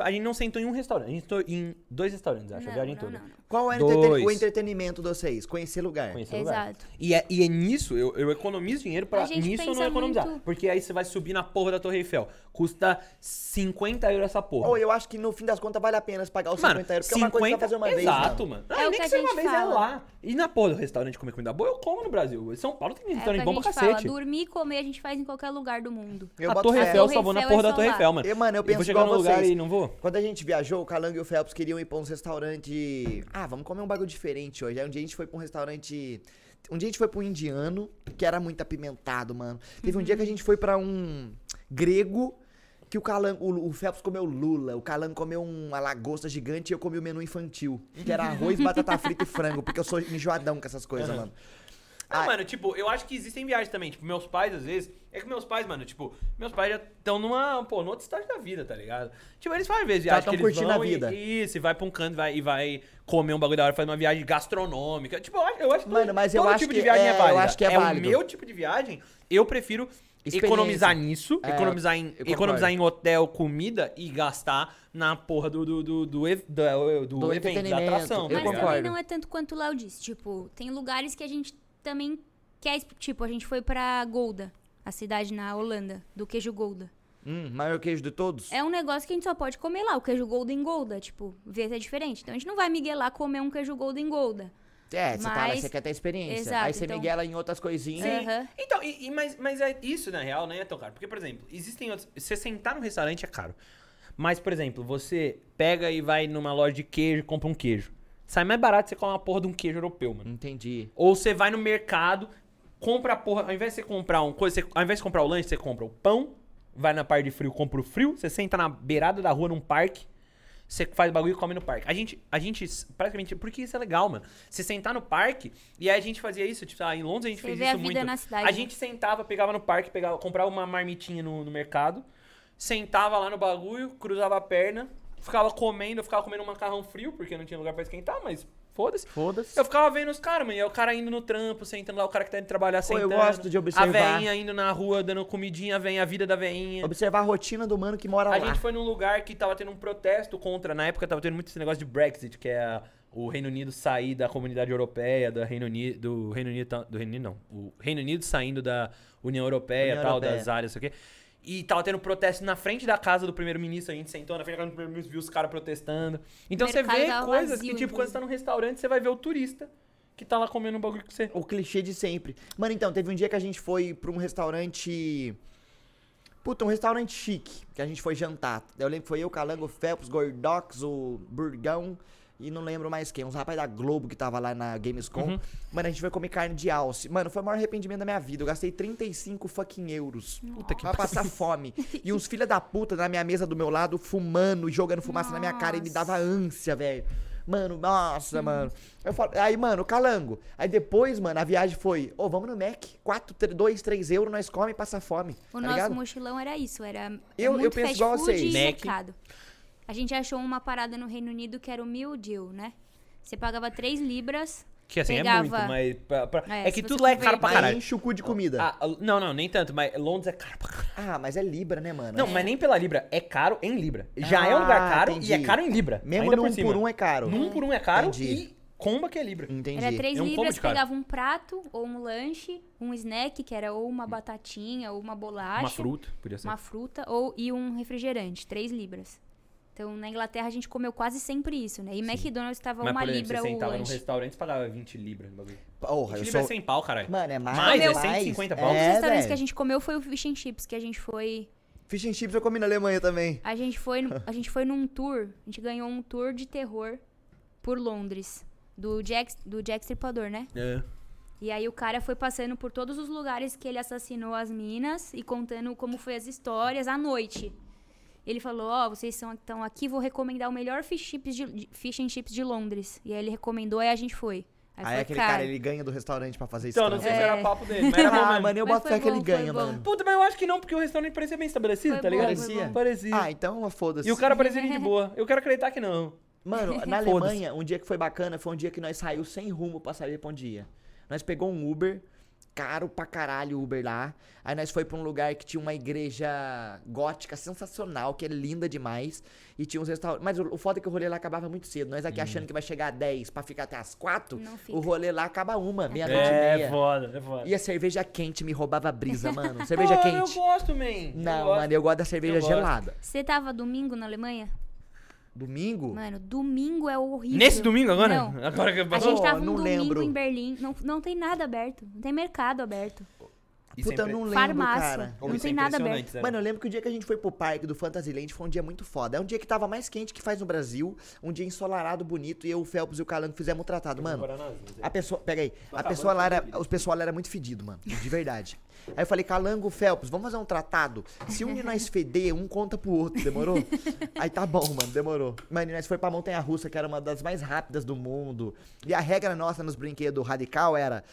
A gente não sentou em um restaurante, a gente sentou em dois restaurantes, acho, a Não, viagem não, toda. não, não. Qual é o, Dois. entreten- o entretenimento de vocês? Conhecer lugar. Conhecer o lugar. Exato. E é, e é nisso, eu, eu economizo dinheiro pra A nisso eu não economizar. muito- Porque aí você vai subir na porra da Torre Eiffel. Custa 50 euros essa porra. Ou eu acho que no fim das contas vale a pena pagar os 50 euros, porque é uma coisa que vai fazer uma vez. Exato, mano. mano. É Ah, o nem que que a seja uma gente vez é fala. lá. E na porra do restaurante comer comida boa, eu como no Brasil. Em São Paulo tem É restaurante a bom pra gente fala, cacete. dormir e comer a gente faz em qualquer lugar do mundo. Eu a boto Torre. Eiffel, Torre só vou na porra é da Torre só lá. Eiffel, mano. Eu, mano, eu vou penso chegar igual num lugar vocês. e não vou. Quando a gente viajou, o Calango e o Phelps queriam ir pra uns restaurantes. Ah, vamos comer um bagulho diferente hoje. Aí um dia a gente foi pra um restaurante. Um dia a gente foi pra um indiano, que era muito apimentado, mano. Teve um dia que a gente foi pra um grego, que o calango, o, o Phelps comeu lula, o calango comeu uma lagosta gigante e eu comi o menu infantil. Que era arroz, batata frita e frango, porque eu sou enjoadão com essas coisas, mano. Não, Ah, mano, tipo, eu acho que existem viagens também. Tipo, meus pais, às vezes. É que meus pais, mano, tipo, meus pais já estão numa, pô, numa outra estágio da vida, tá ligado? Tipo, eles fazem vezes viagem tão que curtindo vão a e- vida. isso, e vai pra um canto e vai, e vai comer um bagulho da hora, fazer uma viagem gastronômica. Tipo, eu acho, eu acho que Mano, todo- mas eu todo acho tipo que de viagem é, é, eu válida. acho que é o válido. meu tipo de viagem, eu prefiro. Economizar nisso, É, economizar, em, economizar em hotel, comida e gastar na porra do, do, do, do, do, do Do evento, da atração. Eu Mas concordo. também não é tanto quanto o Léo disse. Tipo, tem lugares que a gente também quer. Tipo, a gente foi pra Golda, a cidade na Holanda, do queijo Golda. Hum, maior queijo de todos? É um negócio que a gente só pode comer lá, o queijo Golden Golda. Tipo, ver se é diferente. Então a gente não vai miguelar comer um queijo Golden Golda. É, você, tá, lá, Mas- você quer ter experiência. Exato, Aí você então- miguela em outras coisinhas. Aham. Então, e, e- mas, mas é isso, na real, não é tão caro. Porque, por exemplo, existem outros. Você sentar no restaurante é caro. Mas, por exemplo, você pega e vai numa loja de queijo e compra um queijo. Sai mais barato você comer uma porra de um queijo europeu, mano. Entendi. Ou você vai no mercado, compra a porra. Ao invés de você comprar um coisa, você- ao invés de comprar o lanche, você compra o pão, vai na parte de frio, compra o frio, você senta na beirada da rua num parque. Você faz bagulho e come no parque. A gente, a gente, praticamente. Porque isso é legal, mano. Você sentar no parque, e aí a gente fazia isso, tipo, ah, em Londres a gente Você fez vê isso a vida muito. na cidade, a né? gente sentava, pegava no parque, pegava, comprava uma marmitinha no, no mercado, sentava lá no bagulho, cruzava a perna, ficava comendo, eu ficava comendo um macarrão frio, porque não tinha lugar pra esquentar, mas foda-se. Foda-se. Eu ficava vendo os caras, mano. E o cara indo no trampo, sentando lá, o cara que tá indo trabalhar Pô, eu sentando. gosto de observar. A veinha indo na rua, dando comidinha, a veinha, a vida da veinha. Observar a rotina do mano que mora A lá. gente foi num lugar que tava tendo um protesto contra. Na época tava tendo muito esse negócio de Brexit, que é a- o Reino Unido sair da comunidade europeia, do Reino Unido. Do Reino Unido, do Reino Unido não. O Reino Unido saindo da União Europeia União tal, Europeia. das áreas, não sei o quê. E tava tendo protesto na frente da casa do primeiro-ministro, a gente sentou na frente da casa do primeiro-ministro, viu os caras protestando. Então você vê coisas vazio, que, tipo, quando você tá num restaurante, você vai ver o turista que tá lá comendo um bagulho com você. O clichê de sempre. Mano, então, teve um dia que a gente foi pra um restaurante. Puta, um restaurante chique, que a gente foi jantar. Eu lembro que foi eu, Calango, o Phelps, Gordox, o Burgão e não lembro mais quem. Uns rapazes da Globo que tava lá na Gamescom. Uhum. Mano, a gente foi comer carne de alce. Mano, foi o maior arrependimento da minha vida. Eu gastei 35 fucking euros. Puta que Pra passar fome. E uns filha da puta na minha mesa do meu lado, fumando, jogando fumaça na minha cara e me dava ânsia, velho. Mano, nossa, mano. Eu falo, aí, mano, calango. Aí depois, mano, a viagem foi, ô, vamos no Mac. 4, 2, 3 euros, nós come e passa fome. O tá nosso ligado? mochilão era isso, era Eu- eu muito penso fast igual a food vocês. e Mac. mercado. A gente achou uma parada no Reino Unido que era o Meal Deal, né? Você pagava 3 libras, Que assim, é Pegava- muito, mas. pra- pra- É, É, que tudo lá é caro pra caralho. enche o cu de comida. Ah, ah, não, não, nem tanto, mas Londres é caro pra caralho. Ah, mas é Libra, né, mano? Não, mas nem pela Libra, é caro em Libra. Já é um lugar Ah, caro entendi. e é caro em Libra. Mesmo no por um cima. por um é caro. Num por um é caro Entendi. e comba que é Libra. Entendi. era 3 É um libras, pegava um prato ou um lanche, um snack, que era ou uma batatinha ou uma bolacha. Uma fruta, podia ser. uma fruta ou e um refrigerante, 3 libras. Então, na Inglaterra, a gente comeu quase sempre isso, né? E McDonald's estava Mas, uma por exemplo, libra você o sentava num lanche. restaurante e pagava 20 libras no bagulho. 20 Porra, eu libras sou... é 100 pau, caralho. Mano, é mais. Mais, é mais. 150 pau. Um dos É, restaurantes que a gente comeu foi o Fish and Chips, que a gente foi... Fish and chips eu comi na Alemanha também. A gente foi, a gente foi num tour, a gente ganhou um tour de terror por Londres, do Jack, do Jack Stripador, né? É. E aí o cara foi passando por todos os lugares que ele assassinou as minas e contando como foi as histórias à noite. Ele falou, ó, vocês são- estão aqui, vou recomendar o melhor fish, chips de, de- fish and chips de Londres. E aí ele recomendou, aí a gente foi. Aí, Aí foi, aquele cara, ele ganha do restaurante pra fazer isso. Então, não sei se É. era papo dele, mas era bom Ah, mesmo. mano, eu boto fé que ele bom, ganha, bom. mano. Puta, mas eu acho que não, porque o restaurante parecia bem estabelecido, Foi tá bom, ligado? Parecia? bom. Parecia. Ah, então foda-se. E o cara parecia gente boa. Eu quero acreditar que não. Mano, na. Alemanha, um dia que foi bacana foi um dia que nós saiu sem rumo pra saber pra onde ia. Nós pegou um Uber, caro pra caralho o Uber lá. Aí nós foi pra um lugar que tinha uma igreja gótica sensacional, que é linda demais. E tinha uns restaurantes. Mas o, o foda é que o rolê lá acabava muito cedo. Nós aqui achando que vai chegar a 10 pra ficar até as 4. Não fica. O rolê lá acaba uma, meia-noite e É, meia. foda, é foda. E a cerveja quente me roubava a brisa, mano. Cerveja Pô, quente. Eu gosto, man. Eu Não, gosto. mano, eu gosto da cerveja Eu gosto. gelada. Você tava domingo na Alemanha? Domingo? Mano, domingo é horrível. Nesse domingo agora? Não. Agora que A gente tava não um domingo lembro. em Berlim. Não, não tem nada aberto. Não tem mercado aberto. E Puta, eu sempre- não lembro, Farmácia. cara. Não tem é nada aberto. sério. Mano, eu lembro que o dia que a gente foi pro parque do Fantasyland foi um dia muito foda. É um dia que tava mais quente que faz no Brasil, um dia ensolarado, bonito, e eu, o Felps e o Calango fizemos um tratado. Mano, a pessoa, pega aí, a pessoa lá era, os pessoal lá era muito fedido, mano, de verdade. Aí eu falei, Calango, Felps, vamos fazer um tratado? Se um de nós feder, um conta pro outro, demorou? Aí tá bom, mano, demorou. Mano, nós foi pra Montanha Russa, que era uma das mais rápidas do mundo. E a regra nossa nos brinquedos radical era.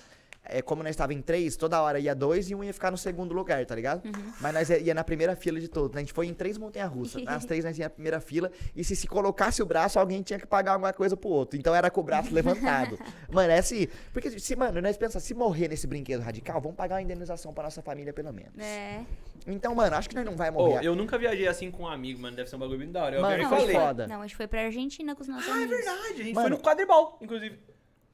É, como nós estava em três, toda hora ia dois e um ia ficar no segundo lugar, tá ligado? Mas nós ia, ia na primeira fila de todos. né? A gente foi em três montanhas-russas. Nas três nós ia na primeira fila. E se se colocasse o braço, alguém tinha que pagar alguma coisa pro outro. Então era com o braço levantado. Mano, é assim. Porque se, mano, nós pensamos, se morrer nesse brinquedo radical, vamos pagar uma indenização pra nossa família, pelo menos. É. Então, mano, acho que nós não vai morrer. eu nunca viajei assim com um amigo, mano. Deve ser um bagulho bem da hora. Eu Mano, com a Lê. foda. Não, a gente foi pra Argentina com os nossos Ah, é amigos. verdade. A gente Mano. foi no quadribol, inclusive.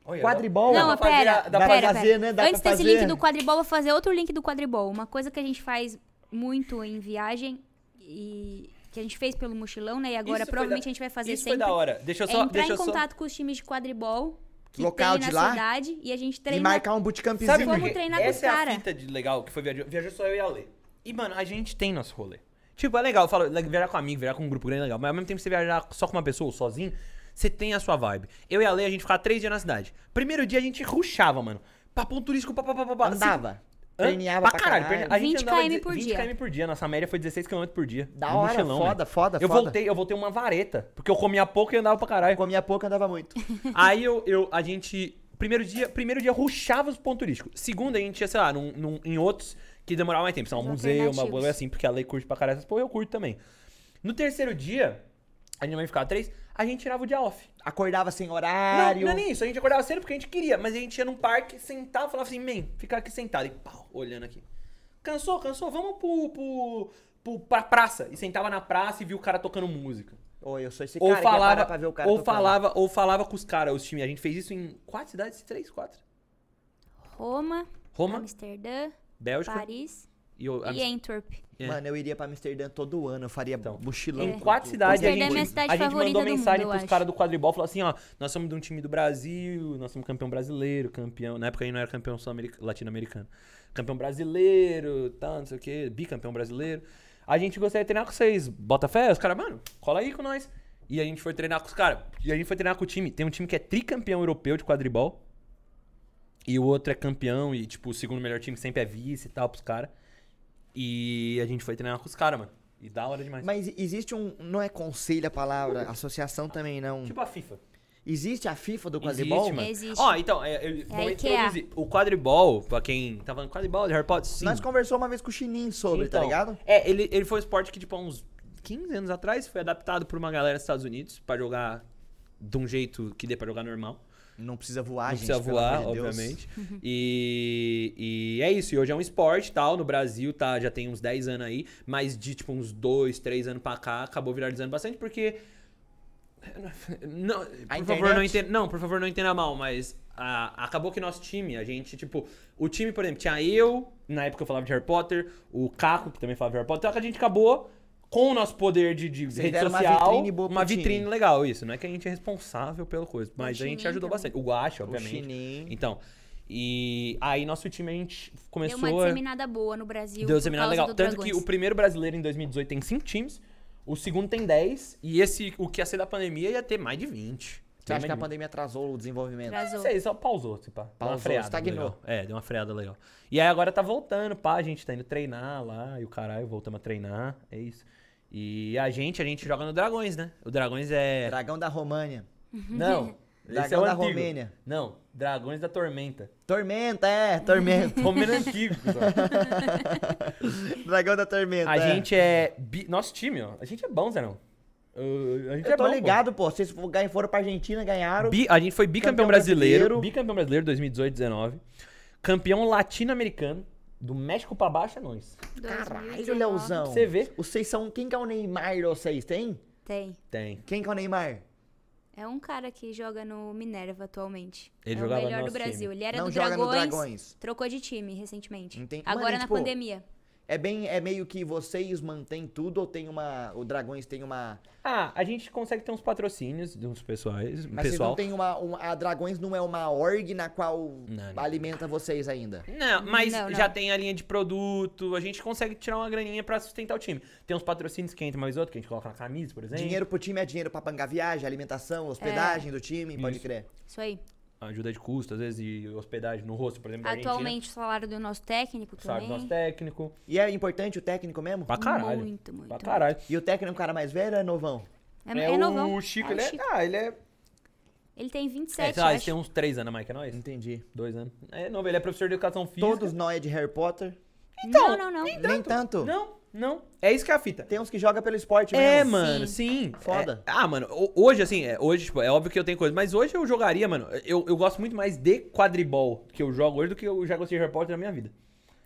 Olha, Quadribol? Não, Dá pra fazer pera, a- dá pra pera, fazer, pera. né? Dá Antes pra desse fazer. link do quadribol, vou fazer outro link do quadribol. Uma coisa que a gente faz muito em viagem e que a gente fez pelo mochilão, né? E agora Isso provavelmente da- a gente vai fazer Isso sempre. foi da hora. Deixa eu é só. entrar deixa em eu só... contato com os times de quadribol que Local tem de na lá? cidade e a gente E treina. marcar um bootcampzinho. Sabe quê? treinar com os Essa é a cara. fita de legal que foi viajar. Viajou só eu e a Lê. E, mano, a gente tem nosso rolê. Tipo, é legal, eu falo, viajar com amigo, viajar com um grupo grande é legal. Mas ao mesmo tempo que você viajar só com uma pessoa ou sozinho, você tem a sua vibe. Eu e a Lê, a gente ficava três dias na cidade. Primeiro dia a gente ruxava, mano. Pra ponto turístico, pá, pá, pá, pá, pá. Andava. Hã? Treinava pra caralho. A gente 20 andava km por 20 dia. km por dia. Nossa média foi 16 km por dia. Da hora, mochilão, foda, foda, Eu foda. voltei, eu voltei uma vareta. Porque eu comia pouco e andava pra caralho. Comia pouco, andava muito. Aí eu, eu, a gente. Primeiro dia, primeiro dia ruxava os pontos turísticos. Segundo, a gente ia, sei lá, num, num- em outros que demoravam mais tempo. Sei lá, um museu, uma coisa assim, porque a lei curte pra caralho essas porra, eu curto também. No terceiro dia, a gente vai ficar três, a gente tirava o dia off. Acordava sem Não, horário. não é nem isso, a gente acordava cedo porque a gente queria, mas a gente ia num parque, sentava e falava assim, man, ficar aqui sentado e pau, olhando aqui. Cansou, cansou, vamos pro, pro, pro, pra praça. E sentava na praça e via o cara tocando música. Ou eu sou esse Ou cara que ia falava, pra ver o cara ou tocando. falava, ou falava com os caras, os times. A gente fez isso em quatro cidades? Três, quatro. Roma, Roma, Amsterdã, Bélgica Paris e, o- e Antwerp. É. Mano, eu iria pra Amsterdã todo ano, eu faria Então, mochilão. Em quatro cidades a é gente, minha cidade a gente favorita mandou do mensagem mundo, eu pros caras do quadribol, falou assim, ó, nós somos de um time do Brasil, nós somos campeão brasileiro, campeão, na época a gente não era campeão latino-americano, campeão brasileiro, tal, não sei o que, bicampeão brasileiro. A gente gostaria de treinar com vocês, bota fé, os caras, mano, cola aí com nós. E a gente foi treinar com os caras, e a gente foi treinar com o time, tem um time que é tricampeão europeu de quadribol, e o outro é campeão, e tipo, o segundo melhor time sempre é vice e tal pros caras. E a gente foi treinar com os caras, mano. E da hora demais. Mas existe um. Não é conselho a palavra, associação também não. Tipo a FIFA. Existe a FIFA do Existe, quadribol? mano. Existe. Ó, então, é, eu aí que é. O quadribol, pra quem tá falando quadribol de Harry Potter, sim. Nós conversou uma vez com o Chininho sobre, tá Então, ligado? É, ele, ele foi um esporte que, tipo, há uns 15 anos atrás, foi adaptado por uma galera dos Estados Unidos pra jogar de um jeito que dê pra jogar normal. Não precisa voar, não gente. precisa pelo voar, de Deus. obviamente. E, e é isso. E hoje é um esporte tal. No Brasil tá, já tem uns 10 anos aí. Mas de tipo uns 2, 3 anos pra cá, acabou viralizando bastante porque. Não, por A favor, não internet? entenda. Não, por favor, não entenda mal, mas acabou que nosso time, a gente, tipo, o time, por exemplo, tinha eu, na época eu falava de Harry Potter, o Caco, que também falava de Harry Potter, só que a gente acabou com o nosso poder de, de Vocês rede deram uma social, vitrine boa uma vitrine legal, isso. Não é que a gente é responsável pela coisa, mas a gente Chininho ajudou também. bastante. O Guacha, O obviamente. Chininho. Então, e aí nosso time a gente Deu começou uma a... disseminada boa no Brasil. Deu uma disseminada legal. Tanto Dragões. que o primeiro brasileiro em 2018 tem 5 times, o segundo tem 10, e esse, o que ia ser da pandemia ia ter mais de 20. Você acha que a pandemia atrasou o desenvolvimento? Atrasou. Não sei, só pausou, tipo, deu uma Pausou, freada. estagnou. legal. É, deu uma freada legal. E aí agora tá voltando, pá, a gente tá indo treinar lá, e o caralho, voltamos a treinar, é isso. E a gente, a gente joga no Dragões, né? O Dragões é... Dragão da România. Não, esse é Dragão o da antigo. Romênia. Não, Dragões da Tormenta. Tormenta, é, Tormenta. Romeno antigo. Dragão da Tormenta. A é. gente é. bi- Nosso time, ó. A gente é bom, Zé não. Uh, a gente é Eu tô bom, pô. ligado, pô. Vocês ganham- foram pra Argentina, ganharam. Bi- a gente foi bicampeão Campeão brasileiro, brasileiro. Bicampeão brasileiro 2018 19 Campeão latino-americano. Do México pra baixo é nós. Caralho, 2019. Leozão. Você vê? Vocês são. Quem que é o Neymar de vocês? Tem? Tem. Tem. Quem que é o Neymar? É um cara que joga no Minerva atualmente. Ele é o jogava no melhor do nosso Brasil. time. Ele era Não do joga no Dragões, Dragões. Trocou de time recentemente. Entendi. Agora Mano, na tipo, pandemia. É bem, é meio que vocês mantêm tudo ou tem uma, o Dragões tem uma, Ah, a gente consegue ter uns patrocínios de uns pessoais, mas vocês pessoal. não tem uma, uma- a Dragões não é uma org na qual Não, não. alimenta vocês ainda. Não, mas Não, não. já tem a linha de produto, a gente consegue tirar uma graninha pra sustentar o time. Tem uns patrocínios que entra mais outro, que a gente coloca na camisa, por exemplo. Dinheiro pro time é dinheiro pra pagar viagem, alimentação, hospedagem do time, pode Isso. crer. Isso aí. Ajuda de custo, às vezes, e hospedagem no rosto, por exemplo, Argentina. Atualmente o salário do nosso técnico Sabe, também. nosso técnico. E é importante o técnico mesmo? Pra caralho. Muito, muito. Pra caralho. E o técnico é um cara mais velho ou é novão? É, é novão. o Chico, É o ele é... Chico. Ah, ele é... Ele tem é 27, sei lá, ele acho. tem uns três anos a mais que nós. Entendi. Dois anos. É novo, ele é professor de educação física. Todos nós é de Harry Potter? Não, não, não. Nem tanto. Não, não. É isso que é a fita. Tem uns que jogam pelo esporte É, mesmo. mano, sim. Foda. É- ah, mano, ho- hoje, assim, é, hoje, tipo, é óbvio que eu tenho coisa, mas hoje eu jogaria, mano. Eu, eu gosto muito mais de quadribol que eu jogo hoje do que eu já gostei de Harry Potter na minha vida.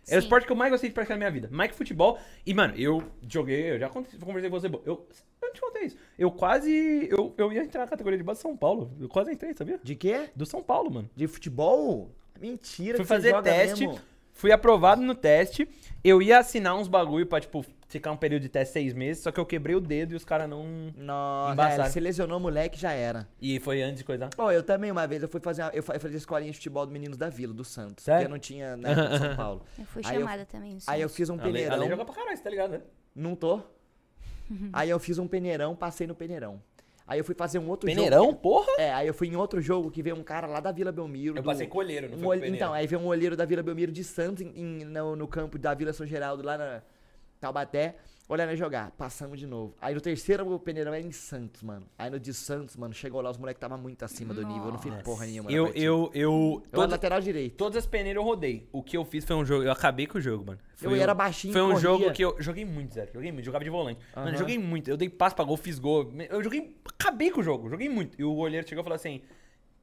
É o Sim. esporte que eu mais gostei de praticar na minha vida. Mais que futebol. E, mano, eu joguei, eu já conversei com você. Eu, eu te contei isso. Eu quase. Eu, eu ia entrar na categoria de base de São Paulo. Eu quase entrei, sabia? De quê? Do São Paulo, mano. De futebol? Mentira, Fui que você fazer joga teste. mesmo. Fui aprovado no teste. Eu ia assinar uns bagulho pra, tipo, ficar um período de teste seis meses. Só que eu quebrei o dedo e os caras não. Nossa, se lesionou o moleque, já era. E foi antes de coisa. Pô, eu também uma vez, eu fui fazer, uma- eu fa- eu fazia escolinha de futebol do Meninos da Vila, do Santos. Sério? Porque eu não tinha, né, São Paulo. Eu fui Aí eu- chamada também. no Aí eu fiz um A lei, a peneirão. lei joga pra caralho, você tá ligado, né? Não tô. Aí eu fiz um peneirão, passei no peneirão. Aí eu fui fazer um outro Peneirão, jogo. porra? É, aí eu fui em outro jogo que veio um cara lá da Vila Belmiro. Eu do- passei colheiro, não um foi. Então, aí veio um olheiro da Vila Belmiro de Santos em- em- no, no campo da Vila São Geraldo, lá na Taubaté, olhando a jogar. Passamos de novo. Aí no terceiro o peneirão era em Santos, mano. Aí no de Santos, mano, chegou lá, os moleques tava muito acima do nível. Eu não fiz porra nenhuma. Eu, eu, eu, Eu era todas, lateral direito. todas as peneiras eu rodei. O que eu fiz foi um jogo, eu acabei com o jogo, mano. Eu Foi era um- baixinho, Foi um corria. jogo que eu joguei muito, Zé. Joguei muito, jogava de volante. Mano, eu joguei muito. Eu dei passo pra gol, fiz gol. Eu joguei, acabei com o jogo, joguei muito. E o goleiro chegou e falou assim: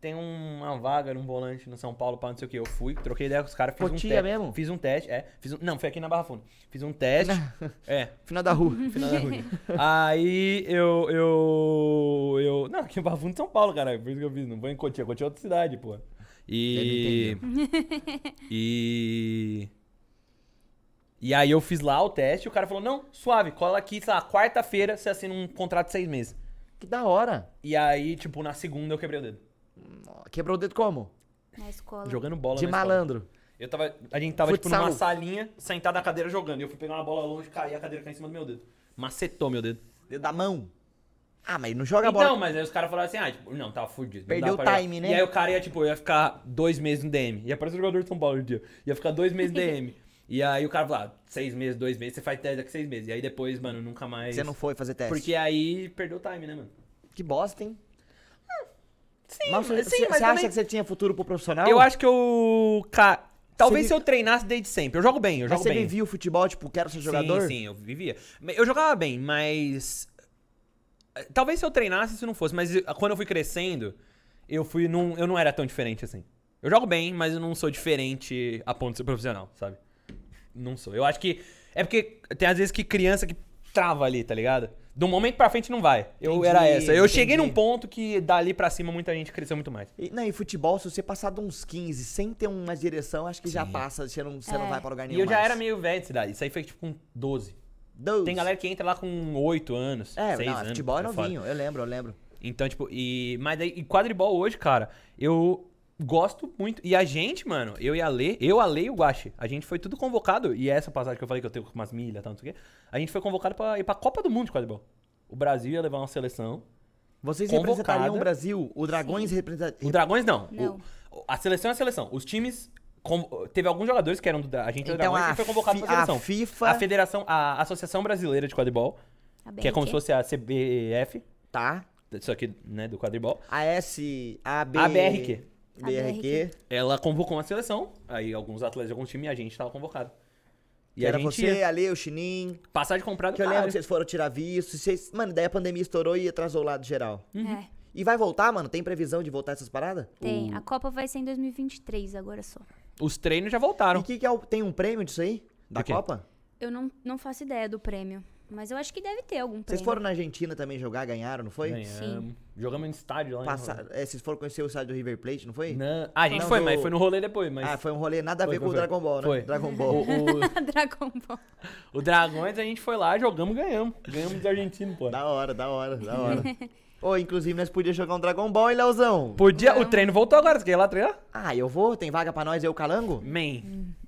tem uma vaga num volante no São Paulo pra não sei o que. Eu fui, troquei ideia com os caras, fiz um Cotia teste. mesmo? Fiz um teste, é. Fiz um, não, foi aqui na Barra Funda. Fiz um teste. é, Final da rua. final da rua. Aí eu, eu. Eu. Não, aqui em Barra Funda, São Paulo, cara. Por isso que eu fiz. Não vou em Cotia. Cotia é outra cidade, pô. E. E. E aí eu fiz lá o teste e o cara falou: não, suave, cola aqui, sei lá, quarta-feira você assina um contrato de seis meses. Que da hora. E aí, tipo, na segunda eu quebrei o dedo. Quebrou o dedo como? Na escola. Jogando bola De na escola. malandro. Eu tava. A gente tava, tipo, numa salinha, sentado na cadeira jogando. E eu fui pegar uma bola longe, caí, a cadeira caiu em cima do meu dedo. Macetou meu dedo. Dedo da mão. Ah, mas não joga Então, bola. mas aí os caras falaram assim, ah, tipo, não, tava fudido. não Perdeu o jogar. time, né? E aí o cara ia, tipo, ia ficar dois meses no DM. Ia parecer jogador de São Paulo em dia. Ia ficar dois meses no DM. E aí o cara falou, ah, seis meses, dois meses, você faz teste daqui seis meses. E aí depois, mano, nunca mais. Você não foi fazer teste. Porque aí perdeu o time, né, mano? Que bosta, hein? Sim, Mas você, sim, você mas acha também- que você tinha futuro pro profissional? Eu acho que eu. Ca... Talvez Você se eu treinasse desde sempre. Eu jogo bem, eu Mas jogo você bem. vivia o futebol, tipo, quero ser jogador? Sim, sim, eu vivia. Eu jogava bem, mas. eh, Talvez se eu treinasse isso não fosse, mas eu- quando eu fui crescendo, eu fui num. Eu não era tão diferente assim. Eu jogo bem, mas eu não sou diferente a ponto de ser profissional, sabe? Não sou. Eu acho que. É porque tem às vezes que criança que trava ali, tá ligado? Um momento pra frente não vai. Eu Entendi, era essa. Eu entendi. cheguei num ponto que dali pra cima muita gente cresceu muito mais. E, não, e futebol, se você passar de uns 15 sem ter uma direção, acho que já Sim. passa, você não, você não É. vai pra lugar E nenhum eu já mais. era meio velho de cidade. Isso aí foi tipo com 12. Doze. Tem galera que entra lá com 8 anos. É, 6 não, anos. futebol é foda. novinho, eu lembro, eu lembro. Então, tipo, e. Mas daí, e quadribol hoje, cara, eu gosto muito. E a gente, mano, eu e a Lê, eu, a Lê e o Guache, a gente foi tudo convocado. E essa passagem que eu falei que eu tenho umas milhas e tal, não sei o quê. A gente foi convocado pra ir pra Copa do Mundo de quadribol. O Brasil ia levar uma seleção. Vocês Convocada. representariam o Brasil, o Dragões representa... O Dragões não. Não. O- a seleção é a seleção. Os times. com- teve alguns jogadores que eram do. A gente era do Então Dragões a, e foi convocado fi- pra seleção. a FIFA... A Federação, a Associação Brasileira de Quadribol, A que é como se fosse a CBF, Tá. isso aqui, né, do quadribol. A S... A B... A BRQ. Ela convocou uma seleção, aí alguns atletas de algum time e a gente tava convocado. E Que a era gente você, ia a Lê, o Chinim. passar de comprado Que eu lembro que vocês foram tirar visto. Vocês... Mano, daí a pandemia estourou e atrasou o lado geral. É, E vai voltar, mano? Tem previsão de voltar essas paradas? tem. A Copa vai ser em 2023 agora só. Os treinos já E voltaram. que que é o... tem um prêmio disso aí? Da? Copa? Eu não, não faço ideia do prêmio. Mas eu acho que deve ter algum Vocês prêmio. foram na Argentina também jogar, ganharam, não foi? Ganhamos. Jogamos em estádio lá. em Passa- Roraima. é, vocês foram conhecer o estádio do River Plate, não foi? Não. Ah, a gente Não, foi, do- mas foi no rolê depois. Mas Ah, foi um rolê nada a ver foi, com o foi. Dragon Ball, né? Foi. Dragon o, Ball. o, Dragon Ball. o Dragões a gente foi lá, jogamos, ganhamos. Ganhamos dos argentinos, pô. Da hora, da hora, da hora. Ô, inclusive nós podíamos jogar um Dragon Ball, hein, Leozão? Podia, o treino voltou agora, você quer ir lá treinar? Ah, eu vou? Tem vaga pra nós, eu, Calango? Man.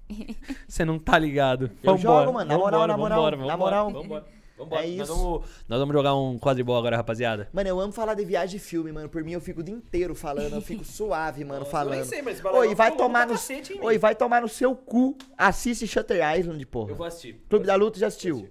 Você não tá ligado. Eu Vambora, jogo, mano, na moral, vambora, na moral, vambora, na vambora, moral. Vambora, vambora. É Nós isso. vamos, nós vamos jogar um quadribol agora, rapaziada. Mano, eu amo falar de viagem e filme, mano. Por mim, eu fico o dia inteiro falando, eu fico suave, mano, Nossa, falando. eu nem sei, mas Oi, vai tomar no... cacete. Oi, vai tomar no seu cu. Assiste Shutter Island, porra. Eu vou assistir. Clube da Luta já assistiu?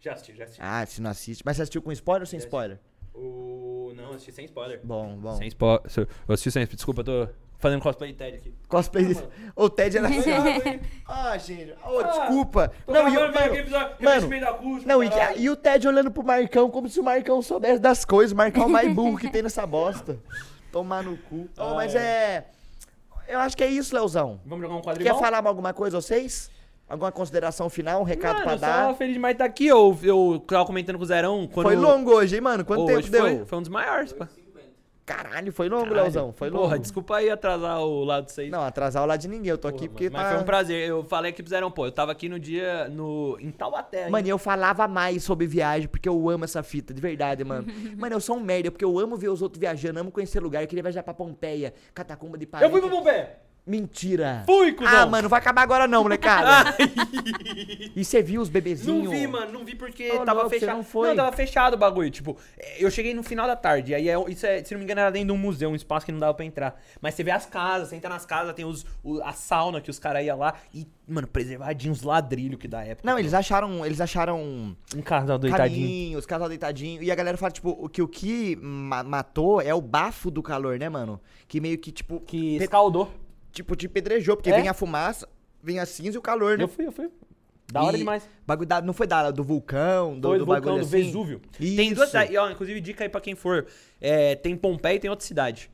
Já assisti, já assisti. Ah, se não assiste. Mas você assistiu com spoiler ou sem spoiler? O... Não, assisti sem spoiler. Bom, bom. Sem spoiler. Eu assisti sem Desculpa, eu tô fazendo cosplay de TED aqui. Cosplay de... O Ted era assim. ah, gente. Ô, desculpa. Tô Não, e eu, mano, mano, Não, e, e o Ted olhando pro Marcão como se o Marcão soubesse das coisas. O Marcão é o mais burro que tem nessa bosta. Tomar no cu. Ô, Ah, mas é. é... Eu acho que é isso, Leozão. Vamos jogar um quadribol? Quer falar alguma coisa, vocês? Alguma consideração final, um recado Mano, pra eu dar? só feliz demais de estar aqui. Eu, eu tava comentando com o Zerão. Quando... Foi longo hoje, hein, mano? Quanto Ô, tempo deu? Foi, foi um dos maiores, pô. Caralho, foi longo, Caralho. Leozão. Foi longo. Porra, desculpa aí atrasar o lado de vocês. Não, atrasar o lado de ninguém. Eu tô aqui Porra, porque mas tá... foi um prazer. Eu falei aqui pro Zerão, pô. Eu tava aqui no dia no, em Taubaté. Mano, eu falava mais sobre viagem porque eu amo essa fita, de verdade, mano. mano, eu sou um merda porque eu amo ver os outros viajando, amo conhecer lugar. Eu queria viajar pra Pompeia, Catacumba de Paris. eu fui pro Pompeia. Mentira. Fui, cuzão. Ah, mano, vai acabar agora não, molecada. e você viu os bebezinhos? Não vi, mano, não vi porque Ô, tava louco, fechado. não foi? tava fechado o bagulho. Tipo, é, eu cheguei no final da tarde. Aí é, isso é, se não me engano, era dentro de um museu, um espaço que não dava pra entrar. Mas você vê as casas, você entra nas casas, tem os, o- a sauna que os caras iam lá. E, mano, preservadinho, os ladrilhos que da época. Não, eles acharam, eles acharam Um casal deitadinho. caminhos, casal deitadinho. E a galera fala, tipo, o que o que ma- matou é o bafo do calor, né, mano? Que meio que, tipo, Que escaldou. Tipo, te pedrejou, porque É? vem a fumaça, vem a cinza e o calor, né? Eu fui, eu fui. Da hora E demais. Bagulho da, não foi da, do vulcão, do, Foi do do vulcão do assim? Vesúvio. Tem Isso. duas cidades. Ó, inclusive, dica aí pra quem for. É, tem Pompeia e tem outra cidade.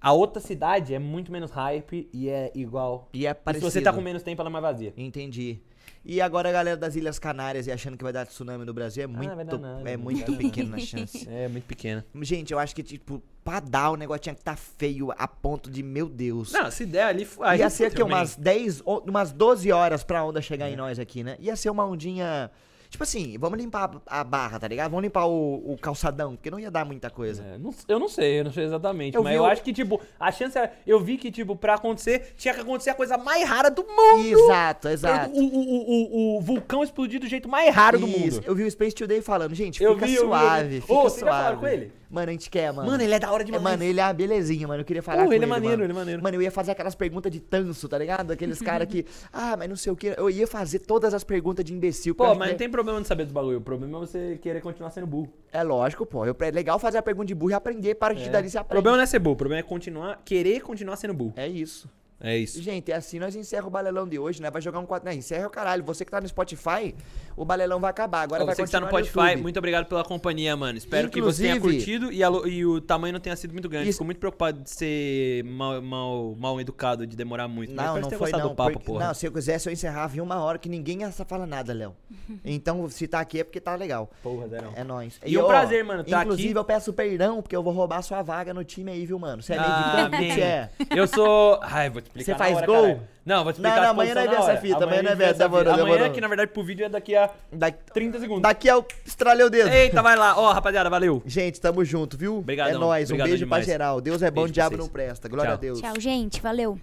A outra cidade é muito menos hype e é igual. E é E se parecido. você tá com menos tempo, ela é mais vazia. Entendi. E agora a galera das Ilhas Canárias e achando que vai dar tsunami no Brasil é muito, Ah, vai dar nada, é vai muito pequena a chance. É, muito pequena. Gente, eu acho que, tipo, pra dar o negócio tinha que tá feio a ponto de, meu Deus. Não, se der ali. a Ia ser aqui umas 10, ou- umas 12 horas pra onda chegar É. em nós aqui, né? Ia ser uma ondinha. Tipo assim, vamos limpar a barra, tá ligado? Vamos limpar o, o calçadão, porque não ia dar muita coisa. É, não- eu não sei, eu não sei exatamente. Eu mas eu o- acho que, tipo, a chance é. Eu vi que, tipo, pra acontecer, tinha que acontecer a coisa mais rara do mundo. Exato, exato. O, o, o, o, vulcão explodir do jeito mais raro do Isso. mundo. Eu vi o Space Today falando, gente, Eu fica vi, vi, eu vi. suave, Ô, fica vocês já suave. falaram com ele? Mano, a gente quer, mano. Mano, ele é da hora É, demais. mano, ele é uma belezinha, mano. Eu queria falar Pô, com ele ele, é maneiro, mano. ele é maneiro. Mano, eu ia fazer aquelas perguntas de tanso, tá ligado? Aqueles caras que, ah, mas não sei o que. Eu ia fazer todas as perguntas de imbecil. Pô, mas não tem problema de saber dos bagulho. O problema é você querer continuar sendo burro. É lógico, pô. Eu, é legal fazer a pergunta de burro e aprender. Para que É. dali O aprende. problema não é ser burro, o problema é continuar, querer continuar sendo burro. É isso. É isso. Gente, é assim nós encerra o balelão de hoje, né? Vai jogar um 4. Não, encerra o caralho. Você que tá no Spotify, o balelão vai acabar. Agora Ó, vai você que tá no Spotify, YouTube. muito obrigado pela companhia, mano. Espero que você tenha Inclusive- curtido e, a e o tamanho não tenha sido muito grande. Isso- Fico muito preocupado de ser mal, mal, mal educado, de demorar muito. Não, não foi não. do papo, porque- porra. Não, se eu quisesse eu encerrava em uma hora que ninguém ia falar nada, Léo. Então, se tá aqui é porque tá legal. Porra, Zerão. É nóis. E um ó, prazer, mano, tá Inclusive, aqui. eu peço perdão porque eu vou roubar sua vaga no time aí, viu, mano? Você é meio de Ah, bem. você é. Eu sou. Ai, vou te explicar. Você faz hora, gol? caralho. Não, vou te explicar. Não, não, amanhã nós vê na essa fita, amanhã a nós gente vê, vê essa demorou, fita. Amanhã, que na verdade pro vídeo é daqui a Da- 30 segundos. Daqui eu estralei o dedo. Eita, vai lá. Ó, rapaziada, valeu. Gente, tamo junto, viu? Obrigadão, É nóis. Um obrigado beijo demais. pra geral. Deus é bom, Beijo pra diabo vocês. não presta. Glória Tchau. a Deus. Tchau, gente. Valeu.